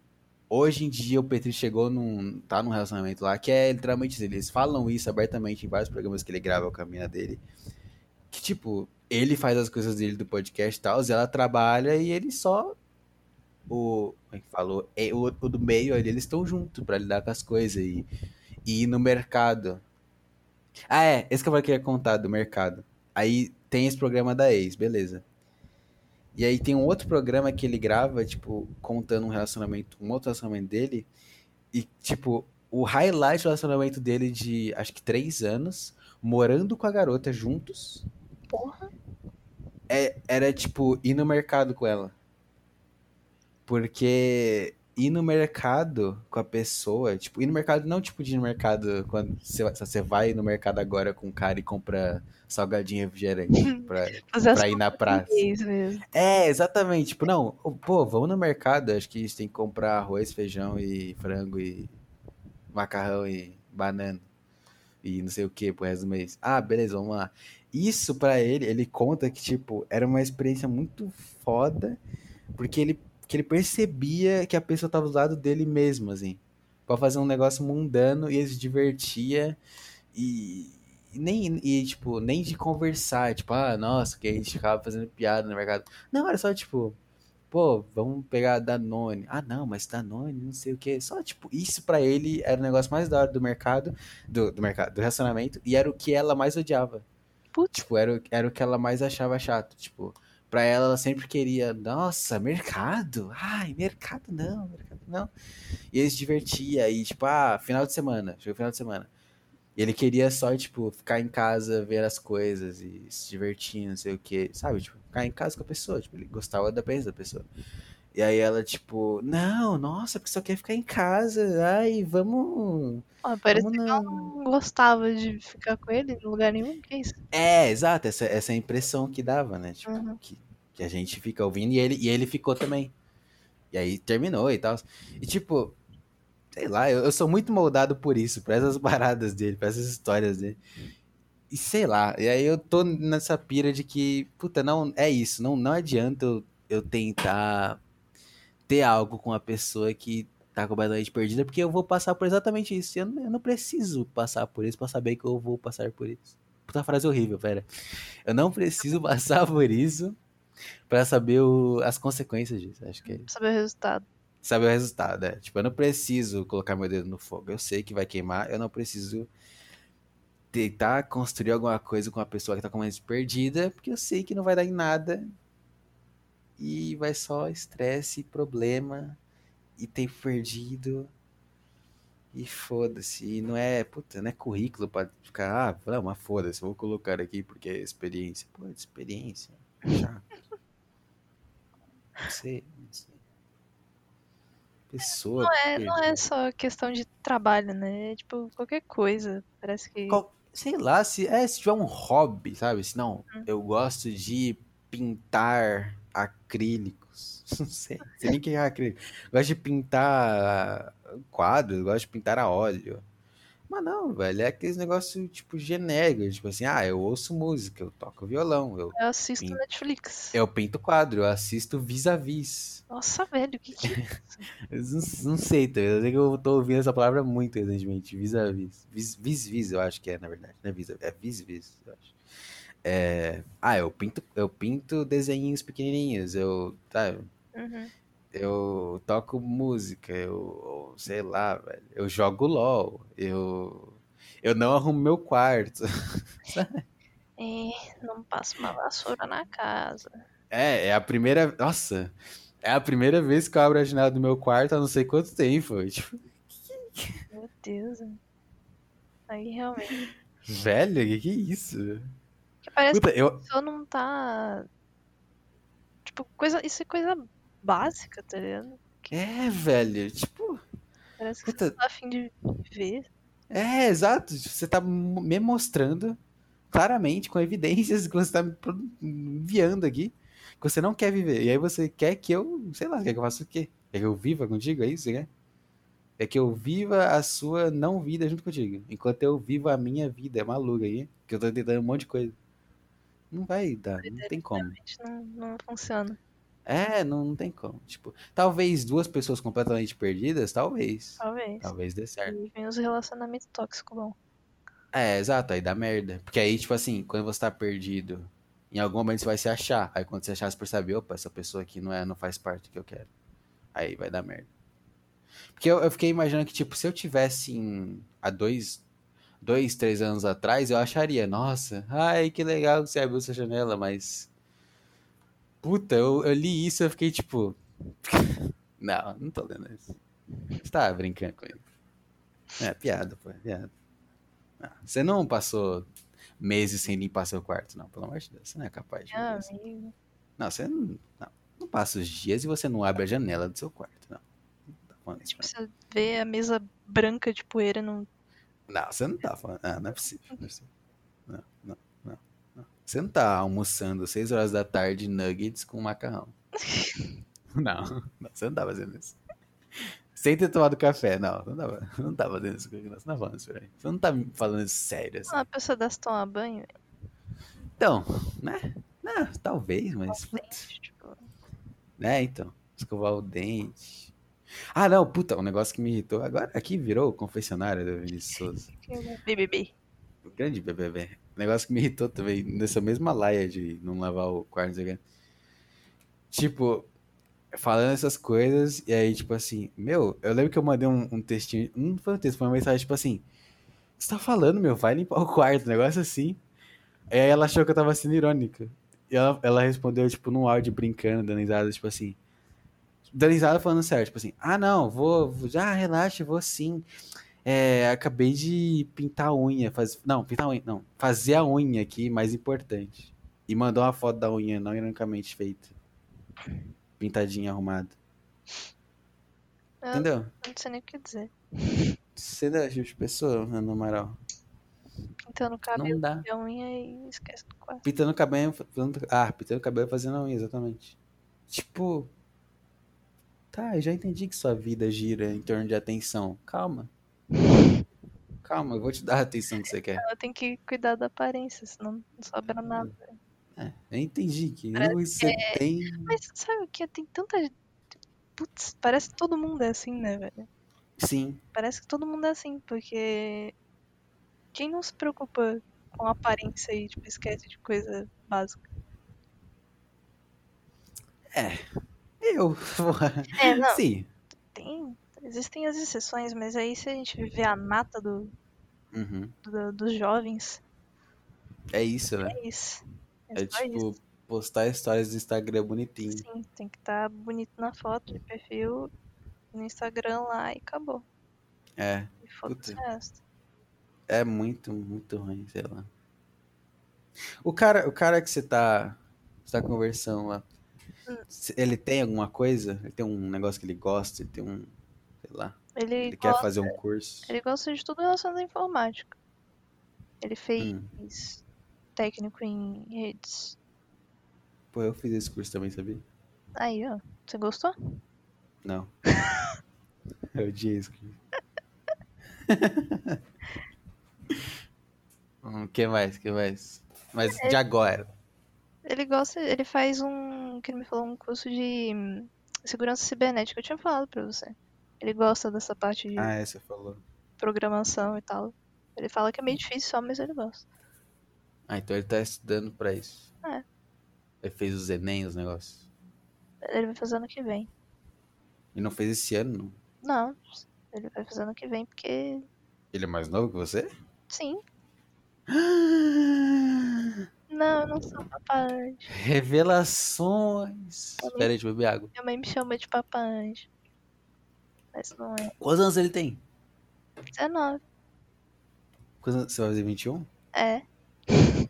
hoje em dia o Petri chegou num. tá num relacionamento lá que é literalmente eles falam isso abertamente em vários programas que ele grava com a mina dele. Que, tipo, ele faz as coisas dele do podcast e tal, e ela trabalha e ele só. O. Como é que falou? É, o, o do meio eles estão juntos pra lidar com as coisas e, e ir no mercado. Ah, é, esse que eu queria contar do mercado. Aí tem esse programa da ex, beleza. E aí tem um outro programa que ele grava, tipo, contando um relacionamento, um outro relacionamento dele. E, tipo, o highlight do relacionamento dele de acho que três anos, morando com a garota juntos. Porra. É, era tipo ir no mercado com ela. Porque ir no mercado com a pessoa, tipo, ir no mercado não tipo de ir no mercado quando você, vai no mercado agora com o cara e compra salgadinho refrigerante pra, pra ir na praça. É, exatamente. Tipo, não, pô, vamos no mercado, acho que a gente tem que comprar arroz, feijão e frango e macarrão e banana e não sei o que pro resto do mês. Ah, beleza, vamos lá. Isso pra ele, ele conta que, tipo, era uma experiência muito foda, porque ele, que ele percebia que a pessoa tava do lado dele mesmo, assim. Pra fazer um negócio mundano e ele se divertia e, nem, e, tipo, nem de conversar, tipo, ah, nossa, que a gente ficava fazendo piada no mercado. Não, era só, tipo, pô, vamos pegar Danone. Ah, não, mas Danone, não sei o que. Só, tipo, isso pra ele era o negócio mais da hora do mercado, do, do mercado, do relacionamento, e era o que ela mais odiava. Tipo, era, era o que ela mais achava chato. Tipo, pra ela, ela sempre queria, nossa, mercado? Ai, mercado não, mercado não. E ele se divertia, e tipo, ah, final de semana, chegou final de semana. E ele queria só, tipo, ficar em casa, ver as coisas e se divertir, não sei o que, sabe? Tipo, ficar em casa com a pessoa, tipo, ele gostava da presença da pessoa. E aí ela, tipo, não, nossa, porque só quer ficar em casa, ai, vamos... Ó, parece vamos que ela não gostava de ficar com ele em lugar nenhum. Que isso? É, exato, essa, essa é a impressão que dava, né? Tipo, Uhum. que, que a gente fica ouvindo e ele, e ele ficou também. E aí terminou e tal. E tipo, sei lá, eu, eu sou muito moldado por isso, por essas paradas dele, por essas histórias dele. E sei lá, e aí eu tô nessa pira de que, puta, não, é isso, não, não adianta eu, eu tentar ter algo com a pessoa que tá completamente perdida, porque eu vou passar por exatamente isso. Eu, não- eu não preciso passar por isso pra saber que eu vou passar por isso. Puta frase horrível, pera. Eu não preciso passar por isso pra saber o- as consequências disso. Acho que é saber o resultado. saber o resultado, é. Tipo, eu não preciso colocar meu dedo no fogo. Eu sei que vai queimar, eu não preciso tentar construir alguma coisa com uma pessoa que tá completamente perdida, porque eu sei que não vai dar em nada. E vai só estresse, problema, e tempo perdido. E foda-se. E não é, puta, não é currículo pra ficar, ah, mas foda-se, vou colocar aqui porque é experiência. Pô, experiência. Chato. Não sei, não sei. Pessoa. Não é, não é só questão de trabalho, né? É tipo qualquer coisa. Parece que. Qual- sei lá, se, é, se tiver um hobby, sabe? Se não, Hum. eu gosto de pintar acrílicos. Não sei, não sei nem o que é acrílico. Gosto de pintar quadros, gosto de pintar a óleo. Mas não, velho, é aqueles negócios, tipo, genéricos. Tipo assim, ah, eu ouço música, eu toco violão, eu, Eu assisto Sim. Netflix. eu pinto quadro, eu assisto vis-a-vis. Nossa, velho, o que que é isso? Não, não sei, tá? eu sei que eu tô ouvindo essa palavra muito recentemente, vis-a-vis. Vis- Vis-vis, eu acho que é, na verdade. Não é vis é vis-vis, eu acho. É, Ah, eu pinto, eu pinto desenhinhos pequenininhos, eu, tá, Uhum. eu toco música, eu, sei lá, velho, eu jogo LOL, eu, eu não arrumo meu quarto. É, não passo uma vassoura na casa. É, é a primeira, nossa, é a primeira vez que eu abro a janela do meu quarto há não sei quanto tempo, tipo, Meu Deus. Aí realmente. velho, que que é isso? Que parece Puta, eu, que a pessoa não tá. Tipo, coisa. Isso é coisa básica, tá ligado? É, velho, tipo, Parece que puta, você tá afim de viver. é, exato, você tá me mostrando claramente, com evidências que você tá me enviando aqui, que você não quer viver, e aí você quer que eu, sei lá, quer que eu faça o quê? Quer que eu viva contigo, é isso, né? É que eu viva a sua não vida junto contigo, enquanto eu vivo a minha vida, é maluco aí, que eu tô tentando um monte de coisa. Não vai dar, não tem como. Não, não funciona. É, não, não tem como. Tipo, talvez duas pessoas completamente perdidas, talvez. Talvez. Talvez dê certo. E vem os relacionamentos tóxicos, bom. É, exato, aí dá merda. Porque aí, tipo assim, quando você tá perdido, em algum momento você vai se achar. Aí quando você achar, você percebe, opa, essa pessoa aqui não, é, não faz parte do que eu quero. Aí vai dar merda. Porque eu, eu fiquei imaginando que, tipo, se eu tivesse em, há dois, dois, três anos atrás, eu acharia, nossa, ai, que legal que você abriu essa janela, mas. Puta, eu, eu li isso e eu fiquei tipo. não, não tô lendo isso. Você tá brincando com ele. É, piada, pô, é piada. Não, você não passou meses sem limpar seu quarto, não, pelo amor de Deus. Você não é capaz de. Ah, amigo. Não, você não, não, não passa os dias e você não abre a janela do seu quarto, não. Não tá falando isso, Tipo, você vê a mesa branca de poeira não. Não, você não tá falando. Ah, não é possível. Não, é possível. não, não, não, não. Você não tá almoçando 6 horas da tarde nuggets com macarrão. Não, não, você não tá fazendo isso. Sem ter tomado café, não. Não tá, não tá fazendo isso. Não, você não tá falando isso pra mim. Você não tá falando isso sério, assim. Ah, a pessoa dessa tomar banho, Então, né? Não, talvez, mas. putz, Tipo, né, então. Escovar o dente. Ah, não, puta, um negócio que me irritou. Agora aqui virou o confessionário do Vinícius Souza. BBB. O grande BBB. Um negócio que me irritou também, nessa mesma laia de não lavar o quarto, não o. Tipo, falando essas coisas, e aí, tipo assim, meu, eu lembro que eu mandei um, um textinho, não foi um texto, foi uma mensagem, tipo assim, o que você tá falando, meu? Vai limpar o quarto, um negócio assim. Aí ela achou que eu tava sendo irônica. E ela, ela respondeu, tipo, num áudio brincando, dando risada, tipo assim. Dando risada falando sério, tipo assim, ah não, vou, vou já relaxa, vou sim. É, acabei de pintar a unha, faz, não, pintar a unha, não, fazer a unha aqui, mais importante. E mandou uma foto da unha não ironicamente feita. Pintadinha, arrumada. Eu Entendeu? não sei nem o que dizer. Você dá tipo de pessoa, Ana Amaral. Pintando o cabelo, Não dá. a unha e esquece do quarto. Pintando o cabelo, fazendo- ah, pintando o cabelo e fazendo a unha, exatamente. Tipo, tá, eu já entendi que sua vida gira em torno de atenção. Calma. Calma, eu vou te dar a atenção que você quer. Ela tem que cuidar da aparência, senão não sobra nada. É, eu entendi que Parece você tem. Mas sabe o que? Tem tanta. Putz, parece que todo mundo é assim, né, velho? Sim, Parece que todo mundo é assim, porque. Quem não se preocupa com a aparência e, tipo, esquece de coisa básica? Eu. É, não. Sim. Tem. Existem as exceções, mas aí se a gente vê a nata do, Uhum. do- dos jovens, É isso, né? é isso. É, É tipo, isso. postar histórias do Instagram bonitinho. Sim, tem que estar bonito na foto de perfil, no Instagram lá e acabou. É. E foda-se o Puta. resto. É muito, muito ruim, sei lá. O cara, o cara que você tá, você tá conversando lá, ele tem alguma coisa? Ele tem um negócio que ele gosta? Ele tem um, sei lá, Ele, ele quer gosta, fazer um curso? ele gosta de tudo relacionado à informática. Ele fez Hum. técnico em redes. Pô, eu fiz esse curso também, sabia? Aí, ó. Você gostou? Não. Eu odiei esse curso. Hum, O que mais? O que mais? Mas de agora. Ele gosta, ele faz um, que ele me falou, um curso de hum, segurança cibernética. Eu tinha falado pra você. Ele gosta dessa parte de Ah, é, você falou. programação e tal. Ele fala que é meio difícil só, mas ele gosta. Ah, então ele tá estudando pra isso. É. Ele fez os Enem, os negócios. Ele vai fazer ano que vem. E não fez esse ano, não. Não, ele vai fazer ano que vem porque. Ele é mais novo que você? Sim. Não, eu não sou papai anjo. Revelações. Também. Pera aí, deixa eu beber água. Minha mãe me chama de papai anjo. Mas não é. Quantos anos ele tem? 19. Quantos? Você vai fazer 21? É.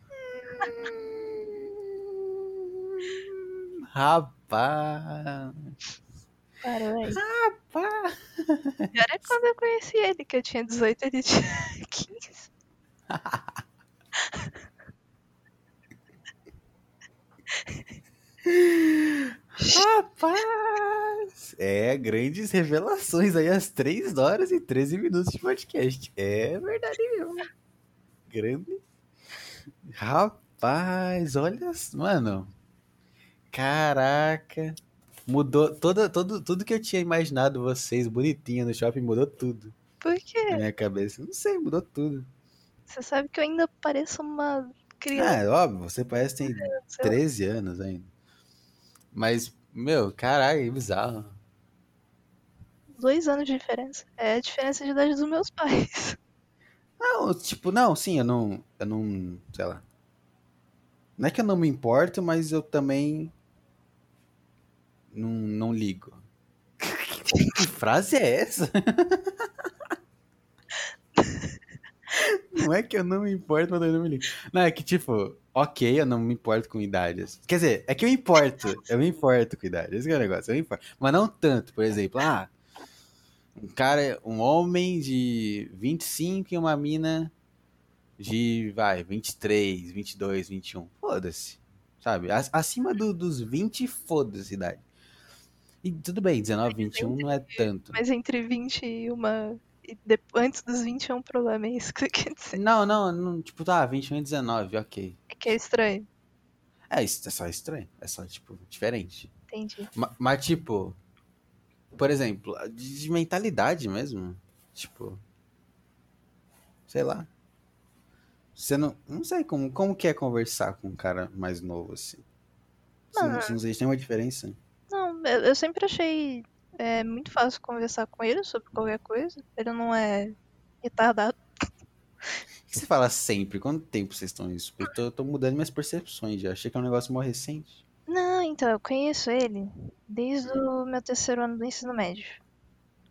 Rapaz. Parou aí. Rapaz. Pior é quando eu conheci ele, que eu tinha 18 e ele tinha 15. Rapaz! É, grandes revelações aí, às 3 horas e 13 minutos de podcast. É verdade mesmo. Grande. Rapaz, olha. Mano. Caraca. Mudou toda, todo, tudo que eu tinha imaginado vocês bonitinho no shopping, mudou tudo Por na quê? minha cabeça. Não sei, mudou tudo. Você sabe que eu ainda pareço uma criança. Ah, é óbvio, você parece que tem sei lá. 13 anos ainda. Mas, meu, caralho, bizarro. Dois anos de diferença. É a diferença de idade dos meus pais. Não, tipo, não, sim, eu não. Eu não. Sei lá. Não é que eu não me importo, mas eu também. Não, não ligo. Que frase é essa? Não é que eu não me importo, mas eu não me ligo. Não, é que tipo, ok, eu não me importo com idades. Quer dizer, é que eu importo. Eu me importo com idade. Esse é o negócio, eu me importo. Mas não tanto, por exemplo, ah, um cara, um homem de 25 e uma mina de, vai, 23, 22, 21. Foda-se. Sabe? Ac- Acima do- dos 20, foda-se a idade. E tudo bem, 19, 21 não é tanto. Mas entre 20 e uma. De- Antes dos 20 é um problema, é isso que você quer dizer. Não, não, não, tipo, tá, 21 e 19, ok. É que é estranho. É, é só estranho. É só, tipo, diferente. Entendi. Ma- Mas, tipo, por exemplo, de, de mentalidade mesmo. Tipo, sei lá. Você não. Não sei como, como que é conversar com um cara mais novo assim. Você não, Não, você não sente nenhuma diferença? Não, eu, eu sempre achei é, muito fácil conversar com ele sobre qualquer coisa. Ele não é retardado. Por que você fala sempre? Quanto tempo vocês estão nisso? Eu tô, tô mudando minhas percepções já. Achei que é um negócio mó recente. Não, então, eu conheço ele desde o meu terceiro ano do ensino médio.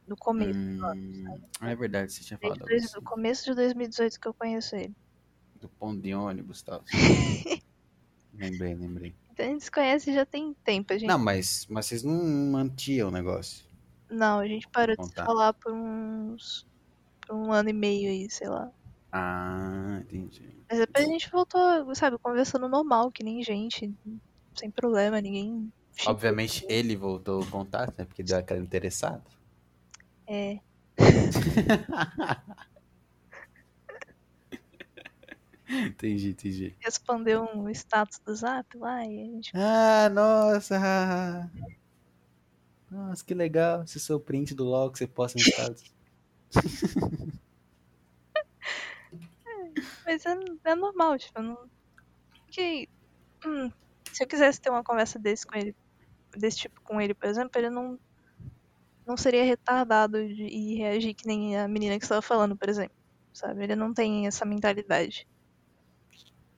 Do começo. Hum, ah, é verdade, você tinha Desde falado disso. do começo de 2018 que eu conheço ele. Do ponto de ônibus e tal. lembrei, lembrei. A gente se conhece já tem tempo. A gente... Não, mas, mas vocês não mantinham o negócio. Não, a gente parou de se falar por uns. por um ano e meio aí, sei lá. Ah, entendi. Mas depois a gente voltou, sabe, conversando normal, que nem gente, sem problema, ninguém. Obviamente ele voltou o contato, né? Porque deu aquela interessada. É. entendi, entendi. Respondeu um status do zap lá e a gente. Ah, nossa! Nossa, que legal esse seu print do LOL que você posta no status. Mas é, é normal, tipo, não. Que. hum, se eu quisesse ter uma conversa desse com ele, desse tipo com ele, por exemplo, ele não. Não seria retardado de, e reagir que nem a menina que você estava falando, por exemplo. Sabe? Ele não tem essa mentalidade.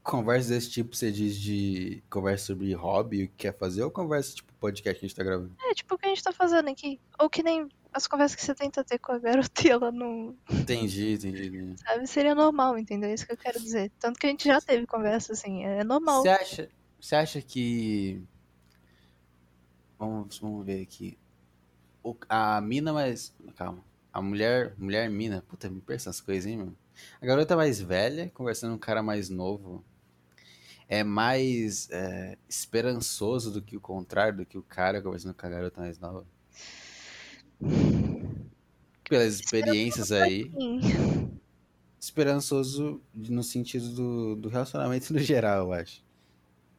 Conversa desse tipo, você diz de conversa sobre hobby, o que quer fazer, ou conversa tipo podcast que a gente tá gravando? É tipo o que a gente tá fazendo aqui. Ou que nem as conversas que você tenta ter com a garota e ela não. Entendi, entendi. Sabe? Seria normal, entendeu? É isso que eu quero dizer. Tanto que a gente já teve conversa assim. É normal. Você acha, você acha que. Vamos, vamos ver aqui. O- a mina mais. Calma. A mulher. Mulher mina. Puta, me perca essas coisas, hein, mano? A garota mais velha, conversando com um cara mais novo. É mais é, esperançoso do que o contrário, do que o cara conversando com a garota mais nova. Pelas experiências aí. Sim. Esperançoso no sentido do, do relacionamento no geral, eu acho.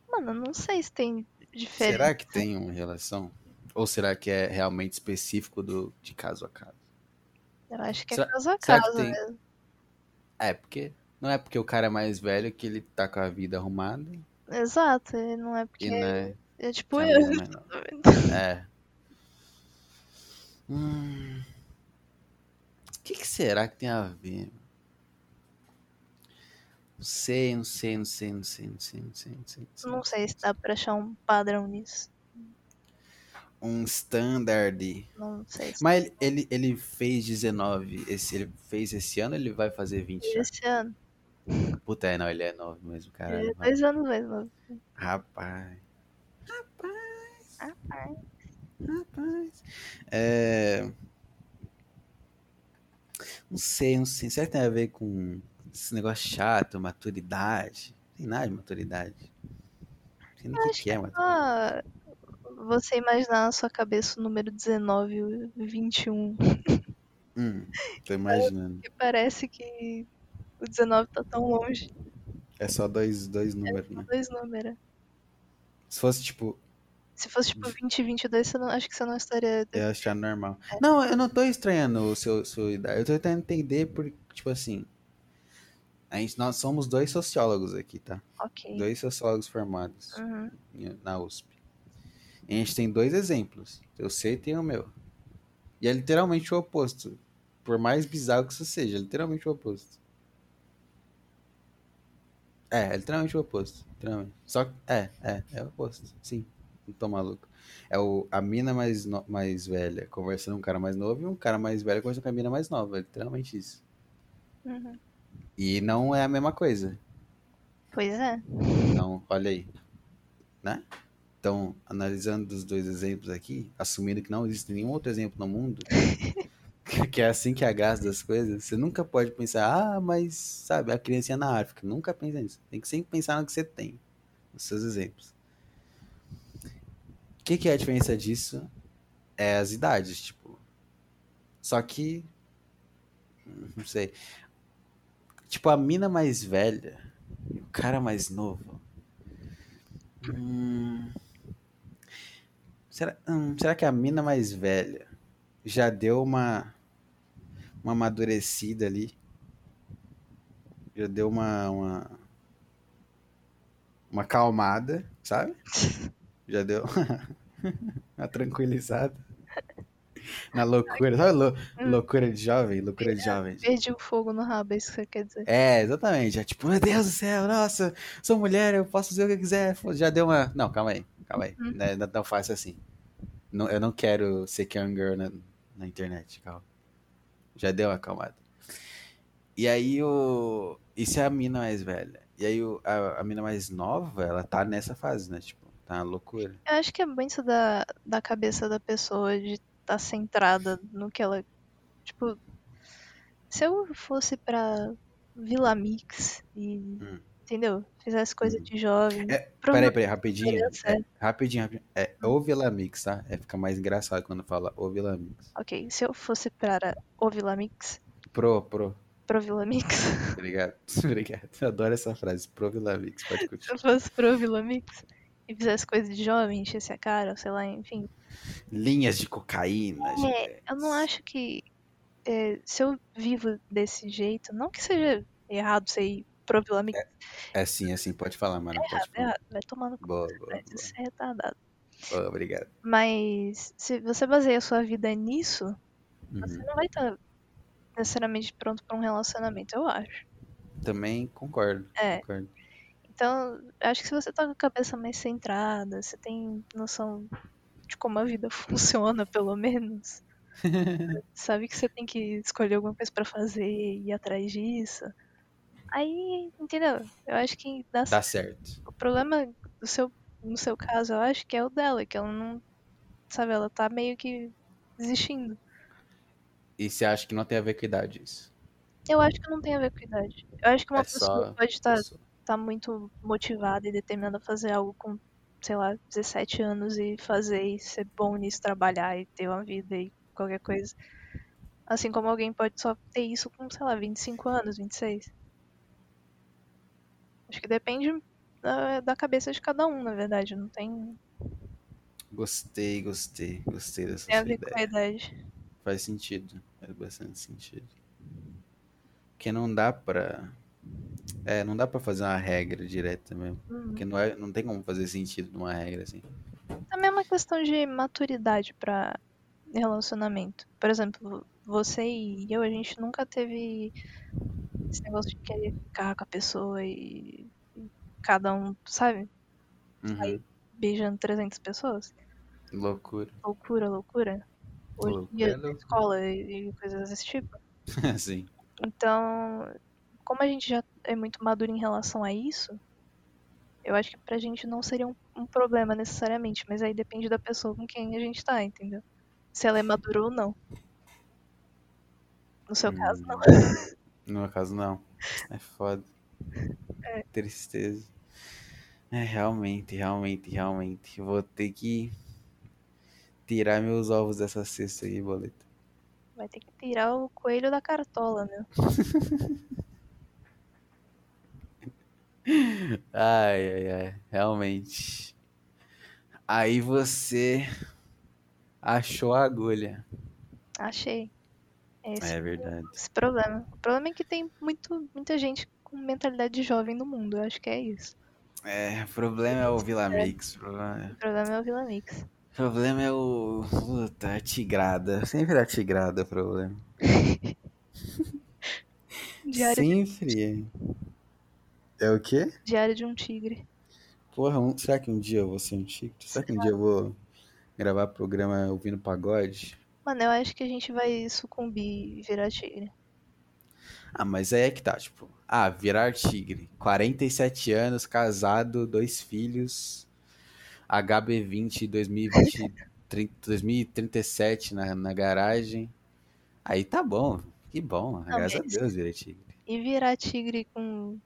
Mano, não sei se tem diferença. Será que tem uma relação? Ou será que é realmente específico do, de caso a caso? Eu acho que é Será- caso a caso mesmo. É, porque não é porque o cara é mais velho que ele tá com a vida arrumada Exato, e não é porque. não é É tipo a eu. mina é. É. Hum. O que, que será que tem a ver? Não sei, não sei, não sei, não sei, não sei, não sei, não sei. Não sei. Não sei se dá pra achar um padrão nisso. Um standard. Não sei se Mas ele, ele, ele fez 19, esse, ele fez esse ano ele vai fazer 20 já? esse ano. Puta, é, não, ele é novo mesmo, Ele caralho. é dois anos mais novo. Rapaz. Rapaz. Rapaz. É... Não sei, não sei. Será que tem a ver com esse negócio chato, maturidade? Não tem nada de maturidade. Não sei nem o que, que é maturidade. Ah, você imaginar na sua cabeça o número 19 e o 21. Hum, tô imaginando. Que parece que o 19 tá tão longe. É só dois, dois números, né? Dois números. Se fosse tipo Se fosse tipo 2022, você não, acho que você não estaria. Eu achar normal. Não, eu não tô estranhando o seu, sua idade. Eu tô tentando entender por, tipo assim. A gente, nós somos dois sociólogos aqui, tá? Ok. Dois sociólogos formados Uhum. na USP. E a gente tem dois exemplos. Eu sei e tem o meu. E é literalmente o oposto. Por mais bizarro que isso seja, é literalmente o oposto. É, é literalmente o oposto. Literalmente. Só que. É, é, é o oposto. Sim. Não tô maluco. É o, a mina mais, no- mais velha conversando com um cara mais novo e um cara mais velho conversando com a mina mais nova. É literalmente isso. Uhum. E não é a mesma coisa. Pois é. Então, olha aí. Né? Então, analisando os dois exemplos aqui, assumindo que não existe nenhum outro exemplo no mundo, que é assim que é a das coisas, você nunca pode pensar, ah, mas, sabe, a criancinha na África. Nunca pensa nisso. Tem que sempre pensar no que você tem, nos seus exemplos. O que, que é a diferença disso? É as idades, tipo. Só que. Não sei. Tipo, a mina mais velha e o cara mais novo. Hum, será, hum, será que a mina mais velha já deu uma, uma amadurecida ali? Já deu uma, uma, uma calmada, sabe? Já deu uma tranquilizada. Na loucura, sabe? lou- loucura de jovem? Loucura de jovem. Perdi o fogo no rabo, é isso que você quer dizer. É, exatamente. É tipo, meu Deus do céu, nossa, sou mulher, eu posso fazer o que eu quiser. Já deu uma. Não, calma aí, calma aí. Uhum. Não é não tão fácil assim. Não, eu não quero ser Cam Girl na, na internet, calma. Já deu uma acalmada. E aí o. Isso é a mina mais velha. E aí o, a, a mina mais nova, ela tá nessa fase, né? Tipo, tá uma loucura. Eu acho que é muito da, da cabeça da pessoa de estar centrada no que ela. Tipo, se eu fosse pra Vila Mix e. Hum. Entendeu? Fizesse coisa Hum. de jovem. É, Peraí, peraí, rapidinho. É, rapidinho, rapidinho. É o Vila Mix, tá? É, fica mais engraçado quando fala o Vila Mix. Ok, se eu fosse para o Vila Mix. Pro, pro. Pro Vila Mix. Obrigado, obrigado. Eu adoro essa frase. Pro Vila Mix, pode se continuar. eu fosse pro Vila Mix e fizesse coisa de jovem, enchesse a cara, sei lá, enfim. Linhas de cocaína. É, eu não acho que é, se eu vivo desse jeito, não que seja errado você ir pro Vila Mix. É sim, é sim, pode falar, mano. É Pode errado, é falar. errado. Vai cu. Boa, boa, boa. Isso é retardado. Boa, obrigado. Mas se você baseia a sua vida nisso, você Uhum. não vai estar necessariamente pronto pra um relacionamento, eu acho. Também concordo, É. concordo. Então, acho que se você tá com a cabeça mais centrada, você tem noção de como a vida funciona, pelo menos. Sabe que você tem que escolher alguma coisa pra fazer e ir atrás disso. Aí, entendeu? Eu acho que dá Dá certo. O problema do seu, no seu caso, eu acho que é o dela, que ela não. Sabe, ela tá meio que desistindo. E você acha que não tem a ver com idade isso? Eu acho que não tem a ver com idade. Eu acho que uma É pessoa pode estar é só- tá muito motivada e determinada a fazer algo com, sei lá, 17 anos e fazer e ser bom nisso, trabalhar e ter uma vida e qualquer coisa. Assim como alguém pode só ter isso com, sei lá, 25 anos, 26. Acho que depende da, da cabeça de cada um, na verdade. Não tem, Gostei, gostei, gostei dessa tem a ver com a ideia. idade. Faz sentido, faz bastante sentido. Porque não dá pra. É, não dá pra fazer uma regra direta mesmo. Uhum. Porque não, é, não tem como fazer sentido numa regra assim. Também é uma questão de maturidade pra relacionamento. Por exemplo, você e eu, a gente nunca teve esse negócio de querer ficar com a pessoa e, e cada um, sabe, Uhum. Aí- beijando 300 pessoas. Loucura. Loucura, loucura. Hoje em Loucura dia, é loucura. escola e, e coisas desse tipo. Sim. Então, como a gente já é muito maduro em relação a isso, eu acho que pra gente não seria um, um problema necessariamente, mas aí depende da pessoa com quem a gente tá, entendeu? Se ela é madura ou não. No seu caso, não. No meu caso, não. É foda. Tristeza. É, realmente, realmente, realmente. Vou ter que tirar meus ovos dessa cesta aí, boleta. Vai ter que tirar o coelho da cartola, né? Ai, ai, ai. Realmente. Aí você achou a agulha. Achei. É esse, É verdade. esse problema. O problema é que tem muito, muita gente com mentalidade de jovem no mundo. Eu acho que é isso. É, o problema é o Vila Mix. O problema, O problema é o Vila Mix. o problema é o. Puta, a tigrada. Sempre a tigrada é o problema. Diário, de, Sempre. É o quê? diário de um tigre. Porra, um- será que um dia eu vou ser um tigre? Será que um dia eu vou gravar programa ouvindo pagode? Mano, eu acho que a gente vai sucumbir e virar tigre. Ah, mas aí é que tá, tipo, ah, virar tigre. 47 anos, casado, dois filhos, HB20 2020, 30 2037 na, na garagem. Aí tá bom, que bom, graças a mas- Deus virei tigre. E virar tigre com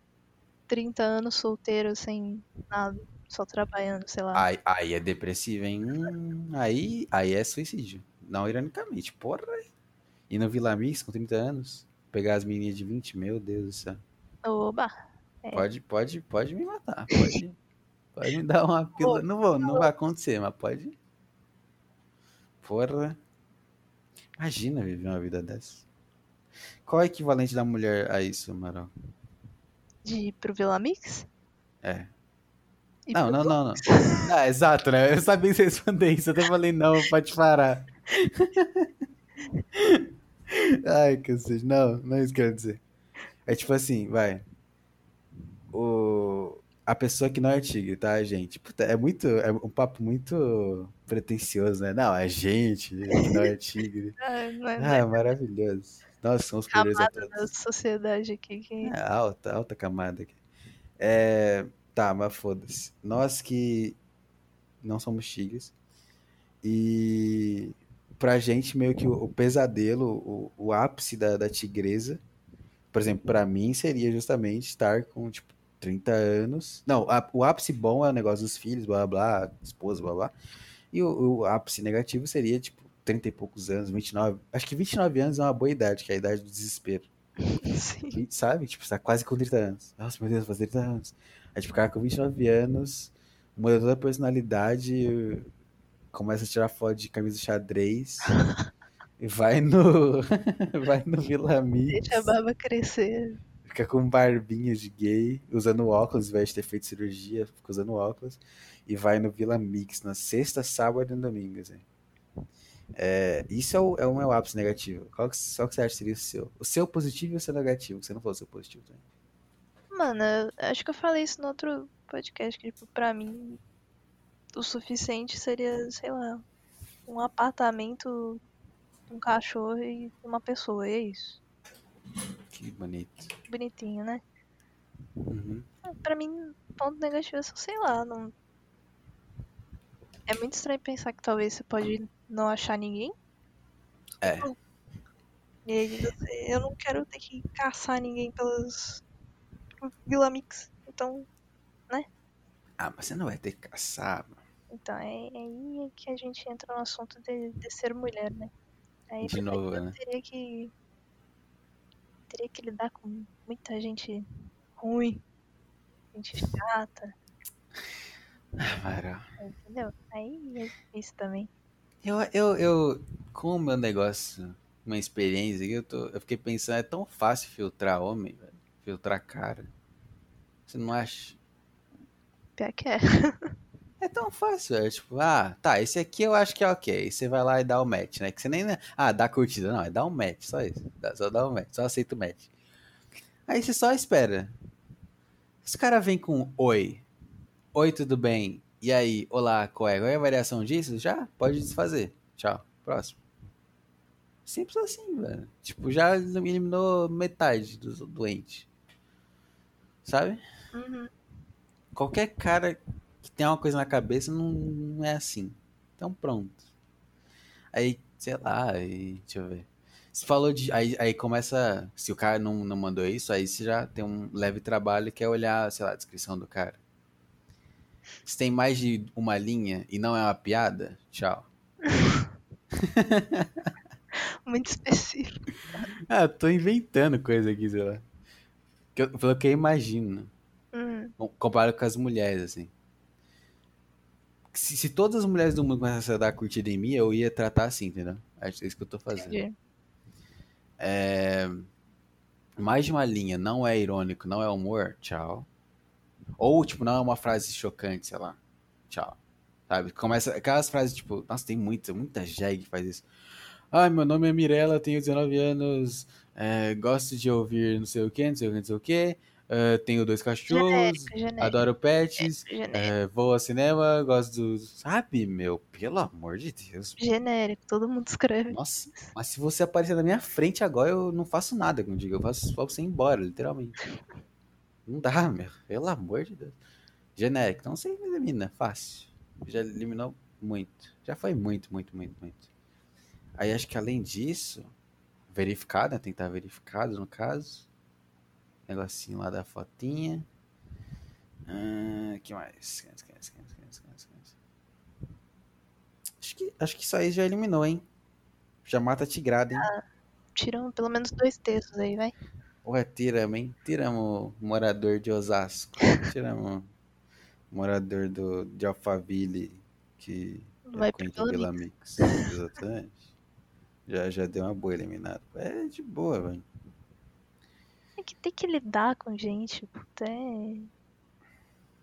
30 anos solteiro, sem nada, só trabalhando, sei lá. Aí, aí é depressivo, hein? Hum, aí, aí é suicídio. Não, ironicamente, porra. E no Vila Mix com 30 anos, pegar as meninas de 20, meu Deus do céu. Oba! É. Pode, pode, pode me matar. Pode, pode me dar uma pílula. Não, vou, não vai acontecer, mas pode. Porra. Imagina viver uma vida dessa. Qual é o equivalente da mulher a isso, Amaral? De ir pro Vila Mix? É. Não, não, Vila não, não. Ah, exato, né? Eu sabia que você ia responder isso. Eu até falei, não, pode parar. Ai, cacete. Não, não é isso que eu quero dizer. É tipo assim, vai. O... A pessoa que não é tigre, tá, gente? Puta, é muito. É um papo muito pretencioso, né? Não, a gente que não é tigre. Ah, não é, não Ah, é maravilhoso. Nós somos poderes a camada todos. da sociedade aqui que. É alta, alta camada aqui. É, tá, mas foda-se. Nós que não somos tigres. E pra gente, meio que o, o pesadelo, o, o ápice da, da tigresa, por exemplo, pra mim seria justamente estar com, tipo, 30 anos. Não, a- o ápice bom é o negócio dos filhos, blá blá, blá esposa, blá blá. E o, o ápice negativo seria, tipo, 30 e poucos anos, 29. Acho que 29 anos é uma boa idade, que é a idade do desespero. Sim. E, sabe? Tipo, você tá quase com 30 anos. Nossa, meu Deus, faz 30 anos. Aí, tipo, o cara com 29 anos, muda toda a personalidade, começa a tirar foto de camisa xadrez, e vai no. vai no Vila Mix, Deixa a barba crescer. fica com barbinha de gay, usando óculos, ao invés de ter feito cirurgia, fica usando óculos, e vai no Vila Mix na sexta, sábado e domingo, assim. É, isso é o, é o meu ápice negativo. Qual que, qual que você acha que seria o seu? O seu positivo e o seu negativo, você não falou o seu positivo também. Mano, eu acho que eu falei isso no outro podcast, que, tipo, pra mim, o suficiente seria, sei lá, um apartamento, um cachorro e uma pessoa, e é isso. Que bonito. Bonitinho, né? Uhum. Ah, Pra mim, ponto negativo é só, sei lá, não... É muito estranho pensar que talvez você pode não achar ninguém. É. E aí você, eu não quero ter que caçar ninguém pelas Vila Mix. Então, Ah, mas você não vai ter que caçar. mano. Então é, é aí que a gente entra no assunto de, de ser mulher, né? Aí De novo, né? teria que teria que lidar com muita gente ruim, gente chata, Ah, Mara. entendeu? Aí é isso também. Eu, eu, eu, com o meu negócio, uma experiência eu, tô, eu fiquei pensando, é tão fácil filtrar homem, velho. Filtrar cara. Você não acha? Pior que é. É tão fácil, é tipo, ah, tá, esse aqui eu acho que é ok. Você vai lá e dá o match, né? Que você nem. Ah, dá curtida, não, é dar um match, só isso. Dá- Só dá um match, só aceita o match. Aí você só espera. Se o cara vem com oi, oi, tudo bem? E aí, olá, qual é? Qual é a variação disso? Já? Pode desfazer. Tchau. Próximo. Simples assim, velho. Tipo, já eliminou metade dos doentes. Sabe? Uhum. Qualquer cara que tem uma coisa na cabeça não, não é assim. Então pronto. Aí, sei lá, aí, deixa eu ver. Você falou de. Aí, aí começa. Se o cara não, não mandou isso, aí você já tem um leve trabalho que é olhar, sei lá, a descrição do cara. Se tem mais de uma linha e não é uma piada, tchau. Muito específico. Ah, eu tô inventando coisa aqui, sei lá. Que eu- Pelo que eu imagino. Uhum. Com- Comparo com as mulheres, assim. Se, se todas as mulheres do mundo começassem a dar curtida em mim, eu ia tratar assim, entendeu? É isso que eu tô fazendo. É, mais de uma linha, não é irônico, não é humor, tchau. Ou, tipo, não é uma frase chocante, sei lá, tchau. Sabe? Começa aquelas frases, tipo, nossa, tem muita, muita jegue que faz isso. Ai, meu nome é Mirella, tenho 19 anos, é, gosto de ouvir não sei o que, não sei o que, não sei o que. Tenho dois cachorros, Genérico, genérico. adoro pets, Genérico. é, vou ao cinema, gosto do. Sabe, meu, pelo amor de Deus. Genérico, todo mundo escreve. Nossa, mas se você aparecer na minha frente agora, eu não faço nada contigo. Eu faço só você ir embora, literalmente. Não dá, meu. Pelo amor de Deus. Genérico, então você elimina, fácil. Já eliminou muito. Já foi muito, muito, muito, muito. Aí acho que além disso, verificado, né? Tem que estar verificado no caso. Negocinho lá da fotinha. Ah, que mais? Acho que, acho que isso aí já eliminou, hein? Já mata tigrada, hein? Tiram pelo menos dois textos aí, vai. Ué, tiramos, hein? Tiramos o morador de Osasco. Tiramos o morador do, de Alphaville, que Vai é pro contra Vila Vila Mix. Exatamente. Já, já deu uma boa eliminada. É de boa, velho. Que tem que lidar com gente, puta, é...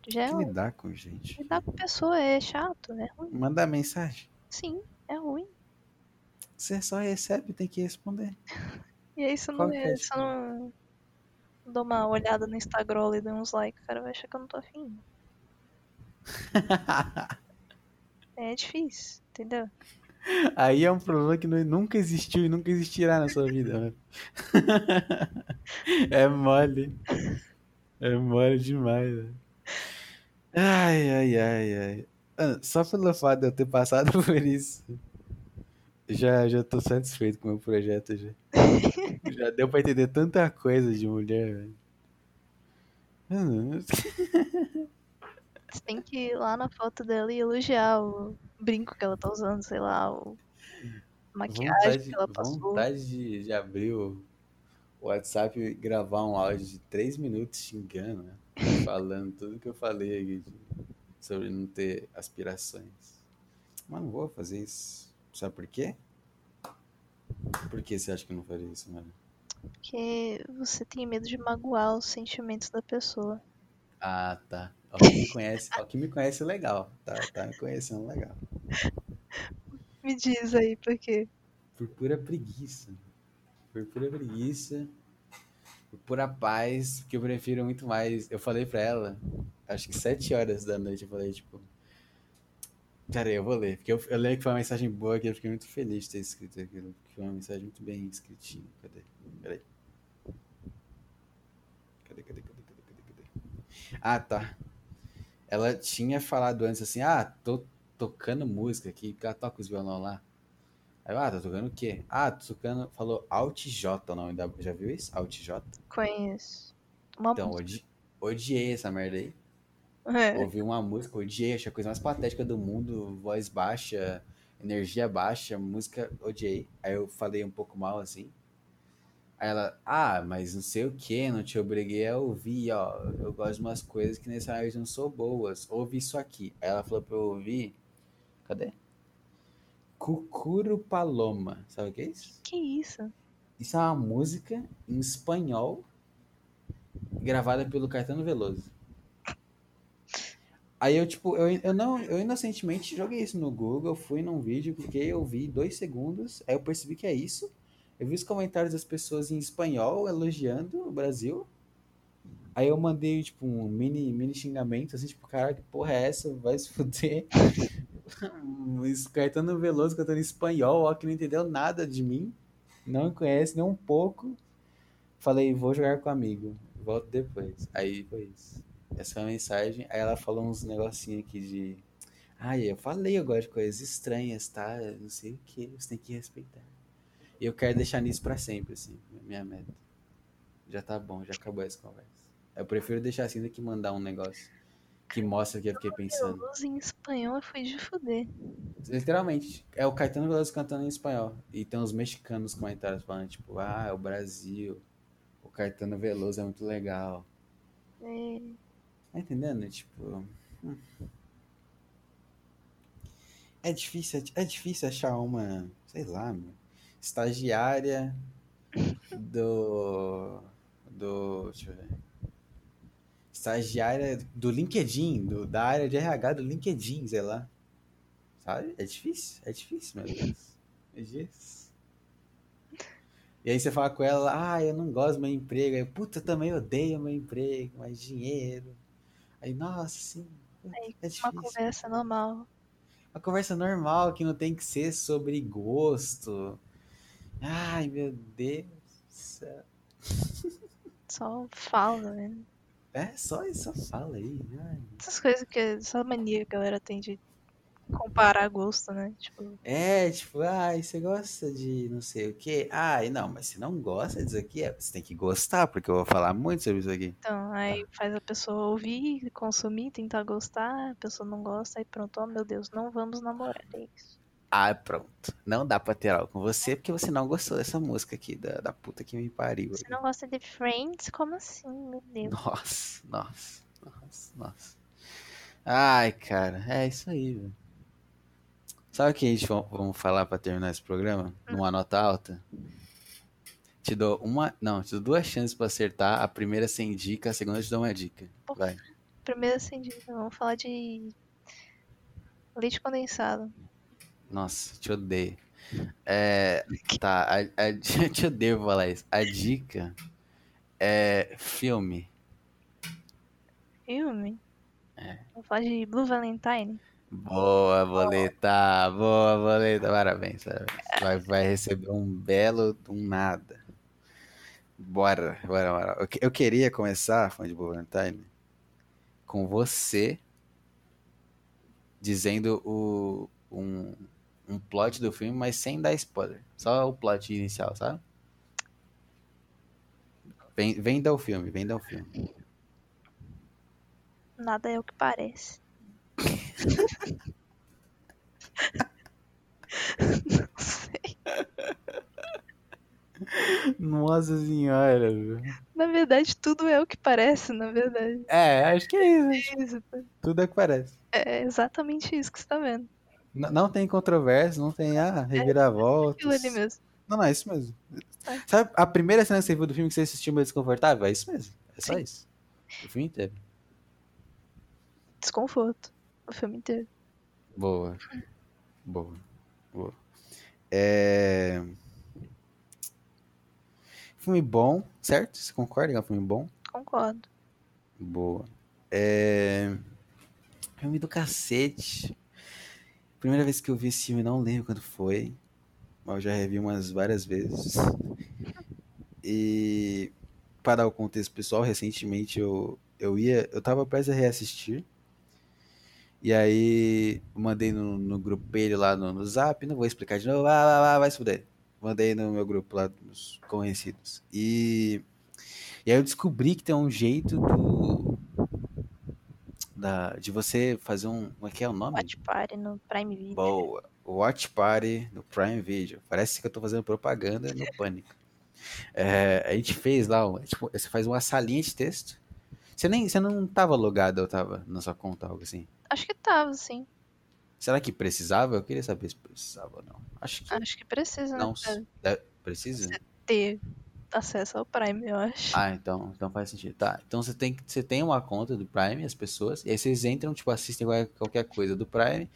Já é Tem que um... lidar com gente. Lidar com pessoa é chato, é ruim. Mandar mensagem. Sim, é ruim. Você só recebe, tem que responder. E aí Qual não, é, eu não dou uma olhada no Instagram e dou uns likes, o cara vai achar que eu não tô afim. É difícil, entendeu? Aí é um problema que nu- nunca existiu e nunca existirá na sua vida, mano. É mole. É mole demais, velho. Ai, ai, ai, ai. Ah, Só pelo fato de eu ter passado por isso, já, já tô satisfeito com o meu projeto já. Já deu pra entender tanta coisa de mulher, Você tem que ir lá na foto dela e elogiar o brinco que ela tá usando, sei lá, o maquiagem Vontade, que ela passou. vontade de, de abrir o WhatsApp e gravar um áudio de 3 minutos xingando, né? Falando tudo que eu falei aqui de- sobre não ter aspirações. Mas não vou fazer isso. Sabe por quê? Por que você acha que eu não faria isso, mano? Porque você tem medo de magoar os sentimentos da pessoa. Ah, tá. Ó, quem me conhece, ó, quem me conhece legal. Tá, tá me conhecendo legal. Me diz aí, por quê? Por pura preguiça. Por pura preguiça. Por pura paz. Porque eu prefiro muito mais. Eu falei pra ela, acho que sete horas da noite, eu falei, tipo. Aí, eu vou ler. Porque eu, eu leio que foi uma mensagem boa que eu fiquei muito feliz de ter escrito aquilo. Porque foi uma mensagem muito bem escritinha. Cadê? Peraí. Cadê, cadê, cadê, cadê, cadê, cadê? Ah, tá. Ela tinha falado antes assim, ah, tô tocando música aqui, que ela toca os violão lá. Aí eu, ah, tá tocando o quê? Ah, tô tocando, falou Alt J o nome da, já viu isso? Alt J? Conheço. Uma Então, odi, odiei essa merda aí. É. Ouvi uma música, odiei, achei a coisa mais patética do mundo, voz baixa, energia baixa, música, odiei. Aí eu falei um pouco mal assim. Aí ela, ah, mas não sei o que, não te obriguei a ouvir, ó. Eu gosto de umas coisas que necessariamente não são boas. Ouve isso aqui. Aí ela falou pra eu ouvir. Cadê? Cucuro Paloma. Sabe o que é isso? Que isso? Isso é uma música em espanhol gravada pelo Caetano Veloso. Aí eu, tipo, eu, eu não, eu inocentemente joguei isso no Google, fui num vídeo, porque eu vi dois segundos, aí eu percebi que é isso. Eu vi os comentários das pessoas em espanhol elogiando o Brasil. Aí eu mandei, tipo, um mini, mini xingamento, assim, tipo, cara, que porra é essa? Vai se fuder. Caetano Veloso cantando espanhol, ó, que não entendeu nada de mim. Não conhece nem um pouco. Falei, vou jogar com amigo. Volto depois. Aí foi isso. Essa foi a mensagem. Aí ela falou uns negocinhos aqui de. Ai, eu falei, gosto de coisas estranhas, tá? Não sei o que, você tem que respeitar. E eu quero deixar nisso pra sempre, assim, minha meta. Já tá bom, já acabou essa conversa. Eu prefiro deixar assim do que mandar um negócio que mostra que eu fiquei pensando. Veloso em espanhol foi de fuder. Literalmente, é o Caetano Veloso cantando em espanhol. E tem uns mexicanos nos comentários falando, tipo, ah, é o Brasil. O Caetano Veloso é muito legal. É, Tá entendendo? Tipo. hum. É difícil, é difícil achar uma, sei lá, meu, estagiária do. Do. Deixa eu ver. Estagiária do LinkedIn, do, da área de RH do LinkedIn, sei lá. Sabe? É difícil, é difícil, meu Deus. É difícil. E aí você fala com ela, ah, eu não gosto do meu emprego. Aí, puta, eu também odeio meu emprego, mais dinheiro. Aí, nossa, sim. Aí, é difícil. Uma conversa normal. Uma conversa normal que não tem que ser sobre gosto. Ai, meu Deus do céu. Só fala, né? É, só isso, fala aí. Ai. Essas coisas que. Essa mania que a galera tem de comparar gosto, né? Tipo... É, tipo, ah, você gosta de não sei o quê? Ah, não, mas se não gosta disso aqui, é, você tem que gostar, porque eu vou falar muito sobre isso aqui. Então, aí tá. faz a pessoa ouvir, consumir, tentar gostar, a pessoa não gosta, aí pronto, oh meu Deus, não vamos namorar, é isso. Ah, pronto. Não dá pra ter algo com você porque você não gostou dessa música aqui, da, da puta que me pariu. Você não gosta de Friends? Como assim, meu Deus? Nossa, nossa, nossa, nossa. Ai, cara, é isso aí, velho. Sabe o que a gente vamos falar para terminar esse programa? Hum. Numa nota alta? Te dou uma. Não, te dou duas chances para acertar. A primeira sem dica, a segunda te dou uma dica. Vai. Primeira sem dica. Vamos falar de. Leite condensado. Nossa, te odeio. É, tá, a, a, te odeio falar isso. A dica é filme. Filme? É. Vou falar de Blue Valentine. Boa, boleta. Boa, boleta. Parabéns. Vai, vai receber um belo um nada. Bora, bora, bora. Eu, queria começar, fã de Boa Valentine, com você dizendo o, um, um plot do filme, mas sem dar spoiler. Só o plot inicial, sabe? Vem, vem dar o filme, vem dar o filme. Nada é o que parece. Não sei. Nossa senhora, viu? Na verdade, tudo é o que parece, na verdade. É, acho que é isso. É isso tudo é o que parece. É exatamente isso que você tá vendo. Não tem controvérsia, não tem ah, reviravoltas. É aquilo ali mesmo. Não, não, é isso mesmo. É. Sabe a primeira cena que você viu do filme que você se sentiu meio desconfortável? É isso mesmo. É só Sim. isso. O filme inteiro. Desconforto o filme inteiro. Boa. Boa. Boa. É... Filme bom, certo? Você concorda que é um filme bom? Concordo. Boa. É... Filme do cacete. Primeira vez que eu vi esse filme, não lembro quando foi. Mas eu já revi umas várias vezes. E para o contexto pessoal, recentemente eu, eu ia. Eu tava prestes a reassistir. E aí, mandei no, no grupelho lá no, no zap, não vou explicar de novo, vai, vai, vai, vai se fuder. Mandei no meu grupo lá dos conhecidos. E, e aí eu descobri que tem um jeito do, da, de você fazer um. Como é que é o nome? Watch Party no Prime Video. Boa. Watch Party no Prime Video. Parece que eu tô fazendo propaganda no Pânico. É, a gente fez lá, tipo, você faz uma salinha de texto. Você nem, você não tava logado, eu tava na sua conta, algo assim. Acho que tava, sim. Será que precisava? Eu queria saber se precisava ou não. Acho que. Acho que precisa, né, não, né? Deve... Precisa? Você ter acesso ao Prime, eu acho. Ah, então, então faz sentido. Tá. Então você tem, você tem uma conta do Prime, as pessoas, e aí vocês entram, tipo, assistem qualquer coisa do Prime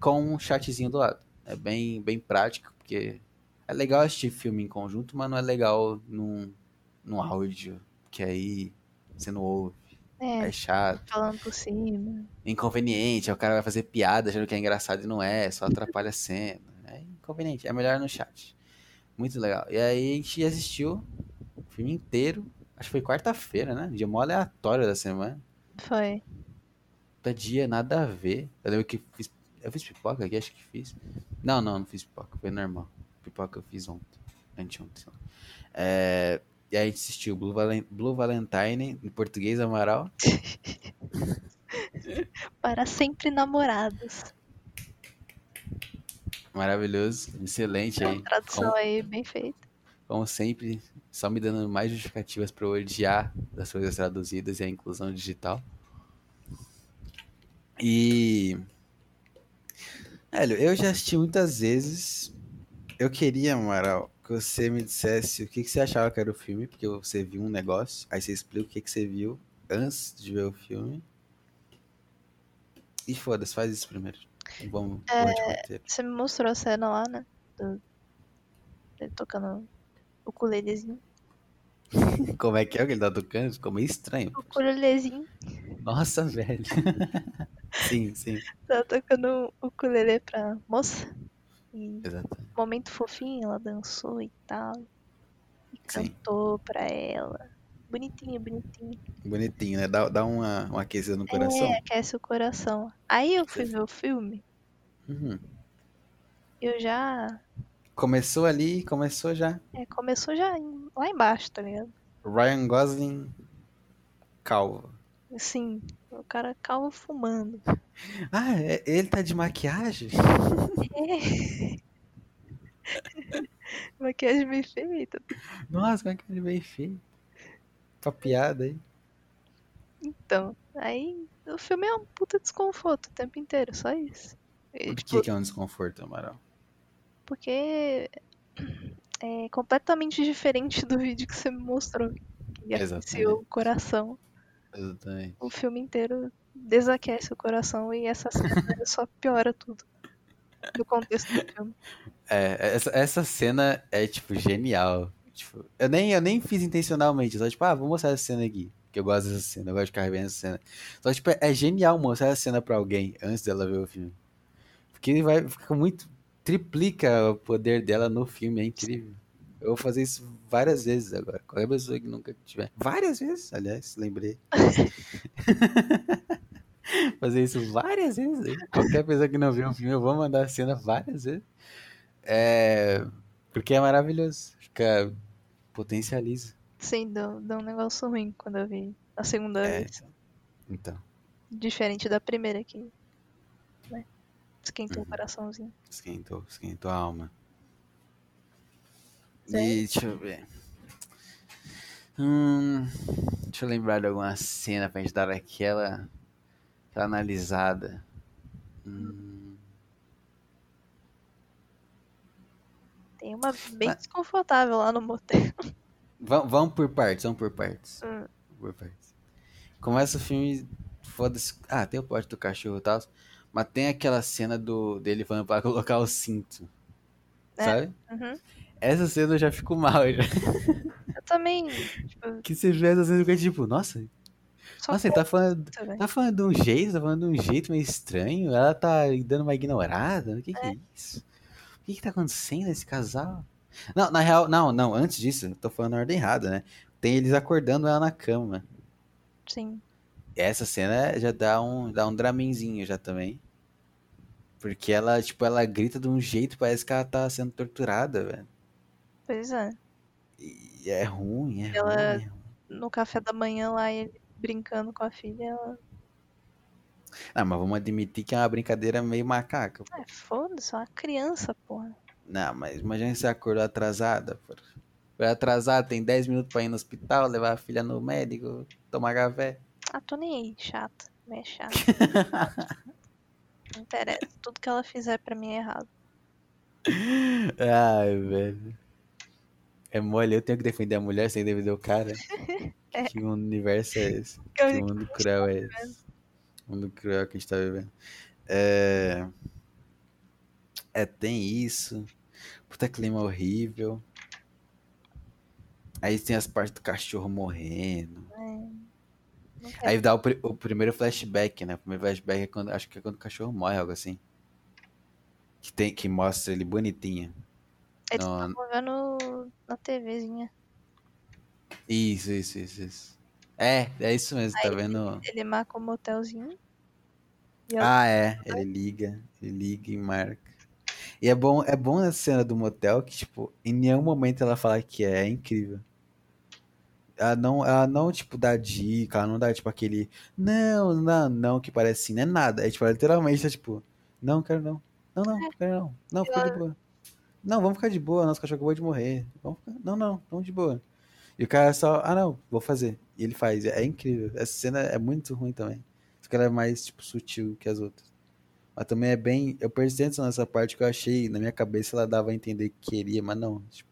com um chatzinho do lado. É bem, bem prático, porque é legal assistir filme em conjunto, mas não é legal num, num áudio, que aí você não ouve. É, é chato. Falando por cima. Inconveniente, o cara vai fazer piada achando que é engraçado e não é, só atrapalha a cena. É inconveniente, é melhor no chat. Muito legal. E aí a gente assistiu o filme inteiro. Acho que foi quarta-feira, né? Dia mó aleatório da semana. Foi. Puta dia, nada a ver. Eu lembro que fiz. Eu fiz pipoca aqui, acho que fiz. Não, não, não fiz pipoca, foi normal. Pipoca eu fiz ontem. Anteontem, sei lá. É, e aí a gente assistiu Blue, Valen Blue Valentine, em português, Amaral. Para sempre namorados. Maravilhoso, excelente aí. Tradução como, aí, bem feita. Como sempre, só me dando mais justificativas para odiar das coisas traduzidas e a inclusão digital. E Velho, eu já assisti muitas vezes. Eu queria, Amaral, que você me dissesse o que, que você achava que era o filme, porque você viu um negócio, aí você explica o que, que você viu antes de ver o filme. E foda-se, faz isso primeiro. Vamos, É. Você me mostrou a cena lá, né? Do... Ele tocando o ukulelezinho. Como é que é o que ele tá tocando? Ficou meio estranho. O ukulelezinho. Nossa, velho. sim, sim. Tava tocando o ukulele pra moça. E Exatamente. momento fofinho, ela dançou e tal. E Sim. cantou pra ela. Bonitinho, bonitinho. Bonitinho, né? Dá, dá uma, uma aquecida no coração. É, aquece o coração. Aí eu fui ver o filme, Uhum. eu já. Começou ali, começou já. É, começou já lá embaixo, tá ligado? Ryan Gosling calvo. Assim, o cara calvo fumando. Ah, é- ele tá de maquiagem? É. Maquiagem bem feita. Nossa, como é que ele veio feio? Pra piada aí. Então, aí o filme é um puta desconforto o tempo inteiro, só isso. E, Por tipo, que, que é um desconforto, Amaral? Porque é completamente diferente do vídeo que você me mostrou. Que aqueceu Exatamente. o coração. Exatamente. O filme inteiro desaquece o coração e essa cena só piora tudo. Do contexto do filme. É, essa, essa cena é, tipo, genial. Tipo, eu nem, eu nem fiz intencionalmente, só tipo, ah, vou mostrar essa cena aqui. Que eu gosto dessa cena, eu gosto de ficar revendo essa cena. Só, tipo, é genial mostrar essa cena pra alguém antes dela ver o filme. Porque vai fica muito. Triplica o poder dela no filme, é incrível. Eu vou fazer isso várias vezes agora. Qualquer pessoa que nunca tiver. Várias vezes, aliás, lembrei. fazer isso várias vezes. Qualquer pessoa que não viu um filme, eu vou mandar a cena várias vezes. É. Porque é maravilhoso. Fica. Potencializa. Sim, deu, deu um negócio ruim quando eu vi a segunda É. vez. Então, Diferente da primeira que. Né? Esquentou Uhum. o coraçãozinho. esquentou, esquentou a alma. E deixa eu ver. Hum, deixa eu lembrar de alguma cena pra gente dar aquela, aquela analisada. Hum, Tem uma bem Ah. desconfortável lá no motel. vamos, por partes, vamos por partes. Hum. Por partes. Começa o filme, foda-se. Ah, tem o pote do cachorro e tal. Mas tem aquela cena do, dele falando pra colocar o cinto. É. Sabe? Uhum. Essa cena eu já fico mal. Já. Eu também. Tipo, Que você vê essa cena e fica tipo, nossa, só nossa, ele tá falando, tá falando de um jeito, tá falando de um jeito meio estranho. Ela tá dando uma ignorada. O que que é, isso? O que que tá acontecendo nesse casal? Não, na real, não, não, antes disso, tô falando na ordem errada, né? Tem eles acordando ela na cama. Sim. Essa cena já dá um, dá um dramenzinho já também. Porque ela, tipo, ela grita de um jeito, parece que ela tá sendo torturada, velho. Pois é. E é ruim, é Ela- ruim. é ruim. No café da manhã lá, ele brincando com a filha, ela. Ah, mas vamos admitir que é uma brincadeira meio macaca. É, foda-se, é uma criança, porra. Não, mas imagina você acordou atrasada, pô. Foi atrasada, tem 10 minutos pra ir no hospital, levar a filha no médico, tomar café. Ah, tô nem aí, chata. É chata. Não interessa. Tudo que ela fizer pra mim é errado. Ai, velho. É mole, eu tenho que defender a mulher sem defender o cara. Que universo é esse? Que Que mundo cruel é esse? Mundo cruel que a gente tá vivendo. É... É, tem isso. Puta clima horrível. Aí tem as partes do cachorro morrendo. Quero. Aí dá o, o primeiro flashback, né? O primeiro flashback é quando, acho que é quando o cachorro morre, algo assim. Que, tem, que mostra ele bonitinho. Não- estavam vendo na TVzinha. Isso, isso, isso, isso. É, é isso mesmo, tá Aí- vendo? Ele marca o motelzinho. E ela Ah, é, ele liga, ele liga e marca. E é bom, é bom essa cena do motel que, tipo, em nenhum momento ela fala que é, é incrível. Ela não, ela não, tipo, dá dica, ela não dá, tipo, aquele não, não, não, que parece assim, não é nada. É, tipo, ela literalmente tá, tipo, não, quero não. Não, não, quero não. Não, fica de boa. Não, vamos ficar de boa, nosso cachorro acabou de morrer. Vamos ficar... Não, não, vamos de boa. E o cara só, ah, não, vou fazer. E ele faz, é incrível. Essa cena é muito ruim também. Só que ela é mais, tipo, sutil que as outras. Mas também é bem. Eu prestei atenção nessa parte que eu achei, na minha cabeça ela dava a entender que queria, mas não. Tipo,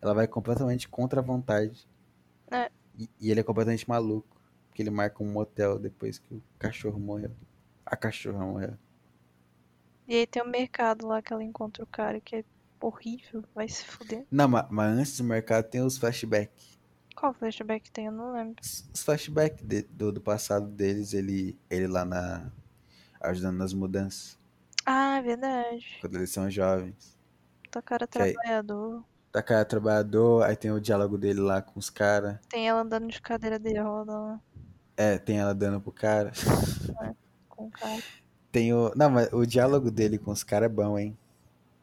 ela vai completamente contra a vontade. É. E, e ele é completamente maluco. Porque ele marca um motel depois que o cachorro morreu. A cachorra morreu. E aí tem o mercado lá que ela encontra o cara que é horrível, vai se fuder. Não, mas, mas antes do mercado tem os flashbacks. Qual flashback tem? Eu não lembro. Os flashbacks de- do, do passado deles, ele, ele lá na. ajudando nas mudanças. Ah, é verdade. Quando eles são jovens. Tá cara Que aí- trabalhador. Da cara trabalhador, aí tem o diálogo dele lá com os caras. Tem ela andando de cadeira de roda lá É, tem ela dando pro cara. com o cara. Tem o. Não, mas o diálogo dele com os caras é bom, hein?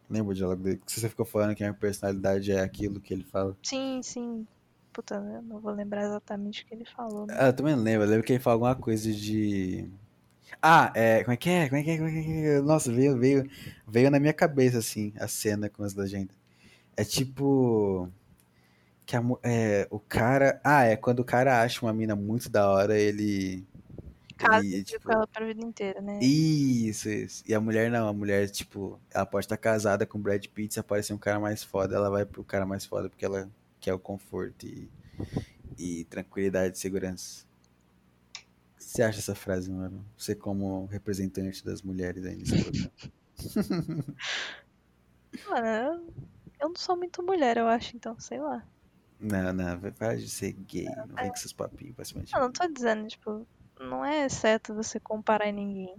Lembra o diálogo dele? Que você ficou falando que a personalidade é aquilo que ele fala. Sim, sim. Puta, eu não vou lembrar exatamente o que ele falou. Né? Ah, eu também não lembro. Eu lembro que ele fala alguma coisa de. Ah, é. Como é que é? Como é que é? Como é que é? Nossa, veio, veio, veio na minha cabeça, assim, a cena com as legendas. É tipo. Que a, é, o cara. Ah, é quando o cara acha uma mina muito da hora, ele. Casa ele, tipo, com ela pra vida inteira, né? Isso, isso. E a mulher não, a mulher, tipo, ela pode estar casada com o Brad Pitt, se aparecer um cara mais foda, ela vai pro cara mais foda porque ela quer o conforto e, e tranquilidade e segurança. O que você acha dessa frase, mano? Você como representante das mulheres aí nesse programa. Mano, eu- não sou muito mulher, eu acho, então, sei lá. Não, não, vai parar de ser gay, não vem com esses papinhos pra cima de mim. não tô dizendo, tipo, não é certo você comparar ninguém,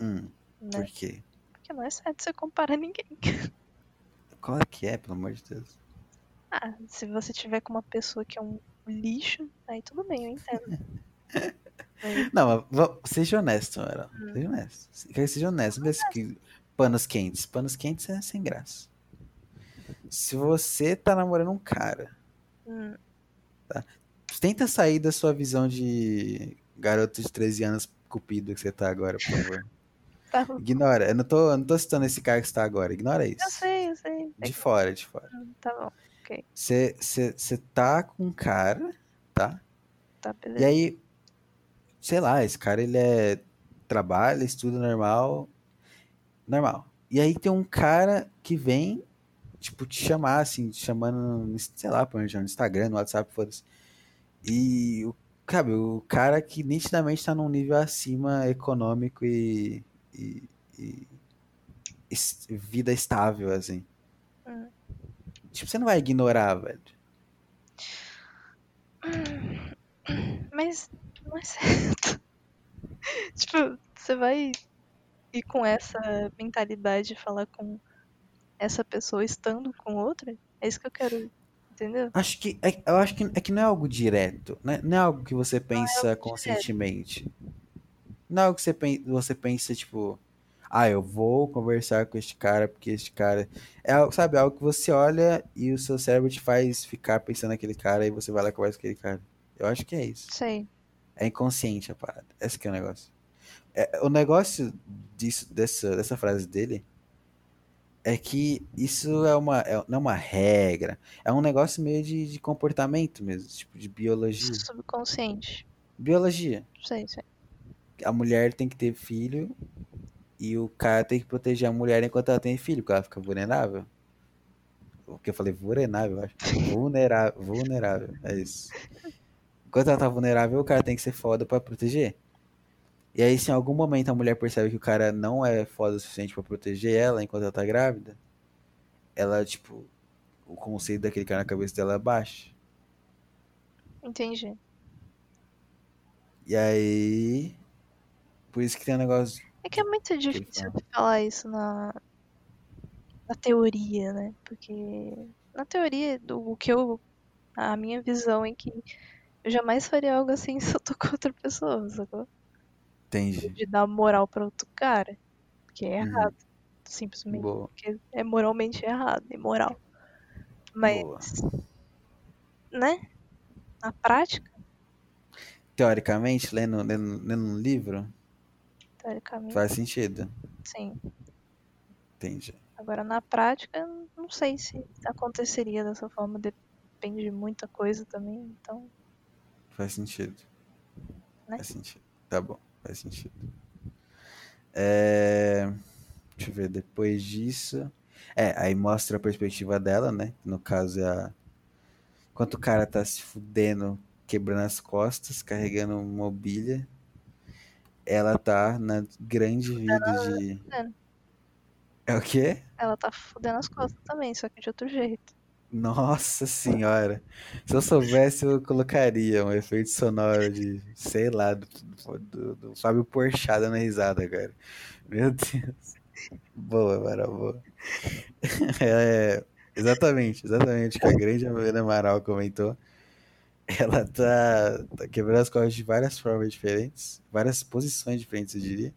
Hum, né? por quê? Porque não é certo você comparar ninguém. Qual é que é, pelo amor de Deus? Ah, se você tiver com uma pessoa que é um lixo, aí tudo bem, eu entendo. Aí, Não, mas va- seja honesto, mano. Seja honesto. Seja honesto. Não pense que panos quentes. Panos quentes é sem graça. Se você tá namorando um cara, hum, tenta sair da sua visão de garoto de 13 anos cupido que você tá agora, por favor. tá, Ignora. Eu não tô, eu não tô citando esse cara que você tá agora. Ignora isso. eu sei, eu sei. De fora, de fora. Tá bom, Você você tá com um cara, tá? tá, E beleza. aí, sei lá, esse cara ele é trabalha, estuda normal, normal. E aí tem um cara que vem, tipo, te chamar, assim, te chamando, sei lá, no Instagram, no WhatsApp, foda-se. E, o, sabe, o cara que nitidamente tá num nível acima econômico e, e, e es- vida estável, assim. Hum. Tipo, você não vai ignorar, velho. Mas não é certo. tipo, você vai ir com essa mentalidade falar com essa pessoa estando com outra? É isso que eu quero, entendeu? Acho que é, eu acho que é que não é algo direto, né? Não é algo que você pensa algo conscientemente. Não é algo que você pensa tipo, ah, eu vou conversar com este cara porque este cara é algo, sabe, algo que você olha e o seu cérebro te faz ficar pensando naquele cara e você vai lá e conversa com aquele cara. Eu acho que é isso. Sei. É inconsciente a parada. Esse que é o negócio. É, o negócio disso, dessa, dessa frase dele é que isso é uma, é, não é uma regra. É um negócio meio de, de comportamento mesmo, tipo de biologia. Subconsciente. Biologia. Sei, sei. A mulher tem que ter filho e o cara tem que proteger a mulher enquanto ela tem filho, porque ela fica vulnerável. O que eu falei? Vulnerável, eu acho. Vulnerável, vulnerável, é isso. Enquanto ela tá vulnerável, o cara tem que ser foda pra proteger. E aí, se em algum momento a mulher percebe que o cara não é foda o suficiente pra proteger ela enquanto ela tá grávida, ela, tipo, o conceito daquele cara na cabeça dela baixa. Entendi. E aí. Por isso que tem um negócio. É que é muito difícil fala. falar isso na, na teoria, né? Porque na teoria, do o que eu. A minha visão é que eu jamais faria algo assim se eu tô com outra pessoa, sacou? Entende? De dar moral pra outro cara. Que é Uhum. errado. Simplesmente. Boa. Porque é moralmente errado, imoral. Mas. Boa. Né? Na prática, Teoricamente, lendo, lendo, lendo um livro, teoricamente, faz sentido. sim. Entendi. Agora, na prática, não sei se aconteceria dessa forma. Depende de muita coisa também. Então, Faz sentido. Né? Faz sentido. Tá bom, faz sentido. É... Deixa eu ver, depois disso. É, aí mostra a perspectiva dela, né? No caso é a. Enquanto o cara tá se fudendo, quebrando as costas, carregando mobília, ela tá na grande vida de. fudendo. É o quê? Ela tá fudendo as costas também, só que de outro jeito. Nossa senhora. Se eu soubesse, eu colocaria um efeito sonoro de, sei lá, do, do, do Fábio Porchat dando risada, cara. Meu Deus. Boa, Amaral, boa. É, exatamente, exatamente o que a grande Amaral comentou. Ela tá, tá quebrando as costas de várias formas diferentes, várias posições diferentes, eu diria.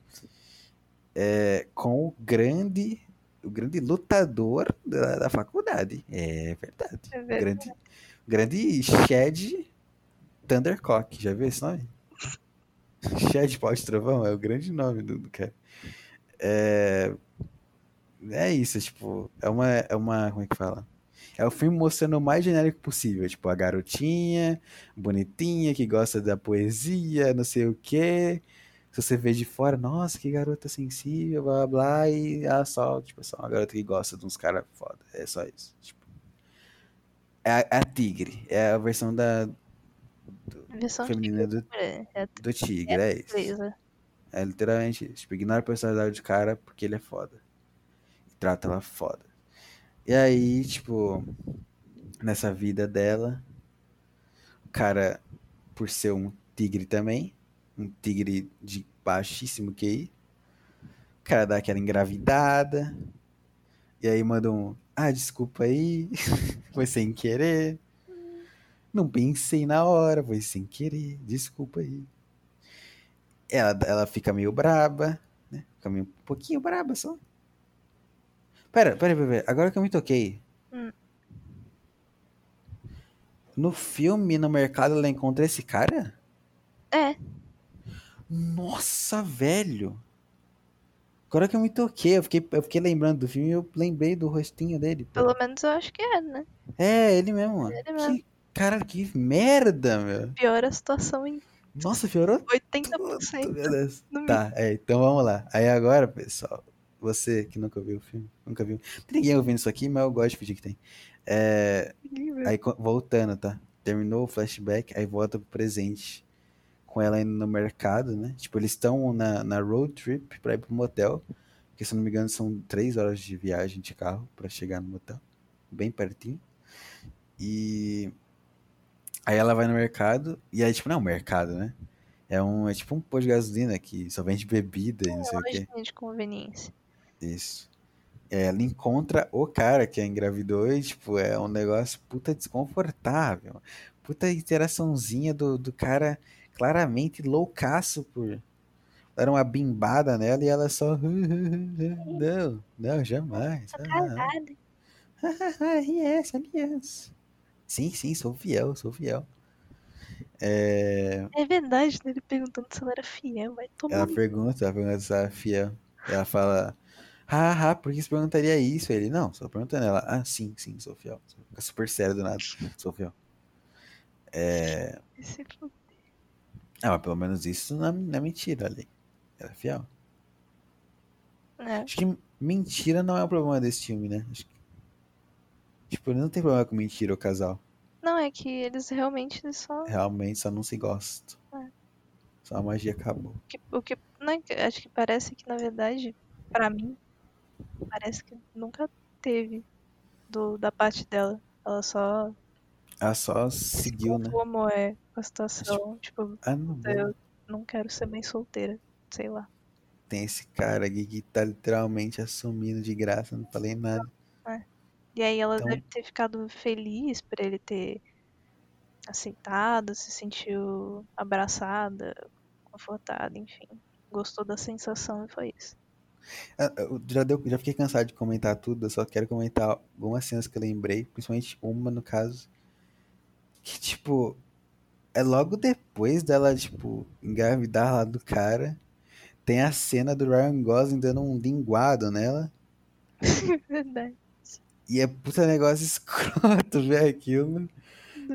É, com o grande, o grande lutador da, da faculdade. É verdade. É O verdade. grande, grande Shed Thundercock. Já viu esse nome? Shed Pau de Trovão é o grande nome do, do cara. É, é isso, tipo, é uma, é uma, como é que fala? É o filme mostrando o mais genérico possível, tipo, a garotinha, bonitinha, que gosta da poesia, não sei o quê. Se você vê de fora, nossa, que garota sensível, blá blá e ela só, tipo, só uma garota que gosta de uns caras foda. É só isso. Tipo, é a, é a tigre, é a versão da Versão feminina do, É, é do tigre, é isso. beleza. É literalmente isso. Tipo, ignora a personalidade do cara porque ele é foda. E trata ela foda. E aí, tipo, nessa vida dela, o cara, por ser um tigre também, um tigre de baixíssimo QI, o cara dá aquela engravidada, e aí manda um, ah, desculpa aí, foi sem querer. Não pensei na hora, foi sem querer, desculpa aí. Ela, ela fica meio braba, né? Fica meio um pouquinho braba só. Pera, pera, pera. Agora que eu me toquei. Hum. No filme, no mercado, ela encontra esse cara? É, Nossa, velho! Agora que eu me toquei, eu fiquei, eu fiquei lembrando do filme e eu lembrei do rostinho dele. pô. pelo menos eu acho que é, né? É, ele mesmo, mano. Ele mesmo. Que, cara, que merda, meu. Piora a situação em Nossa, piorou 80%. Meu Deus. no Tá, é, então vamos lá. Aí agora, pessoal, você que nunca viu o filme, nunca viu. Tem ninguém ouvindo isso aqui, mas eu gosto de fingir que tem. É, aí voltando, tá? Terminou o flashback, aí volta pro presente. Com ela indo no mercado, né? Tipo, eles estão na, na road trip pra ir pro motel. Que se não me engano são três horas de viagem de carro pra chegar no motel. Bem pertinho. E aí ela vai no mercado, e aí, tipo, não é um mercado, né? É um, é tipo um posto de gasolina que só vende bebida e não sei o quê. De conveniência. Isso. É, ela encontra o cara que a engravidou e, tipo, é um negócio puta desconfortável. Puta interaçãozinha do, do cara claramente loucaço por dar uma bimbada nela e ela só. Não, não, jamais. Ah, casada. ah, yes, yes. Sim, sim, sou fiel, sou fiel. É, É verdade, né? Ele perguntando se ela era fiel. Vai tomar. ela pergunta, ela pergunta se ela é fiel. Ela fala, ah, ah, por que você perguntaria isso? Ele, não, só perguntando ela, ah, sim, sim, sou fiel. Fica super sério do nada, sou fiel. É, fu- ah, mas pelo menos isso não é, não é mentira ali. Ela é fiel. É, Acho que mentira não é o problema desse filme, né? Que, tipo, não tem problema com mentira o casal. Não, é que eles realmente só. Realmente só não se gostam. É. Só a magia acabou. que- o que. É que- acho que parece que, na verdade, pra mim, parece que nunca teve do, da parte dela. Ela só Ela só se seguiu, né? conformou é, a situação. Tipo, Ah, não, eu não quero ser mãe solteira. Sei lá. tem esse cara aqui que tá literalmente assumindo de graça, não falei nada. E aí ela Então- deve ter ficado feliz por ele ter aceitado, se sentiu abraçada, confortada, enfim. Gostou da sensação e foi isso. Ah, já, deu, já fiquei cansado de comentar tudo, eu só quero comentar algumas cenas que eu lembrei, principalmente uma no caso, que tipo, é logo depois dela, tipo, engravidar lá do cara, tem a cena do Ryan Gosling dando um linguado nela, Verdade. e é puta negócio escroto ver aquilo,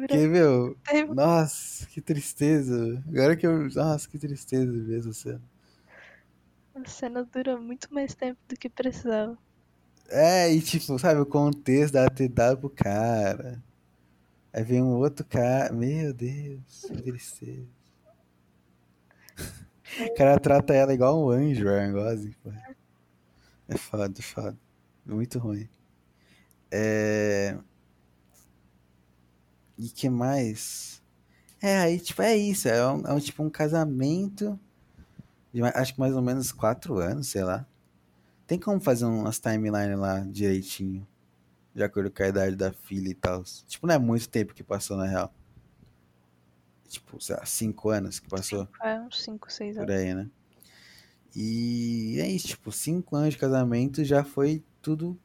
que, meu, nossa, que tristeza, agora que eu, nossa, que tristeza ver essa cena. A cena dura muito mais tempo do que precisava. É, e tipo, sabe, o contexto ter dado pro cara. Aí vem um outro cara. Meu Deus, que tristeza. O cara trata ela igual um anjo, Ryan Gosling, pô. É foda, é foda. Muito ruim. É... E que mais? É, aí, tipo, é isso. É um, é um tipo um casamento de acho que mais ou menos quatro anos, sei lá. Tem como fazer umas timelines lá direitinho. De acordo com a idade da filha e tal. Tipo, não é muito tempo que passou, na real. Tipo, sei lá, cinco anos que passou. É uns 5, 6 Por anos. aí, né? E é isso, tipo, cinco anos de casamento já foi tudo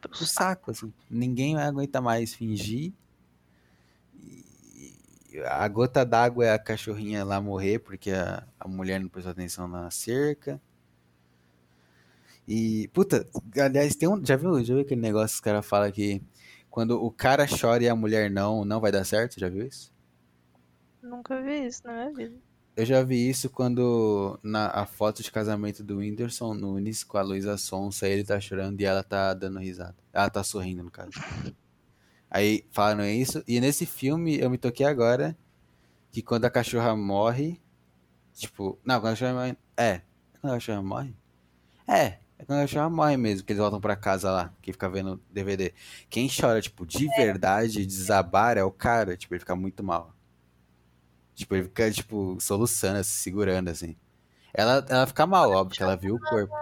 Pro saco. assim. Ninguém aguenta mais fingir. A gota d'água é a cachorrinha lá morrer, porque a, a mulher não prestou atenção na cerca. E, puta, aliás, tem um. Já viu, já viu aquele negócio que os caras falam que quando o cara chora e a mulher não, não vai dar certo? Já viu isso? Nunca vi isso na minha vida. Eu já vi isso quando na a foto de casamento do Whindersson Nunes com a Luísa Sonsa, ele tá chorando e ela tá dando risada. Ela tá sorrindo, no caso. Aí falaram isso, e nesse filme eu me toquei agora que quando a cachorra morre, tipo, não, quando a cachorra morre, é, quando a cachorra morre? É, é quando a cachorra morre mesmo, que eles voltam pra casa lá, que fica vendo DVD. Quem chora, tipo, de verdade, desabar é o cara, tipo, ele fica muito mal. Tipo, ele fica, tipo, soluçando, se segurando, assim. Ela, ela fica mal, óbvio, que ela viu o corpo.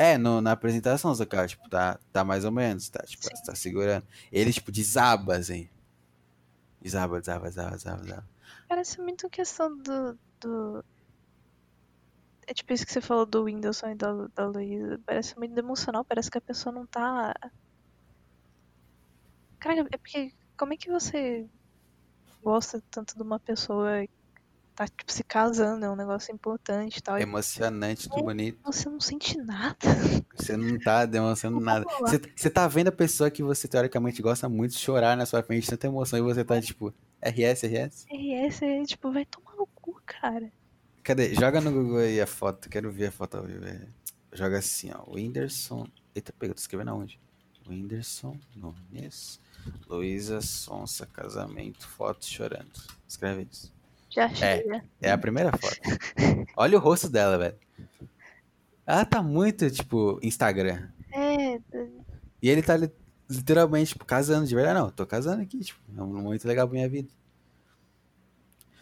É, no, na apresentação, ela, tipo, tá, tá mais ou menos, tá, tipo, tá segurando. Ele, tipo, desaba, assim. Desaba, desaba, desaba, desaba, desaba. parece muito questão do, do. É tipo isso que você falou do Whindersson e da, da Luísa. Parece muito emocional, parece que a pessoa não tá. Cara, é porque. Como é que você gosta tanto de uma pessoa tá, tipo, se casando? É um negócio importante e tal. Emocionante, tudo bonito. você não sente nada. Você não tá demonstrando nada. Você, você tá vendo a pessoa que você teoricamente gosta muito chorar na sua frente, tanta emoção, e você tá, tipo, RS, RS? RS é tipo, vai tomar no cu, cara. Cadê? Joga no Google aí a foto, quero ver a foto ao vivo. Joga assim, ó, Whindersson. Eita, pega, tô escrevendo aonde? Whindersson Nunes, Luísa Sonsa, casamento, foto chorando. Escreve isso. Já achei. né? É a primeira foto. Olha o rosto dela, velho. Ela tá muito, tipo, Instagram. É, E ele tá li- literalmente, tipo, casando de verdade. Não, tô casando aqui, tipo, é um momento legal pra minha vida.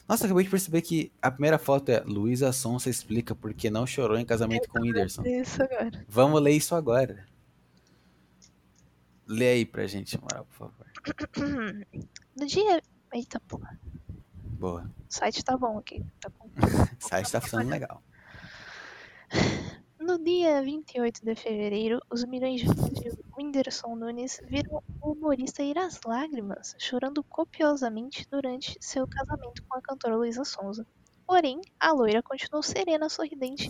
Nossa, acabei de perceber que a primeira foto é Luísa Sonsa explica por que não chorou em casamento com o Whindersson. é isso agora. Vamos ler isso agora. Lê aí pra gente, moral, por favor. No dia. Eita porra. Boa. O site tá bom aqui. Tá. O site tá funcionando legal. No dia 28 de fevereiro, os milhões de fãs de Whindersson Nunes viram o humorista ir às lágrimas, chorando copiosamente durante seu casamento com a cantora Luísa Sonza. Porém, a loira continuou serena, sorridente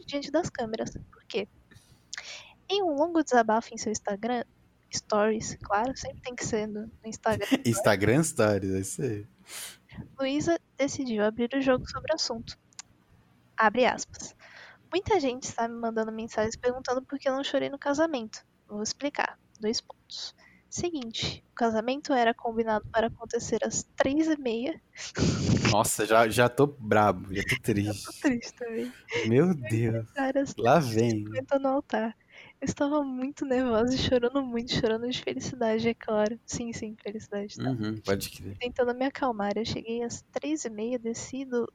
e diante das câmeras. Por quê? Em um longo desabafo em seu Instagram, Stories, claro, sempre tem que ser no no Instagram, Instagram Stories, é isso aí. Luísa decidiu abrir o jogo sobre o assunto. Abre aspas. Muita gente está me mandando mensagens perguntando por que eu não chorei no casamento. Vou explicar. Dois pontos. Seguinte, o casamento era combinado para acontecer às três e meia. Nossa, já, já tô brabo, já tô Tô triste. triste também. Meu Deus. Lá vem. 50 no altar. Eu estava muito nervosa e chorando muito, chorando de felicidade, é claro. Sim, sim, felicidade. Tá? Uhum, pode crer. tentando me acalmar. Eu cheguei às três e meia, desci do,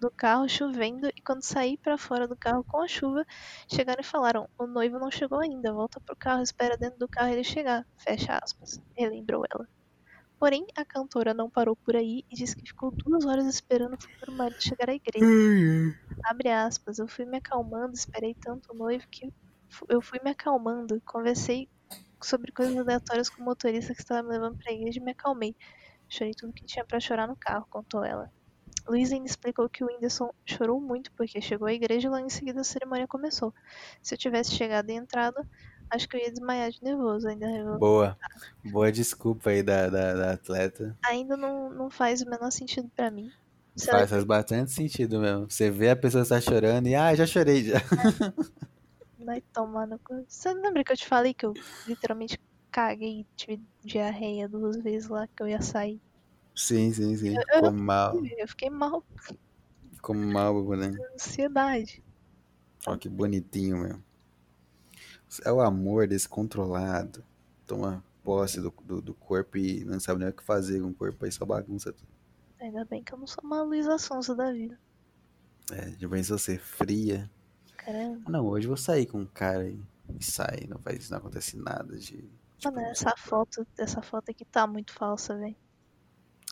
do carro chovendo e quando saí pra fora do carro com a chuva, chegaram e falaram: o noivo não chegou ainda, volta pro carro, espera dentro do carro ele chegar. Fecha aspas. Relembrou ela. Porém, a cantora não parou por aí e disse que ficou duas horas esperando o futuro marido chegar à igreja. Abre aspas, eu fui me acalmando, esperei tanto o noivo que eu fui me acalmando, conversei sobre coisas aleatórias com o motorista que estava me levando pra igreja e me acalmei. Chorei tudo que tinha pra chorar no carro, contou ela. Luísa ainda explicou que o Whindersson chorou muito porque chegou à igreja e logo em seguida a cerimônia começou. Se eu tivesse chegado e entrado, acho que eu ia desmaiar de nervoso. Ainda. Boa. Boa desculpa aí da, da, da atleta. ainda não, não faz o menor sentido pra mim. Se ela Faz, faz bastante sentido mesmo. Você vê a pessoa está chorando e, ah, já chorei já. vai tomar no cu. Você lembra que eu te falei que eu literalmente caguei e tive diarreia duas vezes lá que eu ia sair? Sim, sim, sim. Eu- Ficou mal. Eu fiquei mal, Ficou mal, né? ansiedade. Ó, que bonitinho, meu. É o amor descontrolado. Toma posse do, do, do corpo e não sabe nem o que fazer com o corpo, aí só bagunça tudo. Ainda bem que eu não sou uma Luísa Sonza da vida. É, já pensou ser fria? Caramba. Não, hoje eu vou sair com um cara e, e sai, não faz, não acontece nada de. tipo, Mano, essa foto, essa foto aqui tá muito falsa, velho.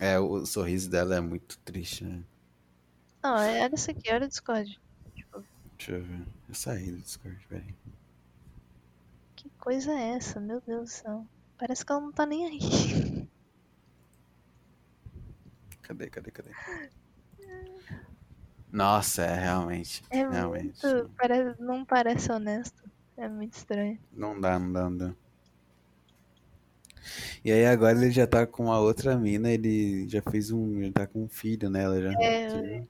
É, o sorriso dela é muito triste, né? Não, é- olha isso aqui, olha o Discord. Deixa eu ver. Eu saí do Discord, peraí. Que coisa é essa? Meu Deus do céu. Parece que ela não tá nem aí. Cadê, cadê, cadê? Nossa, é realmente. É realmente. muito. Parece, não parece honesto. É muito estranho. Não dá, não dá, não dá. E aí agora ele já tá com a outra mina, ele já fez um. Ele tá com um filho nela já. É, Você viu?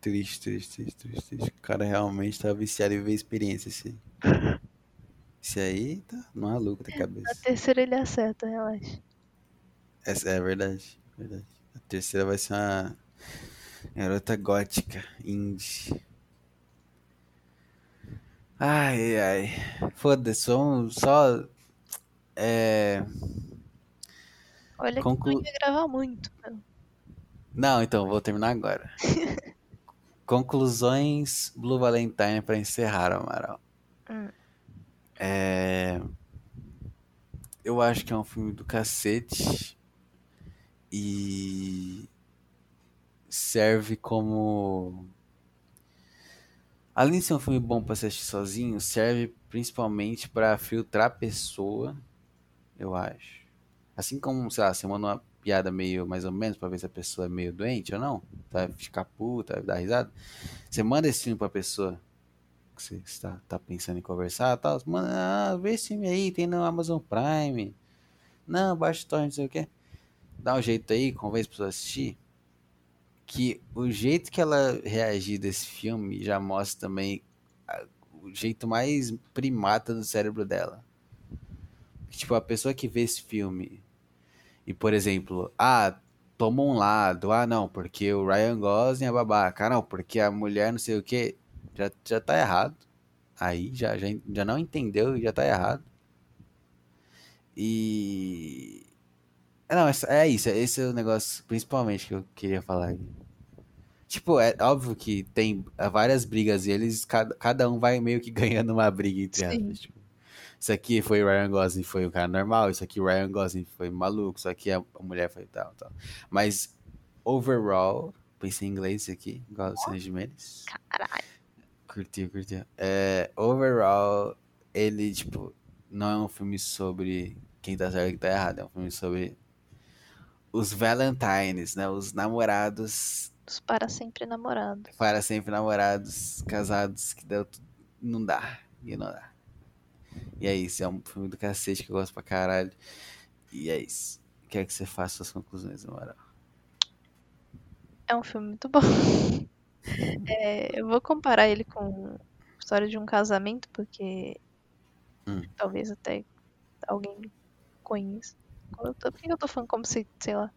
Triste, triste, triste, triste, triste. O cara realmente tá viciado em ver experiência, esse. Esse aí tá maluco da Na cabeça. terceira ele acerta, relaxa. Essa é verdade, verdade. A terceira vai ser uma garota gótica, indie. Ai, ai. Foda-se, vamos só. É. Olha Conclu- que não ia gravar muito. Não, então, vou terminar agora. Conclusões Blue Valentine pra encerrar, Amaral. Hum. É... Eu acho que é um filme do cacete e serve como. Além de ser um filme bom pra assistir sozinho, serve principalmente pra filtrar a pessoa, eu acho. Assim como, sei lá, você manda uma piada meio mais ou menos pra ver se a pessoa é meio doente ou não, vai ficar puta, vai dar risada. Você manda esse filme pra pessoa que você está tá pensando em conversar tal, manda, ah, vê esse filme aí, tem no Amazon Prime. Não, baixa o torrent, não sei o quê. Dá um jeito aí, convence a pessoa assistir. Que o jeito que ela reagir desse filme já mostra também a- o jeito mais primata do cérebro dela. Tipo, a pessoa que vê esse filme e, por exemplo, ah, toma um lado, ah, não, porque o Ryan Gosling é babaca, ah, não, porque a mulher não sei o que, já, já tá errado. Aí já, já, já não entendeu e já tá errado. E. Não, é isso, esse é o negócio principalmente que eu queria falar aqui. Tipo, é óbvio que tem várias brigas e eles, cada, cada um vai meio que ganhando uma briga entre aspas. Tipo, isso aqui foi o Ryan Gosling, foi o cara normal, isso aqui o Ryan Gosling foi maluco, isso aqui a, a mulher foi tal, tal. Mas, overall, pensei em inglês isso aqui, igual o Cine Jimenez. Caralho. Curtiu, curtiu. É, overall, ele, tipo, não é um filme sobre quem tá certo e quem tá errado. É um filme sobre os Valentines, né? Os namorados, Para sempre namorados. para sempre namorados, casados, que deu tudo. Não dá. E não dá. E é isso. É um filme do cacete que eu gosto pra caralho. E é isso. Quero que você faça suas conclusões, na moral. É um filme muito bom. É, eu vou comparar ele com História de um Casamento, porque Hum. talvez até alguém conheça. Eu tô- Por que eu tô falando como se, sei lá,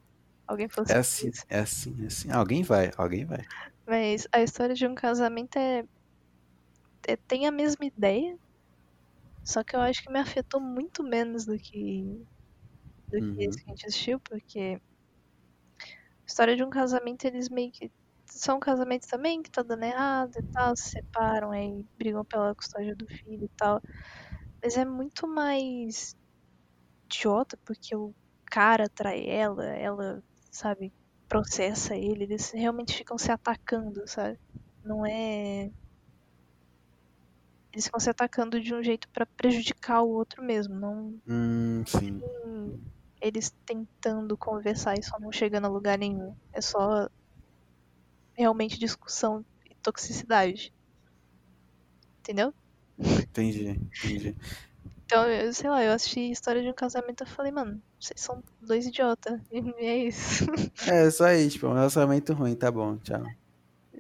alguém fosse É assim, é assim, é assim. Alguém vai, alguém vai. Mas a história de um casamento é, é- tem a mesma ideia, só que eu acho que me afetou muito menos do que do que Uhum. esse que a gente assistiu, porque a história de um casamento eles meio que são casamentos também que tá dando errado e tal, se separam aí brigam pela custódia do filho e tal, mas é muito mais idiota porque o cara trai ela, ela sabe processa ele, eles realmente ficam se atacando, sabe? Não é. Eles ficam se atacando de um jeito pra prejudicar o outro mesmo, não Hum, sim. eles tentando conversar e só não chegando a lugar nenhum. É só realmente discussão e toxicidade. Entendeu? Entendi, entendi. Então, eu, sei lá, eu assisti História de um Casamento e falei, mano, vocês são dois idiotas. E é isso. É, só aí, tipo, um relacionamento ruim, tá bom, tchau.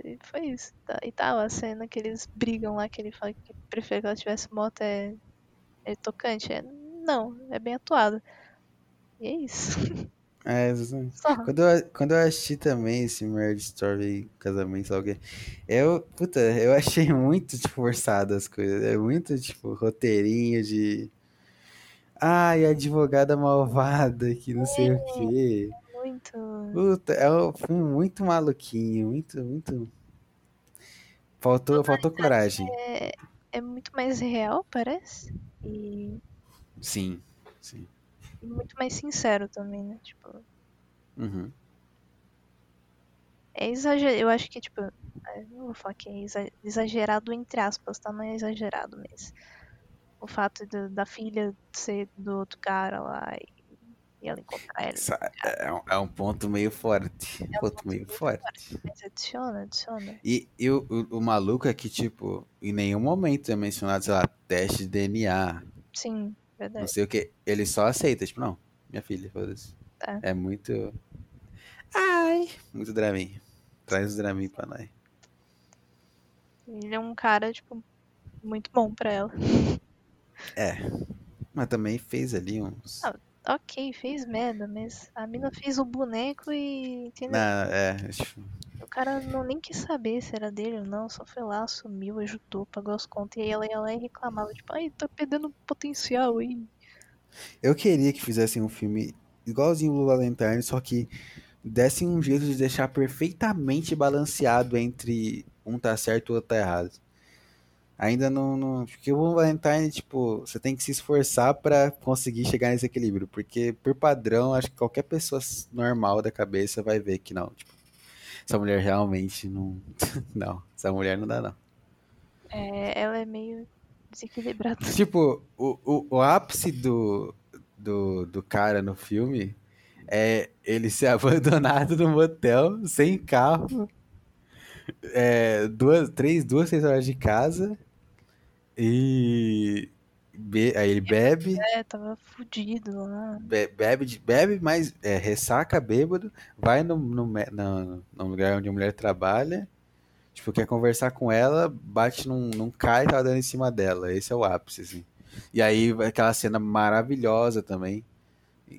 E foi isso. Tá, e tal, a cena que eles brigam lá, que ele fala que prefere que ela tivesse moto é, é tocante. É, não, é bem atuado. E é isso. É, exatamente. Só. Quando eu, quando eu assisti também esse Marriage Story, casamento, sei lá o quê, eu, puta, eu achei muito, tipo, forçado as coisas. É muito, tipo, roteirinho de. Ai, advogada malvada, que não sei o quê. Muito. Puta, é um filme muito maluquinho, muito, muito. Faltou, faltou coragem. É, é muito mais real, parece. E, Sim, sim. Muito mais sincero também, né? Tipo, Uhum. é exagerado. Eu acho que, tipo, é, não vou falar que é exa- exagerado entre aspas, tá? Não é exagerado, mas o fato do- da filha ser do outro cara lá e, e ela encontrar ele. Sa- É um, é um ponto meio forte. Um ponto meio forte. Mas adiciona, adiciona. E, e o, o, o maluco é que, tipo, em nenhum momento é mencionado, sei lá, teste de DNA, Sim, não verdade. sei o que. Ele só aceita, tipo, não, minha filha, foda-se. Tá. É muito. Ai! Muito Dramin. Traz o Dramin pra nós. Ele é um cara, tipo, muito bom pra ela. É. Mas também fez ali uns. Ah, Ok, fez merda, mas a mina fez o boneco e. Entendeu? Não, é, tipo, O cara não nem quis saber se era dele ou não, só foi lá, assumiu, ajudou, pagou as contas. E aí ela ia lá e reclamava, tipo, ai, tá perdendo potencial aí. Eu queria que fizessem um filme igualzinho o Blue Valentine, só que dessem um jeito de deixar perfeitamente balanceado entre um tá certo e o outro tá errado. Ainda não, não. Porque o Blue Valentine, tipo, você tem que se esforçar pra conseguir chegar nesse equilíbrio. Porque, por padrão, acho que qualquer pessoa normal da cabeça vai ver que não. Tipo, essa mulher realmente não. não, essa mulher não dá, não. É, ela é meio desequilibrada. Tipo, o, o, o ápice do, do, do cara no filme é ele ser abandonado num motel, sem carro, é, duas, três, duas, três horas de casa, e be- aí ele bebe, É, tava fudido lá. be- bebe, bebe, mas é, ressaca bêbado, vai no, no, no, no lugar onde a mulher trabalha, tipo, quer conversar com ela, bate num, num cara e tá dando em cima dela. Esse é o ápice, assim. E aí aquela cena maravilhosa também,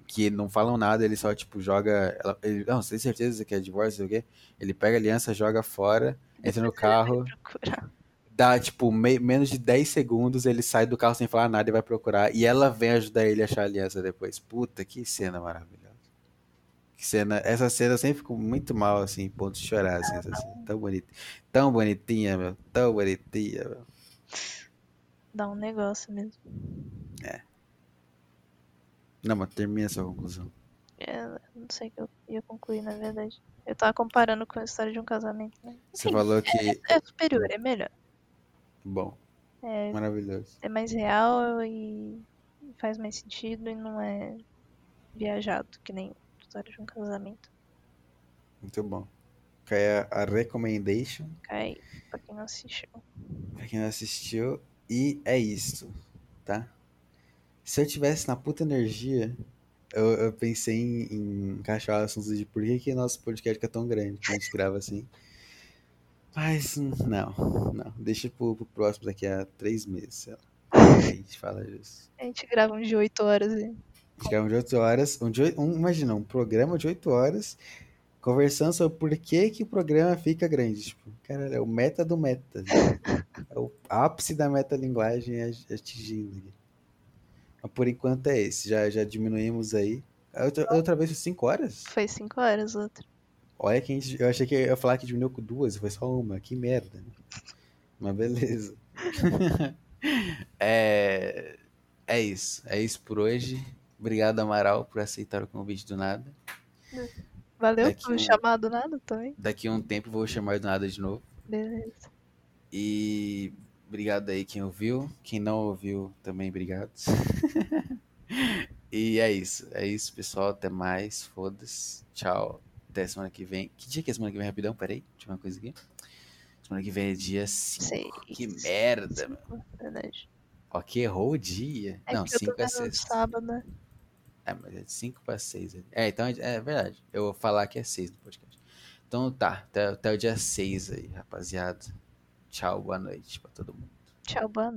que não falam nada, ele só, tipo, joga. Ela, ele, não, você tem certeza que é divórcio, sei o quê? Ele pega a aliança, joga fora, entra no carro, Procurar. Dá, tipo, me- menos de 10 segundos, ele sai do carro sem falar nada e vai procurar. E ela vem ajudar ele a achar a aliança depois. Puta, que cena maravilhosa. Que cena. Essa cena eu sempre fico muito mal, assim, ponto de chorar, assim, essa cena. Tão bonita. Tão bonitinha, meu. Tão bonitinha, meu. Dá um negócio mesmo. Não, mas termina essa conclusão. É, não sei o que eu ia concluir, na verdade. Eu tava comparando com a história de um casamento, né? Você falou que. É superior, é melhor. Bom, É, maravilhoso. é mais real e faz mais sentido e não é viajado, que nem história de um casamento. Muito bom. Cai a, a recommendation Cai pra quem não assistiu. pra quem não assistiu. E é isso, tá? Se eu tivesse na puta energia, eu, eu pensei em, em encaixar assuntos de por que, que nosso podcast é tão grande, que a gente grava assim. Mas hum, não, não. Deixa pro, pro próximo daqui a três meses, sei lá. Aí a gente fala disso. A gente grava um de 8 horas e. A gente grava um de 8 horas. Um de, oito- um, imagina, um programa de 8 horas conversando sobre por que, que o programa fica grande. Tipo, cara, é o meta do meta. É o ápice da metalinguagem ag- atingindo aqui. Mas por enquanto é esse. Já, já diminuímos aí. Outra, outra vez foi 5 horas? Foi 5 horas outra. Olha que a gente, eu achei que eu ia falar que diminuiu com duas, foi só uma. Que merda. né? Mas beleza. é, é isso. É isso por hoje. Obrigado, Amaral, por aceitar o convite do nada. Valeu Daqui por um- chamado nada também. Daqui a um tempo vou chamar do nada de novo. Beleza. E obrigado aí quem ouviu. Quem não ouviu, também obrigado. e é isso. É isso, pessoal. Até mais. Foda-se. Tchau. Até semana que vem. Que dia que é semana que vem, rapidão? Peraí. Deixa eu ver uma coisa aqui. Semana que vem é dia 5. Sei. Que merda, meu. Verdade. Ok, errou o dia. É não, porque eu tô 5 é vendo no sexta. sábado, né? É, mas é de 5 pra 6. É, então é é verdade. Eu vou falar que é 6 no podcast. Então tá, até, até o dia 6 aí, rapaziada. Tchau, boa noite pra todo mundo. Tchau, boa